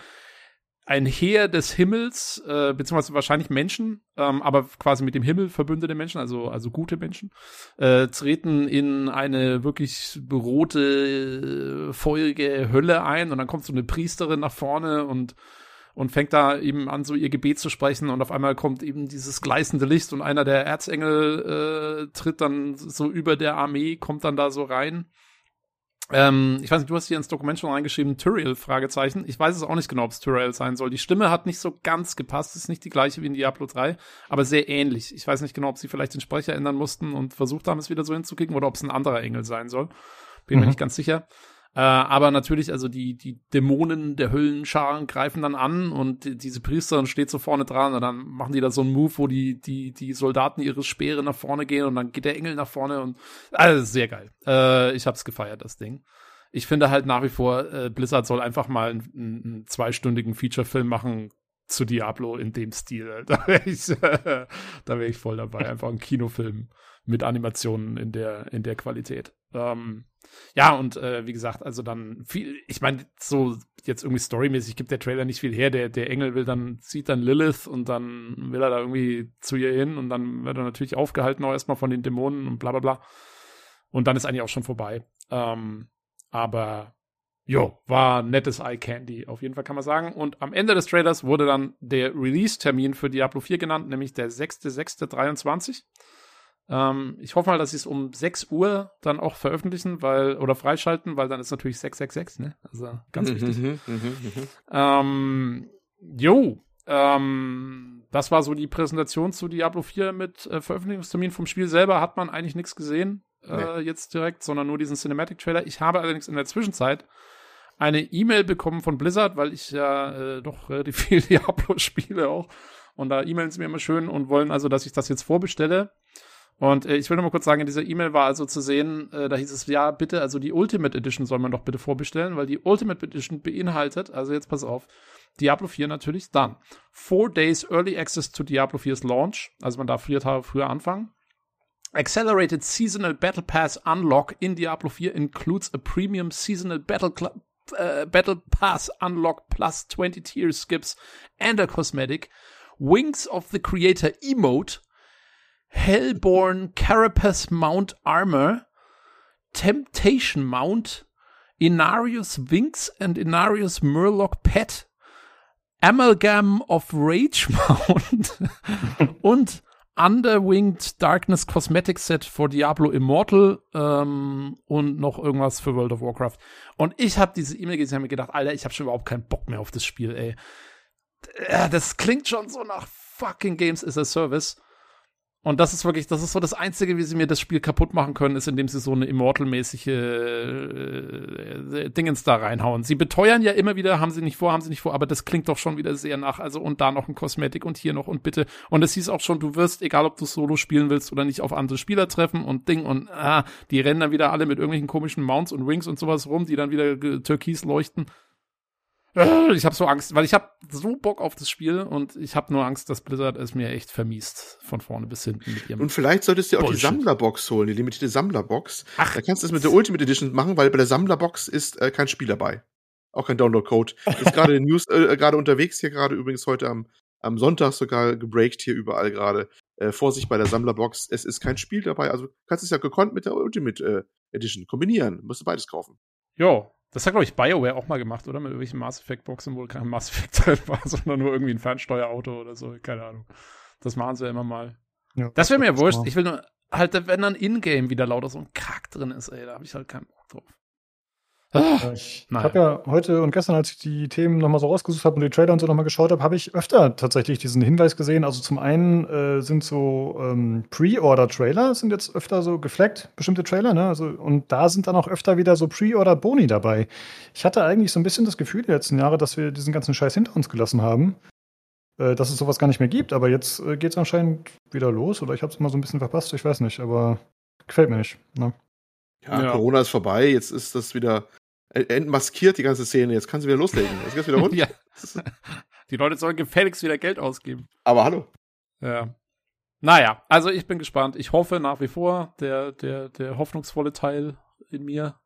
[SPEAKER 2] ein Heer des Himmels, äh, beziehungsweise wahrscheinlich Menschen, ähm, aber quasi mit dem Himmel verbündete Menschen, also, also gute Menschen, äh, treten in eine wirklich rote, äh, feurige Hölle ein und dann kommt so eine Priesterin nach vorne und und fängt da eben an, so ihr Gebet zu sprechen und auf einmal kommt eben dieses gleißende Licht und einer der Erzengel äh, tritt dann so über der Armee, kommt dann da so rein. Ähm, ich weiß nicht, du hast hier ins Dokument schon reingeschrieben, Tyrael, Fragezeichen. Ich weiß es auch nicht genau, ob es Tyrael sein soll. Die Stimme hat nicht so ganz gepasst, ist nicht die gleiche wie in Diablo 3, aber sehr ähnlich. Ich weiß nicht genau, ob sie vielleicht den Sprecher ändern mussten und versucht haben, es wieder so hinzukriegen oder ob es ein anderer Engel sein soll. Bin mir
[SPEAKER 1] Mhm.
[SPEAKER 2] nicht ganz sicher. Äh, aber natürlich, also die, die Dämonen der Höllenscharen greifen dann an und die, diese Priesterin steht so vorne dran und dann machen die da so einen Move, wo die, die, die Soldaten ihre Speere nach vorne gehen und dann geht der Engel nach vorne und also sehr geil. Äh, ich hab's gefeiert, das Ding. Ich finde halt nach wie vor, äh, Blizzard soll einfach mal einen, einen zweistündigen Feature-Film machen zu Diablo in dem Stil. Da wäre ich, da wäre ich voll dabei. Einfach ein Kinofilm mit Animationen in der, in der Qualität. Ähm, ja, und äh, wie gesagt, also dann viel, ich meine, so jetzt irgendwie storymäßig gibt der Trailer nicht viel her. Der, der Engel will dann, sieht dann Lilith und dann will er da irgendwie zu ihr hin und dann wird er natürlich aufgehalten auch erstmal von den Dämonen und bla bla bla. Und dann ist eigentlich auch schon vorbei. Ähm, aber jo, war nettes Eye Candy, auf jeden Fall kann man sagen. Und am Ende des Trailers wurde dann der Release-Termin für Diablo 4 genannt, nämlich der 6.6.23. Ähm, ich hoffe mal, dass sie es um 6 Uhr dann auch veröffentlichen, weil, oder freischalten, weil dann ist natürlich 666, ne? Also ganz wichtig.
[SPEAKER 5] Mhm, mhm, mhm.
[SPEAKER 2] Ähm, jo, ähm, das war so die Präsentation zu Diablo 4 mit äh, Veröffentlichungstermin vom Spiel selber. Hat man eigentlich nichts gesehen äh, jetzt direkt, sondern nur diesen Cinematic-Trailer. Ich habe allerdings in der Zwischenzeit eine E-Mail bekommen von Blizzard, weil ich ja äh, doch relativ viel Diablo spiele auch. Und da e-mailen sie mir immer schön und wollen also, dass ich das jetzt vorbestelle. Und äh, ich will noch mal kurz sagen, in dieser E-Mail war also zu sehen, äh, da hieß es, ja, bitte, also die Ultimate Edition soll man doch bitte vorbestellen, weil die Ultimate Edition beinhaltet, also jetzt pass auf, Diablo 4 natürlich, dann Four Days Early Access to Diablo 4's Launch, also man darf vier Tage früher anfangen. Accelerated Seasonal Battle Pass Unlock in Diablo 4 includes a premium seasonal battle, Cl- uh, battle Pass Unlock plus 20 tier skips and a cosmetic. Wings of the Creator emote. Hellborn Carapace Mount Armor. Temptation Mount. Inarius Wings and Inarius Murloc Pet. Amalgam of Rage Mount. und Underwinged Darkness Cosmetic Set for Diablo Immortal ähm, und noch irgendwas für World of Warcraft. Und ich habe diese E-Mail gesehen und mir gedacht, Alter, ich habe schon überhaupt keinen Bock mehr auf das Spiel, ey. Äh, Das klingt schon so nach fucking Games as a Service. Und das ist wirklich, das ist so das Einzige, wie sie mir das Spiel kaputt machen können, ist, indem sie so eine Immortal-mäßige äh, Dingens da reinhauen. Sie beteuern ja immer wieder, haben sie nicht vor, haben sie nicht vor, aber das klingt doch schon wieder sehr nach. Also und da noch ein Kosmetik und hier noch und bitte. Und es hieß auch schon, du wirst, egal ob du Solo spielen willst oder nicht, auf andere Spieler treffen und Ding und ah, die rennen dann wieder alle mit irgendwelchen komischen Mounts und Wings und sowas rum, die dann wieder türkis leuchten. Äh, Ich habe so Angst, weil ich habe so Bock auf das Spiel und ich habe nur Angst, dass Blizzard es mir echt vermiest von vorne bis hinten mit ihrem
[SPEAKER 5] Und vielleicht solltest du dir auch
[SPEAKER 2] Bullshit.
[SPEAKER 5] die Sammlerbox holen, die limitierte Sammlerbox.
[SPEAKER 2] Ach.
[SPEAKER 5] Da kannst du es mit der Ultimate Edition machen, weil bei der Sammlerbox ist äh, kein Spiel dabei. Auch kein Download-Code. Ist gerade in News äh, gerade unterwegs hier gerade übrigens heute am, am Sonntag sogar gebreakt hier überall gerade. Äh, Vorsicht bei der Sammlerbox, es ist kein Spiel dabei. Also du kannst es ja gekonnt mit der Ultimate äh, Edition kombinieren. Musst du beides kaufen.
[SPEAKER 2] Jo, das hat, glaube ich, BioWare auch mal gemacht, oder? Mit irgendwelchen Mass Effect-Boxen, wo kein Mass Effect drin war, sondern nur irgendwie ein Fernsteuerauto oder so. Keine Ahnung. Das machen sie ja immer mal.
[SPEAKER 1] Ja,
[SPEAKER 2] Das wäre mir wurscht. Ich will nur, halt, wenn dann in-game wieder lauter so ein Kack drin ist, ey, da habe ich halt keinen Bock drauf.
[SPEAKER 1] Ja, ich habe ja heute und gestern, als ich die Themen nochmal so rausgesucht habe und die Trailer und so nochmal geschaut habe, habe ich öfter tatsächlich diesen Hinweis gesehen. Also zum einen äh, sind so ähm, Pre-Order-Trailer, sind jetzt öfter so gefleckt, bestimmte Trailer, ne? Also, und da sind dann auch öfter wieder so Pre-Order-Boni dabei. Ich hatte eigentlich so ein bisschen das Gefühl die letzten Jahre, dass wir diesen ganzen Scheiß hinter uns gelassen haben. Äh, dass es sowas gar nicht mehr gibt, aber jetzt äh, geht es anscheinend wieder los oder ich habe es mal so ein bisschen verpasst, ich weiß nicht, aber gefällt mir nicht. Ne?
[SPEAKER 5] Ja,
[SPEAKER 2] Ja.
[SPEAKER 5] Corona ist vorbei, jetzt ist das wieder entmaskiert, die ganze Szene. Jetzt kannst du wieder loslegen. Jetzt geht's wieder rund.
[SPEAKER 2] ja. Die Leute sollen gefälligst wieder Geld ausgeben.
[SPEAKER 5] Aber hallo.
[SPEAKER 2] Ja. Naja, also ich bin gespannt. Ich hoffe nach wie vor, der, der, der hoffnungsvolle Teil in mir.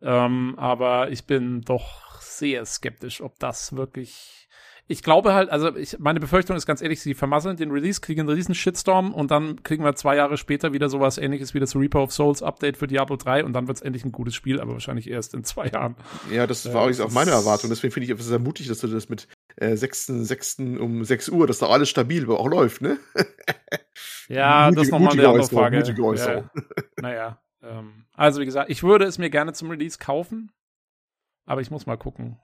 [SPEAKER 2] Ähm, aber ich bin doch sehr skeptisch, ob das wirklich. Ich glaube halt, also ich, meine Befürchtung ist ganz ehrlich, sie vermasseln den Release, kriegen einen riesen Shitstorm und dann kriegen wir zwei Jahre später wieder sowas ähnliches wie das Reaper of Souls Update für Diablo 3 und dann wird es endlich ein gutes Spiel, aber wahrscheinlich erst in zwei Jahren.
[SPEAKER 5] Ja, das
[SPEAKER 2] Ja,
[SPEAKER 5] war
[SPEAKER 2] das
[SPEAKER 5] auch meine Erwartung. Deswegen finde ich es sehr mutig, dass du das mit äh, 6. 6. um 6 Uhr, dass da alles stabil auch läuft, ne?
[SPEAKER 2] Ja, das ist nochmal
[SPEAKER 5] mutige
[SPEAKER 2] eine andere
[SPEAKER 5] Äußerung,
[SPEAKER 2] Frage.
[SPEAKER 5] mutige Äußerung.
[SPEAKER 2] Ja, naja, ähm, also wie gesagt, ich würde es mir gerne zum Release kaufen, aber ich muss mal gucken.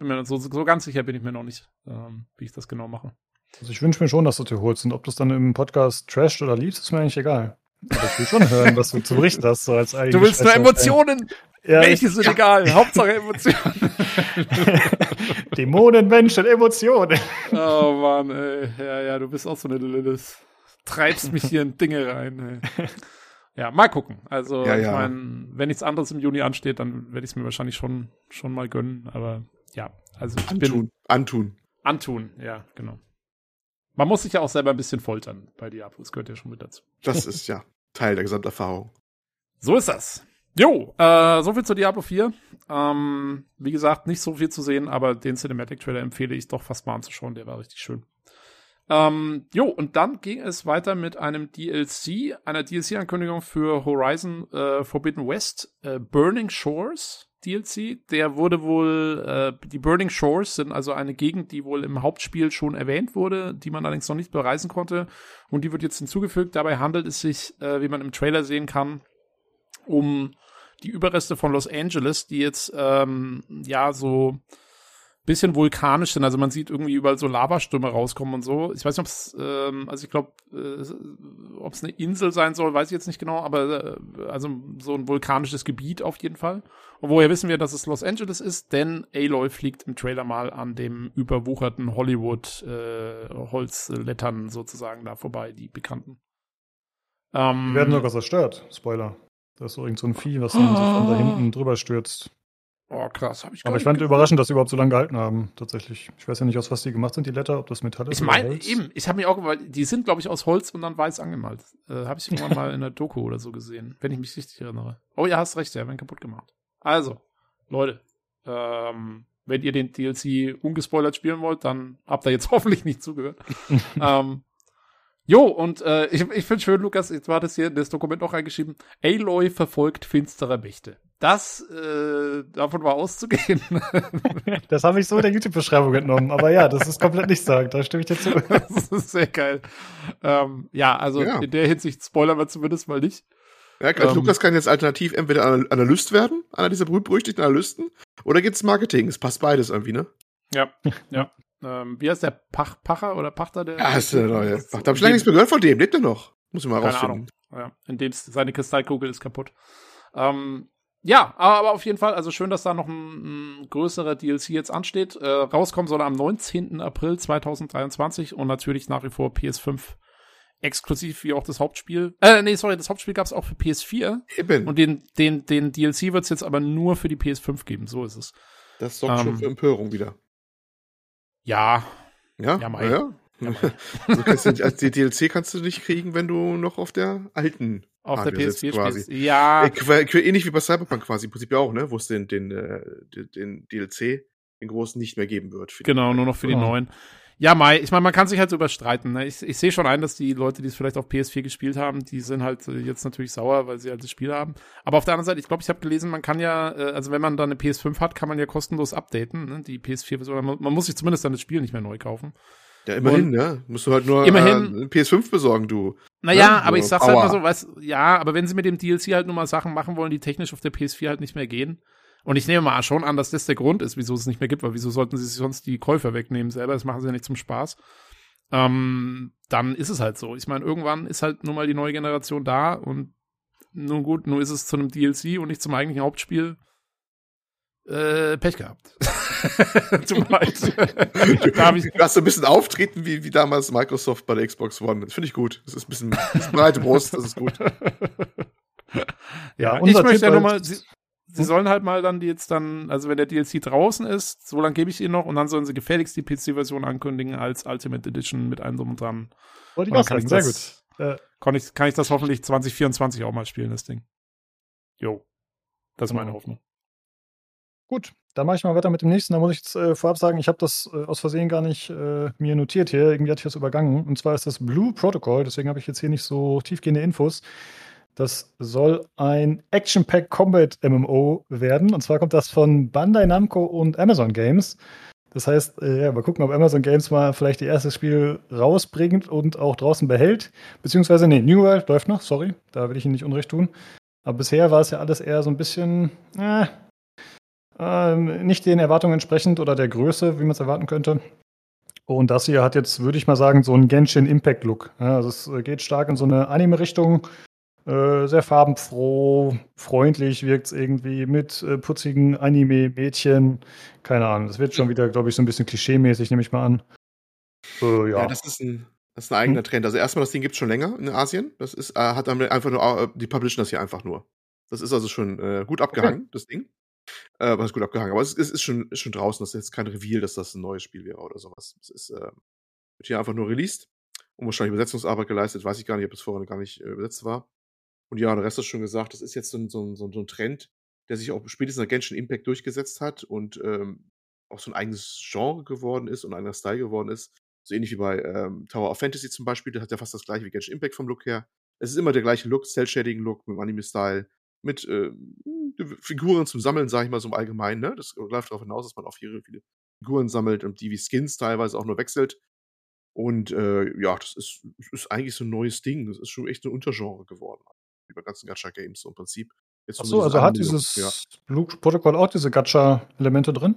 [SPEAKER 2] Ich Bin mir so, so ganz sicher bin ich mir noch nicht, ähm, wie ich das genau mache.
[SPEAKER 1] Also ich wünsche mir schon, dass du dir holst und ob du es dann im Podcast trasht oder liebst, ist mir eigentlich egal. Aber ich will schon hören, was du zu berichten hast, so als
[SPEAKER 2] Du willst nur Emotionen,
[SPEAKER 1] Ja,
[SPEAKER 2] welche sind egal, Hauptsache Emotionen.
[SPEAKER 1] Dämonen, Menschen, Emotionen.
[SPEAKER 2] oh Mann, ey. ja, ja, du bist auch so eine Lilith. Treibst mich hier in Dinge rein, ey. Ja, mal gucken. Also,
[SPEAKER 5] Ja,
[SPEAKER 2] ich
[SPEAKER 5] ja.
[SPEAKER 2] meine, wenn nichts anderes im Juni ansteht, dann werde ich es mir wahrscheinlich schon, schon mal gönnen. Aber ja, also ich bin,
[SPEAKER 5] Antun. Antun.
[SPEAKER 2] Antun, ja, genau. Man muss sich ja auch selber ein bisschen foltern bei Diablo. Das gehört ja schon mit dazu.
[SPEAKER 5] Das ist ja Teil der Gesamterfahrung.
[SPEAKER 2] So ist das. Jo, äh, so viel zu Diablo 4. Ähm, wie gesagt, nicht so viel zu sehen, aber den Cinematic Trailer empfehle ich doch fast mal anzuschauen. Der war richtig schön. Ähm, jo, und dann ging es weiter mit einem DLC, einer DLC-Ankündigung für Horizon äh, Forbidden West, äh, Burning Shores DLC. Der wurde wohl, äh, die Burning Shores sind also eine Gegend, die wohl im Hauptspiel schon erwähnt wurde, die man allerdings noch nicht bereisen konnte. Und die wird jetzt hinzugefügt. Dabei handelt es sich, äh, wie man im Trailer sehen kann, um die Überreste von Los Angeles, die jetzt ähm, ja so bisschen vulkanisch sind. Also man sieht irgendwie überall so Lavastürme rauskommen und so. Ich weiß nicht, ob es, ähm, also ich glaube, äh, ob es eine Insel sein soll, weiß ich jetzt nicht genau, aber äh, also so ein vulkanisches Gebiet auf jeden Fall. Und woher wissen wir, dass es Los Angeles ist? Denn Aloy fliegt im Trailer mal an dem überwucherten Hollywood äh, sozusagen da vorbei, die bekannten. Ähm,
[SPEAKER 1] Die werden sogar zerstört. Spoiler. Da ist so irgend so ein Vieh, was dann sich von da hinten drüber stürzt.
[SPEAKER 2] Oh, krass, habe ich
[SPEAKER 1] Aber ich fand überraschend, dass sie überhaupt so lange gehalten haben, tatsächlich. Ich weiß ja nicht, aus was die gemacht sind, die Letter, ob das Metall ist
[SPEAKER 2] Ich meine, eben, ich habe mir auch, weil die sind, glaube ich, aus Holz und dann weiß angemalt. Äh, habe ich irgendwann mal in der Doku oder so gesehen, wenn ich mich richtig erinnere. Oh ja, hast recht, ja, werden kaputt gemacht. Also, Leute, ähm, wenn ihr den DLC ungespoilert spielen wollt, dann habt ihr jetzt hoffentlich nicht zugehört. ähm, jo, und äh, ich, ich finde schön, Lukas, jetzt war das hier in das Dokument auch reingeschrieben, Aloy verfolgt finstere Mächte. Das, äh, davon war auszugehen.
[SPEAKER 1] Das habe ich so in der YouTube-Beschreibung entnommen. Aber ja, das ist komplett nicht sagen. Da stimme ich dir zu.
[SPEAKER 2] das ist sehr geil. Ähm, ja, also
[SPEAKER 5] Ja.
[SPEAKER 2] in der Hinsicht spoilern wir zumindest mal nicht.
[SPEAKER 5] Ja, kann,
[SPEAKER 2] Ähm.
[SPEAKER 5] Lukas kann jetzt alternativ entweder Anal- Analyst werden, einer dieser berühmt-berüchtigten Analysten, oder geht's Marketing? Es passt beides irgendwie, ne?
[SPEAKER 2] Ja, ja. Ähm, wie heißt der Pach, Pacher oder Pachter der?
[SPEAKER 5] Ja, ist der neue. Da habe ich lange nichts mehr gehört von dem. Lebt er noch? Muss ich mal
[SPEAKER 2] Keine
[SPEAKER 5] rausfinden.
[SPEAKER 2] Ahnung. Ja, in dem seine Kristallkugel ist kaputt. Ähm, ja, aber auf jeden Fall, also schön, dass da noch ein, ein größerer DLC jetzt ansteht. Äh, rauskommen soll er am 19. April 2023 und natürlich nach wie vor PS5 exklusiv wie auch das Hauptspiel. Äh, nee, sorry, das Hauptspiel gab es auch für PS4
[SPEAKER 5] Eben.
[SPEAKER 2] und den, den, den DLC wird es jetzt aber nur für die PS5 geben, so ist es.
[SPEAKER 5] das sorgt
[SPEAKER 2] ähm,
[SPEAKER 5] schon für Empörung wieder.
[SPEAKER 2] Ja,
[SPEAKER 5] Ja,
[SPEAKER 2] Ja, Mai.
[SPEAKER 5] ja.
[SPEAKER 2] Ja,
[SPEAKER 5] Also kannst du nicht, als die DLC kannst du nicht kriegen, wenn du noch auf der alten
[SPEAKER 2] auf der
[SPEAKER 5] Hardware sitzt
[SPEAKER 2] PS4
[SPEAKER 5] quasi.
[SPEAKER 2] spielst. Ja,
[SPEAKER 5] Äh, ähnlich wie bei Cyberpunk quasi, im Prinzip ja auch, ne? Wo es den, den, äh, den, den DLC, den großen, nicht mehr geben wird. die-
[SPEAKER 2] Genau, nur noch für die
[SPEAKER 1] Genau.
[SPEAKER 2] neuen. Ja, Mai, ich meine, man kann sich halt so überstreiten. Ne? Ich, ich sehe schon ein, dass die Leute, die es vielleicht auf PS4 gespielt haben, die sind halt äh, jetzt natürlich sauer, weil sie halt das Spiel haben. Aber auf der anderen Seite, ich glaube, ich habe gelesen, man kann ja, äh, also wenn man dann eine PS5 hat, kann man ja kostenlos updaten, ne? die PS4-Version. Man, man muss sich zumindest dann das Spiel nicht mehr neu kaufen.
[SPEAKER 5] Ja, immerhin,
[SPEAKER 2] Und-
[SPEAKER 5] ne? Musst du halt nur
[SPEAKER 2] Immerhin-
[SPEAKER 5] äh, eine PS5 besorgen, du.
[SPEAKER 2] Naja,
[SPEAKER 5] Ja,
[SPEAKER 2] aber
[SPEAKER 5] so
[SPEAKER 2] ich sag's halt
[SPEAKER 5] Power.
[SPEAKER 2] mal so, weißt, ja, aber wenn sie mit dem DLC halt nur mal Sachen machen wollen, die technisch auf der PS4 halt nicht mehr gehen, Und ich nehme mal schon an, dass das der Grund ist, wieso es nicht mehr gibt, weil wieso sollten sie sich sonst die Käufer wegnehmen selber? Das machen sie ja nicht zum Spaß. Ähm, dann ist es halt so. Ich meine, irgendwann ist halt nun mal die neue Generation da und nun gut, nun ist es zu einem DLC und nicht zum eigentlichen Hauptspiel. Äh, Pech gehabt.
[SPEAKER 5] Tut mir leid. da ich du hast so ein bisschen auftreten wie, wie damals Microsoft bei der Xbox One. Das finde ich gut. Das ist ein bisschen, ein bisschen breite Brust, das ist gut.
[SPEAKER 2] ja, ja ich möchte ja nur mal, sie, sie sollen halt mal dann die jetzt dann, also wenn der DLC draußen ist, so lange gebe ich ihnen noch und dann sollen sie gefälligst die PC-Version ankündigen als Ultimate Edition mit allem drum und dran.
[SPEAKER 1] Wollte ich auch sagen, sehr gut.
[SPEAKER 2] Äh, kann, ich, kann ich das hoffentlich 2024 auch mal spielen, das Ding. Jo. Das ist meine Hoffnung.
[SPEAKER 1] Gut, dann mache ich mal weiter mit dem nächsten. Da muss ich jetzt äh, vorab sagen, ich habe das äh, aus Versehen gar nicht äh, mir notiert hier. Irgendwie hatte ich das übergangen. Und zwar ist das Blue Protocol. Deswegen habe ich jetzt hier nicht so tiefgehende Infos. Das soll ein Action-Pack Combat MMO werden. Und zwar kommt das von Bandai Namco und Amazon Games. Das heißt, äh, ja, mal gucken, ob Amazon Games mal vielleicht ihr erstes Spiel rausbringt und auch draußen behält. Beziehungsweise, nee, New World läuft noch, sorry, da will ich Ihnen nicht Unrecht tun. Aber bisher war es ja alles eher so ein bisschen, äh, äh, nicht den Erwartungen entsprechend oder der Größe, wie man es erwarten könnte. Und das hier hat jetzt, würde ich mal sagen, so einen Genshin Impact Look. Ja, also es äh, geht stark in so eine Anime-Richtung. Äh, sehr farbenfroh, freundlich wirkt es irgendwie mit äh, putzigen Anime-Mädchen. Keine Ahnung, das wird schon wieder, glaube ich, so ein bisschen klischee-mäßig, nehme ich mal an.
[SPEAKER 5] Äh, ja. ja, das ist ein, das ist ein eigener hm. Trend. Also erstmal, das Ding gibt es schon länger in Asien. Das ist, äh, hat dann einfach nur, äh, die publishen das hier einfach nur. Das ist also schon gut abgehangen, okay. das Ding. Äh, was ist gut abgehangen. Aber es, es, ist, schon, ist schon draußen. Das ist jetzt kein Reveal, dass das ein neues Spiel wäre oder sowas. Es ist, wird hier einfach nur released und wahrscheinlich Übersetzungsarbeit geleistet. Weiß ich gar nicht, ob es vorher gar nicht übersetzt war. Und ja, der Rest ist schon gesagt, das ist jetzt so ein, so ein, so ein Trend, der sich auch spätestens der Genshin Impact durchgesetzt hat und ähm, auch so ein eigenes Genre geworden ist und ein eigener Style geworden ist. So ähnlich wie bei ähm, Tower of Fantasy zum Beispiel, das hat ja fast das gleiche wie Genshin Impact vom Look her. Es ist immer der gleiche Look, Cell-Shading-Look mit Anime-Style, mit äh, Figuren zum Sammeln, sage ich mal so im Allgemeinen. Ne? Das läuft darauf hinaus, dass man auch viele, viele Figuren sammelt und die wie Skins teilweise auch nur wechselt. Und äh, ja, das ist, ist eigentlich so ein neues Ding. Das ist schon echt ein Untergenre geworden über ganzen Gacha-Games so im Prinzip.
[SPEAKER 1] Jetzt Achso, also hat dieses ja. Blue-Protokoll auch diese Gacha-Elemente drin?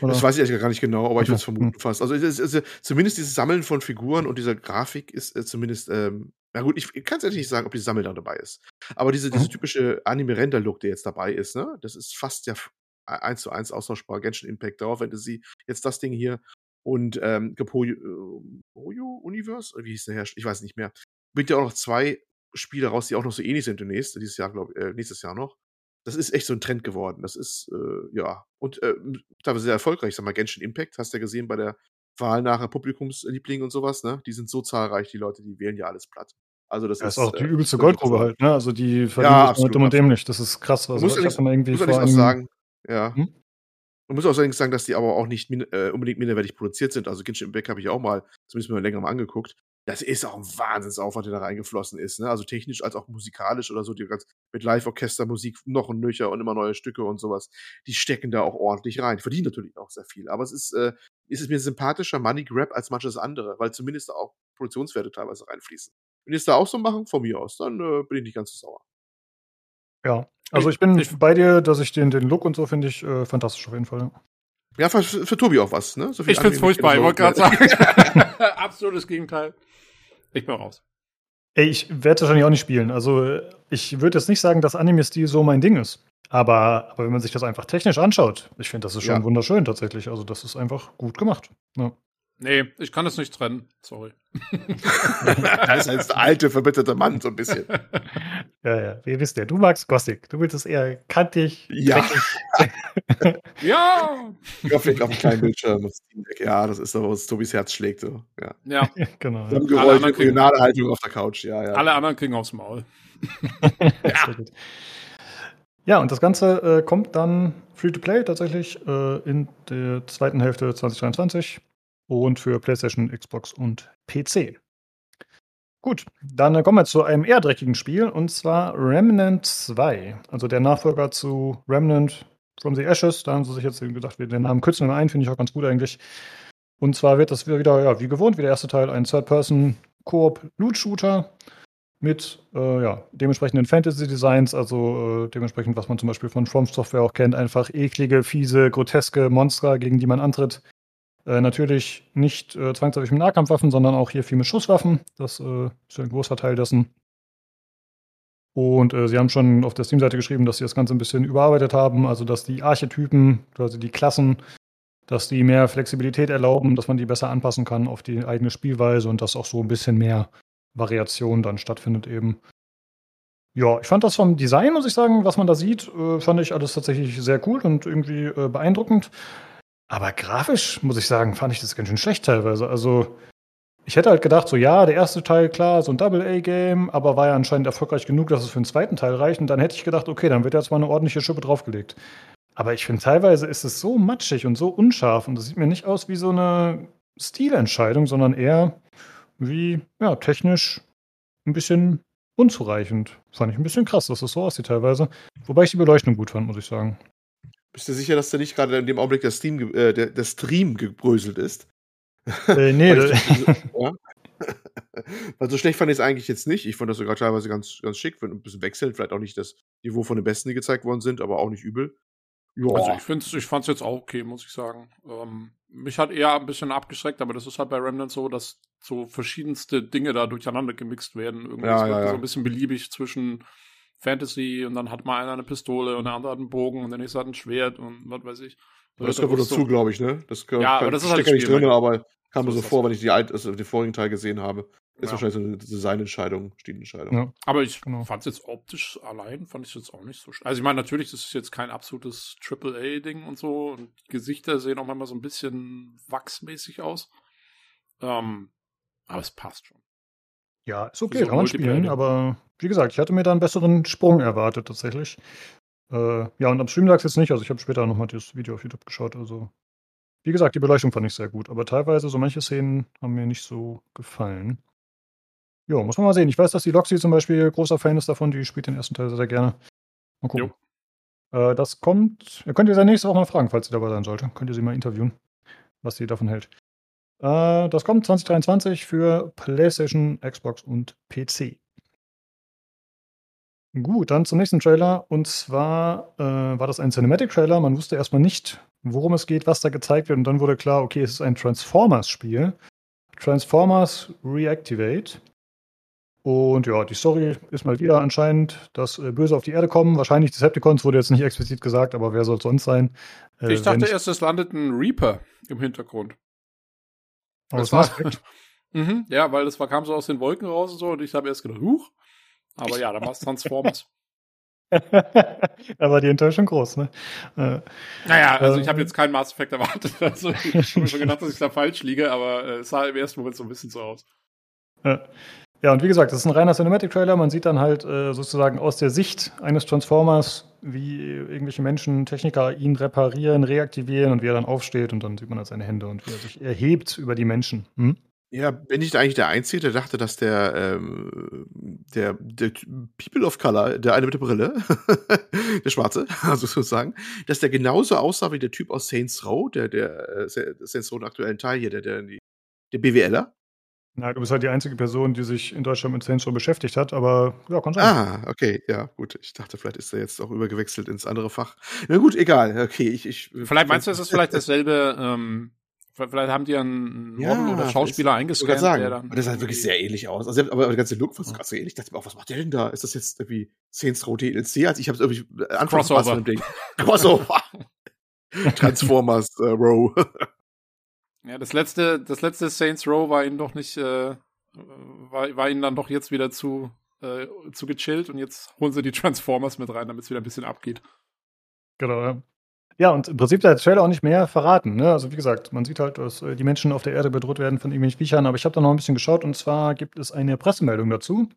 [SPEAKER 5] Oder? Das weiß ich eigentlich gar nicht genau, aber okay. ich würde es vermuten hm. fast. Also, es, es, zumindest dieses Sammeln von Figuren und dieser Grafik ist äh, zumindest, ähm, na gut, ich, kann es ehrlich nicht sagen, ob die Sammel da dabei ist. Aber diese, mhm. diese typische Anime-Render-Look, der jetzt dabei ist, ne, das ist fast ja eins zu eins austauschbar. Genshin Impact, Dauer Fantasy, jetzt das Ding hier und ähm, Gepoyo äh, Universe, wie hieß der Herr? Ich weiß nicht mehr. Bringt ja auch noch zwei Spiele raus, die auch noch so ähnlich sind demnächst, dieses Jahr, glaube äh, nächstes Jahr noch. Das ist echt so ein Trend geworden. Das ist, äh, ja, und äh, teilweise sehr erfolgreich. Sag mal, Genshin Impact, hast du ja gesehen bei der Wahl nachher Publikumsliebling und sowas, ne? Die sind so zahlreich, die Leute, die wählen ja alles platt. Also das,
[SPEAKER 1] das ist, auch die äh, übelste Goldgrube halt, ne? Also die verdienen ja, absolut, dumm und dämlich. Das ist krass. Also
[SPEAKER 5] muss ich habe mal irgendwie muss vor auch sagen, ja. Hm? Man muss auch sagen, dass die aber auch nicht äh, unbedingt minderwertig produziert sind. Also Genshin Impact habe ich auch mal, zumindest mal länger mal angeguckt das ist auch ein Wahnsinnsaufwand, der da reingeflossen ist. Ne? Also technisch als auch musikalisch oder so, die ganz mit Live-Orchester-Musik noch ein nöcher und immer neue Stücke und sowas. Die stecken da auch ordentlich rein. Verdienen natürlich auch sehr viel. Aber es ist, äh, ist es mir sympathischer Money Grab als manches andere, weil zumindest da auch Produktionswerte teilweise reinfließen. Wenn die es da auch so machen, von mir aus, dann äh, bin ich nicht ganz so sauer.
[SPEAKER 1] Ja, also ich bin ich, bei dir, dass ich den, den Look und so finde ich äh, fantastisch auf jeden Fall.
[SPEAKER 5] Ja, für, für Tobi auch was, ne?
[SPEAKER 2] So ich find's furchtbar, ich wollte gerade sagen. Absolutes Gegenteil. Ich bin raus.
[SPEAKER 1] Ey, ich werde wahrscheinlich auch nicht spielen. Also, ich würde jetzt nicht sagen, dass Anime-Stil so mein Ding ist. Aber, aber wenn man sich das einfach technisch anschaut, ich finde, das ist schon ja. wunderschön tatsächlich. Also, das ist einfach gut gemacht. Ja.
[SPEAKER 2] Nee, ich kann es nicht trennen. Sorry.
[SPEAKER 5] er ist ein alte, verbitterter Mann, so ein bisschen.
[SPEAKER 1] Ja, ja. Wie wisst ihr, du magst Gothic. Du willst es eher kantig.
[SPEAKER 5] Ja. ja. Gothic auf dem kleinen Bildschirm. Ja, das ist so, was Tobis Herz schlägt. So. Ja.
[SPEAKER 2] ja.
[SPEAKER 1] genau.
[SPEAKER 5] Geräusch, regionale Haltung auf der Couch. Ja, ja.
[SPEAKER 2] Alle anderen kriegen aufs Maul.
[SPEAKER 1] ja. Ja, und das Ganze äh, kommt dann free to play tatsächlich äh, in der zweiten Hälfte 2023 und für PlayStation, Xbox und PC. Gut, dann kommen wir zu einem eher dreckigen Spiel und zwar Remnant 2, also der Nachfolger zu Remnant from the Ashes. Da haben sie sich jetzt gedacht, wir den Namen kürzen wir ein, finde ich auch ganz gut eigentlich. Und zwar wird das wieder, ja, wie gewohnt, wie der erste Teil, ein Third-Person-Koop-Loot-Shooter. mit äh, ja, dementsprechenden Fantasy-Designs, also äh, dementsprechend, was man zum Beispiel von From Software auch kennt, einfach eklige, fiese, groteske Monster, gegen die man antritt. Äh, natürlich nicht äh, zwangsläufig mit Nahkampfwaffen, sondern auch hier viel mit Schusswaffen. Das äh, ist ja ein großer Teil dessen. Und äh, sie haben schon auf der Steam-Seite geschrieben, dass sie das Ganze ein bisschen überarbeitet haben, also dass die Archetypen, also die Klassen, dass die mehr Flexibilität erlauben, dass man die besser anpassen kann auf die eigene Spielweise und dass auch so ein bisschen mehr Variation dann stattfindet eben. Ja, ich fand das vom Design, muss ich sagen, was man da sieht, äh, fand ich alles tatsächlich sehr cool und irgendwie beeindruckend. Aber grafisch, muss ich sagen, fand ich das ganz schön schlecht teilweise. Also, ich hätte halt gedacht, so ja, der erste Teil, klar, so ein Double-A-Game, aber war ja anscheinend erfolgreich genug, dass es für den zweiten Teil reicht. Und dann hätte ich gedacht, okay, dann wird jetzt mal eine ordentliche Schippe draufgelegt. Aber ich finde, teilweise ist es so matschig und so unscharf und das sieht mir nicht aus wie so eine Stilentscheidung, sondern eher wie, ja, technisch ein bisschen unzureichend. Fand ich ein bisschen krass, dass das so aussieht teilweise. Wobei ich die Beleuchtung gut fand, muss ich sagen.
[SPEAKER 5] Bist du sicher, dass da nicht gerade in dem Augenblick der, Steam, äh, der, der Stream gebröselt ist?
[SPEAKER 1] Äh, nee,
[SPEAKER 5] Weil, ja. Weil so schlecht fand ich es eigentlich jetzt nicht. Ich fand das sogar teilweise ganz, ganz schick, ein bisschen wechselnd. Vielleicht auch nicht das Niveau von den Besten, die gezeigt worden sind, aber auch nicht übel.
[SPEAKER 2] Ja. Also ich, find's, ich fand es jetzt auch okay, muss ich sagen. Ähm, mich hat eher ein bisschen abgeschreckt, aber das ist halt bei Remnant so, dass so verschiedenste Dinge da durcheinander gemixt werden. Irgendwie
[SPEAKER 5] Ja, ja, ja.
[SPEAKER 2] so ein bisschen beliebig zwischen Fantasy und dann hat mal einer eine Pistole und der andere hat einen Bogen und der nächste hat ein Schwert und was weiß ich.
[SPEAKER 5] Das
[SPEAKER 2] Da
[SPEAKER 5] gehört wohl
[SPEAKER 2] so-
[SPEAKER 5] dazu, glaube ich, ne? Das gehört,
[SPEAKER 2] Ja, aber das ist halt
[SPEAKER 5] nicht drin,
[SPEAKER 2] mein-
[SPEAKER 5] aber kam mir
[SPEAKER 2] So
[SPEAKER 5] so vor,
[SPEAKER 2] das.
[SPEAKER 5] wenn ich die alt, also den vorigen Teil gesehen habe. Ist
[SPEAKER 2] Ja.
[SPEAKER 5] wahrscheinlich so eine Designentscheidung, Stilentscheidung.
[SPEAKER 1] Ja.
[SPEAKER 2] Aber ich
[SPEAKER 1] Genau.
[SPEAKER 2] fand es jetzt optisch allein, fand ich jetzt auch nicht so. sch- Also ich meine, natürlich, das ist jetzt kein absolutes AAA-Ding und so. Und Gesichter sehen auch manchmal so ein bisschen wachsmäßig aus. Ähm, aber es passt schon.
[SPEAKER 1] Ja, ist okay,
[SPEAKER 2] so
[SPEAKER 1] kann man spielen, aber wie gesagt, ich hatte mir da einen besseren Sprung erwartet tatsächlich. Äh, ja, und am Stream lag es jetzt nicht, also ich habe später nochmal das Video auf YouTube geschaut, also wie gesagt, die Beleuchtung fand ich sehr gut, aber teilweise so manche Szenen haben mir nicht so gefallen. Ja, muss man mal sehen. Ich weiß, dass die Loxy zum Beispiel großer Fan ist davon, die spielt den ersten Teil sehr, sehr gerne. Mal gucken. Äh, das kommt, ihr könnt ihr sie nächste Woche mal fragen, falls sie dabei sein sollte. Könnt ihr sie mal interviewen, was sie davon hält. Äh, das kommt 2023 für PlayStation, Xbox und PC. Gut, dann zum nächsten Trailer. Und zwar äh, war das ein Cinematic-Trailer. Man wusste erstmal nicht, worum es geht, was da gezeigt wird. Und dann wurde klar, okay, es ist ein Transformers-Spiel. Transformers Reactivate. Und ja, die Story ist mal wieder anscheinend, dass äh, Böse auf die Erde kommen. Wahrscheinlich Decepticons wurde jetzt nicht explizit gesagt, aber wer soll es sonst sein? Äh,
[SPEAKER 2] ich dachte erst, es landet ein Reaper im Hintergrund.
[SPEAKER 1] Aus
[SPEAKER 2] das war-
[SPEAKER 1] Mass Effect.
[SPEAKER 2] Mhm, ja, weil das war, kam so aus den Wolken raus und so und ich habe erst gedacht, huch. Aber ja, da war es Transformers.
[SPEAKER 1] da war die Enttäuschung groß, ne? Äh,
[SPEAKER 2] naja, also
[SPEAKER 1] Ähm.
[SPEAKER 2] ich habe jetzt keinen Mass Effect erwartet. Also ich habe schon gedacht, dass ich da falsch liege, aber äh, es sah im ersten Moment so ein bisschen so aus.
[SPEAKER 1] Ja. Ja, und wie gesagt, das ist ein reiner Cinematic-Trailer. Man sieht dann halt äh, sozusagen aus der Sicht eines Transformers, wie irgendwelche Menschen, Techniker ihn reparieren, reaktivieren und wie er dann aufsteht und dann sieht man halt seine Hände und wie er sich erhebt über die Menschen. Hm?
[SPEAKER 5] Ja, bin ich eigentlich der Einzige, der dachte, dass der, ähm, der, der People of Color, der eine mit der Brille, der Schwarze, also sozusagen, dass der genauso aussah wie der Typ aus Saints Row, der, der äh, Saints Row, den aktuellen Teil hier, der, der, der BWLer.
[SPEAKER 1] Na, du bist halt die einzige Person, die sich in Deutschland mit Saints Row beschäftigt hat, aber ja, kann sein.
[SPEAKER 5] Ah, okay, ja, gut. Ich dachte, vielleicht ist er jetzt auch übergewechselt ins andere Fach. Na gut, egal. Okay, ich. ich
[SPEAKER 2] Vielleicht meinst du, es ist vielleicht dasselbe, ähm, vielleicht haben die einen Model
[SPEAKER 5] Ja,
[SPEAKER 2] oder Schauspieler eingescannt,
[SPEAKER 5] sagen,
[SPEAKER 2] der dann.
[SPEAKER 5] das sah halt wirklich sehr ähnlich aus. Also, aber der ganze Look war so krass so ähnlich. Ich dachte mir auch, was macht der denn da? Ist das jetzt irgendwie Saints Row DLC? Also ich habe es irgendwie Anfang
[SPEAKER 2] Crossover.
[SPEAKER 5] Crossover. Transformers äh, Row.
[SPEAKER 2] Ja, das letzte, das letzte Saints Row war ihnen doch nicht, äh, war, war ihnen dann doch jetzt wieder zu, äh, zu gechillt und jetzt holen sie die Transformers mit rein, damit es wieder ein bisschen abgeht.
[SPEAKER 1] Genau, ja. Ja, und im Prinzip hat der Trailer auch nicht mehr verraten. Ne? Also wie gesagt, man sieht halt, dass äh, die Menschen auf der Erde bedroht werden von irgendwelchen Viechern, aber ich habe da noch ein bisschen geschaut und zwar gibt es eine Pressemeldung dazu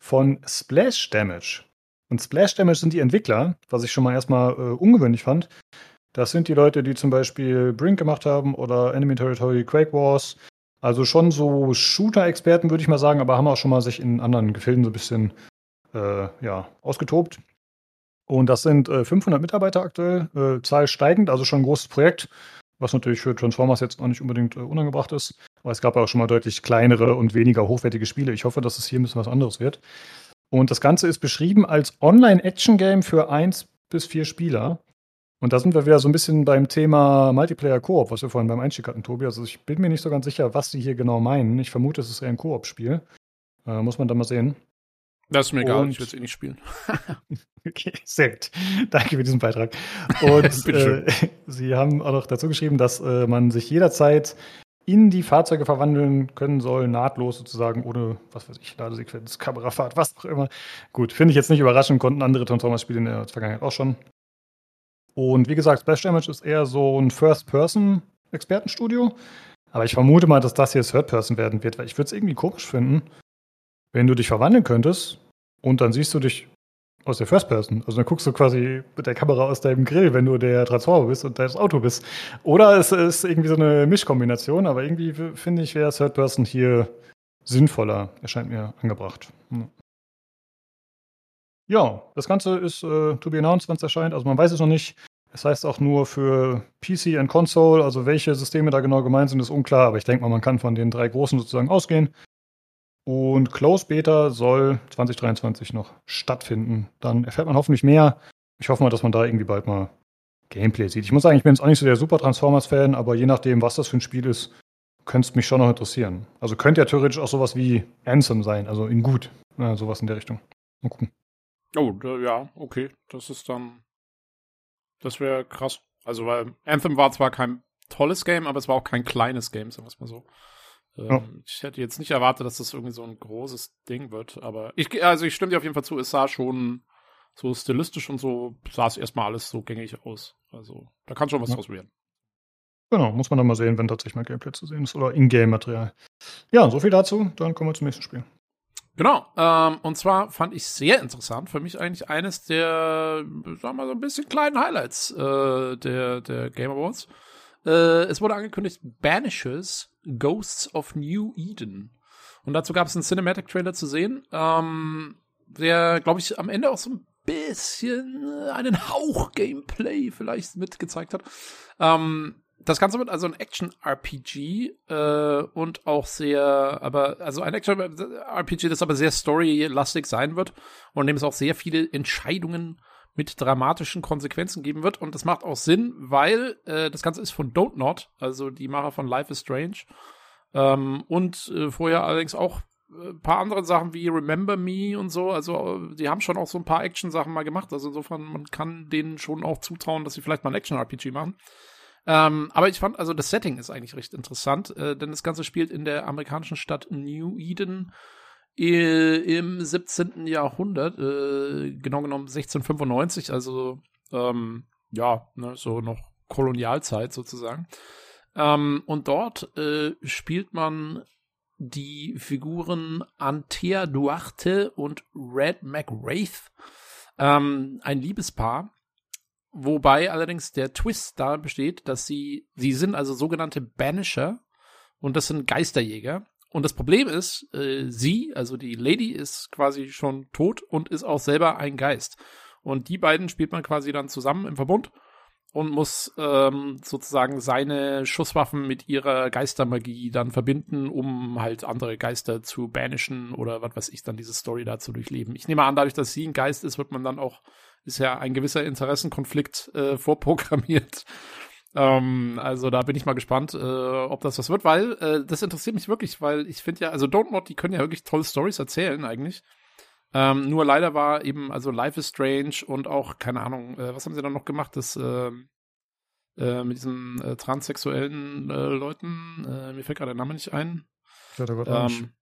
[SPEAKER 1] von Splash Damage. Und Splash Damage sind die Entwickler, was ich schon mal erstmal äh, ungewöhnlich fand. Das sind die Leute, die zum Beispiel Brink gemacht haben oder Enemy Territory Quake Wars. Also schon so Shooter-Experten, würde ich mal sagen, aber haben auch schon mal sich in anderen Gefilden so ein bisschen äh, ja, ausgetobt. Und das sind äh, 500 Mitarbeiter aktuell, äh, Zahl steigend, also schon ein großes Projekt. was natürlich für Transformers jetzt auch nicht unbedingt äh, unangebracht ist. Aber es gab auch schon mal deutlich kleinere und weniger hochwertige Spiele. Ich hoffe, dass es hier ein bisschen was anderes wird. Und das Ganze ist beschrieben als Online-Action-Game für eins bis vier Spieler. Und da sind wir wieder so ein bisschen beim Thema Multiplayer-Koop, was wir vorhin beim Einstieg hatten, Tobi. Also ich bin mir nicht so ganz sicher, was sie hier genau meinen. Ich vermute, es ist eher ein Koop-Spiel. Äh, muss man da mal sehen.
[SPEAKER 2] Das ist mir egal, Und ich will es eh nicht spielen.
[SPEAKER 1] okay, sehr gut. Danke für diesen Beitrag. Und äh, Sie haben auch noch dazu geschrieben, dass äh, man sich jederzeit in die Fahrzeuge verwandeln können soll, nahtlos sozusagen, ohne, was weiß ich, Ladesequenz, Kamerafahrt, was auch immer. Gut, finde ich jetzt nicht überraschend, konnten andere Transformers-Spiele in der Vergangenheit auch schon. Und wie gesagt, Splash Damage ist eher so ein First-Person-Expertenstudio. Aber ich vermute mal, dass das hier Third-Person werden wird, weil ich würde es irgendwie komisch finden, wenn du dich verwandeln könntest und dann siehst du dich aus der First Person. Also dann guckst du quasi mit der Kamera aus deinem Grill, wenn du der Transformer bist und das Auto bist. Oder es ist irgendwie so eine Mischkombination, aber irgendwie finde ich, wäre Third Person hier sinnvoller. Erscheint mir angebracht. Hm. Ja, das Ganze ist äh, to be announced, wenn es erscheint. Also man weiß es noch nicht. Es heißt auch nur für PC und Console, also welche Systeme da genau gemeint sind, ist unklar, aber ich denke mal, man kann von den drei großen sozusagen ausgehen. Und Close Beta soll 2023 noch stattfinden. Dann erfährt man hoffentlich mehr. Ich hoffe mal, dass man da irgendwie bald mal Gameplay sieht. Ich muss sagen, ich bin jetzt auch nicht so der Super Transformers-Fan, aber je nachdem, was das für ein Spiel ist, könnte es mich schon noch interessieren. Also könnte ja theoretisch auch sowas wie Anthem sein, also in gut. Ja, sowas in der Richtung. Mal gucken.
[SPEAKER 2] Oh, ja, okay. Das ist dann. Das wäre krass. Also, weil Anthem war zwar kein tolles Game, aber es war auch kein kleines Game, sagen wir es mal so. Ja. Ähm, ich hätte jetzt nicht erwartet, dass das irgendwie so ein großes Ding wird, aber ich, also ich stimme dir auf jeden Fall zu, es sah schon so stilistisch und so, sah es erstmal alles so gängig aus. Also da kann schon was ja. draus werden.
[SPEAKER 1] Genau, muss man dann mal sehen, wenn tatsächlich mal Gameplay zu sehen ist oder Ingame-Material. Ja, so viel dazu, dann kommen wir zum nächsten Spiel.
[SPEAKER 2] Genau, ähm, und zwar fand ich sehr interessant, für mich eigentlich eines der, sagen wir mal, so ein bisschen kleinen Highlights äh, der, der Game Awards. Äh, es wurde angekündigt, Banishes Ghosts of New Eden. Und dazu gab es einen Cinematic-Trailer zu sehen, ähm, der, glaube ich, am Ende auch so ein bisschen äh, einen Hauch Gameplay vielleicht mitgezeigt hat. Ähm, das Ganze wird also ein Action-RPG äh, und auch sehr, aber also ein Action-RPG, das aber sehr story-lastig sein wird und dem es auch sehr viele Entscheidungen mit dramatischen Konsequenzen geben wird. Und das macht auch Sinn, weil äh, das Ganze ist von Don't Not, also die Macher von Life is Strange. Ähm, und äh, vorher allerdings auch ein äh, paar andere Sachen wie Remember Me und so. Also, äh, die haben schon auch so ein paar Action-Sachen mal gemacht. Also, insofern, man kann denen schon auch zutrauen, dass sie vielleicht mal ein Action-RPG machen. Ähm, aber ich fand, also, das Setting ist eigentlich recht interessant, äh, denn das Ganze spielt in der amerikanischen Stadt New Eden im 17. Jahrhundert, äh, genau genommen 1695, also ähm, ja, ne, so noch Kolonialzeit sozusagen. Ähm, und dort äh, spielt man die Figuren Antea Duarte und Red McWraith, ähm, ein Liebespaar, wobei allerdings der Twist da besteht, dass sie, sie sind also sogenannte Banisher und das sind Geisterjäger und das Problem ist, äh, sie, also die Lady, ist quasi schon tot und ist auch selber ein Geist. Und die beiden spielt man quasi dann zusammen im Verbund und muss ähm, sozusagen seine Schusswaffen mit ihrer Geistermagie dann verbinden, um halt andere Geister zu banishen oder was weiß ich, dann diese Story da zu durchleben. Ich nehme an, dadurch, dass sie ein Geist ist, wird man dann auch, ist ja ein gewisser Interessenkonflikt äh, vorprogrammiert. Ähm, also da bin ich mal gespannt, äh, ob das was wird, weil äh, das interessiert mich wirklich, weil ich finde ja, also Don't Mod, die können ja wirklich tolle Stories erzählen eigentlich. Ähm, nur leider war eben, also Life is Strange und auch, keine Ahnung, äh, was haben sie dann noch gemacht, das äh, äh, mit diesen äh, transsexuellen Leuten, äh, mir fällt gerade der Name nicht ein. Ja, da ähm,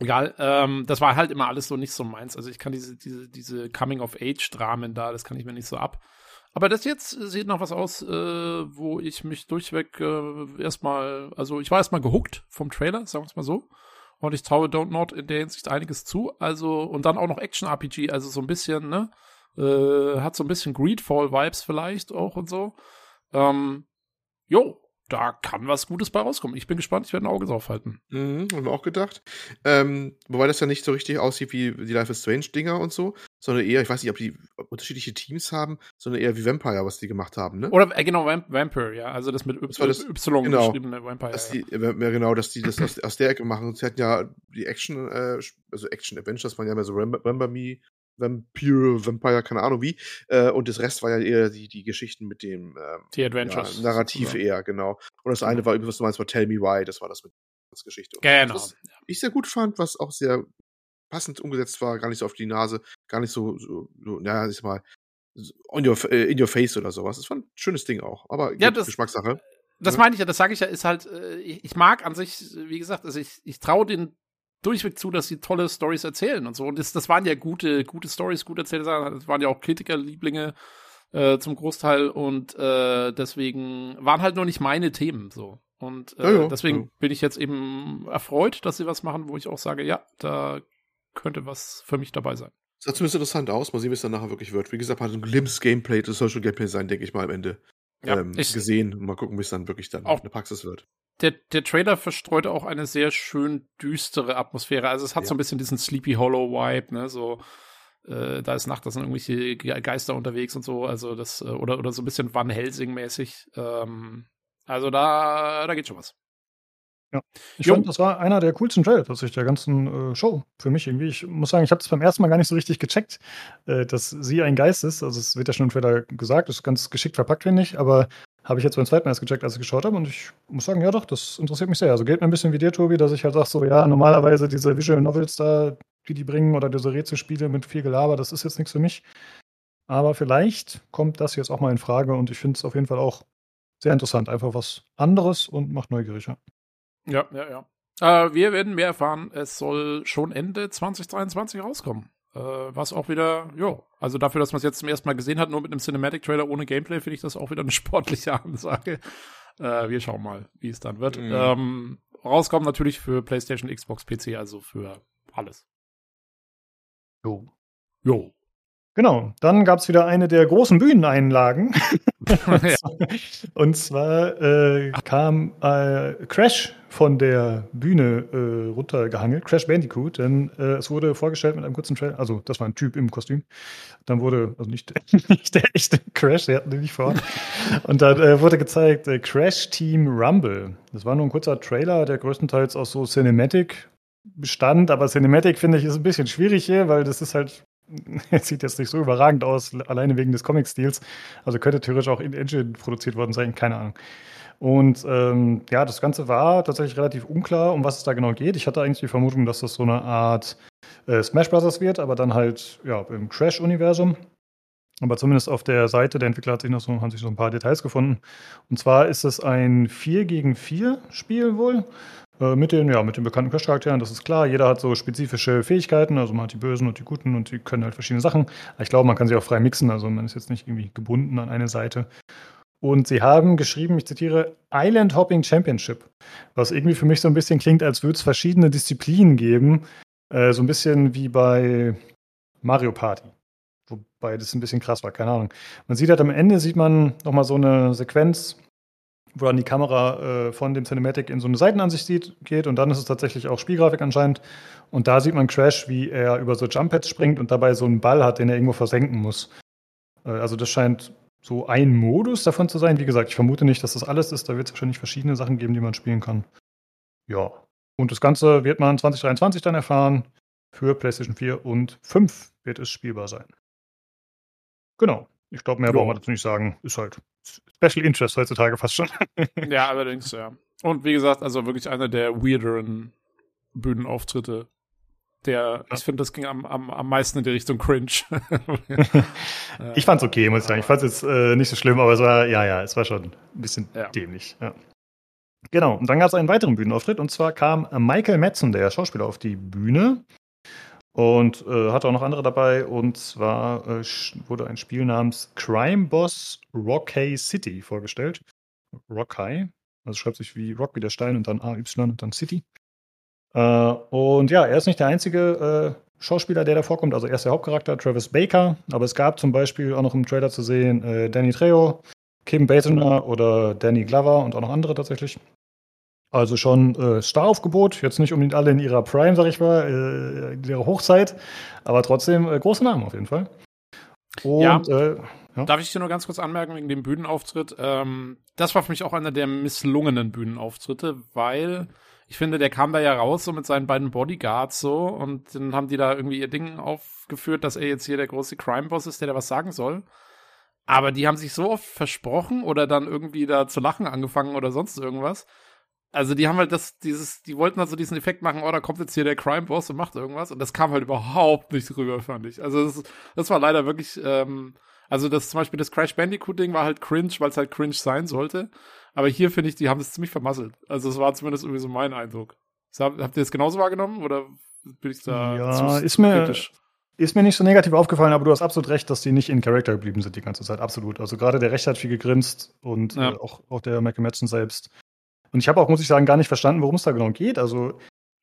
[SPEAKER 2] egal, ähm, das war halt immer alles so nicht so meins. Also ich kann diese, diese, diese Coming-of-Age-Dramen da, das kann ich mir nicht so ab. Aber das jetzt sieht noch was aus, äh, wo ich mich durchweg äh, erstmal, also ich war erstmal gehuckt vom Trailer, sagen wir es mal so. Und ich traue Don't Not in der Hinsicht einiges zu. Also, und dann auch noch Action-RPG, also so ein bisschen, ne? Äh, hat so ein bisschen Greedfall-Vibes vielleicht auch und so. Ähm, jo, da kann was Gutes bei rauskommen. Ich bin gespannt, ich werde ein Auge drauf halten.
[SPEAKER 5] Mhm, haben wir auch gedacht. Ähm, wobei das ja nicht so richtig aussieht wie die Life is Strange-Dinger und so, sondern eher, ich weiß nicht, ob die unterschiedliche Teams haben, sondern eher wie Vampire, was die gemacht haben, ne?
[SPEAKER 2] Oder äh, genau, Vamp Vampire, ja. Also das mit y,
[SPEAKER 5] Das das-
[SPEAKER 2] y
[SPEAKER 5] genau.
[SPEAKER 2] geschriebene Vampire.
[SPEAKER 5] Dass
[SPEAKER 2] ja.
[SPEAKER 5] die, ja, genau, dass die das aus, aus der Ecke machen. Sie hatten ja die Action, äh, also Action-Adventures waren ja mehr so Remember, Remember Me, Vampire, Vampire, keine Ahnung wie. Äh, und das Rest war ja eher die, die Geschichten mit dem ähm,
[SPEAKER 2] die
[SPEAKER 5] ja,
[SPEAKER 2] Adventures.
[SPEAKER 5] Narrativ
[SPEAKER 2] Ja.
[SPEAKER 5] eher, genau. Und das eine war, was du meinst, war Tell Me Why, das war das mit das Geschichte.
[SPEAKER 2] Genau.
[SPEAKER 5] Was ich sehr gut fand, was auch sehr passend umgesetzt war, gar nicht so auf die Nase, gar nicht so, so, so naja, ich sag mal, on your, äh, in your face oder sowas. Das war ein schönes Ding auch. Aber
[SPEAKER 2] Ja, das-
[SPEAKER 5] Geschmackssache.
[SPEAKER 2] Das
[SPEAKER 5] Ja.
[SPEAKER 2] meine ich ja, das sage ich ja, ist halt, äh, ich, ich mag an sich, wie gesagt, also ich, ich traue den durchweg zu, dass sie tolle Stories erzählen und so. Und das, das waren ja gute, gute Stories, gut erzählte Sachen. Das waren ja auch Kritikerlieblinge äh, zum Großteil und äh, deswegen waren halt nur nicht meine Themen so. Und äh,
[SPEAKER 5] Ja, ja,
[SPEAKER 2] deswegen
[SPEAKER 5] ja.
[SPEAKER 2] bin ich jetzt eben erfreut, dass sie was machen, wo ich auch sage, ja, da könnte was für mich dabei sein.
[SPEAKER 5] Sah zumindest interessant aus. Mal sehen, wie es dann nachher wirklich wird. Wie gesagt, hat ein Glimpse Gameplay, das soll schon Gameplay sein, denke ich mal am Ende.
[SPEAKER 2] Ja,
[SPEAKER 5] ähm,
[SPEAKER 2] ich-
[SPEAKER 5] gesehen. Und mal gucken, wie es dann wirklich dann
[SPEAKER 2] Auch-
[SPEAKER 5] in der Praxis wird.
[SPEAKER 2] der, der Trailer verstreute auch eine sehr schön düstere Atmosphäre. Also es hat
[SPEAKER 5] Ja.
[SPEAKER 2] so ein bisschen diesen Sleepy Hollow Vibe, ne, so äh, da ist Nacht, da sind irgendwelche Ge- Geister unterwegs und so, also das, äh, oder, oder so ein bisschen Van Helsing-mäßig. Ähm, also da, da geht schon was.
[SPEAKER 1] Ich
[SPEAKER 2] Jo.
[SPEAKER 1] fand, das war einer der coolsten Trailer tatsächlich der ganzen äh, Show für mich irgendwie. Ich muss sagen, ich habe das beim ersten Mal gar nicht so richtig gecheckt, äh, dass sie ein Geist ist. Also es wird ja schon im Trailer gesagt, ist ganz geschickt verpackt, finde ich, aber habe ich jetzt beim zweiten Mal erst gecheckt, als ich geschaut habe und ich muss sagen, ja doch, das interessiert mich sehr. Also geht mir ein bisschen wie dir, Tobi, dass ich halt sage so, ja, normalerweise diese Visual Novels da, die die bringen oder diese Rätselspiele mit viel Gelaber, das ist jetzt nichts für mich. Aber vielleicht kommt das jetzt auch mal in Frage und ich finde es auf jeden Fall auch sehr interessant. Einfach was anderes und macht neugierig. Ja.
[SPEAKER 2] Ja, ja. Äh, wir werden mehr erfahren. Es soll schon Ende 2023 rauskommen. Äh, was auch wieder, ja, also dafür, dass man es jetzt zum ersten Mal gesehen hat, nur mit einem Cinematic-Trailer ohne Gameplay, finde ich das auch wieder eine sportliche Ansage. Äh, wir schauen mal, wie es dann wird.
[SPEAKER 5] Mhm.
[SPEAKER 2] Ähm, rauskommen natürlich für PlayStation, Xbox, PC, also für alles.
[SPEAKER 1] Jo.
[SPEAKER 2] Jo.
[SPEAKER 1] Genau, dann gab es wieder eine der großen Bühneneinlagen. Und zwar äh, kam äh, Crash von der Bühne äh, runtergehangelt, Crash Bandicoot, denn äh, es wurde vorgestellt mit einem kurzen Trailer, also das war ein Typ im Kostüm. Dann wurde, also nicht, nicht der echte Crash, der hatten den nicht vor. Und dann äh, wurde gezeigt äh, Crash Team Rumble. Das war nur ein kurzer Trailer, der größtenteils aus so Cinematic bestand, aber Cinematic finde ich ist ein bisschen schwierig hier, weil das ist halt sieht jetzt nicht so überragend aus, alleine wegen des Comic-Stils. Also könnte theoretisch auch in Engine produziert worden sein, keine Ahnung. Und ähm, ja, das Ganze war tatsächlich relativ unklar, um was es da genau geht. Ich hatte eigentlich die Vermutung, dass das so eine Art äh, Smash Bros. wird, aber dann halt ja, im Crash-Universum. Aber zumindest auf der Seite der Entwickler hat sich noch so, haben sich so ein paar Details gefunden. Und zwar ist es ein 4 gegen 4 Spiel wohl. Äh, mit den, ja, mit den bekannten Crash-Charakteren, das ist klar. Jeder hat so spezifische Fähigkeiten. Also man hat die Bösen und die Guten und die können halt verschiedene Sachen. Ich glaube, man kann sie auch frei mixen. Also man ist jetzt nicht irgendwie gebunden an eine Seite. Und sie haben geschrieben, ich zitiere, Island Hopping Championship. Was irgendwie für mich so ein bisschen klingt, als würde es verschiedene Disziplinen geben. Äh, so ein bisschen wie bei Mario Party. Wobei das ein bisschen krass war, keine Ahnung. Man sieht halt am Ende, sieht man nochmal so eine Sequenz, wo dann die Kamera äh, von dem Cinematic in so eine Seitenansicht sieht, geht und dann ist es tatsächlich auch Spielgrafik anscheinend. Und da sieht man Crash, wie er über so Jump-Pads springt und dabei so einen Ball hat, den er irgendwo versenken muss. Äh, also das scheint so ein Modus davon zu sein. Wie gesagt, ich vermute nicht, dass das alles ist. Da wird es wahrscheinlich verschiedene Sachen geben, die man spielen kann. Ja. Und das Ganze wird man 2023 dann erfahren. Für PlayStation 4 und 5 wird es spielbar sein. Genau. Ich glaube, mehr
[SPEAKER 2] Jo.
[SPEAKER 1] brauchen wir dazu nicht sagen. Ist halt Special Interest heutzutage fast schon.
[SPEAKER 2] Ja, allerdings, ja. Und wie gesagt, also wirklich einer der weirderen Bühnenauftritte. Der, ich finde, das ging am, am, am meisten in die Richtung Cringe.
[SPEAKER 1] Ich fand's okay, muss ich sagen. Ich fand's jetzt äh, nicht so schlimm, aber es war, ja, ja, es war schon ein bisschen
[SPEAKER 2] Ja.
[SPEAKER 1] dämlich. Ja. Genau, und dann gab es einen weiteren Bühnenauftritt und zwar kam Michael Madsen, der Schauspieler, auf die Bühne und äh, hatte auch noch andere dabei und zwar äh, wurde ein Spiel namens Crime Boss Rockay City vorgestellt. Rockay, also schreibt sich wie Rock wie der Stein und dann AY und dann City. Äh, und ja, er ist nicht der einzige äh, Schauspieler, der da vorkommt. Also er ist der Hauptcharakter, Travis Baker. Aber es gab zum Beispiel auch noch im Trailer zu sehen äh, Danny Trejo, Kim Basinger oder Danny Glover und auch noch andere tatsächlich. Also schon äh, Staraufgebot, jetzt nicht unbedingt alle in ihrer Prime, sag ich mal, äh, in ihrer Hochzeit, aber trotzdem äh, große Namen auf jeden Fall.
[SPEAKER 2] Und, ja. Äh, ja. Darf ich dir nur ganz kurz anmerken wegen dem Bühnenauftritt? Ähm, das war für mich auch einer der misslungenen Bühnenauftritte, weil ich finde, der kam da ja raus so mit seinen beiden Bodyguards so und dann haben die da irgendwie ihr Ding aufgeführt, dass er jetzt hier der große Crime-Boss ist, der da was sagen soll. Aber die haben sich so oft versprochen oder dann irgendwie da zu lachen angefangen oder sonst irgendwas. Also die haben halt das, dieses, die wollten also diesen Effekt machen, oh, da kommt jetzt hier der Crime-Boss und macht irgendwas. Und das kam halt überhaupt nicht rüber, fand ich. Also das, das war leider wirklich, ähm, also das zum Beispiel das Crash Bandicoot-Ding war halt cringe, weil es halt cringe sein sollte. Aber hier finde ich, die haben es ziemlich vermasselt. Also es war zumindest irgendwie so mein Eindruck. Habt ihr das genauso wahrgenommen oder bin ich da
[SPEAKER 1] ja, ist mir, kritisch? Ist mir nicht so negativ aufgefallen, aber du hast absolut recht, dass die nicht in Charakter geblieben sind die ganze Zeit. Absolut. Also gerade der Recht hat viel gegrinst und ja. äh, auch, auch der Michael Madsen selbst. Und ich habe auch, muss ich sagen, gar nicht verstanden, worum es da genau geht. Also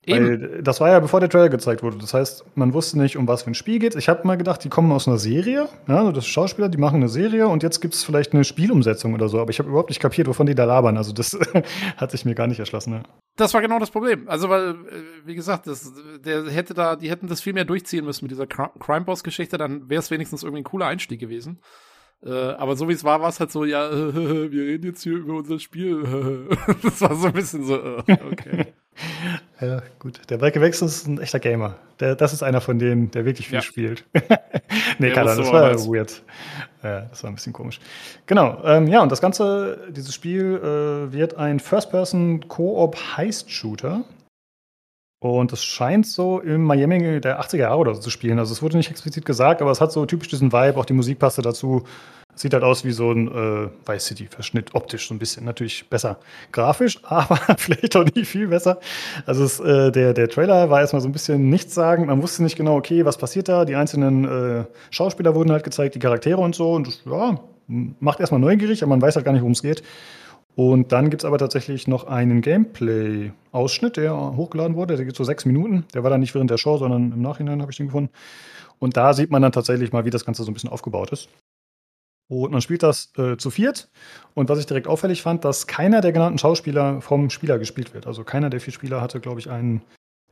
[SPEAKER 1] weil das war ja bevor der Trailer gezeigt wurde. Das heißt, man wusste nicht, um was für ein Spiel geht. Ich habe mal gedacht, die kommen aus einer Serie. Ja, das Schauspieler, die machen eine Serie und jetzt gibt es vielleicht eine Spielumsetzung oder so. Aber ich habe überhaupt nicht kapiert, wovon die da labern. Also das hat sich mir gar nicht erschlossen. Ja.
[SPEAKER 2] Das war genau das Problem. Also weil, äh, wie gesagt, das, der hätte da, die hätten das viel mehr durchziehen müssen mit dieser Crime Boss Geschichte. Dann wäre es wenigstens irgendwie ein cooler Einstieg gewesen. Äh, aber so wie es war, war es halt so, ja, wir reden jetzt hier über unser Spiel. das war so ein bisschen so, äh, okay.
[SPEAKER 1] ja, gut. Der Michael Wechsel ist ein echter Gamer. Der, das ist einer von denen, der wirklich viel ja. spielt. nee, keine Ahnung, das war was. weird. Ja, das war ein bisschen komisch. Genau, ähm, ja, und das Ganze, dieses Spiel äh, wird ein First-Person-Koop-Heist-Shooter. Und es scheint so im Miami der 80er Jahre oder so zu spielen. Also es wurde nicht explizit gesagt, aber es hat so typisch diesen Vibe, auch die Musik passte dazu. Sieht halt aus wie so ein äh, Vice City-Verschnitt, optisch so ein bisschen. Natürlich besser grafisch, aber vielleicht auch nicht viel besser. Also es, äh, der, der Trailer war erstmal so ein bisschen nichts sagen. Man wusste nicht genau, okay, was passiert da. Die einzelnen äh, Schauspieler wurden halt gezeigt, die Charaktere und so. Und das, ja, macht erstmal neugierig, aber man weiß halt gar nicht, worum es geht. Und dann gibt es aber tatsächlich noch einen Gameplay-Ausschnitt, der hochgeladen wurde. Der geht so sechs Minuten. Der war dann nicht während der Show, sondern im Nachhinein habe ich den gefunden. Und da sieht man dann tatsächlich mal, wie das Ganze so ein bisschen aufgebaut ist. Und man spielt das äh, zu viert. Und was ich direkt auffällig fand, dass keiner der genannten Schauspieler vom Spieler gespielt wird. Also keiner der vier Spieler hatte, glaube ich, einen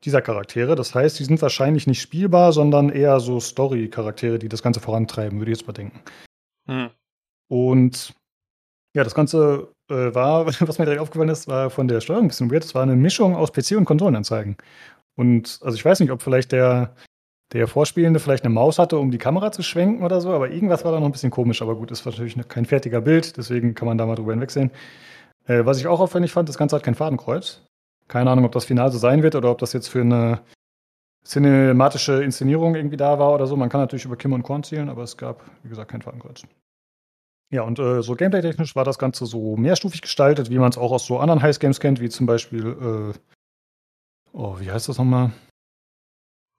[SPEAKER 1] dieser Charaktere. Das heißt, die sind wahrscheinlich nicht spielbar, sondern eher so Story-Charaktere, die das Ganze vorantreiben, würde ich jetzt mal denken. Hm. Und ja, das Ganze äh, war, was mir direkt aufgefallen ist, war von der Steuerung ein bisschen weird. Es war eine Mischung aus PC und Konsolenanzeigen. Und also ich weiß nicht, ob vielleicht der, der Vorspielende vielleicht eine Maus hatte, um die Kamera zu schwenken oder so, aber irgendwas war da noch ein bisschen komisch. Aber gut, ist natürlich kein fertiger Bild, deswegen kann man da mal drüber hinwegsehen. Äh, was ich auch auffällig fand, das Ganze hat kein Fadenkreuz. Keine Ahnung, ob das final so sein wird oder ob das jetzt für eine cinematische Inszenierung irgendwie da war oder so. Man kann natürlich über Kim und Korn zielen, aber es gab, wie gesagt, kein Fadenkreuz. Ja, und äh, so gameplay-technisch war das Ganze so mehrstufig gestaltet, wie man es auch aus so anderen Heist-Games kennt, wie zum Beispiel, äh, oh, wie heißt das nochmal?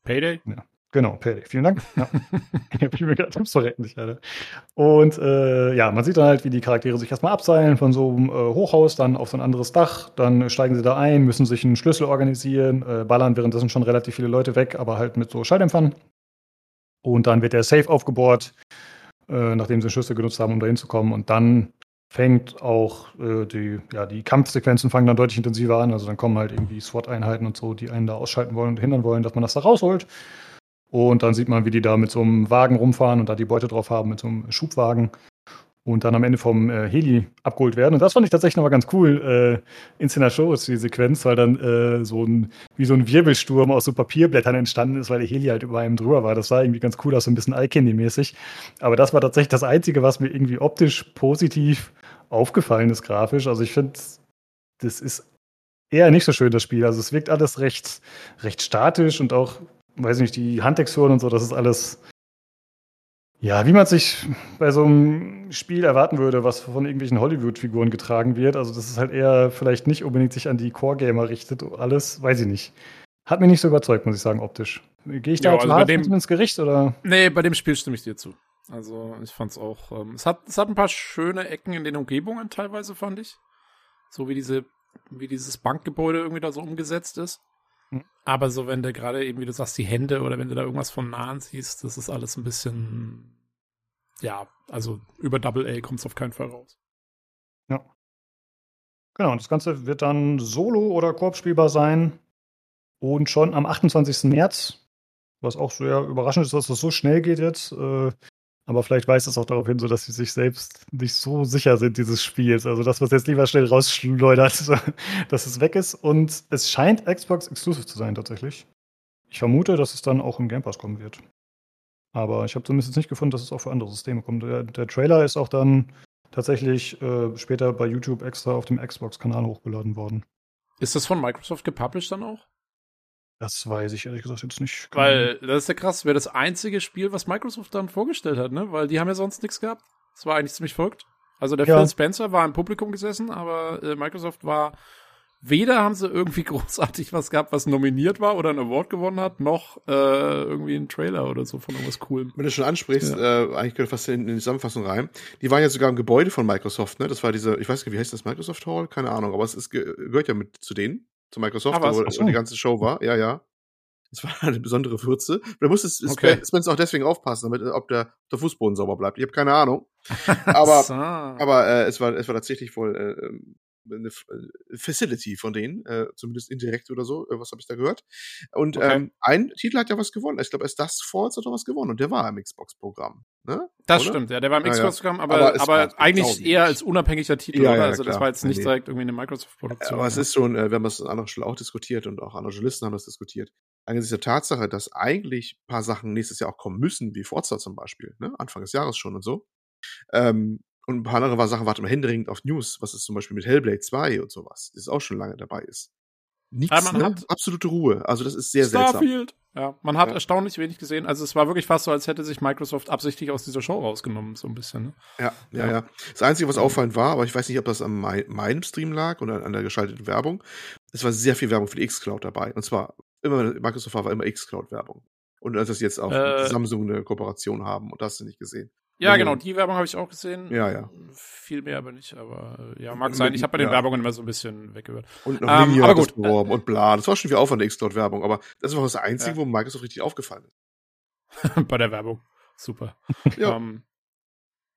[SPEAKER 2] Payday?
[SPEAKER 1] Ja, genau, Payday. Vielen Dank. Ja. ich habe mir gerade verrecken nicht, Alter. Und äh, ja, man sieht dann halt, wie die Charaktere sich erstmal abseilen von so einem äh, Hochhaus, dann auf so ein anderes Dach, dann steigen sie da ein, müssen sich einen Schlüssel organisieren, äh, ballern währenddessen schon relativ viele Leute weg, aber halt mit so Schalldämpfern. Und dann wird der Safe aufgebohrt äh, nachdem sie Schüsse genutzt haben, um dahin zu kommen. Und dann fängt auch äh, die, ja, die Kampfsequenzen fangen dann deutlich intensiver an. Also dann kommen halt irgendwie SWAT-Einheiten und so, die einen da ausschalten wollen und hindern wollen, dass man das da rausholt. Und dann sieht man, wie die da mit so einem Wagen rumfahren und da die Beute drauf haben, mit so einem Schubwagen und dann am Ende vom äh, Heli abgeholt werden. Und das fand ich tatsächlich nochmal ganz cool äh, in ist die Sequenz, weil dann äh, so ein, wie so ein Wirbelsturm aus so Papierblättern entstanden ist, weil der Heli halt über einem drüber war. Das sah irgendwie ganz cool aus, so ein bisschen Eye-Candy-mäßig. Aber das war tatsächlich das Einzige, was mir irgendwie optisch positiv aufgefallen ist, grafisch. Also ich finde, das ist eher nicht so schön, das Spiel. Also es wirkt alles recht, recht statisch und auch, weiß nicht, die Handtexturen und so, das ist alles ja, wie man sich bei so einem Spiel erwarten würde, was von irgendwelchen Hollywood-Figuren getragen wird. Also, das ist halt eher vielleicht nicht unbedingt sich an die Core-Gamer richtet. Alles, weiß ich nicht. Hat mich nicht so überzeugt, muss ich sagen, optisch. Gehe ich da ja, also dem, ins Gericht oder?
[SPEAKER 2] Nee, bei dem Spiel stimme ich dir zu. Also, ich fand's auch. Ähm, es, hat, es hat ein paar schöne Ecken in den Umgebungen teilweise, fand ich. So wie diese, wie dieses Bankgebäude irgendwie da so umgesetzt ist. Hm. Aber so, wenn du gerade eben, wie du sagst, die Hände oder wenn du da irgendwas von nahen siehst, das ist alles ein bisschen, ja, also über Double A kommt es auf keinen Fall raus.
[SPEAKER 1] Genau, und das Ganze wird dann solo oder Koop spielbar sein. Und schon am 28. März, was auch sehr überraschend ist, dass das so schnell geht jetzt. Äh, aber vielleicht weist es auch darauf hin, so dass sie sich selbst nicht so sicher sind dieses Spiels. Also das, was jetzt lieber schnell rausschleudert, dass es weg ist. Und es scheint Xbox Exclusive zu sein tatsächlich. Ich vermute, dass es dann auch im Game Pass kommen wird. Aber ich habe zumindest nicht gefunden, dass es auch für andere Systeme kommt. Der, der Trailer ist auch dann tatsächlich äh, später bei YouTube extra auf dem Xbox-Kanal hochgeladen worden.
[SPEAKER 2] Ist das von Microsoft gepublished dann auch?
[SPEAKER 1] Das weiß ich ehrlich gesagt jetzt nicht.
[SPEAKER 2] Weil, das ist ja krass, wäre das einzige Spiel, was Microsoft dann vorgestellt hat, ne? Weil die haben ja sonst nichts gehabt. Das war eigentlich ziemlich verrückt. Also der ja. Phil Spencer war im Publikum gesessen, aber äh, Microsoft war weder haben sie irgendwie großartig was gehabt, was nominiert war oder einen Award gewonnen hat, noch äh, irgendwie einen Trailer oder so von irgendwas Coolem.
[SPEAKER 5] Wenn du schon ansprichst, ja. äh, eigentlich gehört fast in, die Zusammenfassung rein. Die waren ja sogar im Gebäude von Microsoft, ne? Das war diese, ich weiß nicht, wie heißt das, Microsoft Hall? Keine Ahnung, aber es ist, gehört ja mit zu denen zu Microsoft, ah, wo, wo die ganze Show war. Ja, ja. Das war eine besondere Würze. Da muss es okay. Spence auch deswegen aufpassen, damit, ob der, der Fußboden sauber bleibt. Ich habe keine Ahnung. Aber, so. aber äh, es, war, es war tatsächlich wohl äh, ähm, eine äh, Facility von denen, äh, zumindest indirekt oder so, äh, was habe ich da gehört. Und okay. ähm, ein Titel hat ja was gewonnen. Ich glaube, es das Falls hat doch was gewonnen und der war im Xbox-Programm. Ne?
[SPEAKER 2] Das oder? stimmt, ja, der war im Xbox-Programm, aber, aber, aber eigentlich eher als unabhängiger Titel, ja, oder? also klar. das war jetzt nicht nee. direkt irgendwie eine Microsoft-Produktion.
[SPEAKER 5] Aber es ist schon, äh, wir haben das an anderer Stelle auch diskutiert und auch andere Journalisten haben das diskutiert. Angesichts der Tatsache, dass eigentlich ein paar Sachen nächstes Jahr auch kommen müssen, wie Forza zum Beispiel, ne? Anfang des Jahres schon und so, ähm, und ein paar andere Sachen warten wir händeringend auf News, was ist zum Beispiel mit Hellblade 2 und sowas, das auch schon lange dabei ist. Nichts, ne? hat absolute Ruhe. Also das ist sehr
[SPEAKER 2] Starfield. seltsam. Ja, man hat ja. erstaunlich wenig gesehen. Also es war wirklich fast so, als hätte sich Microsoft absichtlich aus dieser Show rausgenommen, so ein bisschen. Ne?
[SPEAKER 5] Ja, ja, ja, Das Einzige, was auffallend war, aber ich weiß nicht, ob das an meinem Stream lag oder an der geschalteten Werbung, es war sehr viel Werbung für die X-Cloud dabei. Und zwar immer, Microsoft war immer X-Cloud-Werbung. Und als das jetzt auch äh, Samsung eine Kooperation haben und das hast du nicht gesehen.
[SPEAKER 2] Ja, genau, die Werbung habe ich auch gesehen.
[SPEAKER 5] Ja, ja.
[SPEAKER 2] Viel mehr aber nicht, aber äh, ja, mag sein. Ich habe bei den ja. Werbungen immer so ein bisschen weggehört.
[SPEAKER 5] Und noch ähm, aber gut. beworben und bla. Das war schon wie Aufwand der X-Cloud-Werbung, aber das war das Einzige, ja. wo Microsoft richtig aufgefallen
[SPEAKER 2] ist. bei der Werbung. Super. ja. Um, ähm,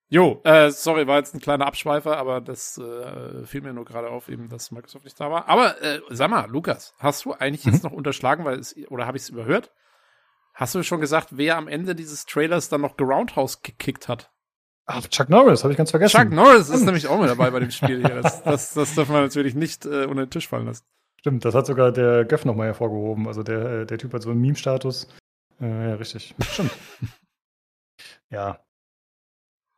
[SPEAKER 2] jo, äh, sorry, war jetzt ein kleiner Abschweifer, aber das äh, fiel mir nur gerade auf, eben, dass Microsoft nicht da war. Aber äh, sag mal, Lukas, hast du eigentlich mhm. jetzt noch unterschlagen, weil es, oder habe ich es überhört? Hast du schon gesagt, wer am Ende dieses Trailers dann noch Geroundhouse gekickt hat?
[SPEAKER 1] Ach, Chuck Norris, habe ich ganz vergessen.
[SPEAKER 2] Chuck Norris ist nämlich auch mit dabei bei dem Spiel hier. Das, das, das darf man natürlich nicht äh, unter den Tisch fallen lassen.
[SPEAKER 1] Stimmt, das hat sogar der Göff nochmal hervorgehoben. Also der, äh, der Typ hat so einen Meme-Status. Äh, ja, richtig. Stimmt. ja.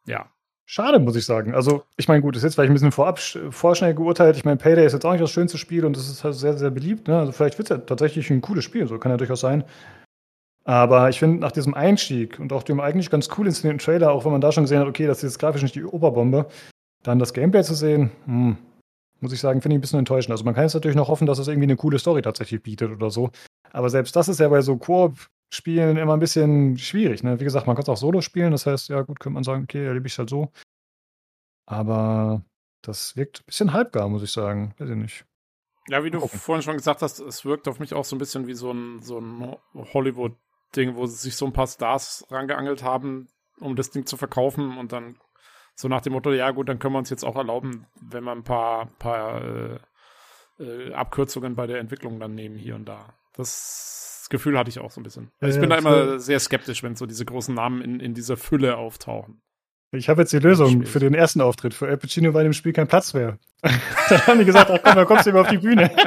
[SPEAKER 2] Ja.
[SPEAKER 1] Schade, muss ich sagen. Also, ich meine, gut, das ist jetzt vielleicht ein bisschen vorab, vorschnell geurteilt. Ich meine, Payday ist jetzt auch nicht das schönste Spiel und das ist halt sehr, sehr beliebt. Ne? Also, vielleicht wird es ja tatsächlich ein cooles Spiel. So kann ja durchaus sein. Aber ich finde, nach diesem Einstieg und auch dem eigentlich ganz cool inszenierten Trailer, auch wenn man da schon gesehen hat, okay, das ist jetzt grafisch nicht die Oberbombe, dann das Gameplay zu sehen, hm, muss ich sagen, finde ich ein bisschen enttäuschend. Also man kann jetzt natürlich noch hoffen, dass es irgendwie eine coole Story tatsächlich bietet oder so. Aber selbst das ist ja bei so Koop-Spielen immer ein bisschen schwierig. Ne? Wie gesagt, man kann es auch solo spielen, das heißt, ja gut, könnte man sagen, okay, erlebe ich es halt so. Aber das wirkt ein bisschen halbgar, muss ich sagen. Weiß ich nicht.
[SPEAKER 2] Ja, wie du vorhin schon gesagt hast, es wirkt auf mich auch so ein bisschen wie so ein, so ein Hollywood Ding, wo sich so ein paar Stars rangeangelt haben, um das Ding zu verkaufen und dann so nach dem Motto, ja gut, dann können wir uns jetzt auch erlauben, wenn wir ein paar, paar äh, äh, Abkürzungen bei der Entwicklung dann nehmen hier und da. Das Gefühl hatte ich auch so ein bisschen. Also ich bin da immer sehr skeptisch, wenn so diese großen Namen in, in dieser Fülle auftauchen.
[SPEAKER 1] Ich habe jetzt die Lösung für den ersten Auftritt. Für Al Pacino war in dem Spiel kein Platz mehr. dann haben die gesagt, ach komm, dann kommst du immer auf die Bühne.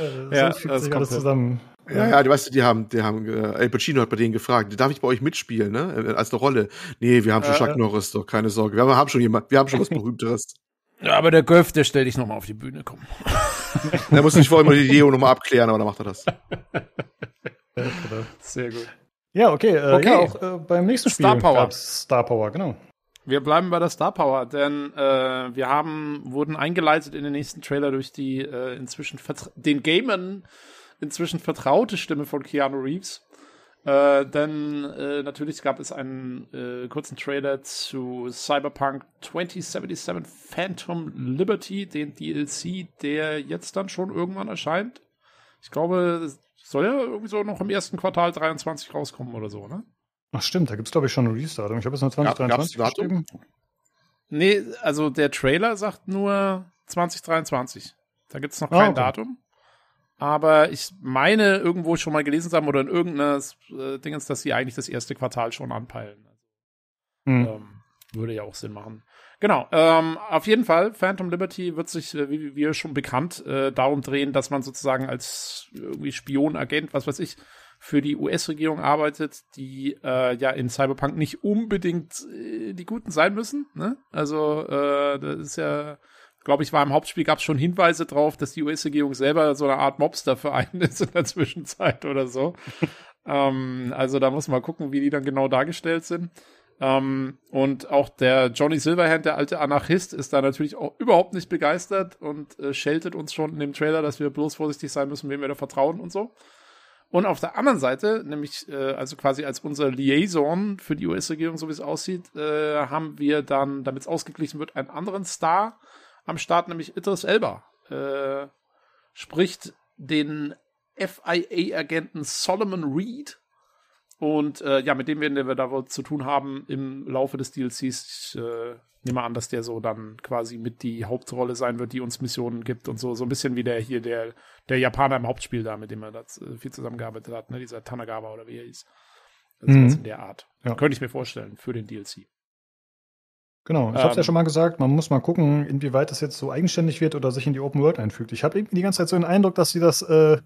[SPEAKER 5] so ja, das kommt alles zusammen. Ja, ja, du weißt, die haben, die haben, äh, Al Pacino hat bei denen gefragt, darf ich bei euch mitspielen, ne? Äh, als eine Rolle. Nee, wir haben schon äh, Chuck Norris, doch, keine Sorge. Wir haben schon jemand, wir haben schon was Berühmteres.
[SPEAKER 2] Ja, aber der Golf, der stellt dich nochmal auf die Bühne, komm.
[SPEAKER 5] der muss nicht vorher mal die Leo nochmal abklären, aber dann macht er das.
[SPEAKER 2] Sehr gut.
[SPEAKER 1] Ja, okay. Äh, okay. Ja, auch äh, beim nächsten Spiel
[SPEAKER 2] Star Power.
[SPEAKER 1] Star Power, genau.
[SPEAKER 2] Wir bleiben bei der Star Power, denn äh, wir haben wurden eingeleitet in den nächsten Trailer durch die äh, inzwischen den Gamern inzwischen vertraute Stimme von Keanu Reeves. Äh, denn äh, natürlich gab es einen äh, kurzen Trailer zu Cyberpunk 2077 Phantom Liberty, den DLC, der jetzt dann schon irgendwann erscheint. Ich glaube, soll ja irgendwie so noch im ersten Quartal 23 rauskommen oder so, ne?
[SPEAKER 1] Ach stimmt, da gibt es glaube ich schon ein Restart. Ich habe jetzt nur 2023
[SPEAKER 5] ja, geschrieben.
[SPEAKER 2] Nee, also der Trailer sagt nur 2023. Da gibt's noch
[SPEAKER 1] Ah,
[SPEAKER 2] kein
[SPEAKER 1] okay.
[SPEAKER 2] Datum. Aber ich meine, irgendwo schon mal gelesen zu haben oder in irgendeiner äh, Dingens, dass sie eigentlich das erste Quartal schon anpeilen.
[SPEAKER 1] Hm.
[SPEAKER 2] Ähm, würde ja auch Sinn machen. Genau, ähm, auf jeden Fall, Phantom Liberty wird sich, äh, wie wir schon bekannt, äh, darum drehen, dass man sozusagen als irgendwie Spion, Agent, was weiß ich, für die US-Regierung arbeitet, die äh, ja in Cyberpunk nicht unbedingt äh, die Guten sein müssen. Ne? Also, äh, das ist ja, glaube ich, war im Hauptspiel gab es schon Hinweise drauf, dass die US-Regierung selber so eine Art Mobster-Verein ist in der Zwischenzeit oder so. ähm, also da muss man gucken, wie die dann genau dargestellt sind. Ähm, und auch der Johnny Silverhand, der alte Anarchist, ist da natürlich auch überhaupt nicht begeistert und äh, scheltet uns schon in dem Trailer, dass wir bloß vorsichtig sein müssen, wem wir da vertrauen und so. Und auf der anderen Seite, nämlich äh, also quasi als unser Liaison für die US-Regierung, so wie es aussieht, äh, haben wir dann, damit es ausgeglichen wird, einen anderen Star am Start, nämlich Idris Elba. Äh, spricht den FIA-Agenten Solomon Reed. Und äh, ja, mit dem werden wir da wohl zu tun haben im Laufe des DLCs. Ich äh, nehme an, dass der so dann quasi mit die Hauptrolle sein wird, die uns Missionen gibt und so. So ein bisschen wie der hier, der, der Japaner im Hauptspiel da, mit dem er da äh, viel zusammengearbeitet hat, ne? Dieser Tanagawa oder wie er hieß. Also
[SPEAKER 1] Mhm.
[SPEAKER 2] was in der Art.
[SPEAKER 1] Ja.
[SPEAKER 2] Könnte ich mir vorstellen für den DLC.
[SPEAKER 1] Genau, ich habe es ja
[SPEAKER 2] Ähm,
[SPEAKER 1] schon mal gesagt, man muss mal gucken, inwieweit das jetzt so eigenständig wird oder sich in die Open World einfügt. Ich habe irgendwie die ganze Zeit so den Eindruck, dass sie das äh,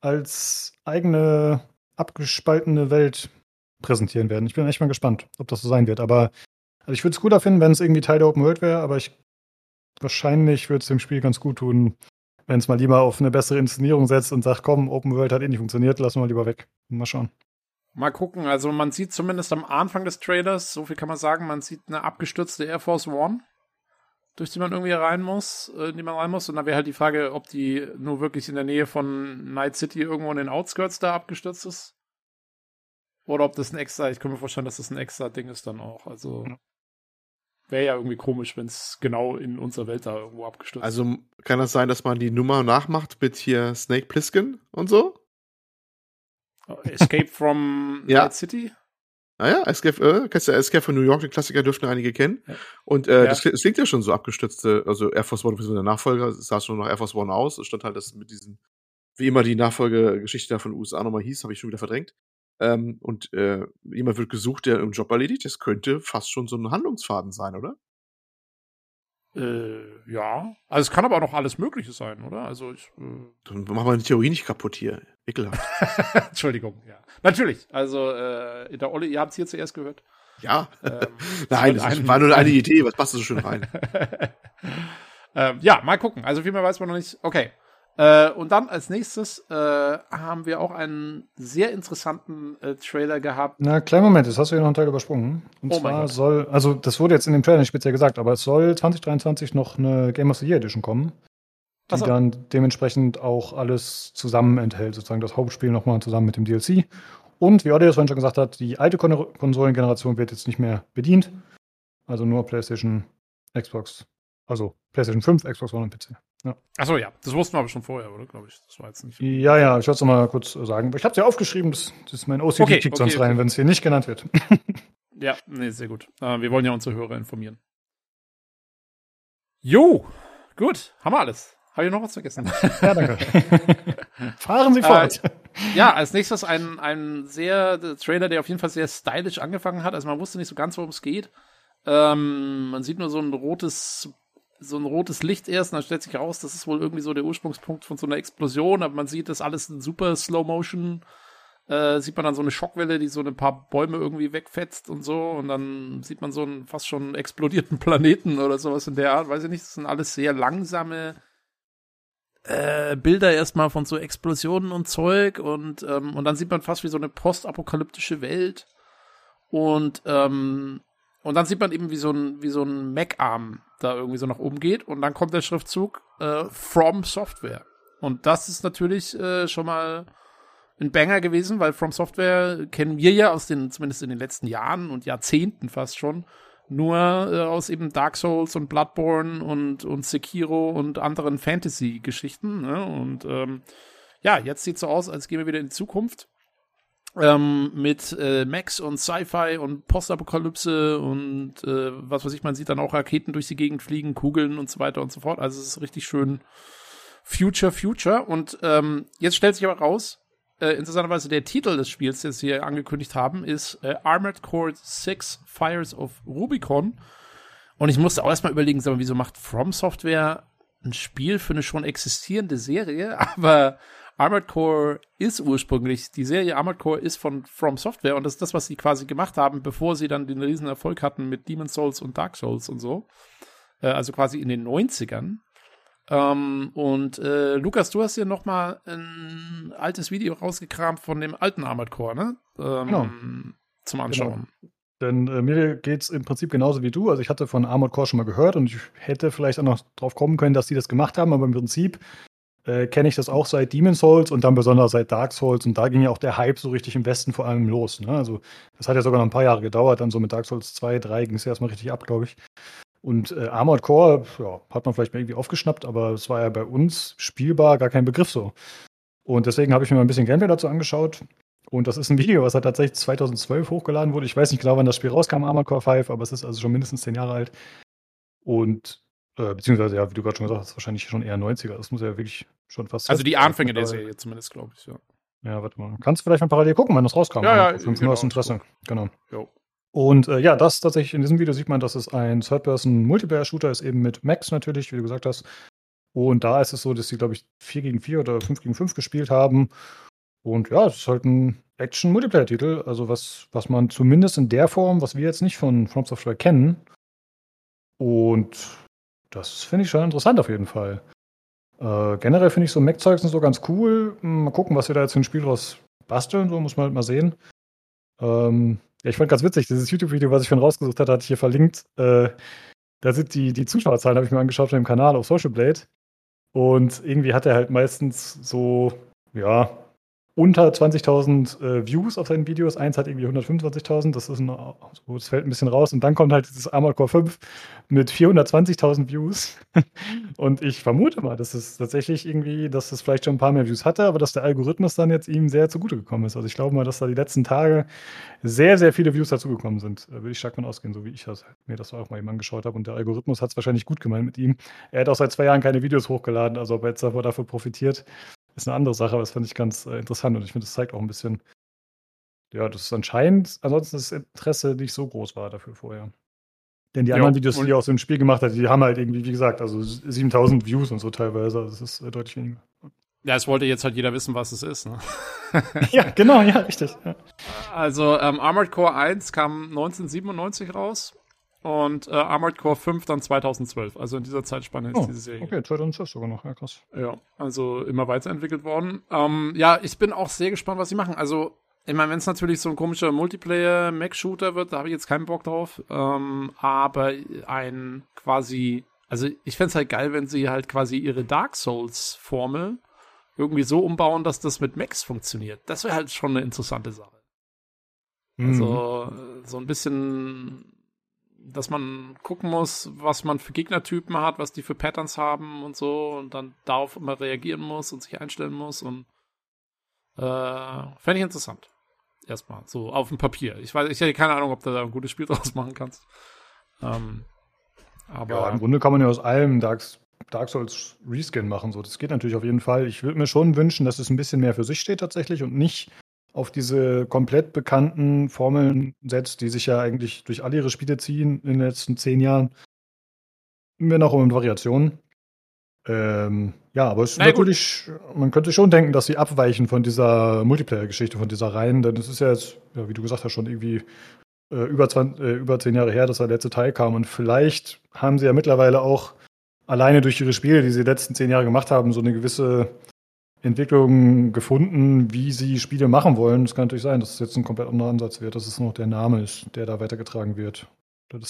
[SPEAKER 1] als eigene abgespaltene Welt präsentieren werden. Ich bin echt mal gespannt, ob das so sein wird. Aber also ich würde es cooler finden, wenn es irgendwie Teil der Open World wäre, aber ich wahrscheinlich würde es dem Spiel ganz gut tun, wenn es mal lieber auf eine bessere Inszenierung setzt und sagt, komm, Open World hat eh nicht funktioniert, lassen wir lieber weg. Mal schauen.
[SPEAKER 2] Mal gucken, also man sieht zumindest am Anfang des Trailers, so viel kann man sagen, man sieht eine abgestürzte Air Force One, durch die man irgendwie rein muss, äh, in die man rein muss. Und dann wäre halt die Frage, ob die nur wirklich in der Nähe von Night City irgendwo in den Outskirts da abgestürzt ist. Oder ob das ein extra, ich kann mir vorstellen, dass das ein extra Ding ist dann auch. Also wäre ja irgendwie komisch, wenn es genau in unserer Welt da irgendwo abgestürzt ist.
[SPEAKER 5] Also kann das sein, dass man die Nummer nachmacht mit hier Snake Plissken und so?
[SPEAKER 2] Escape from
[SPEAKER 5] Ja.
[SPEAKER 2] Night City?
[SPEAKER 5] Naja, Escape, äh, kennst du Escape von New York, den Klassiker dürften einige kennen.
[SPEAKER 2] Ja.
[SPEAKER 5] Und äh,
[SPEAKER 2] Ja.
[SPEAKER 5] das, es klingt ja schon so abgestützte, also Air Force One, der Nachfolger, es sah schon nach Air Force One aus. Es stand halt, dass mit diesen, wie immer die Nachfolgegeschichte da von den USA nochmal hieß, habe ich schon wieder verdrängt. Ähm, und äh, jemand wird gesucht, der einen Job erledigt. Das könnte fast schon so ein Handlungsfaden sein, oder?
[SPEAKER 2] Äh, ja. Also es kann aber auch noch alles Mögliche sein, oder? Also ich. Äh,
[SPEAKER 5] Dann machen wir die Theorie nicht kaputt hier. Ekelhaft.
[SPEAKER 2] Entschuldigung, ja. Natürlich. Also, äh, der Olle, ihr habt es hier zuerst gehört.
[SPEAKER 5] ja.
[SPEAKER 2] Ähm,
[SPEAKER 5] Nein, das war nur eine Idee. Was passt so schön rein?
[SPEAKER 2] ähm, ja, mal gucken. Also viel mehr weiß man noch nicht. Okay. Äh, und dann als nächstes äh, haben wir auch einen sehr interessanten äh, Trailer gehabt.
[SPEAKER 1] Na, kleinen Moment, jetzt hast du hier noch einen Teil übersprungen. Und
[SPEAKER 2] Oh
[SPEAKER 1] zwar soll, also das wurde jetzt in dem Trailer nicht speziell gesagt, aber es soll 2023 noch eine Game of the Year Edition kommen, die
[SPEAKER 2] so.
[SPEAKER 1] dann dementsprechend auch alles zusammen enthält, sozusagen das Hauptspiel nochmal zusammen mit dem DLC. Und wie Audio das vorhin schon gesagt hat, die alte Kon Konsolengeneration wird jetzt nicht mehr bedient. Also nur PlayStation, Xbox, also PlayStation 5, Xbox One und PC.
[SPEAKER 2] Achso, ja. Das wussten wir aber schon vorher, oder? Glaube ich. Das war jetzt nicht.
[SPEAKER 1] Ja, ja, ich wollte es nochmal kurz sagen. Ich habe es ja aufgeschrieben, das, das ist mein OCD
[SPEAKER 2] Okay,
[SPEAKER 1] kickt
[SPEAKER 2] okay,
[SPEAKER 1] sonst rein,
[SPEAKER 2] okay.
[SPEAKER 1] wenn es hier nicht genannt wird.
[SPEAKER 2] Ja, nee, sehr gut. Äh, wir wollen ja unsere Hörer informieren. Jo, gut. Haben wir alles. Habe ich noch was vergessen?
[SPEAKER 1] ja, danke. Fahren Sie fort.
[SPEAKER 2] Ja, als nächstes ein, ein sehr der Trailer, der auf jeden Fall sehr stylisch angefangen hat. Also man wusste nicht so ganz, worum es geht. Ähm, man sieht nur so ein rotes, so ein rotes Licht erst und dann stellt sich heraus, das ist wohl irgendwie so der Ursprungspunkt von so einer Explosion, aber man sieht das alles in super Slow Motion. Äh, sieht man dann so eine Schockwelle, die so ein paar Bäume irgendwie wegfetzt und so und dann sieht man so einen fast schon explodierten Planeten oder sowas in der Art, weiß ich nicht. Das sind alles sehr langsame äh, Bilder erstmal von so Explosionen und Zeug und, ähm, und dann sieht man fast wie so eine postapokalyptische Welt. Und, ähm, und dann sieht man eben, wie so ein, so ein Mac-Arm da irgendwie so nach oben geht und dann kommt der Schriftzug äh, From Software. Und das ist natürlich äh, schon mal ein Banger gewesen, weil From Software kennen wir ja aus den, zumindest in den letzten Jahren und Jahrzehnten fast schon, nur äh, aus eben Dark Souls und Bloodborne und, und Sekiro und anderen Fantasy-Geschichten. Ne? Und ähm, ja, jetzt sieht so aus, als gehen wir wieder in die Zukunft. ähm, mit äh, Max und Sci-Fi und Postapokalypse und äh, was weiß ich, man sieht dann auch Raketen durch die Gegend fliegen, Kugeln und so weiter und so fort. Also es ist richtig schön Future, Future. Und ähm, jetzt stellt sich aber raus, äh, interessanterweise der Titel des Spiels, den sie hier angekündigt haben, ist äh, Armored Core 6 Fires of Rubicon. Und ich musste auch erstmal überlegen, sag mal, wieso macht From Software ein Spiel für eine schon existierende Serie? Aber Armored Core ist ursprünglich, die Serie Armored Core ist von From Software und das ist das, was sie quasi gemacht haben, bevor sie dann den riesen Erfolg hatten mit Demon's Souls und Dark Souls und so. Äh, also quasi in den 90ern. Ähm, und äh, Lukas, du hast hier noch mal ein altes Video rausgekramt von dem alten Armored Core, ne? Ähm,
[SPEAKER 1] Genau.
[SPEAKER 2] Zum Anschauen.
[SPEAKER 1] Denn äh, mir geht's im Prinzip genauso wie du. Also ich hatte von Armored Core schon mal gehört und ich hätte vielleicht auch noch drauf kommen können, dass die das gemacht haben, aber im Prinzip äh, kenne ich das auch seit Demon's Souls und dann besonders seit Dark Souls und da ging ja auch der Hype so richtig im Westen vor allem los. Ne? Also das hat ja sogar noch ein paar Jahre gedauert, dann so mit Dark Souls 2, 3 ging es ja erstmal richtig ab, glaube ich. Und äh, Armored Core, ja, hat man vielleicht mal irgendwie aufgeschnappt, aber es war ja bei uns spielbar gar kein Begriff so. Und deswegen habe ich mir mal ein bisschen Gameplay dazu angeschaut. Und das ist ein Video, was halt tatsächlich 2012 hochgeladen wurde. Ich weiß nicht genau, wann das Spiel rauskam, Armored Core 5, aber es ist also schon mindestens 10 Jahre alt. Und, äh, beziehungsweise, ja, wie du gerade schon gesagt hast, wahrscheinlich schon eher 90er. Das muss ja wirklich schon fast.
[SPEAKER 2] Also die
[SPEAKER 1] 20
[SPEAKER 2] Anfänge der Serie zumindest, glaube ich, ja.
[SPEAKER 1] Ja, warte mal. Kannst du vielleicht mal parallel gucken, wann das rauskam?
[SPEAKER 2] Ja, ja,
[SPEAKER 1] Für
[SPEAKER 2] genau,
[SPEAKER 1] aus Interesse. Genau.
[SPEAKER 2] Jo.
[SPEAKER 1] Und äh, ja, das tatsächlich, in diesem Video sieht man, dass es ein Third-Person-Multiplayer-Shooter ist, eben mit Max natürlich, wie du gesagt hast. Und da ist es so, dass sie, glaube ich, 4 gegen 4 oder 5 gegen 5 gespielt haben. Und ja, es ist halt ein Action-Multiplayer-Titel, also was, was man zumindest in der Form, was wir jetzt nicht von From Software kennen. Und das finde ich schon interessant auf jeden Fall. Äh, generell finde ich so Mac-Zeugs so ganz cool. Mal gucken, was wir da jetzt für ein Spiel draus basteln, so muss man halt mal sehen. Ähm, ja, ich fand ganz witzig, dieses YouTube-Video, was ich schon rausgesucht hatte, hatte ich hier verlinkt. Äh, da sind die, die Zuschauerzahlen, habe ich mir angeschaut von dem Kanal auf Social Blade. Und irgendwie hat er halt meistens so, ja, unter 20.000 äh, Views auf seinen Videos. Eins hat irgendwie 125.000, das so, das fällt ein bisschen raus. Und dann kommt halt dieses Armored Core 5 mit 420.000 Views. und ich vermute mal, dass es tatsächlich irgendwie, dass es vielleicht schon ein paar mehr Views hatte, aber dass der Algorithmus dann jetzt ihm sehr zugute gekommen ist. Also ich glaube mal, dass da die letzten Tage sehr, sehr viele Views dazugekommen sind. Da würde ich stark von ausgehen, so wie ich das, mir das auch mal eben angeschaut habe. Und der Algorithmus hat es wahrscheinlich gut gemeint mit ihm. Er hat auch seit zwei Jahren keine Videos hochgeladen, also ob er jetzt davon profitiert, ist eine andere Sache, aber das fand ich ganz äh, interessant und ich finde, das zeigt auch ein bisschen, ja, dass es anscheinend ansonsten das Interesse nicht so groß war dafür vorher. Denn die
[SPEAKER 2] Ja,
[SPEAKER 1] anderen Videos, die er aus dem Spiel gemacht hat, die haben halt irgendwie, wie gesagt, also 7000 Views und so teilweise. Also das ist äh, deutlich weniger.
[SPEAKER 2] Ja, es wollte jetzt halt jeder wissen, was es ist. Ne?
[SPEAKER 1] ja, genau, ja, richtig. Ja.
[SPEAKER 2] Also ähm, Armored Core 1 kam 1997 raus und äh, Armored Core 5 dann 2012. Also in dieser Zeitspanne ist
[SPEAKER 1] Oh,
[SPEAKER 2] diese Serie.
[SPEAKER 1] okay, 2012 sogar noch, ja, krass.
[SPEAKER 2] Ja, also immer weiterentwickelt worden. Ähm, ja, ich bin auch sehr gespannt, was sie machen. Also, ich meine, wenn es natürlich so ein komischer Multiplayer-Mac-Shooter wird, da habe ich jetzt keinen Bock drauf. Ähm, aber ein quasi, also ich fände es halt geil, wenn sie halt quasi ihre Dark Souls-Formel irgendwie so umbauen, dass das mit Macs funktioniert. Das wäre halt schon eine interessante Sache.
[SPEAKER 1] Mhm.
[SPEAKER 2] Also äh, so ein bisschen, dass man gucken muss, was man für Gegnertypen hat, was die für Patterns haben und so und dann darauf immer reagieren muss und sich einstellen muss und äh, fände ich interessant. Erstmal, so auf dem Papier. Ich weiß, ich hätte keine Ahnung, ob du da ein gutes Spiel draus machen kannst. Ähm, aber
[SPEAKER 1] Ja, im Grunde kann man ja aus allem Dark, Dark Souls Reskin machen. So. Das geht natürlich auf jeden Fall. Ich würde mir schon wünschen, dass es ein bisschen mehr für sich steht tatsächlich und nicht auf diese komplett bekannten Formeln setzt, die sich ja eigentlich durch alle ihre Spiele ziehen in den letzten zehn Jahren. Mehr noch um Variationen. Ähm, ja, aber es ist
[SPEAKER 2] gut.
[SPEAKER 1] natürlich, man könnte schon denken, dass sie abweichen von dieser Multiplayer-Geschichte, von dieser Reihen, denn es ist ja jetzt, ja, wie du gesagt hast, schon irgendwie äh, über, 20, äh, über zehn Jahre her, dass der letzte Teil kam. Und vielleicht haben sie ja mittlerweile auch alleine durch ihre Spiele, die sie die letzten zehn Jahre gemacht haben, so eine gewisse Entwicklung gefunden, wie sie Spiele machen wollen. Es kann natürlich sein, dass es jetzt ein komplett anderer Ansatz wird, dass es noch der Name ist, der da weitergetragen wird.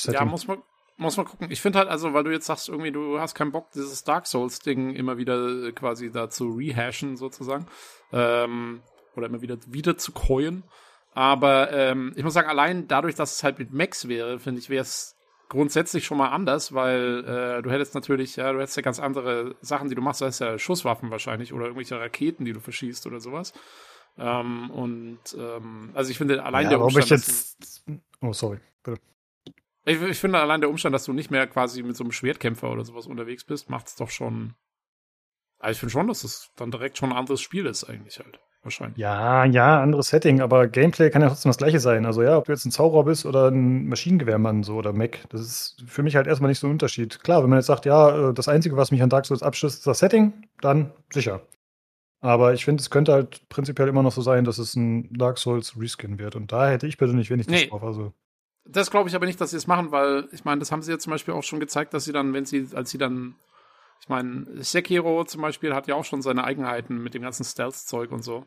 [SPEAKER 2] Ja, muss man, muss man gucken. Ich finde halt, also, weil du jetzt sagst, irgendwie, du hast keinen Bock, dieses Dark Souls-Ding immer wieder äh, quasi da zu rehashen, sozusagen. Ähm, oder immer wieder, wieder zu coin. Aber ähm, ich muss sagen, allein dadurch, dass es halt mit Max wäre, finde ich, wäre es grundsätzlich schon mal anders, weil äh, du hättest natürlich, ja, du hättest ja ganz andere Sachen, die du machst, du hast ja Schusswaffen wahrscheinlich oder irgendwelche Raketen, die du verschießt oder sowas. Ähm, und ähm, also ich finde allein
[SPEAKER 1] ja,
[SPEAKER 2] der Umstand,
[SPEAKER 1] ich
[SPEAKER 2] dass
[SPEAKER 1] jetzt. Oh, sorry. Bitte.
[SPEAKER 2] du, ich, ich finde allein der Umstand, dass du nicht mehr quasi mit so einem Schwertkämpfer oder sowas unterwegs bist, macht es doch schon. Also ich finde schon, dass es dann direkt schon ein anderes Spiel ist eigentlich halt. Wahrscheinlich.
[SPEAKER 1] Ja, ja, anderes Setting, aber Gameplay kann ja trotzdem das gleiche sein. Also ja, ob du jetzt ein Zauberer bist oder ein Maschinengewehrmann so oder Mac, das ist für mich halt erstmal nicht so ein Unterschied. Klar, wenn man jetzt sagt, ja, äh, das Einzige, was mich an Dark Souls abschließt, ist das Setting, dann sicher. Aber ich finde, es könnte halt prinzipiell immer noch so sein, dass es ein Dark Souls Reskin wird. Und da hätte ich persönlich wenig
[SPEAKER 2] Nee.
[SPEAKER 1] Drauf. Also,
[SPEAKER 2] Das glaube ich aber nicht, dass sie es machen, weil ich meine, das haben sie ja zum Beispiel auch schon gezeigt, dass sie dann, wenn sie, als sie dann, ich meine, Sekiro zum Beispiel hat ja auch schon seine Eigenheiten mit dem ganzen Stealth-Zeug und so.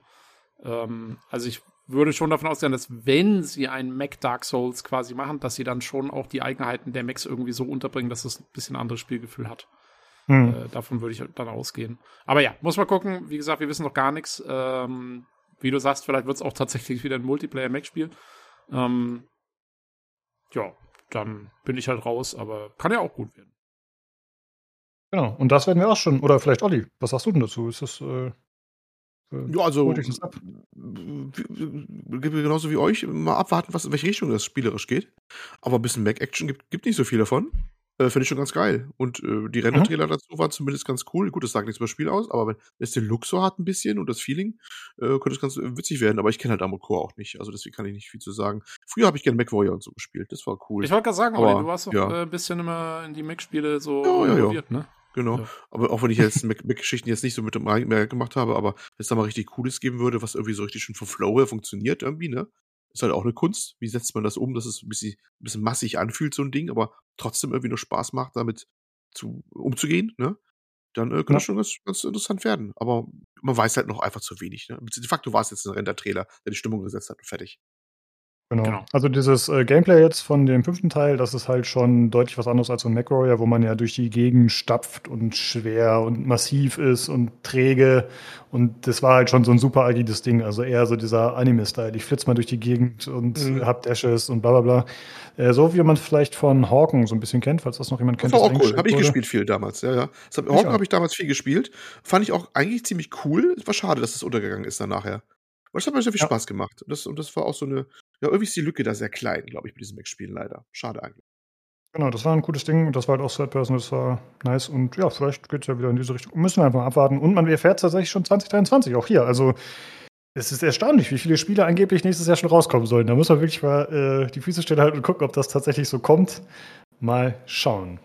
[SPEAKER 2] Ähm, also ich würde schon davon ausgehen, dass wenn sie ein Mac Dark Souls quasi machen, dass sie dann schon auch die Eigenheiten der Macs irgendwie so unterbringen, dass es ein bisschen anderes Spielgefühl hat.
[SPEAKER 1] hm.
[SPEAKER 2] Äh, davon würde ich dann ausgehen. Aber ja, muss mal gucken. Wie gesagt, wir wissen noch gar nichts. Ähm, wie du sagst, vielleicht wird es auch tatsächlich wieder ein Multiplayer-Mac-Spiel. Ähm, ja, dann bin ich halt raus, aber kann ja auch gut werden.
[SPEAKER 1] Genau. Und das werden wir auch schon. Oder vielleicht Olli, was sagst du denn dazu? Ist das. Äh,
[SPEAKER 5] Ja, also
[SPEAKER 1] dich das ab?
[SPEAKER 5] genauso wie euch mal abwarten, was in welche Richtung das spielerisch geht. Aber ein bisschen Mac-Action gibt, gibt nicht so viel davon. Äh, Finde ich schon ganz geil. Und äh, die Render-Trailer dazu waren zumindest ganz cool. Gut, das sagt nichts über das Spiel aus, aber wenn es den Look so hat ein bisschen und das Feeling, äh, könnte es ganz äh, witzig werden. Aber ich kenne halt Core auch nicht. Also deswegen kann ich nicht viel zu sagen. Früher habe ich gerne MacWarrior und so gespielt. Das war cool.
[SPEAKER 2] Ich wollte gerade sagen,
[SPEAKER 5] Aber,
[SPEAKER 2] Olli, du warst doch
[SPEAKER 5] ja.
[SPEAKER 2] äh, ein bisschen immer in die Mac-Spiele so
[SPEAKER 5] Ja, ja, ja.
[SPEAKER 2] involviert, ne?
[SPEAKER 5] Genau.
[SPEAKER 2] Ja.
[SPEAKER 5] Aber auch wenn ich jetzt Mac- Mac-Geschichten jetzt nicht so mit dem mehr gemacht habe, aber wenn es da mal richtig Cooles geben würde, was irgendwie so richtig schon vom Flow her funktioniert, irgendwie, ne? Ist halt auch eine Kunst. Wie setzt man das um, dass es ein bisschen, ein bisschen massig anfühlt, so ein Ding, aber trotzdem irgendwie nur Spaß macht, damit zu, umzugehen, ne? Dann äh, könnte
[SPEAKER 1] Ja.
[SPEAKER 5] das schon ganz, ganz interessant werden. Aber man weiß halt noch einfach zu wenig, ne? De facto war es jetzt ein Render-Trailer, der die Stimmung gesetzt hat und fertig.
[SPEAKER 1] Genau.
[SPEAKER 2] Genau.
[SPEAKER 1] Also dieses äh, Gameplay jetzt von dem fünften Teil, das ist halt schon deutlich was anderes als so ein MacWarrior, wo man ja durch die Gegend stapft und schwer und massiv ist und träge. Und das war halt schon so ein super agiles Ding. Also eher so dieser Anime-Style. Ich flitze mal durch die Gegend und
[SPEAKER 5] Mhm.
[SPEAKER 1] hab Dashes und bla bla bla. Äh, so wie man vielleicht von Hawken so ein bisschen kennt, falls das noch jemand
[SPEAKER 5] Das
[SPEAKER 1] kennt.
[SPEAKER 5] war auch cool. Habe ich gespielt viel damals, ja, ja. Das hab, Hawken habe ich damals viel gespielt. Fand ich auch eigentlich ziemlich cool. Es war schade, dass es untergegangen ist dann nachher. Aber es hat mir sehr viel
[SPEAKER 1] Ja.
[SPEAKER 5] Spaß gemacht. Das, und das war auch so eine, ja, irgendwie ist die Lücke da sehr klein, glaube ich, mit diesem Mac-Spielen leider. Schade eigentlich.
[SPEAKER 1] Genau, das war ein cooles Ding und das war halt auch Third Person, das war nice und ja, vielleicht geht es ja wieder in diese Richtung. Müssen wir einfach mal abwarten. Und man erfährt tatsächlich schon 2023, auch hier. Also es ist erstaunlich, wie viele Spiele angeblich nächstes Jahr schon rauskommen sollen. Da muss man wirklich mal äh, die Füße stillhalten und gucken, ob das tatsächlich so kommt. Mal schauen.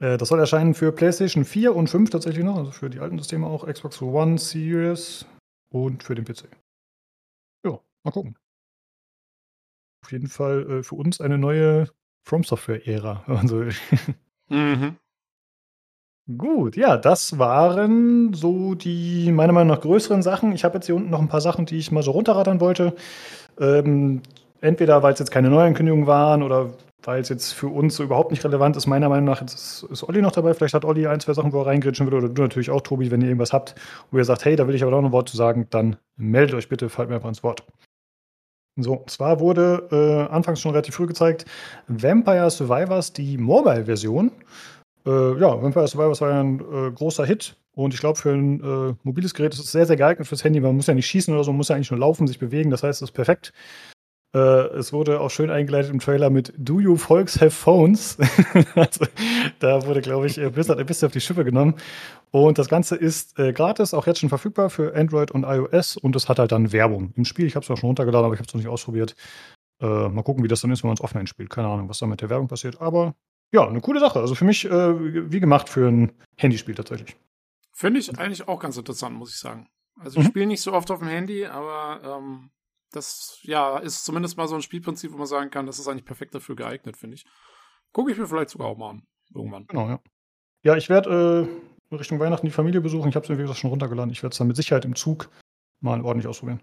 [SPEAKER 1] Äh, das soll erscheinen für PlayStation 4 und 5 tatsächlich noch, also für die alten Systeme auch, Xbox One, Series und für den PC. Ja, mal gucken. Auf jeden Fall äh, für uns eine neue From Software-Ära. Also
[SPEAKER 2] Mhm.
[SPEAKER 1] Gut, ja, das waren so die meiner Meinung nach größeren Sachen. Ich habe jetzt hier unten noch ein paar Sachen, die ich mal so runterrattern wollte. Ähm, entweder weil es jetzt keine Neuankündigungen waren oder weil es jetzt für uns so überhaupt nicht relevant ist. Meiner Meinung nach jetzt ist, ist Olli noch dabei. Vielleicht hat Olli ein, zwei Sachen, wo er reingrätschen will. Oder du natürlich auch, Tobi, wenn ihr irgendwas habt, wo ihr sagt, hey, da will ich aber auch noch ein Wort zu sagen, dann meldet euch bitte, fallt mir einfach ins Wort. So, und zwar wurde äh, anfangs schon relativ früh gezeigt, Vampire Survivors, die Mobile-Version. Äh, ja, Vampire Survivors war ja ein äh, großer Hit. Und ich glaube, für ein äh, mobiles Gerät ist es sehr, sehr geeignet fürs Handy. Man muss ja nicht schießen oder so, man muss ja eigentlich nur laufen, sich bewegen. Das heißt, es ist perfekt. Äh, es wurde auch schön eingeleitet im Trailer mit Do you folks have phones? also, da wurde, glaube ich, Blizzard ein bisschen auf die Schippe genommen. Und das Ganze ist äh, gratis, auch jetzt schon verfügbar für Android und iOS. Und es hat halt dann Werbung im Spiel. Ich habe es auch schon runtergeladen, aber ich habe es noch nicht ausprobiert. Äh, mal gucken, wie das dann ist, wenn man es offline spielt. Keine Ahnung, was da mit der Werbung passiert. Aber ja, eine coole Sache. Also für mich äh, wie gemacht für ein Handyspiel tatsächlich.
[SPEAKER 2] Finde ich eigentlich auch ganz interessant, muss ich sagen. Also ich
[SPEAKER 1] Mhm.
[SPEAKER 2] spiele nicht so oft auf dem Handy, aber ähm, das ja ist zumindest mal so ein Spielprinzip, wo man sagen kann, das ist eigentlich perfekt dafür geeignet, finde ich. Gucke ich mir vielleicht sogar auch mal an. Irgendwann.
[SPEAKER 1] Genau, ja. Ja, ich werde äh, Richtung Weihnachten die Familie besuchen. Ich habe es mir, wie gesagt, schon runtergeladen. Ich werde es dann mit Sicherheit im Zug mal ordentlich ausprobieren.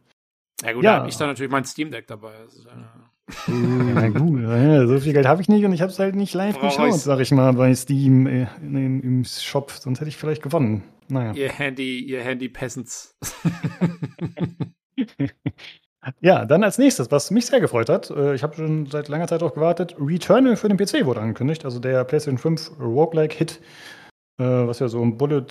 [SPEAKER 2] Ja gut,
[SPEAKER 1] Ja.
[SPEAKER 2] da habe ich dann natürlich mein Steam Deck dabei. Ist eine
[SPEAKER 1] Ja, gut. Ja, so viel Geld habe ich nicht und ich habe es halt nicht live
[SPEAKER 2] Brauch
[SPEAKER 1] geschaut, sag ich mal, bei Steam äh, in, im Shop. Sonst hätte ich vielleicht gewonnen. Naja.
[SPEAKER 2] ihr Handy, ihr Handy Peasants.
[SPEAKER 1] Ja, dann als nächstes, was mich sehr gefreut hat, äh, ich habe schon seit langer Zeit darauf gewartet, Returnal für den PC wurde angekündigt, also der PlayStation 5 Roguelike-Hit, äh, was ja so ein Bullet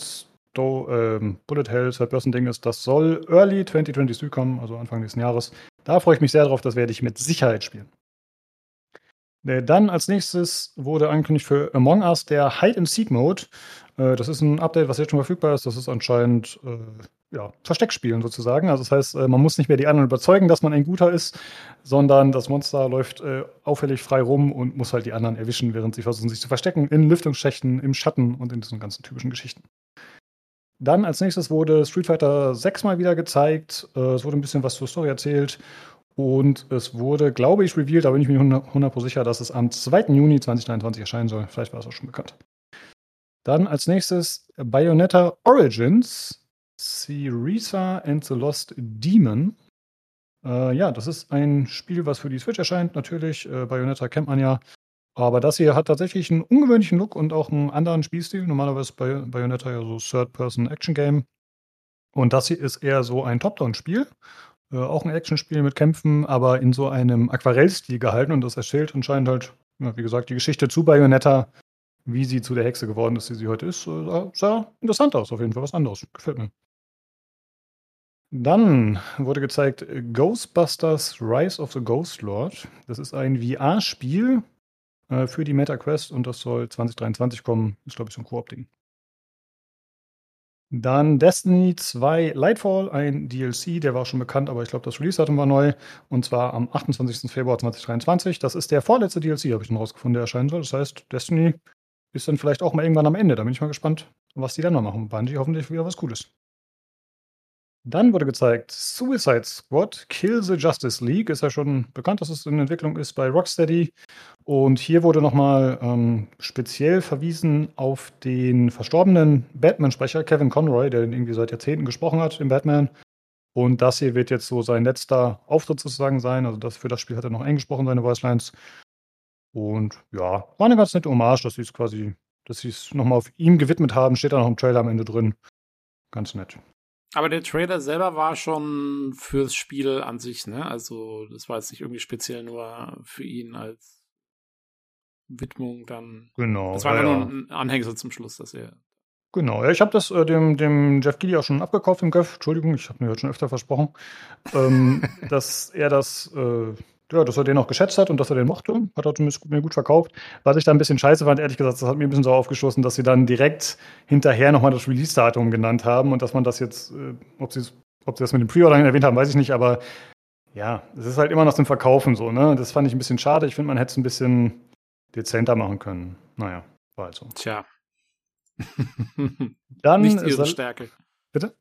[SPEAKER 1] ähm, Bullet Hell Third-Person-Ding ist, das soll Early 2023 kommen, also Anfang nächsten Jahres. Da freue ich mich sehr drauf, das werde ich mit Sicherheit spielen. Äh, Dann als nächstes wurde angekündigt für Among Us der Hide-and-Seek-Mode. Das ist ein Update, was jetzt schon verfügbar ist. Das ist anscheinend ja, Versteckspielen sozusagen. Also das heißt, äh, man muss nicht mehr die anderen überzeugen, dass man ein Guter ist, sondern das Monster läuft äh, auffällig frei rum und muss halt die anderen erwischen, während sie versuchen, sich zu verstecken in Lüftungsschächten, im Schatten und in diesen ganzen typischen Geschichten. Dann als nächstes wurde Street Fighter 6 mal wieder gezeigt. Äh, Es wurde ein bisschen was zur Story erzählt. Und es wurde, glaube ich, revealed, da bin ich mir 100%, 100 sicher, dass es am 2. Juni 2023 erscheinen soll. Vielleicht war es auch schon bekannt. Dann als nächstes Bayonetta Origins, Syriza and the Lost Demon. Äh, ja, das ist ein Spiel, was für die Switch erscheint, natürlich. Äh, Bayonetta kennt man ja. Aber das hier hat tatsächlich einen ungewöhnlichen Look und auch einen anderen Spielstil. Normalerweise ist Bay Bayonetta ja so Third-Person-Action-Game. Und das hier ist eher so ein Top-Down-Spiel. Äh, auch ein Actionspiel mit Kämpfen, aber in so einem Aquarellstil gehalten. Und das erzählt anscheinend halt, ja, wie gesagt, die Geschichte zu Bayonetta, wie sie zu der Hexe geworden ist, die sie heute ist. Äh, sah interessant aus, auf jeden Fall was anderes. Gefällt mir. Dann wurde gezeigt Ghostbusters Rise of the Ghost Lord. Das ist ein VR-Spiel äh, für die MetaQuest und das soll 2023 kommen. Ist, glaube ich, so ein Koop-Ding. Dann Destiny 2 Lightfall, ein DLC, der war schon bekannt, aber ich glaube, das Release-Datum war neu. Und zwar am 28. Februar 2023. Das ist der vorletzte DLC, habe ich dann rausgefunden, der erscheinen soll. Das heißt, Destiny ist dann vielleicht auch mal irgendwann am Ende. Da bin ich mal gespannt, was die dann noch machen. Bungie hoffentlich wieder was Cooles. Dann wurde gezeigt Suicide Squad Kill the Justice League. Ist ja schon bekannt, dass es in Entwicklung ist bei Rocksteady. Und hier wurde nochmal ähm, speziell verwiesen auf den verstorbenen Batman-Sprecher Kevin Conroy, der irgendwie seit Jahrzehnten gesprochen hat im Batman. Und das hier wird jetzt so sein letzter Auftritt sozusagen sein. Also das, für das Spiel hat er noch eingesprochen, seine Voicelines. Und ja, war eine ganz nette Hommage, dass sie es quasi, dass sie es nochmal auf ihm gewidmet haben. Steht da noch im Trailer am Ende drin. Ganz nett.
[SPEAKER 2] Aber der Trailer selber war schon fürs Spiel an sich, ne? Also, das war jetzt nicht irgendwie speziell nur für ihn als Widmung dann.
[SPEAKER 1] Genau.
[SPEAKER 2] Das war
[SPEAKER 1] ja, ja.
[SPEAKER 2] nur ein Anhängsel zum Schluss, dass er.
[SPEAKER 1] Genau, ja, ich habe das äh, dem, dem Jeff Keighley auch schon abgekauft im Göff. Entschuldigung, ich habe mir das schon öfter versprochen, ähm, dass er das, äh, ja, dass er den auch geschätzt hat und dass er den mochte. Hat er zumindest mir gut verkauft. Was ich da ein bisschen scheiße fand, ehrlich gesagt, das hat mir ein bisschen so aufgestoßen, dass sie dann direkt hinterher nochmal das Release-Datum genannt haben und dass man das jetzt, äh, ob sie ob sie das mit dem Pre-Order erwähnt haben, weiß ich nicht, aber ja, es ist halt immer noch zum Verkaufen so, ne? Das fand ich ein bisschen schade. Ich finde, man hätte es ein bisschen dezenter machen können. Naja, war halt so.
[SPEAKER 2] Tja.
[SPEAKER 1] Dann
[SPEAKER 2] nicht ihre Stärke.
[SPEAKER 1] Bitte?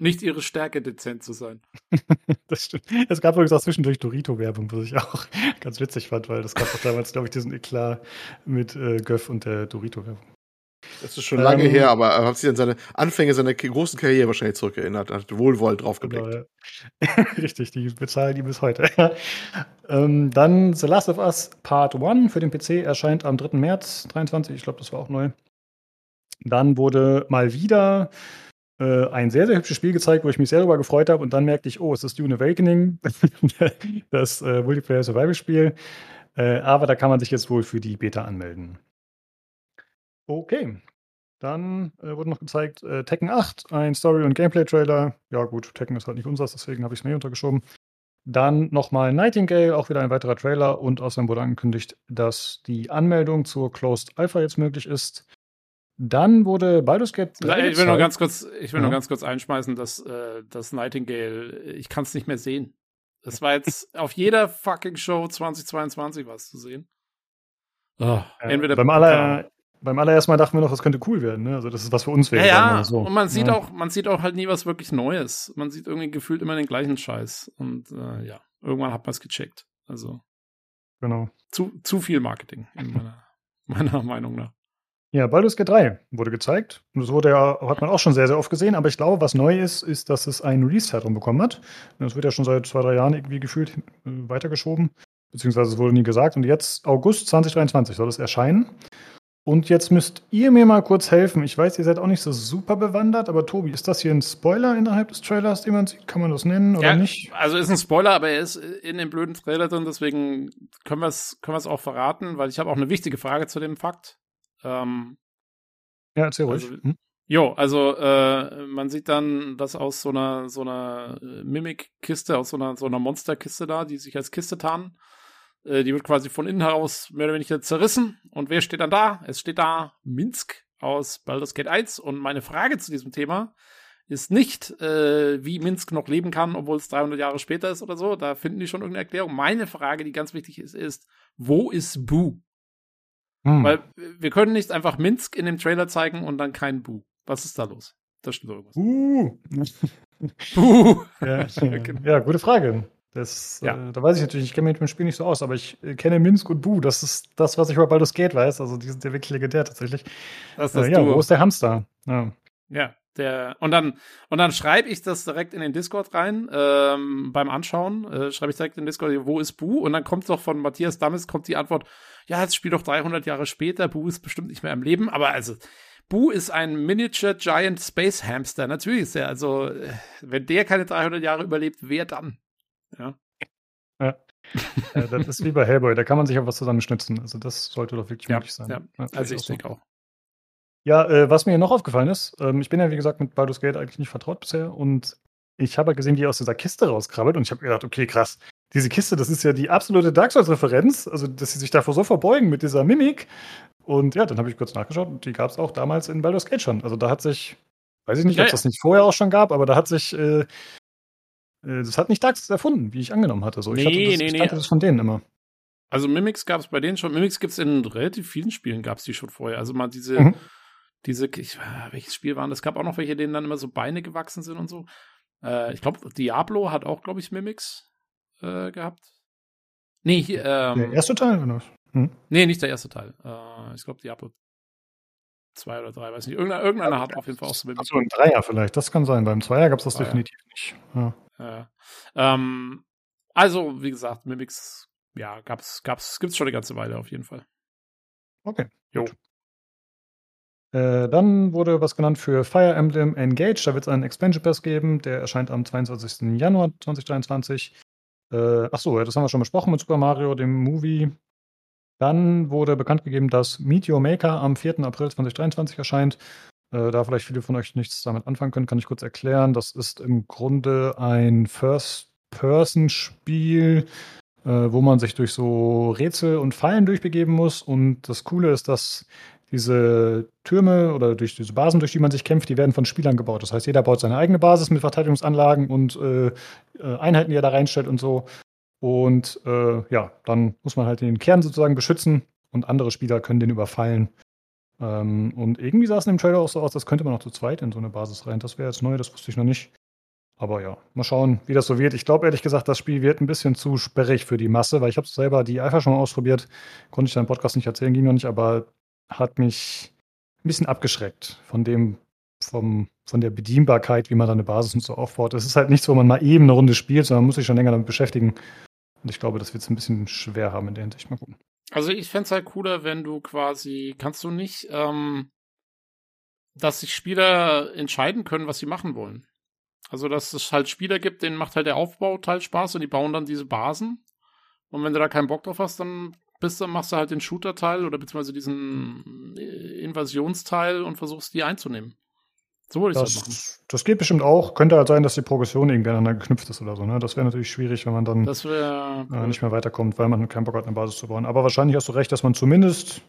[SPEAKER 2] Nicht ihre Stärke, dezent zu sein.
[SPEAKER 1] Das stimmt. Es gab übrigens auch zwischendurch Dorito-Werbung, was ich auch ganz witzig fand, weil das gab auch damals, glaube ich, diesen Eklat mit äh, Göff und der Dorito-Werbung.
[SPEAKER 5] Das ist schon lange
[SPEAKER 1] Ähm,
[SPEAKER 5] her, aber er hat sich an seine Anfänge seiner großen Karriere wahrscheinlich zurückerinnert, hat wohlwollend draufgeblickt.
[SPEAKER 1] Genau, ja. Richtig, die bezahlen die bis heute. ähm, dann The Last of Us Part 1 für den PC erscheint am 3. März 23. Ich glaube, das war auch neu. Dann wurde mal wieder äh, ein sehr, sehr hübsches Spiel gezeigt, wo ich mich sehr darüber gefreut habe. Und dann merkte ich, oh, es ist Dune Awakening, das äh, Multiplayer-Survival-Spiel. Äh, aber da kann man sich jetzt wohl für die Beta anmelden. Okay. Dann äh, wurde noch gezeigt äh, Tekken 8, ein Story- und Gameplay-Trailer. Ja, gut, Tekken ist halt nicht unseres, deswegen habe ich es mir untergeschoben. Dann nochmal Nightingale, auch wieder ein weiterer Trailer. Und außerdem wurde angekündigt, dass die Anmeldung zur Closed Alpha jetzt möglich ist. Dann wurde Baldur's Gate 3
[SPEAKER 2] Ich will nur ganz kurz, ich will
[SPEAKER 1] Ja.
[SPEAKER 2] nur ganz kurz einschmeißen, dass äh, das Nightingale, ich kann es nicht mehr sehen. Das war jetzt auf jeder fucking Show 2022 was zu sehen. Oh, entweder
[SPEAKER 1] beim, aller, beim allerersten Mal dachten wir noch, das könnte cool werden. Ne? Also, das ist was für uns wäre.
[SPEAKER 2] Ja, ja.
[SPEAKER 1] so.
[SPEAKER 2] und man sieht
[SPEAKER 1] ja.
[SPEAKER 2] auch, man sieht auch halt nie was wirklich Neues. Man sieht irgendwie gefühlt immer den gleichen Scheiß. Und äh, ja, irgendwann hat man es gecheckt. Also
[SPEAKER 1] Genau.
[SPEAKER 2] zu, zu viel Marketing, in meiner, meiner Meinung nach.
[SPEAKER 1] Ja, Baldur's Gate 3 wurde gezeigt. Und das wurde ja, hat man auch schon sehr, sehr oft gesehen. Aber ich glaube, was neu ist, ist, dass es ein Release-Zeitraum bekommen hat. Das wird ja schon seit zwei, drei Jahren irgendwie gefühlt äh, weitergeschoben. Beziehungsweise es wurde nie gesagt. Und jetzt, August 2023, soll es erscheinen. Und jetzt müsst ihr mir mal kurz helfen. Ich weiß, ihr seid auch nicht so super bewandert, aber Tobi, ist das hier ein Spoiler innerhalb des Trailers, den man sieht? Kann man das nennen oder
[SPEAKER 2] ja,
[SPEAKER 1] nicht?
[SPEAKER 2] Also ist ein Spoiler, aber er ist in dem blöden Trailer drin, deswegen können wir es können wir's auch verraten, weil ich habe auch eine wichtige Frage zu dem Fakt. Ähm,
[SPEAKER 1] Ja, erzähl ruhig.
[SPEAKER 2] Also-
[SPEAKER 1] Hm?
[SPEAKER 2] Jo, also äh, man sieht dann, dass aus so einer so einer äh, Mimic-Kiste, aus so einer so einer Monsterkiste da, die sich als Kiste tarnen, äh, die wird quasi von innen heraus mehr oder weniger zerrissen. Und wer steht dann da? Es steht da Minsk aus Baldur's Gate 1. Und meine Frage zu diesem Thema ist nicht, äh, wie Minsk noch leben kann, obwohl es 300 Jahre später ist oder so. Da finden die schon irgendeine Erklärung. Meine Frage, die ganz wichtig ist, ist, wo ist Boo? Hm. Weil wir können nicht einfach Minsk in dem Trailer zeigen und dann kein Boo. Was ist da los? Da stimmt irgendwas.
[SPEAKER 1] Uh. uh. Ja, ja, gute Frage. Das, ja. äh, da weiß ich natürlich, ich kenne mich mit dem Spiel nicht so aus, aber ich äh, kenne Minsk und Bu. Das ist das, was ich über Baldur's Gate weiß. Also die sind ja wirklich legendär tatsächlich. Das ist äh, ja, wo ist der Hamster?
[SPEAKER 2] Ja. ja. Der, und dann, und dann schreibe ich das direkt in den Discord rein, ähm, beim Anschauen, äh, schreibe ich direkt in den Discord, wo ist Bu? Und dann kommt doch von Matthias Dammes, kommt die Antwort, ja, jetzt spielt doch 300 Jahre später, Bu ist bestimmt nicht mehr im Leben, aber also, Bu ist ein Miniature Giant Space Hamster. Natürlich ist er, also, äh, wenn der keine 300 Jahre überlebt, wer dann? Ja.
[SPEAKER 1] ja. ja das ist wie bei Hellboy, da kann man sich auch was zusammenschnitzen. Also, das sollte doch wirklich
[SPEAKER 2] ja,
[SPEAKER 1] möglich sein.
[SPEAKER 2] Ja, ja also ich denke auch.
[SPEAKER 1] Ja, äh, was mir noch aufgefallen ist, ähm, ich bin ja wie gesagt mit Baldur's Gate eigentlich nicht vertraut bisher und ich habe halt gesehen, wie er aus dieser Kiste rauskrabbelt und ich habe gedacht, okay, krass, diese Kiste, das ist ja die absolute Dark Souls-Referenz, also dass sie sich davor so verbeugen mit dieser Mimik und ja, dann habe ich kurz nachgeschaut und die gab es auch damals in Baldur's Gate schon. Also da hat sich, weiß ich nicht, ja, ob es das nicht vorher auch schon gab, aber da hat sich, äh, äh, das hat nicht Dark Souls erfunden, wie ich angenommen hatte. So, ich, nee, hatte das, nee, ich nee. das von denen immer.
[SPEAKER 2] Also Mimics gab es bei denen schon. Mimics gibt es in relativ vielen Spielen, gab es die schon vorher. Also mal diese, mhm. diese, ich, welches Spiel waren das? gab auch noch welche, denen dann immer so Beine gewachsen sind und so. Äh, ich glaube, Diablo hat auch, glaube ich, Mimics äh, gehabt. Nee, hier, ähm,
[SPEAKER 1] Der erste Teil, oder?
[SPEAKER 2] Hm? Nee, nicht der erste Teil. Äh, ich glaube, Diablo 2 oder 3, weiß nicht. Irgendeiner, irgendeiner hat auf jeden Fall auch so.
[SPEAKER 1] Achso, ein Dreier vielleicht, das kann sein. Beim Zweier gab es das Dreier. definitiv nicht. Ja.
[SPEAKER 2] Ja. Ähm, also, wie gesagt, Mimics, ja, gab's, gab's, gibt's schon eine ganze Weile auf jeden Fall.
[SPEAKER 1] Okay. Jo. Äh, dann wurde was genannt für Fire Emblem Engage. Da wird es einen Expansion Pass geben. Der erscheint am 22. Januar 2023. Äh, achso, das haben wir schon besprochen mit Super Mario, dem Movie. Dann wurde bekannt gegeben, dass Meteor Maker am 4. April 2023 erscheint. Äh, da vielleicht viele von euch nichts damit anfangen können, kann ich kurz erklären. Das ist im Grunde ein First-Person-Spiel, äh, wo man sich durch so Rätsel und Fallen durchbegeben muss. Und das Coole ist, dass diese Türme oder durch diese Basen, durch die man sich kämpft, die werden von Spielern gebaut. Das heißt, jeder baut seine eigene Basis mit Verteidigungsanlagen und äh, äh Einheiten, die er da reinstellt und so. Und äh, ja, dann muss man halt den Kern sozusagen beschützen und andere Spieler können den überfallen. Ähm, und irgendwie sah es in dem Trailer auch so aus, das könnte man auch zu zweit in so eine Basis rein. Das wäre jetzt neu, das wusste ich noch nicht. Aber ja, mal schauen, wie das so wird. Ich glaube ehrlich gesagt, das Spiel wird ein bisschen zu sperrig für die Masse, weil ich habe selber die Alpha schon mal ausprobiert. Konnte ich da im Podcast nicht erzählen, ging noch nicht, aber hat mich ein bisschen abgeschreckt von dem, vom, von der Bedienbarkeit, wie man da eine Basis und so aufbaut. Es ist halt nichts, wo man mal eben eine Runde spielt, sondern man muss sich schon länger damit beschäftigen. Und ich glaube, das wird es ein bisschen schwer haben in der Hinsicht. Mal gucken.
[SPEAKER 2] Also ich fände es halt cooler, wenn du quasi, kannst du nicht, ähm, dass sich Spieler entscheiden können, was sie machen wollen. Also, dass es halt Spieler gibt, denen macht halt der Aufbauteil Spaß und die bauen dann diese Basen. Und wenn du da keinen Bock drauf hast, dann bist du, machst du halt den Shooter-Teil oder beziehungsweise diesen äh, Invasionsteil und versuchst die einzunehmen.
[SPEAKER 1] So würde ich das, das machen. Das geht bestimmt auch. Könnte halt sein, dass die Progression irgendwie aneinander geknüpft ist oder so. Ne? Das wäre natürlich schwierig, wenn man dann
[SPEAKER 2] wär,
[SPEAKER 1] äh, nicht mehr weiterkommt, weil man keinen Bock hat, eine Basis zu bauen. Aber wahrscheinlich hast du recht, dass man zumindest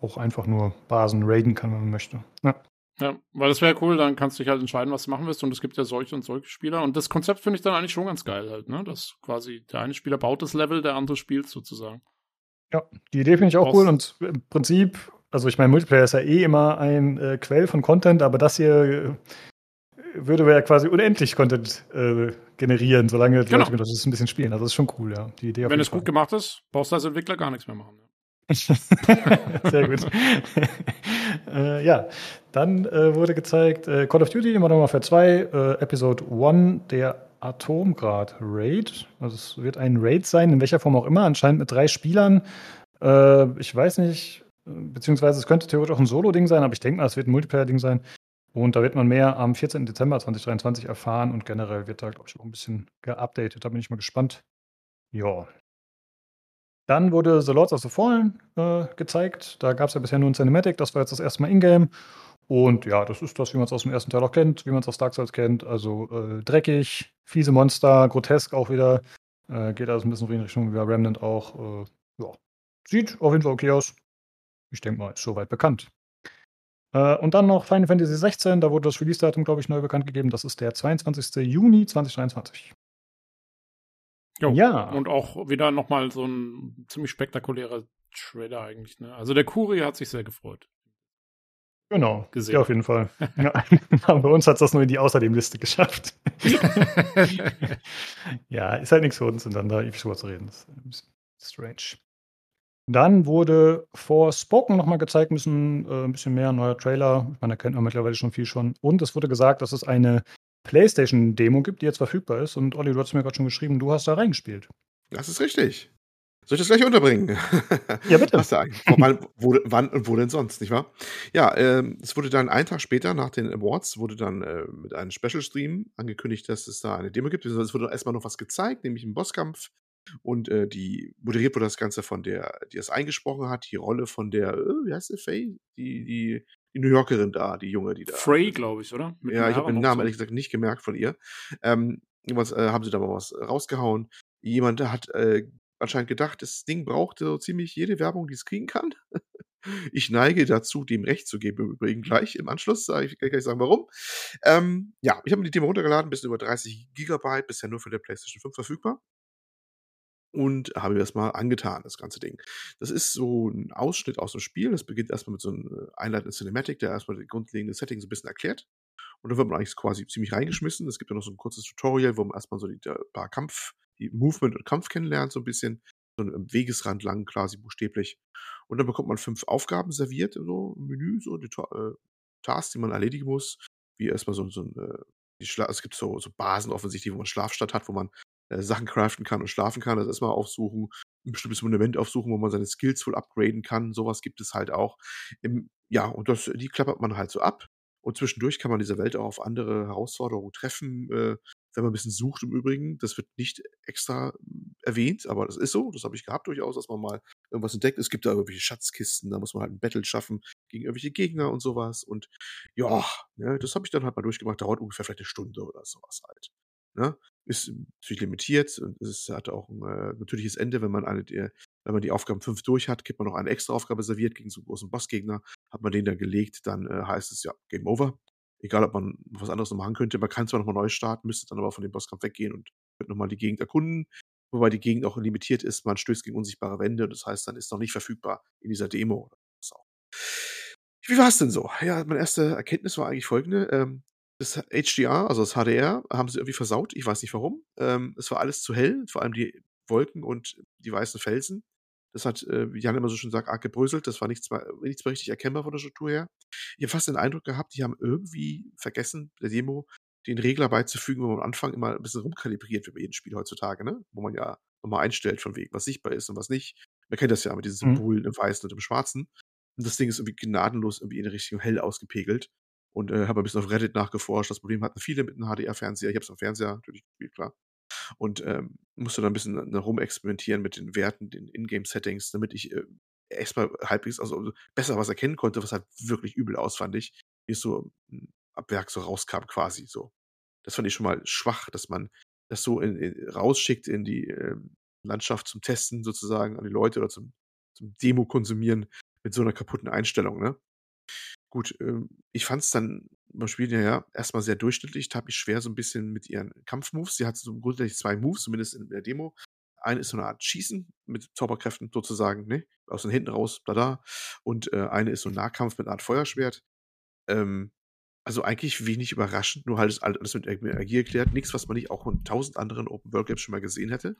[SPEAKER 1] auch einfach nur Basen raiden kann, wenn man möchte.
[SPEAKER 2] Ja. Ja, weil das wäre cool, dann kannst du dich halt entscheiden, was du machen willst. Und es gibt ja solche und solche Spieler. Und das Konzept finde ich dann eigentlich schon ganz geil halt, ne? Dass quasi der eine Spieler baut das Level, der andere spielt sozusagen.
[SPEAKER 1] Ja, die Idee finde ich auch Aus cool. Und im Prinzip also ich meine, Multiplayer ist ja eh immer ein äh, Quell von Content, aber das hier äh, würde ja quasi unendlich Content äh, generieren, solange die genau. Leute das ein bisschen spielen. Also das ist schon cool, ja.
[SPEAKER 2] Die Idee Wenn es gut gemacht ist, brauchst du als Entwickler gar nichts mehr machen.
[SPEAKER 1] Sehr gut. äh, ja, dann äh, wurde gezeigt äh, Call of Duty Modern Warfare 2, äh, Episode 1, der Atomgrad Raid. Also es wird ein Raid sein, in welcher Form auch immer, anscheinend mit drei Spielern. Äh, ich weiß nicht, beziehungsweise es könnte theoretisch auch ein Solo-Ding sein, aber ich denke mal, es wird ein Multiplayer-Ding sein. Und da wird man mehr am 14. Dezember 2023 erfahren und generell wird da, glaube ich, auch ein bisschen geupdatet. Da bin ich mal gespannt. Ja. Dann wurde The Lords of the Fallen äh, gezeigt. Da gab es ja bisher nur ein Cinematic, das war jetzt das erste Mal Ingame. Und ja, das ist das, wie man es aus dem ersten Teil auch kennt, wie man es aus Dark Souls kennt. Also äh, dreckig, fiese Monster, grotesk auch wieder. Äh, geht also ein bisschen in Richtung wie bei Remnant auch. Äh, ja. Sieht auf jeden Fall okay aus. Ich denke mal, ist soweit bekannt. Äh, und dann noch Final Fantasy 16, da wurde das Release-Datum, glaube ich, neu bekannt gegeben. Das ist der 22. Juni 2023.
[SPEAKER 2] Jo. Ja. Und auch wieder nochmal so ein ziemlich spektakulärer Trailer eigentlich. Ne? Also der Kuri hat sich sehr gefreut.
[SPEAKER 1] Genau, gesehen. Ja, auf jeden Fall. ja, bei uns hat es das nur in die Außerdem-Liste geschafft. ja, ist halt nichts für uns, und dann da ewig drüber zu reden. Das ist ein bisschen strange. Dann wurde vor Spoken nochmal gezeigt, müssen äh, ein bisschen mehr neuer Trailer. Ich meine, da kennt man mittlerweile schon viel schon. Und es wurde gesagt, dass es eine PlayStation-Demo gibt, die jetzt verfügbar ist. Und Olli, du hast mir gerade schon geschrieben, du hast da reingespielt.
[SPEAKER 5] Das ist richtig. Soll ich das gleich unterbringen?
[SPEAKER 1] Ja, bitte.
[SPEAKER 5] Was da wann, wo, wann und wo denn sonst, nicht wahr? Ja, ähm, es wurde dann einen Tag später, nach den Awards, wurde dann äh, mit einem Special-Stream angekündigt, dass es da eine Demo gibt. Es wurde erstmal noch was gezeigt, nämlich einen Bosskampf. Und äh, die moderiert wurde das Ganze von der, die es eingesprochen hat, die Rolle von der, äh, wie heißt sie, Faye? Die, die, die New Yorkerin da, die Junge, die da.
[SPEAKER 2] Frey, glaube ich, oder?
[SPEAKER 5] Mit ja, ich habe den Namen so. ehrlich gesagt nicht gemerkt von ihr. Ähm, was, äh, haben sie da mal was rausgehauen. Jemand hat äh, anscheinend gedacht, das Ding braucht so ziemlich jede Werbung, die es kriegen kann. Ich neige dazu, dem Recht zu geben, im Übrigen gleich im Anschluss. Ich kann gleich sagen, warum. Ähm, ja, ich habe mir die Demo runtergeladen, bisschen über 30 Gigabyte, bisher nur für der PlayStation 5 verfügbar. Und habe mir das mal angetan, das ganze Ding. Das ist so ein Ausschnitt aus dem Spiel. Das beginnt erstmal mit so einem äh, einleitenden Cinematic, der erstmal die grundlegende Setting so ein bisschen erklärt. Und dann wird man eigentlich quasi ziemlich reingeschmissen. Es gibt ja noch so ein kurzes Tutorial, wo man erstmal so die paar Kampf, die Movement und Kampf kennenlernt, so ein bisschen. So ein Wegesrand lang, quasi buchstäblich. Und dann bekommt man fünf Aufgaben serviert, so im Menü, so die äh, Tasks, die man erledigen muss. Wie erstmal so, so ein, äh, es gibt so, so Basen offensichtlich, wo man Schlafstadt hat, wo man äh, Sachen craften kann und schlafen kann. Das erstmal aufsuchen, ein bestimmtes Monument aufsuchen, wo man seine Skills wohl upgraden kann. Sowas gibt es halt auch. Im, ja, und das, die klappert man halt so ab. Und zwischendurch kann man diese Welt auch auf andere Herausforderungen treffen, äh, wenn man ein bisschen sucht im Übrigen. Das wird nicht extra hm, erwähnt, aber das ist so. Das habe ich gehabt durchaus, dass man mal irgendwas entdeckt. Es gibt da irgendwelche Schatzkisten, da muss man halt ein Battle schaffen gegen irgendwelche Gegner und sowas. Und ja, ne, das habe ich dann halt mal durchgemacht. Dauert ungefähr vielleicht eine Stunde oder sowas halt. Ne? Ist natürlich limitiert und es hat auch ein äh, natürliches Ende, wenn man eine der, wenn man die Aufgaben 5 durch hat, gibt man noch eine extra Aufgabe serviert gegen so einen großen Bossgegner. Hat man den dann gelegt, dann äh, heißt es ja Game Over. Egal, ob man was anderes noch machen könnte. Man kann zwar nochmal neu starten, müsste dann aber von dem Bosskampf weggehen und wird nochmal die Gegend erkunden. Wobei die Gegend auch limitiert ist. Man stößt gegen unsichtbare Wände. Das heißt, dann ist noch nicht verfügbar in dieser Demo. Wie war es denn so? Ja, meine erste Erkenntnis war eigentlich folgende. Ähm, das HDR, also das HDR, haben sie irgendwie versaut. Ich weiß nicht warum. Ähm, es war alles zu hell, vor allem die Wolken und die weißen Felsen. Das hat, äh, wie Jan immer so schön sagt, arg gebröselt. Das war nichts mehr, nichts mehr richtig erkennbar von der Struktur her. Ich habe fast den Eindruck gehabt, die haben irgendwie vergessen, der Demo, den Regler beizufügen, wo man am Anfang immer ein bisschen rumkalibriert wird bei jedem Spiel heutzutage, ne? Wo man ja nochmal einstellt, von wegen, was sichtbar ist und was nicht. Man kennt das ja mit diesen mhm. Symbolen mhm. im Weißen und im Schwarzen. Und das Ding ist irgendwie gnadenlos irgendwie in Richtung hell ausgepegelt und äh, habe ein bisschen auf Reddit nachgeforscht. Das Problem hatten viele mit einem HDR-Fernseher. Ich habe es am Fernseher natürlich gespielt, klar. Und ähm, musste dann ein bisschen äh, rumexperimentieren mit den Werten, den Ingame-Settings, damit ich äh, erstmal halbwegs, also besser was erkennen konnte, was halt wirklich übel aus, fand ich, wie es so hm, ab Werk so rauskam quasi so. Das fand ich schon mal schwach, dass man das so in, in, rausschickt in die äh, Landschaft zum Testen sozusagen an die Leute oder zum, zum Demo-Konsumieren mit so einer kaputten Einstellung, ne? Gut, ähm, ich fand es dann beim Spiel ja, erstmal sehr durchschnittlich, tat schwer so ein bisschen mit ihren Kampfmoves. Sie hat so grundsätzlich zwei Moves, zumindest in der Demo. Eine ist so eine Art Schießen mit Zauberkräften sozusagen, ne? Aus den Hinten raus, da da. Und äh, eine ist so ein Nahkampf mit einer Art Feuerschwert. Ähm, also eigentlich wenig überraschend, nur halt alles mit Energie erklärt. Nichts, was man nicht auch in tausend anderen Open World Games schon mal gesehen hätte.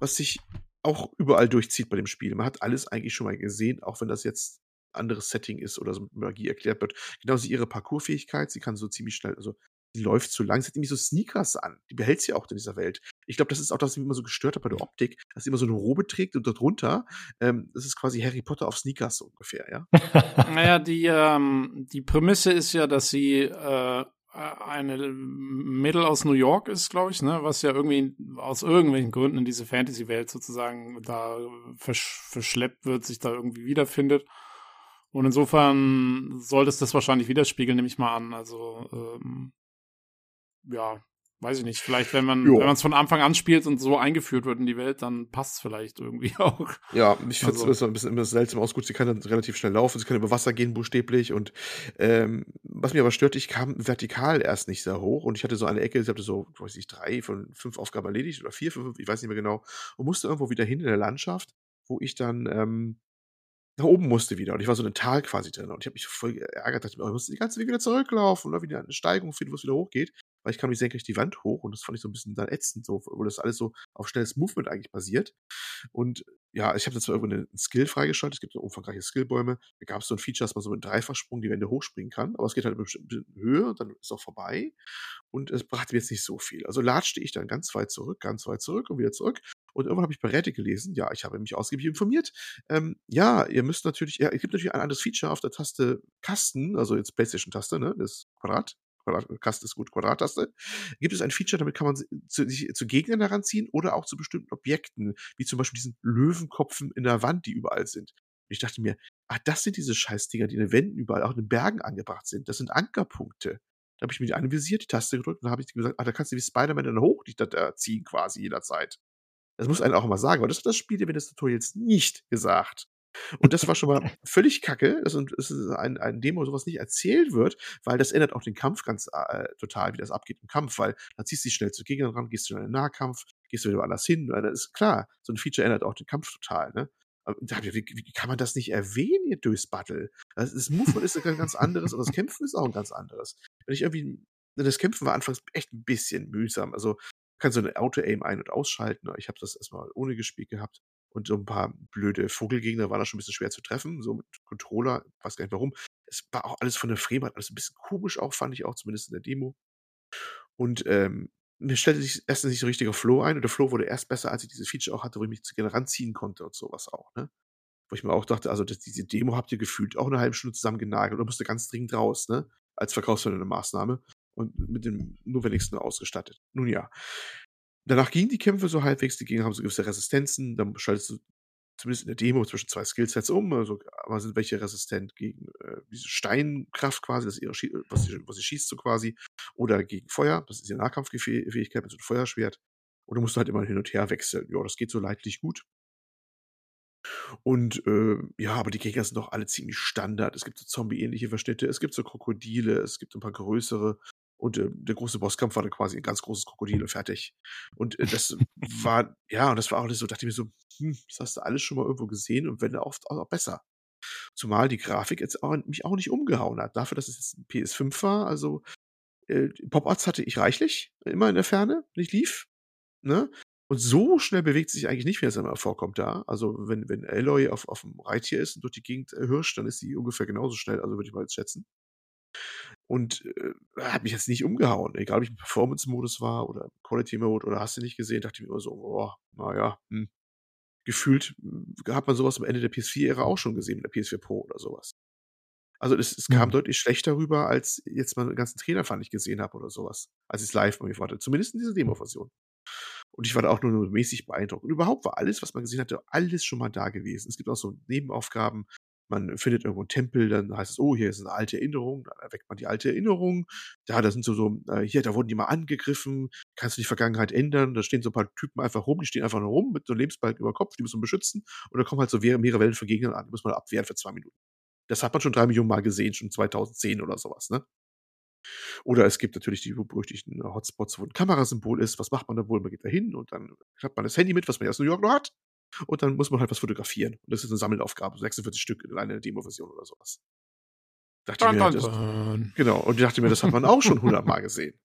[SPEAKER 5] Was sich auch überall durchzieht bei dem Spiel. Man hat alles eigentlich schon mal gesehen, auch wenn das jetzt anderes Setting ist oder so mit Magie erklärt wird. Genauso ihre Parkourfähigkeit, sie kann so ziemlich schnell, also sie läuft zu lang, sie hat irgendwie so Sneakers an. Die behält sie auch in dieser Welt. Ich glaube, das ist auch das, was mich immer so gestört hat bei der Optik, dass sie immer so eine Robe trägt und darunter, ähm, das ist quasi Harry Potter auf Sneakers so ungefähr, ja.
[SPEAKER 2] naja, die, ähm, die Prämisse ist ja, dass sie äh, eine Mädel aus New York ist, glaube ich, ne, was ja irgendwie aus irgendwelchen Gründen in diese Fantasy-Welt sozusagen da versch verschleppt wird, sich da irgendwie wiederfindet Und insofern sollte es das wahrscheinlich widerspiegeln, nehme ich mal an. Also, ähm, ja, weiß ich nicht. Vielleicht, wenn man wenn man es von Anfang an spielt und so eingeführt wird in die Welt, dann passt es vielleicht irgendwie auch.
[SPEAKER 5] Ja, ich finde es also. ein bisschen immer seltsam aus. Gut, sie kann dann relativ schnell laufen, sie kann über Wasser gehen, buchstäblich. Und ähm, was mich aber stört, ich kam vertikal erst nicht sehr hoch und ich hatte so eine Ecke, ich hatte so, weiß ich, drei von fünf Aufgaben erledigt oder vier, fünf, ich weiß nicht mehr genau, und musste irgendwo wieder hin in der Landschaft, wo ich dann ähm, nach oben musste wieder. Und ich war so in einem Tal quasi drin. Und ich habe mich voll geärgert, dachte mir, oh, ich musste die ganze Weg wieder zurücklaufen oder wieder eine Steigung finden, wo es wieder hochgeht. Weil ich kam nicht senkrecht die Wand hoch und das fand ich so ein bisschen dann ätzend, so, wo das alles so auf schnelles Movement eigentlich basiert. Und ja, ich habe da zwar irgendwo einen Skill freigeschaltet, es gibt so umfangreiche Skillbäume. Da gab es so ein Feature, dass man so mit Dreifachsprung die Wände hochspringen kann, aber es geht halt in einer Höhe und dann ist auch vorbei. Und es brachte mir jetzt nicht so viel. Also latschte ich dann ganz weit zurück, ganz weit zurück und wieder zurück. Und irgendwann habe ich Reddit gelesen, ja, ich habe mich ausgiebig informiert. Ähm, ja, ihr müsst natürlich, ja, es gibt natürlich ein anderes Feature auf der Taste Kasten, also jetzt PlayStation-Taste, ne, das Quadrat. Quadrat, Kasten ist gut, Quadrattaste. Gibt es ein Feature, damit kann man zu, sich zu Gegnern heranziehen oder auch zu bestimmten Objekten, wie zum Beispiel diesen Löwenkopfen in der Wand, die überall sind. Und ich dachte mir, ah, das sind diese Scheißdinger, die in den Wänden überall, auch in den Bergen angebracht sind. Das sind Ankerpunkte. Da habe ich mir die anvisiert, die Taste gedrückt und habe ich gesagt, ah, da kannst du wie Spider-Man dann hoch die da ziehen quasi jederzeit. Das muss einen auch immer sagen, weil das hat das Spiel dir während des Tutorials nicht gesagt. Und das war schon mal völlig kacke. Das ist ein, ein Demo, sowas nicht erzählt wird, weil das ändert auch den Kampf ganz äh, total, wie das abgeht im Kampf, weil dann ziehst du dich schnell zu Gegnern ran, gehst du in einen Nahkampf, gehst du wieder woanders hin. Das ist klar, so ein Feature ändert auch den Kampf total, ne? Wie, wie, kann man das nicht erwähnen, ihr Dösbattel? Das, das Movement ist ein ganz anderes und das Kämpfen ist auch ein ganz anderes. Wenn ich irgendwie, das Kämpfen war anfangs echt ein bisschen mühsam. Also kannst so eine Auto-Aim ein- und ausschalten. Ich habe das erstmal ohne gespielt gehabt. Und so ein paar blöde Vogelgegner waren da schon ein bisschen schwer zu treffen, so mit Controller, weiß gar nicht warum. Es war auch alles von der Frame, alles ein bisschen komisch auch, fand ich auch, zumindest in der Demo. Und ähm, mir stellte sich erstens nicht so richtiger Flow ein und der Flow wurde erst besser, als ich diese Feature auch hatte, wo ich mich zu gerne ranziehen konnte und sowas auch, ne? Wo ich mir auch dachte, also das, diese Demo habt ihr gefühlt auch eine halbe Stunde zusammen genagelt und musste ganz dringend raus, ne? Als verkaufsfördernde Maßnahme und mit dem notwendigsten ausgestattet. Nun ja. Danach gingen die Kämpfe so halbwegs, die Gegner haben so gewisse Resistenzen, dann schaltest du zumindest in der Demo zwischen zwei Skillsets um, also aber sind welche resistent gegen äh, diese Steinkraft quasi, das ihre was, sie, was sie schießt so quasi, oder gegen Feuer, das ist ihre Nahkampffähigkeit mit so einem Feuerschwert. Und du musst halt immer hin und her wechseln. Ja, das geht so leidlich gut. Und äh, ja, aber die Gegner sind doch alle ziemlich Standard. Es gibt so Zombie-ähnliche Verschnitte, es gibt so Krokodile, es gibt ein paar größere. Und äh, der große Bosskampf war dann quasi ein ganz großes Krokodil und fertig. Und äh, das war, ja, und das war auch nicht so, dachte ich mir so, hm, das hast du alles schon mal irgendwo gesehen und wenn oft auch, auch besser. Zumal die Grafik jetzt auch, mich auch nicht umgehauen hat. Dafür, dass es jetzt ein PS5 war, also äh, Pop-Arts hatte ich reichlich, immer in der Ferne, ich lief. Ne? Und so schnell bewegt sich eigentlich nicht, wie es einmal vorkommt da. Also wenn, wenn Aloy auf, auf dem Reittier ist und durch die Gegend äh, hirscht, dann ist sie ungefähr genauso schnell, also würde ich mal jetzt schätzen. Und äh, hat mich jetzt nicht umgehauen. Egal, ob ich im Performance-Modus war oder Quality-Mode oder hast du nicht gesehen, dachte ich mir immer so, oh, naja, hm. gefühlt hm, hat man sowas am Ende der PS4-Ära auch schon gesehen, mit der PS4 Pro oder sowas. Also es, es kam mhm. deutlich schlechter rüber, als jetzt mal den ganzen Trainer fand ich gesehen habe oder sowas, als ich es live bei mir hatte. Zumindest in dieser Demo-Version. Und ich war da auch nur mäßig beeindruckt. Und überhaupt war alles, was man gesehen hatte, alles schon mal da gewesen. Es gibt auch so Nebenaufgaben, man findet irgendwo einen Tempel, dann heißt es, oh, hier ist eine alte Erinnerung, dann erweckt man die alte Erinnerung. Ja, da sind so, so äh, hier, da wurden die mal angegriffen, kannst du die Vergangenheit ändern, da stehen so ein paar Typen einfach rum, die stehen einfach nur rum mit so einem Lebensbalken über Kopf, die muss man beschützen und da kommen halt so mehrere Wellen von Gegnern an, die muss man abwehren für zwei Minuten. Das hat man schon drei Millionen Mal gesehen, schon 2010 oder sowas, ne? Oder es gibt natürlich die berüchtigten Hotspots, wo ein Kamerasymbol ist. Was macht man da wohl? Man geht da hin und dann hat man das Handy mit, was man aus New York noch hat. Und dann muss man halt was fotografieren. Und das ist eine Sammelaufgabe, 46 Stück in einer Demo-Version oder sowas. Dachte dun, mir, das, genau. Und ich dachte mir, das hat man auch schon hundertmal gesehen.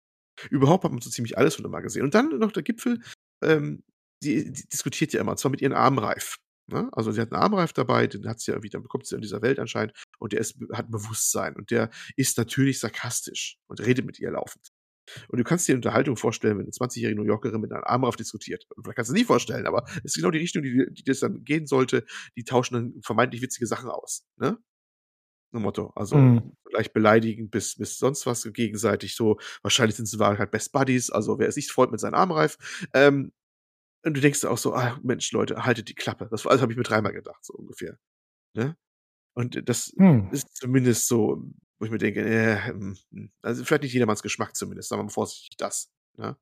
[SPEAKER 5] Überhaupt hat man so ziemlich alles hundertmal gesehen. Und dann noch der Gipfel, ähm, die, die diskutiert ja immer, und zwar mit ihren Armreif. Ne? Also sie hat einen Armreif dabei, den hat sie ja wieder, bekommt sie in dieser Welt anscheinend und der ist, hat ein Bewusstsein und der ist natürlich sarkastisch und redet mit ihr laufend. Und du kannst dir eine Unterhaltung vorstellen, wenn eine 20-jährige New Yorkerin mit einem Armraff diskutiert. Und vielleicht kannst du es nie vorstellen, aber es ist genau die Richtung, die, die das dann gehen sollte. Die tauschen dann vermeintlich witzige Sachen aus. Ne? So Motto. Also mhm. gleich beleidigen bis, bis sonst was gegenseitig so. Wahrscheinlich sind sie halt Best Buddies, also wer es nicht freut mit seinem Armreif. Ähm, und du denkst auch so, ah, Mensch, Leute, haltet die Klappe. Das, das habe ich mir dreimal gedacht, so ungefähr. Ne? Und das
[SPEAKER 1] Hm.
[SPEAKER 5] ist zumindest so, wo ich mir denke, äh, hm, hm. also vielleicht nicht jedermanns Geschmack zumindest, sagen wir mal vorsichtig das. Ne?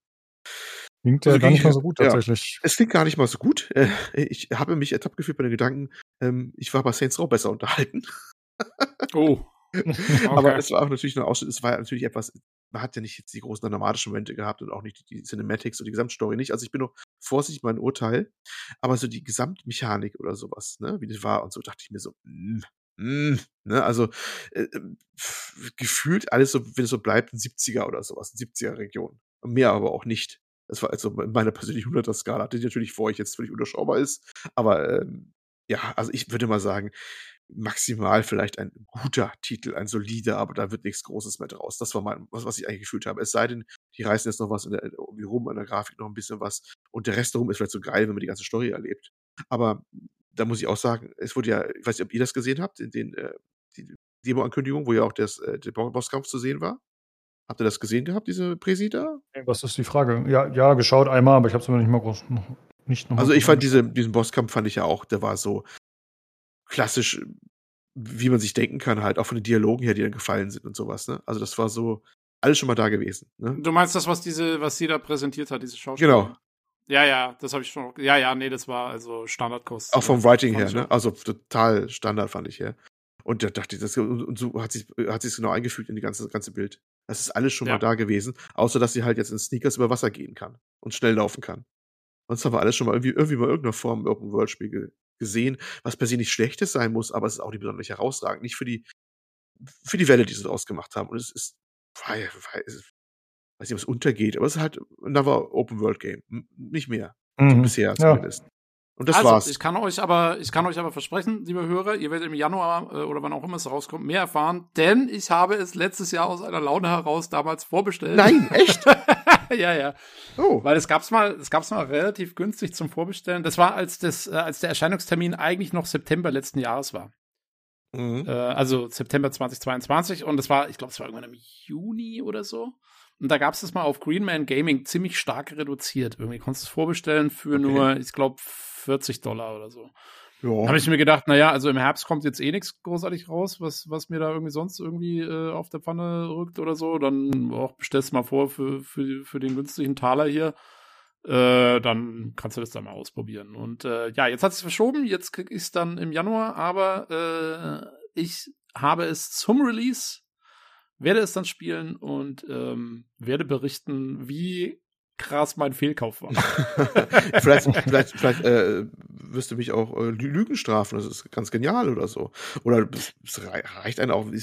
[SPEAKER 1] Klingt ja
[SPEAKER 5] Also
[SPEAKER 1] gar nicht
[SPEAKER 5] die-
[SPEAKER 1] mal so gut
[SPEAKER 5] ja.
[SPEAKER 1] tatsächlich.
[SPEAKER 5] Es klingt gar nicht mal so gut. Äh, Ich habe mich ertappt gefühlt bei den Gedanken, ähm, ich war bei Saints Row besser unterhalten.
[SPEAKER 2] Oh.
[SPEAKER 5] Aber
[SPEAKER 2] Okay.
[SPEAKER 5] es war auch natürlich nur Ausschnitt, es war ja natürlich etwas, man hat ja nicht jetzt die großen dramatischen Momente gehabt und auch nicht die, Cinematics und die Gesamtstory nicht. Also ich bin noch vorsichtig mein Urteil, aber so die Gesamtmechanik oder sowas, ne, wie das war und so, dachte ich mir so, mm, mm, ne, also äh, äh, gefühlt alles so, wenn es so bleibt, ein 70er oder sowas, ein 70er-Region. Mehr aber auch nicht. Das war also in meiner persönlichen 100er-Skala, die natürlich vor euch jetzt völlig unterschaubar ist, aber ähm, ja, also ich würde mal sagen, maximal vielleicht ein guter Titel, ein solider, aber da wird nichts Großes mehr draus. Das war mein, was, was ich eigentlich gefühlt habe. Es sei denn, die reißen jetzt noch was in der, irgendwie rum an der Grafik, noch ein bisschen was. Und der Rest darum ist vielleicht so geil, wenn man die ganze Story erlebt. Aber da muss ich auch sagen, es wurde ja, ich weiß nicht, ob ihr das gesehen habt, in den, äh, die Demo-Ankündigung, wo ja auch das, äh, der Bosskampf zu sehen war. Habt ihr das gesehen gehabt, diese Präsi da?
[SPEAKER 1] Was ist die Frage? Ja, ja geschaut einmal, aber ich habe es mir nicht mal groß, noch, nicht
[SPEAKER 5] Also ich fand diese, diesen Bosskampf fand ich ja auch, der war so klassisch, wie man sich denken kann, halt, auch von den Dialogen her, die dann gefallen sind und sowas, ne? Also das war so alles schon mal da gewesen. Ne?
[SPEAKER 2] Du meinst das, was diese, was sie da präsentiert hat, diese Schauspieler?
[SPEAKER 5] Genau.
[SPEAKER 2] Ja, ja, das habe ich schon. Ja, ja, nee, das war also Standardkost.
[SPEAKER 5] Auch vom Writing her, ne? Also total Standard fand ich her. Und da dachte ich, das, und so hat sich hat sich genau eingefügt in die ganze ganze Bild. Das ist alles schon
[SPEAKER 2] Ja.
[SPEAKER 5] mal da gewesen, außer dass sie halt jetzt in Sneakers über Wasser gehen kann und schnell laufen kann. Sonst haben wir alles schon mal irgendwie, irgendwie mal in irgendeiner Form im Open World Spiel ge- gesehen, was per se nicht schlechtes sein muss, aber es ist auch nicht besonders herausragend. Nicht für die, für die Welle, die sie daraus gemacht haben. Und es ist, weiß nicht, ob es untergeht, aber es ist halt another Open World Game. Nicht mehr.
[SPEAKER 1] Mhm.
[SPEAKER 5] Bisher
[SPEAKER 1] Ja.
[SPEAKER 5] zumindest. Und das
[SPEAKER 2] also,
[SPEAKER 5] war's.
[SPEAKER 2] Ich kann euch aber, ich kann euch aber versprechen, liebe Hörer, ihr werdet im Januar äh, oder wann auch immer es rauskommt, mehr erfahren, denn ich habe es letztes Jahr aus einer Laune heraus damals vorbestellt.
[SPEAKER 5] Nein, echt?
[SPEAKER 2] ja, ja.
[SPEAKER 5] Oh.
[SPEAKER 2] Weil es gab's mal, es gab's mal relativ günstig zum Vorbestellen. Das war, als das, äh, als der Erscheinungstermin eigentlich noch September letzten Jahres war.
[SPEAKER 5] Mhm.
[SPEAKER 2] Äh, also September 2022 und es war, ich glaube, es war irgendwann im Juni oder so. Und da gab es das mal auf Greenman Gaming ziemlich stark reduziert. Irgendwie konntest du es vorbestellen für
[SPEAKER 5] Okay.
[SPEAKER 2] nur, ich glaube, 40 Dollar oder so. Habe ich mir gedacht, naja, also im Herbst kommt jetzt eh nichts großartig raus, was, was mir da irgendwie sonst irgendwie äh, auf der Pfanne rückt oder so. Dann auch bestellst mal vor für, für, für den günstigen Taler hier. Äh, dann kannst du das dann mal ausprobieren. Und äh, ja, jetzt hat es verschoben, jetzt krieg ich es dann im Januar, aber äh, ich habe es zum Release, werde es dann spielen und ähm, werde berichten, wie krass mein Fehlkauf war.
[SPEAKER 5] vielleicht vielleicht, vielleicht äh, wirst du mich auch äh, Lü- Lügen strafen. Das ist ganz genial oder so. Oder es es rei- reicht einem auch, wie,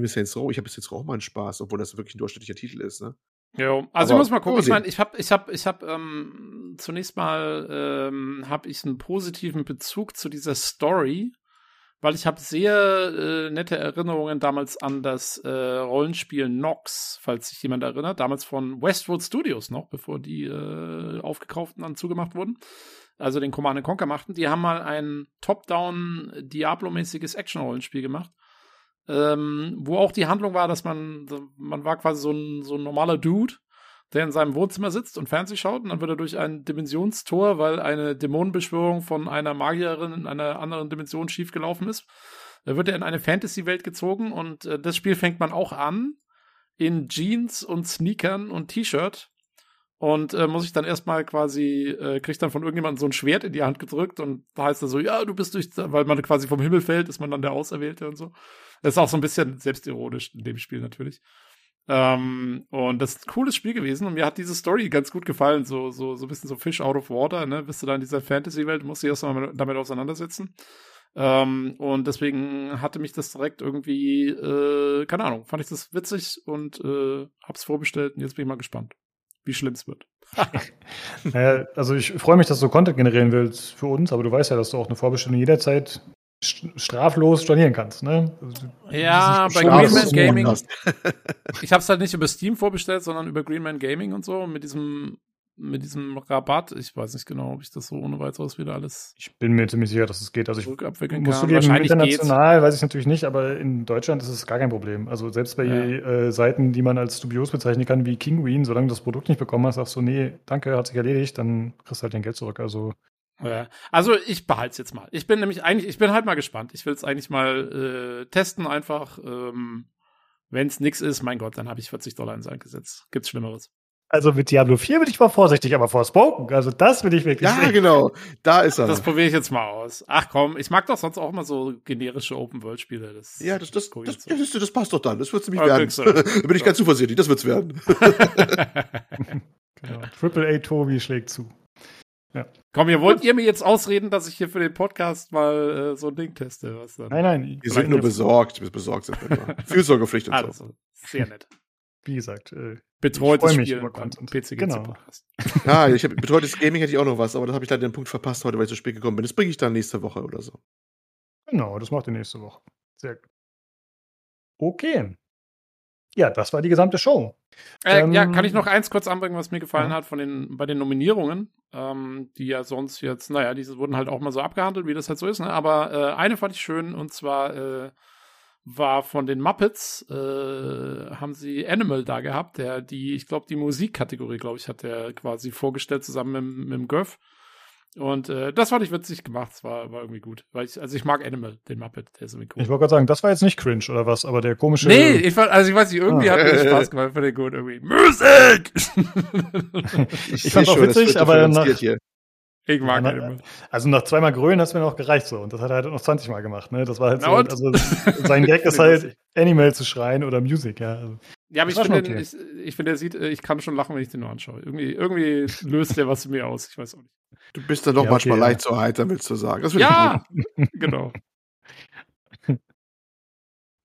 [SPEAKER 5] mit Saints Row. Ich habe bis jetzt auch meinen Spaß, obwohl das wirklich ein durchschnittlicher Titel ist. Ne?
[SPEAKER 2] Ja, also ich muss mal gucken.
[SPEAKER 5] mal
[SPEAKER 2] Ich meine, ich habe, ich habe, ich habe ähm, zunächst mal ähm, habe ich einen positiven Bezug zu dieser Story, weil ich habe sehr äh, nette Erinnerungen damals an das äh, Rollenspiel Nox, falls sich jemand erinnert, damals von Westwood Studios noch, bevor die äh, aufgekauft und dann zugemacht wurden. Also den Command Conquer machten. Die haben mal ein Top-Down Diablo-mäßiges Action-Rollenspiel gemacht ähm, wo auch die Handlung war, dass man, man war quasi so ein, so ein normaler Dude, der in seinem Wohnzimmer sitzt und Fernseh schaut und dann wird er durch ein Dimensionstor, weil eine Dämonenbeschwörung von einer Magierin in einer anderen Dimension schiefgelaufen ist, da wird er in eine Fantasy-Welt gezogen und äh, das Spiel fängt man auch an in Jeans und Sneakern und T-Shirt und äh, muss ich dann erstmal quasi, äh, kriegt dann von irgendjemandem so ein Schwert in die Hand gedrückt und da heißt er so, ja, du bist durch, weil man quasi vom Himmel fällt, ist man dann der Auserwählte und so. Das ist auch so ein bisschen selbstironisch in dem Spiel natürlich. Ähm, und das ist ein cooles Spiel gewesen und mir hat diese Story ganz gut gefallen, so, so, so ein bisschen so Fish out of water, ne? Bist du da in dieser Fantasy-Welt, musst du dich erstmal damit auseinandersetzen. Ähm, und deswegen hatte mich das direkt irgendwie, äh, keine Ahnung, fand ich das witzig und äh, hab's vorbestellt und jetzt bin ich mal gespannt, wie schlimm es wird.
[SPEAKER 1] Naja, also ich freue mich, dass du Content generieren willst für uns, aber du weißt ja, dass du auch eine Vorbestellung jederzeit straflos stornieren kannst, ne?
[SPEAKER 2] Ja, bei Greenman Gaming. Ich habe es halt nicht über Steam vorbestellt, sondern über Greenman Gaming und so mit diesem mit diesem Rabatt. Ich weiß nicht genau, ob ich das so ohne weiteres wieder alles
[SPEAKER 1] Ich bin mir ziemlich sicher, dass es geht. Also ich
[SPEAKER 2] zurückabwickeln
[SPEAKER 1] muss
[SPEAKER 2] kann.
[SPEAKER 1] zugeben,
[SPEAKER 2] Wahrscheinlich geht's.
[SPEAKER 1] international weiß ich natürlich nicht, aber in Deutschland ist es gar kein Problem. Also selbst bei
[SPEAKER 2] Ja.
[SPEAKER 1] äh, Seiten, die man als dubios bezeichnen kann, wie Kinguin, solange du das Produkt nicht bekommen hast, sagst du, nee, danke, hat sich erledigt, dann kriegst du halt dein Geld zurück. Also.
[SPEAKER 2] Also ich behalte es jetzt mal. Ich bin nämlich eigentlich, ich bin halt mal gespannt. Ich will es eigentlich mal äh, testen einfach. Ähm, Wenn es nix ist, mein Gott, dann habe ich 40 Dollar ins eingesetzt. Gibt's Schlimmeres.
[SPEAKER 1] Also mit Diablo 4 bin ich mal vorsichtig, aber Forspoken, also das will ich wirklich
[SPEAKER 5] Ja,
[SPEAKER 1] sehen.
[SPEAKER 5] genau. Da ist er.
[SPEAKER 2] Das probiere ich jetzt mal aus. Ach komm, ich mag doch sonst auch mal so generische Open-World-Spiele. Das
[SPEAKER 5] ja, das, das, das, das, das, das passt doch dann. Das wird's nämlich werden. da bin ich ganz zuversichtlich. Das wird's werden.
[SPEAKER 1] Genau. Triple A Tobi schlägt zu.
[SPEAKER 2] Komm, ihr wollt ihr mir jetzt ausreden, dass ich hier für den Podcast mal äh, so ein Ding teste? Was dann?
[SPEAKER 1] Nein, nein.
[SPEAKER 5] Wir sind nur besorgt. Wir besorgt sind wir. Fürsorgepflicht und so.
[SPEAKER 2] Also, sehr nett.
[SPEAKER 1] Wie gesagt, äh,
[SPEAKER 2] Betreutes
[SPEAKER 1] Ich mich
[SPEAKER 2] Spiel
[SPEAKER 1] über Content.
[SPEAKER 2] PC
[SPEAKER 1] Genau.
[SPEAKER 2] Podcast.
[SPEAKER 5] Ah, ich hab, betreutes Gaming hätte ich auch noch was, aber das habe ich leider den Punkt verpasst heute, weil ich zu spät gekommen bin. Das bringe ich dann nächste Woche oder so.
[SPEAKER 1] genau, das macht ihr nächste Woche. Sehr gut. Okay. Ja, das war die gesamte Show.
[SPEAKER 2] Äh,
[SPEAKER 1] Ähm,
[SPEAKER 2] ja, kann ich noch eins kurz anbringen, was mir gefallen
[SPEAKER 1] ja.
[SPEAKER 2] hat von den, bei den Nominierungen, ähm, die ja sonst jetzt, naja, diese wurden halt auch mal so abgehandelt, wie das halt so ist, ne? Aber äh, eine fand ich schön und zwar äh, war von den Muppets, äh, haben sie Animal da gehabt, der die, ich glaube, die Musikkategorie, glaube ich, hat der quasi vorgestellt zusammen mit, mit dem Göff. Und äh, das fand ich witzig gemacht, es war, war irgendwie gut. Weil ich, also ich mag Animal, den Muppet, der ist irgendwie cool.
[SPEAKER 1] Ich wollte gerade sagen, das war jetzt nicht cringe oder was, aber der komische.
[SPEAKER 2] Nee, ich fand, also ich weiß nicht, irgendwie
[SPEAKER 1] Ah.
[SPEAKER 2] hat mir Spaß gemacht, fand ich gut, irgendwie. Musik!
[SPEAKER 1] Ich
[SPEAKER 5] seh
[SPEAKER 1] fand's auch
[SPEAKER 5] schon,
[SPEAKER 1] witzig, aber nach-.
[SPEAKER 2] Ich mag
[SPEAKER 1] Ja,
[SPEAKER 2] Animal.
[SPEAKER 1] Also nach zweimal grölen hat es mir noch gereicht so. Und das hat er halt noch 20 Mal gemacht, ne? Das war halt
[SPEAKER 2] Na
[SPEAKER 1] so.
[SPEAKER 2] und?
[SPEAKER 1] Also sein Gag ist halt Animal zu schreien oder Music, ja. Also,
[SPEAKER 2] Ja, aber ich finde,
[SPEAKER 1] schon
[SPEAKER 2] ich, ich finde, er sieht, äh, ich kann schon lachen, wenn ich den nur anschaue. Irgendwie, irgendwie löst der was in mir aus. Ich weiß auch nicht.
[SPEAKER 5] Du bist dann doch
[SPEAKER 1] Ja,
[SPEAKER 5] manchmal
[SPEAKER 1] okay,
[SPEAKER 5] leicht zu heiter, willst du sagen.
[SPEAKER 2] Ja, genau.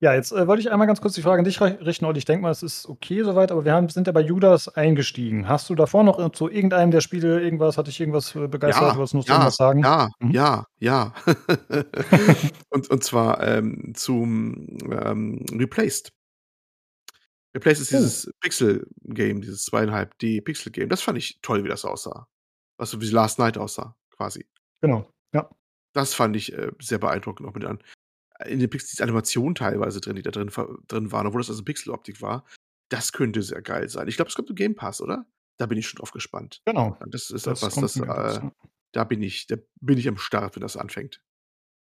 [SPEAKER 1] Ja, jetzt äh, wollte ich einmal ganz kurz die Frage an dich richten, Olli. Ich denke mal, es ist okay soweit, aber wir haben, sind ja bei Judas eingestiegen. Hast du davor noch zu irgendeinem der Spiele irgendwas, hat dich irgendwas äh, begeistert?
[SPEAKER 5] Ja,
[SPEAKER 1] du wolltest noch
[SPEAKER 5] ja,
[SPEAKER 1] irgendwas sagen?
[SPEAKER 5] Ja,
[SPEAKER 1] Mhm.
[SPEAKER 5] ja, ja. und, und zwar ähm, zum ähm, Replaced. Replaced ist
[SPEAKER 1] Oh.
[SPEAKER 5] dieses Pixel-Game, dieses zweieinhalb D-Pixel-Game. Das fand ich toll, wie das aussah. Was so wie Last Night aussah, quasi.
[SPEAKER 1] Genau.
[SPEAKER 5] Das fand ich äh, sehr beeindruckend auch mit an. In den Pixels die Animation teilweise drin, die da drin, drin waren, obwohl das also Pixeloptik war. Das könnte sehr geil sein. Ich glaube, es kommt im Game Pass, oder? Da bin ich schon drauf gespannt.
[SPEAKER 1] Genau.
[SPEAKER 5] Das ist
[SPEAKER 1] Das
[SPEAKER 5] etwas, das, äh,
[SPEAKER 1] ja.
[SPEAKER 5] da bin ich, da bin ich am Start, wenn das anfängt.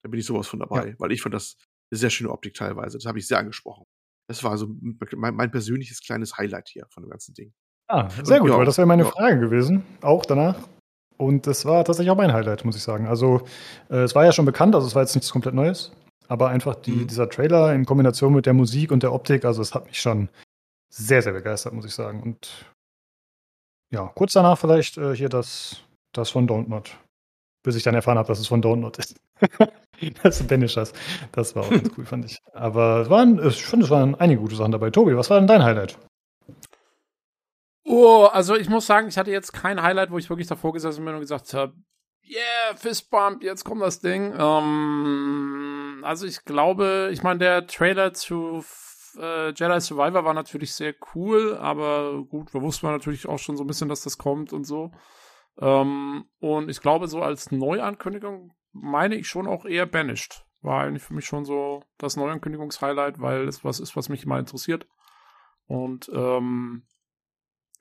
[SPEAKER 5] Da bin ich sowas von dabei, weil ich fand das eine sehr schöne Optik teilweise. Das habe ich sehr angesprochen. Das war so mein, mein persönliches kleines Highlight hier von dem ganzen Ding.
[SPEAKER 1] Ah, sehr gut,
[SPEAKER 5] Ja,
[SPEAKER 1] weil das wäre meine
[SPEAKER 5] ja.
[SPEAKER 1] Frage gewesen, auch danach. Und das war tatsächlich auch mein Highlight, muss ich sagen. Also, äh, es war ja schon bekannt, also es war jetzt nichts komplett Neues, aber einfach die,
[SPEAKER 5] Mhm.
[SPEAKER 1] dieser Trailer in Kombination mit der Musik und der Optik, also es hat mich schon sehr, sehr begeistert, muss ich sagen. Und ja, kurz danach vielleicht äh, hier das, das von Don't Not. Bis ich dann erfahren habe, dass es von Don't Not ist. das Banishers. Das war auch ganz cool, fand ich. Aber es waren, ich finde, es waren einige gute Sachen dabei. Tobi, was war denn dein Highlight?
[SPEAKER 2] Oh, also ich muss sagen, ich hatte jetzt kein Highlight, wo ich wirklich davor gesessen bin und gesagt habe, yeah, Fistbump, jetzt kommt das Ding. Ähm, also ich glaube, ich meine, der Trailer zu äh, Jedi Survivor war natürlich sehr cool, aber gut, wir wussten natürlich auch schon so ein bisschen, dass das kommt und so. Ähm, und ich glaube, so als Neuankündigung meine ich schon auch eher Banished. War eigentlich für mich schon so das Neuankündigungshighlight, weil es was ist, was mich mal interessiert. Und ähm,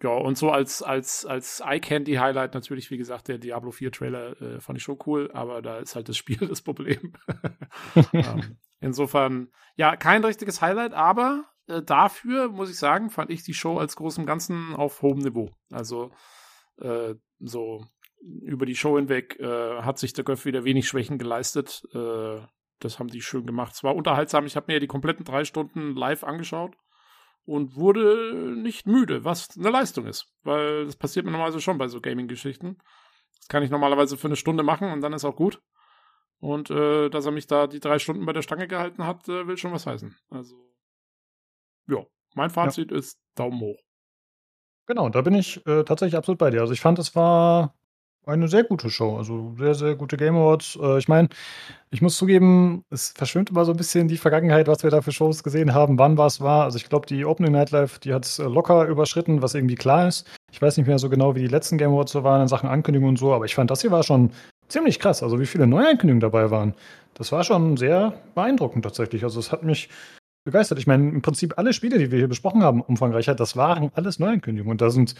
[SPEAKER 2] ja, und so als, als, als Eye-Candy-Highlight natürlich, wie gesagt, der Diablo 4-Trailer äh, fand ich schon cool, aber da ist halt das Spiel das Problem. ähm, insofern, ja, kein richtiges Highlight, aber äh, dafür, muss ich sagen, fand ich die Show als großem Ganzen auf hohem Niveau. Also, äh, so über die Show hinweg äh, hat sich der Göff wieder wenig Schwächen geleistet. Äh, das haben die schön gemacht. Es war unterhaltsam. Ich habe mir die kompletten drei Stunden live angeschaut und wurde nicht müde, was eine Leistung ist. Weil das passiert mir normalerweise schon bei so Gaming-Geschichten. Das kann ich normalerweise für eine Stunde machen und dann ist auch gut. Und äh, dass er mich da die drei Stunden bei der Stange gehalten hat, äh, will schon was heißen. Also, ja, mein Fazit ist Daumen hoch.
[SPEAKER 1] Genau, da bin ich äh, tatsächlich absolut bei dir. Also ich fand, es war eine sehr gute Show. Also sehr, sehr gute Game Awards. Äh, ich meine, ich muss zugeben, es verschwimmt immer so ein bisschen die Vergangenheit, was wir da für Shows gesehen haben, wann was war. Also ich glaube, die Opening Nightlife, die hat es äh, locker überschritten, was irgendwie klar ist. Ich weiß nicht mehr so genau, wie die letzten Game Awards so waren in Sachen Ankündigungen und so, aber ich fand, das hier war schon ziemlich krass. Also wie viele Neuankündigungen dabei waren. Das war schon sehr beeindruckend tatsächlich. Also es hat mich begeistert. Ich meine, im Prinzip alle Spiele, die wir hier besprochen haben, umfangreicher, das waren alles Neuankündigungen. Und da sind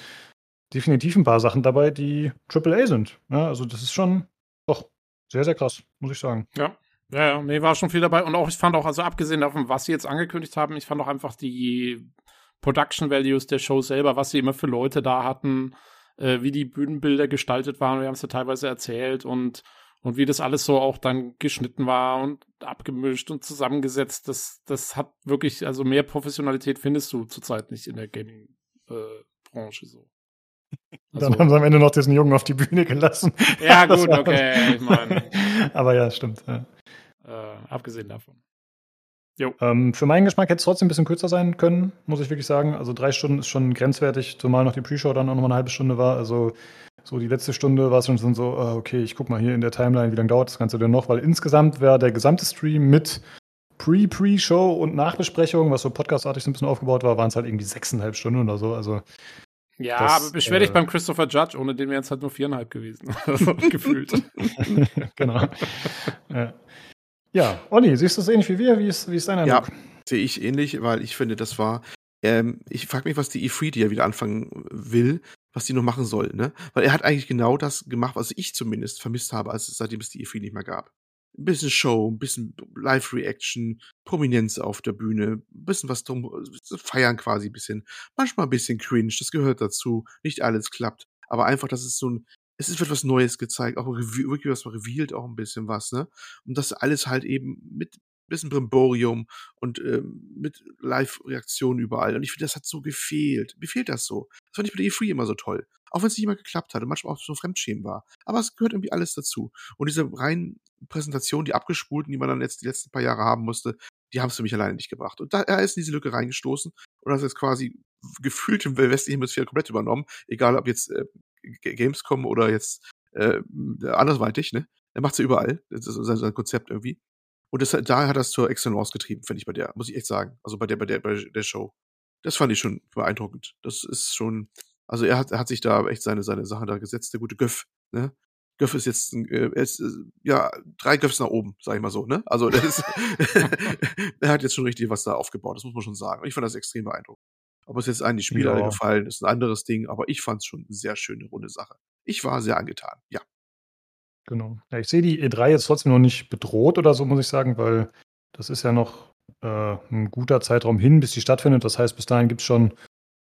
[SPEAKER 1] definitiv ein paar Sachen dabei, die AAA sind. Ja, also das ist schon Doch, sehr, sehr krass, muss ich sagen.
[SPEAKER 2] Ja. Ja, ja, nee, war schon viel dabei. Und auch, ich fand auch, also abgesehen davon, was sie jetzt angekündigt haben, ich fand auch einfach die Production Values der Show selber, was sie immer für Leute da hatten, äh, wie die Bühnenbilder gestaltet waren. Wir haben es ja teilweise erzählt und, und wie das alles so auch dann geschnitten war und abgemischt und zusammengesetzt. Das, das hat wirklich, also mehr Professionalität findest du zurzeit nicht in der Gaming-Branche äh, so.
[SPEAKER 1] Also, Dann haben sie am Ende noch diesen Jungen auf die Bühne gelassen.
[SPEAKER 2] Ja, gut, okay, ich meine.
[SPEAKER 1] Aber ja, stimmt. Ja.
[SPEAKER 2] Äh, abgesehen davon.
[SPEAKER 1] Ähm, für meinen Geschmack hätte es trotzdem ein bisschen kürzer sein können, muss ich wirklich sagen. Also drei Stunden ist schon grenzwertig, zumal noch die Pre-Show dann auch noch mal eine halbe Stunde war. Also so die letzte Stunde war es schon so, uh, okay, ich guck mal hier in der Timeline, wie lange dauert das Ganze denn noch, weil insgesamt wäre der gesamte Stream mit Pre-Pre-Show und Nachbesprechung, was so podcastartig so ein bisschen aufgebaut war, waren es halt irgendwie sechseinhalb Stunden oder so. Also
[SPEAKER 2] ja, das, aber beschwer dich äh, beim Christopher Judge, ohne den wären es halt nur viereinhalb gewesen. gefühlt.
[SPEAKER 1] genau. ja. ja, Olli, siehst du es ähnlich wie wir? Wie ist, wie ist dein Eindruck?
[SPEAKER 5] Ja, sehe ich ähnlich, weil ich finde, das war. Ähm, ich frage mich, was die E3, die ja wieder anfangen will, was die noch machen soll, ne? Weil er hat eigentlich genau das gemacht, was ich zumindest vermisst habe, als es, seitdem es die E3 nicht mehr gab ein bisschen Show, ein bisschen Live-Reaction, Prominenz auf der Bühne, ein bisschen was drum, feiern quasi ein bisschen. Manchmal ein bisschen cringe, das gehört dazu. Nicht alles klappt. Aber einfach, dass es so ein, es wird was Neues gezeigt, auch wirklich was revealed, auch ein bisschen was, ne? Und das alles halt eben mit bisschen Brimborium und ähm, mit Live-Reaktionen überall. Und ich finde, das hat so gefehlt. Mir fehlt das so. Das fand ich bei der E3 immer so toll. Auch wenn es nicht immer geklappt hat und manchmal auch so Fremdschämen war. Aber es gehört irgendwie alles dazu. Und diese reinen Präsentationen, die abgespulten, die man dann jetzt die letzten paar Jahre haben musste, die haben es für mich alleine nicht gebracht. Und da er ist in diese Lücke reingestoßen und hat jetzt quasi gefühlt im westlichen Hemisphäre komplett übernommen. Egal ob jetzt äh, Gamescom oder jetzt äh, andersweitig, ne? Er macht's ja überall. Das ist sein Konzept irgendwie. Und das, da hat er es zur Excellence getrieben, finde ich bei der, muss ich echt sagen. Also bei der, bei der, bei der Show. Das fand ich schon beeindruckend. Das ist schon, also er hat, er hat sich da echt seine, seine Sachen da gesetzt, der gute Göff, ne? Göff ist jetzt, äh, ist, äh, ja, drei Göffs nach oben, sag ich mal so, ne? Also, ist, er hat jetzt schon richtig was da aufgebaut, das muss man schon sagen. Und ich fand das extrem beeindruckend. Ob es jetzt einen die Spieler ja. gefallen, ist ein anderes Ding, aber ich fand es schon eine sehr schöne, runde Sache. Ich war sehr angetan, ja.
[SPEAKER 1] Genau. Ja, ich sehe die E3 jetzt trotzdem noch nicht bedroht oder so, muss ich sagen, weil das ist ja noch äh, ein guter Zeitraum hin, bis die stattfindet. Das heißt, bis dahin gibt es schon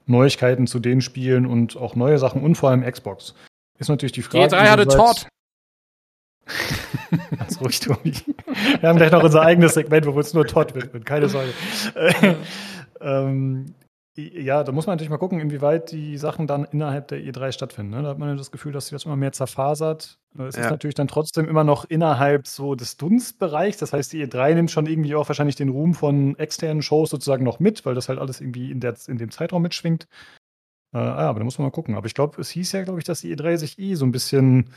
[SPEAKER 1] Neuigkeiten zu den Spielen und auch neue Sachen und vor allem Xbox. Ist natürlich die Frage.
[SPEAKER 2] Die E3 hatte Todd.
[SPEAKER 1] Ganz ruhig, Tobi. Wir haben gleich noch unser eigenes Segment, wo es nur Todd wird. Keine Sorge. ähm, ja, da muss man natürlich mal gucken, inwieweit die Sachen dann innerhalb der E3 stattfinden. Ne? Da hat man ja das Gefühl, dass sich das immer mehr zerfasert. Es ja. ist natürlich dann trotzdem immer noch innerhalb so des Dunstbereichs. Das heißt, die E3 nimmt schon irgendwie auch wahrscheinlich den Ruhm von externen Shows sozusagen noch mit, weil das halt alles irgendwie in, der, in dem Zeitraum mitschwingt. Äh, ah, aber da muss man mal gucken. Aber ich glaube, es hieß ja, glaube ich, dass die E3 sich eh so ein bisschen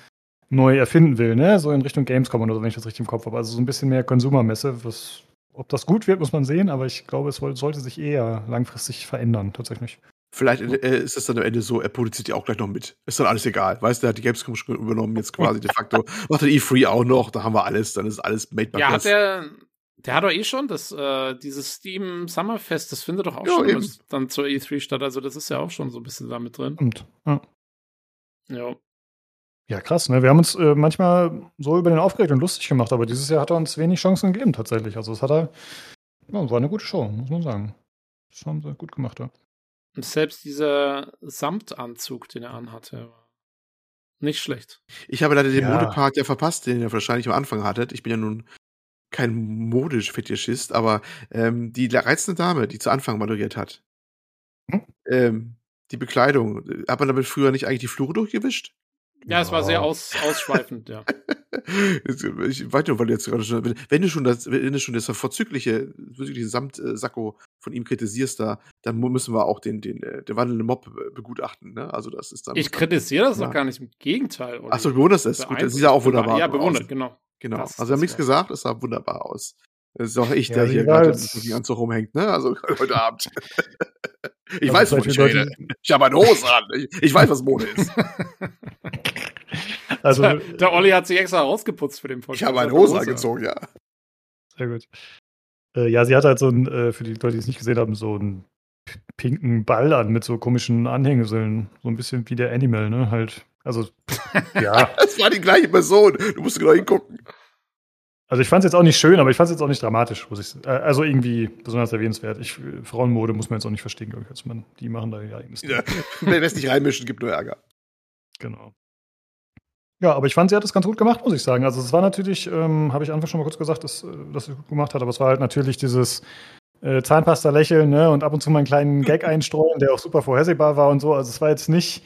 [SPEAKER 1] neu erfinden will, ne? So in Richtung Gamescom oder so, wenn ich das richtig im Kopf habe. Also so ein bisschen mehr Konsumermesse, was ob das gut wird, muss man sehen, aber ich glaube, es sollte sich eher langfristig verändern, tatsächlich.
[SPEAKER 5] Vielleicht äh, ist es dann am Ende so, er produziert ja auch gleich noch mit. Ist dann alles egal. Weißt du, der hat die Gamescom schon übernommen, jetzt quasi de facto. Macht der E3 auch noch, da haben wir alles, dann ist alles made by
[SPEAKER 2] Ja, hat der, der hat doch eh schon das, äh, dieses Steam Summerfest, das findet doch auch ja, schon dann zur E3 statt. Also, das ist ja auch schon so ein bisschen da mit drin.
[SPEAKER 1] Und, ja.
[SPEAKER 2] Ja.
[SPEAKER 1] Ja, krass, ne? Wir haben uns äh, manchmal so über den aufgeregt und lustig gemacht, aber dieses Jahr hat er uns wenig Chancen gegeben, tatsächlich. Also, es hat er, ja, war eine gute Show, muss man sagen. Das haben sie gut gemacht, ja.
[SPEAKER 2] Und selbst dieser Samtanzug, den er anhatte, war nicht schlecht.
[SPEAKER 5] Ich habe leider den ja. Modepart ja verpasst, den ihr wahrscheinlich am Anfang hattet. Ich bin ja nun kein modisch Fetischist, aber ähm, die reizende Dame, die zu Anfang moderiert hat, hm? ähm, die Bekleidung, hat man damit früher nicht eigentlich die Flure durchgewischt?
[SPEAKER 2] Ja, es war sehr aus, ausschweifend, ja.
[SPEAKER 5] ich weiß nicht, weil du jetzt gerade schon, wenn du schon das, wenn du schon das vorzügliche, vorzügliche Samtsacko von ihm kritisierst da, dann müssen wir auch den, den, äh, der wandelnde Mob begutachten, ne? Also das ist dann.
[SPEAKER 2] Ich kritisiere das doch gar nicht, im Gegenteil.
[SPEAKER 5] Achso, du bewunderst es. Gut, das sieht ja auch wunderbar
[SPEAKER 2] Ja, bewundert, genau.
[SPEAKER 5] Genau. Das, also wir haben nichts gesagt, es sah wunderbar aus. Das ist auch ich, der ja, hier gerade den Anzug rumhängt, ne? Also heute Abend. Ich weiß, wovon ich rede. Ich habe eine Hose an. Ich, ich weiß, was Mode ist.
[SPEAKER 2] Also, der, der Olli hat sich extra rausgeputzt für den
[SPEAKER 5] Podcast. Ich habe eine Hose, Hose angezogen, ja.
[SPEAKER 1] Sehr gut. Äh, ja, sie hat halt so ein, äh, für die Leute, die es nicht gesehen haben, so einen pinken Ball an mit so komischen Anhängseln. So ein bisschen wie der Animal, ne? Halt Also, ja.
[SPEAKER 5] Das war die gleiche Person. Du musst genau hingucken.
[SPEAKER 1] Also ich fand es jetzt auch nicht schön, aber ich fand es jetzt auch nicht dramatisch, muss ich äh, Also irgendwie besonders erwähnenswert. Ich, Frauenmode muss man jetzt auch nicht verstehen, glaube ich, man. Die machen da ihr eigenes.
[SPEAKER 5] Ja, wenn es nicht reinmischen, gibt nur Ärger.
[SPEAKER 1] Genau. Ja, aber ich fand, sie hat das ganz gut gemacht, muss ich sagen. Also es war natürlich, ähm, habe ich Anfang schon mal kurz gesagt, dass, äh, dass sie gut gemacht hat, aber es war halt natürlich dieses äh, Zahnpasta-Lächeln ne, und ab und zu mal einen kleinen Gag einstreuen, der auch super vorhersehbar war und so. Also es war jetzt nicht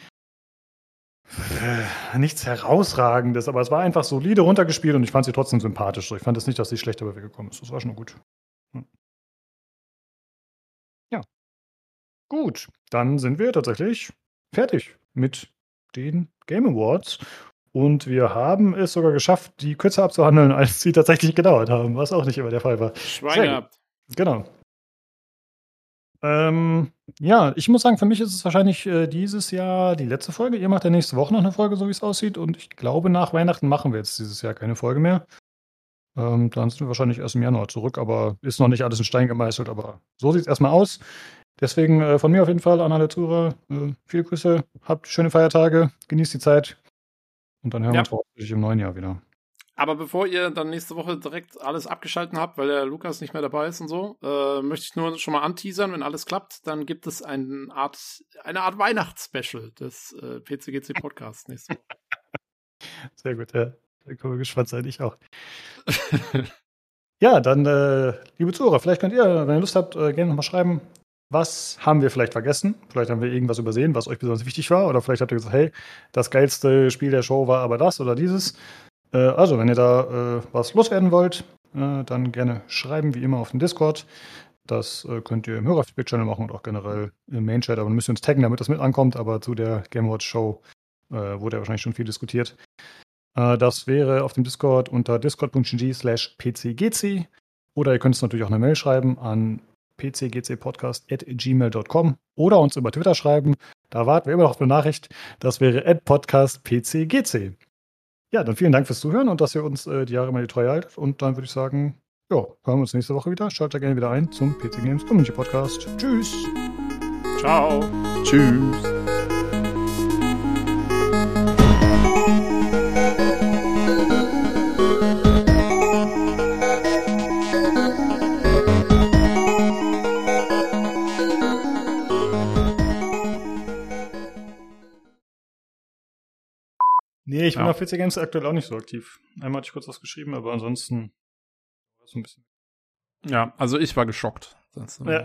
[SPEAKER 1] nichts herausragendes, aber es war einfach solide runtergespielt und ich fand sie trotzdem sympathisch. Ich fand es nicht, dass sie schlecht dabei weggekommen ist. Das war schon gut. Hm. Ja. Gut, dann sind wir tatsächlich fertig mit den Game Awards. Und wir haben es sogar geschafft, die kürzer abzuhandeln, als sie tatsächlich gedauert haben, was auch nicht immer der Fall war.
[SPEAKER 2] Schwein gehabt.
[SPEAKER 1] Genau. Ähm, ja, ich muss sagen, für mich ist es wahrscheinlich äh, dieses Jahr die letzte Folge. Ihr macht ja nächste Woche noch eine Folge, so wie es aussieht. Und ich glaube, nach Weihnachten machen wir jetzt dieses Jahr keine Folge mehr. Ähm, dann sind wir wahrscheinlich erst im Januar zurück, aber ist noch nicht alles in Stein gemeißelt. Aber so sieht es erstmal aus. Deswegen äh, von mir auf jeden Fall an alle Zuhörer äh, viele Grüße, habt schöne Feiertage, genießt die Zeit und dann hören ja. wir uns hoffentlich im neuen Jahr wieder.
[SPEAKER 2] Aber bevor ihr dann nächste Woche direkt alles abgeschalten habt, weil der Lukas nicht mehr dabei ist und so, äh, möchte ich nur schon mal anteasern, wenn alles klappt, dann gibt es eine Art, eine Art Weihnachtsspecial des äh, PCGC Podcasts nächste Woche.
[SPEAKER 1] Sehr gut, ja. Da können wir gespannt sein, ich auch. ja, dann, äh, liebe Zuhörer, vielleicht könnt ihr, wenn ihr Lust habt, äh, gerne nochmal schreiben, was haben wir vielleicht vergessen? Vielleicht haben wir irgendwas übersehen, was euch besonders wichtig war. Oder vielleicht habt ihr gesagt, hey, das geilste Spiel der Show war aber das oder dieses. Äh, also, wenn ihr da äh, was loswerden wollt, äh, dann gerne schreiben, wie immer auf dem Discord. Das äh, könnt ihr im Hörerfeedback-Channel machen und auch generell im Main-Chat. Aber dann müsst ihr uns taggen, damit das mit ankommt. Aber zu der Gamewatch Show äh, wurde ja wahrscheinlich schon viel diskutiert. Das wäre auf dem Discord unter discord.gg slash pcgc. Oder ihr könnt es natürlich auch eine Mail schreiben an pcgcpodcast.gmail.com oder uns über Twitter schreiben. Da warten wir immer noch auf eine Nachricht. Das wäre podcastpcgc. Ja, dann vielen Dank fürs Zuhören und dass ihr uns äh, die Jahre immer die Treue haltet. Und dann würde ich sagen, ja, hören wir uns nächste Woche wieder. Schaltet gerne wieder ein zum PC Games Community Podcast. Tschüss.
[SPEAKER 2] Ciao.
[SPEAKER 5] Tschüss.
[SPEAKER 1] Nee, ich bin ja. auf PC Games aktuell auch nicht so aktiv. Einmal hatte ich kurz was geschrieben, aber ansonsten so ein bisschen.
[SPEAKER 2] Ja, also ich war geschockt. Ja.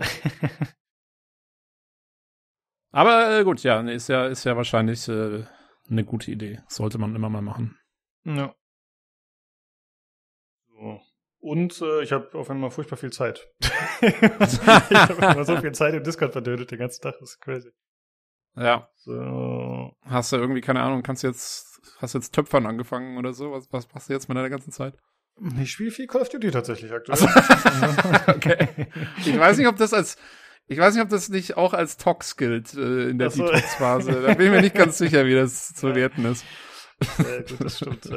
[SPEAKER 2] aber äh, gut, ja, ist ja, ist ja wahrscheinlich äh, eine gute Idee. Sollte man immer mal machen.
[SPEAKER 1] Ja. So. Und äh, ich habe auf einmal furchtbar viel Zeit. ich habe immer so viel Zeit im Discord verdödet den ganzen Tag. Das ist crazy.
[SPEAKER 2] Ja. So. Hast du irgendwie, keine Ahnung, kannst du jetzt hast du jetzt Töpfern angefangen oder so? Was, was machst du jetzt mit deiner ganzen Zeit?
[SPEAKER 1] Ich spiele viel Call of Duty tatsächlich aktuell.
[SPEAKER 2] Also, okay. Ich weiß nicht, ob das als ich weiß nicht, ob das nicht auch als Tox gilt äh, in der so. Detox-Phase. Da bin ich mir nicht ganz sicher, wie das zu werten ist.
[SPEAKER 1] Ja, gut, das stimmt.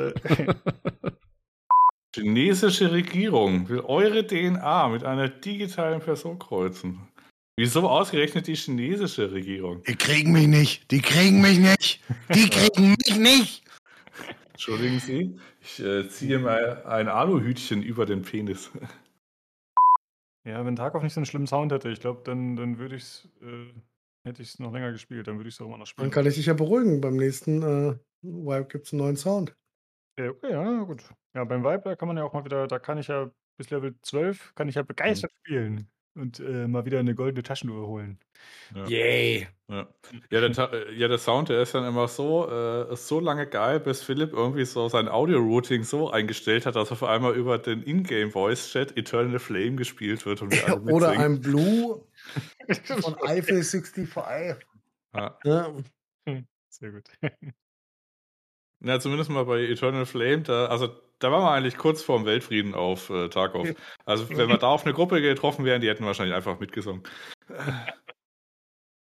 [SPEAKER 3] Chinesische Regierung will eure DNA mit einer digitalen Person kreuzen. Wieso ausgerechnet die chinesische Regierung?
[SPEAKER 4] Die kriegen mich nicht. Die kriegen mich nicht. Die kriegen mich nicht.
[SPEAKER 3] Entschuldigen Sie, ich äh, ziehe mal ein Aluhütchen über den Penis.
[SPEAKER 1] Ja, wenn Tarkov nicht so einen schlimmen Sound hätte, ich glaube, dann, dann würde ich äh, hätte ich es noch länger gespielt, dann würde ich es auch immer noch spielen.
[SPEAKER 4] Dann kann ich dich ja beruhigen. Beim nächsten äh, Vibe gibt es einen neuen Sound.
[SPEAKER 1] Ja, okay, ja, gut. Ja, beim Vibe, da kann man ja auch mal wieder, da kann ich ja bis Level 12, kann ich ja begeistert mhm. spielen und äh, mal wieder eine goldene Taschenuhr holen.
[SPEAKER 2] Ja. Yay!
[SPEAKER 3] Ja. Ja, der, äh, ja, der Sound, der ist dann immer so, äh, so lange geil, bis Philipp irgendwie so sein Audio-Routing so eingestellt hat, dass auf einmal über den Ingame-Voice-Chat Eternal Flame gespielt wird. Und
[SPEAKER 4] wir alle Oder ein Blue von Eiffel 65. Ja. ja.
[SPEAKER 1] Sehr gut.
[SPEAKER 3] Na, zumindest mal bei Eternal Flame, da, also da waren wir eigentlich kurz vorm Weltfrieden auf äh, Tarkov. Also wenn wir da auf eine Gruppe getroffen wären, die hätten wahrscheinlich einfach mitgesungen.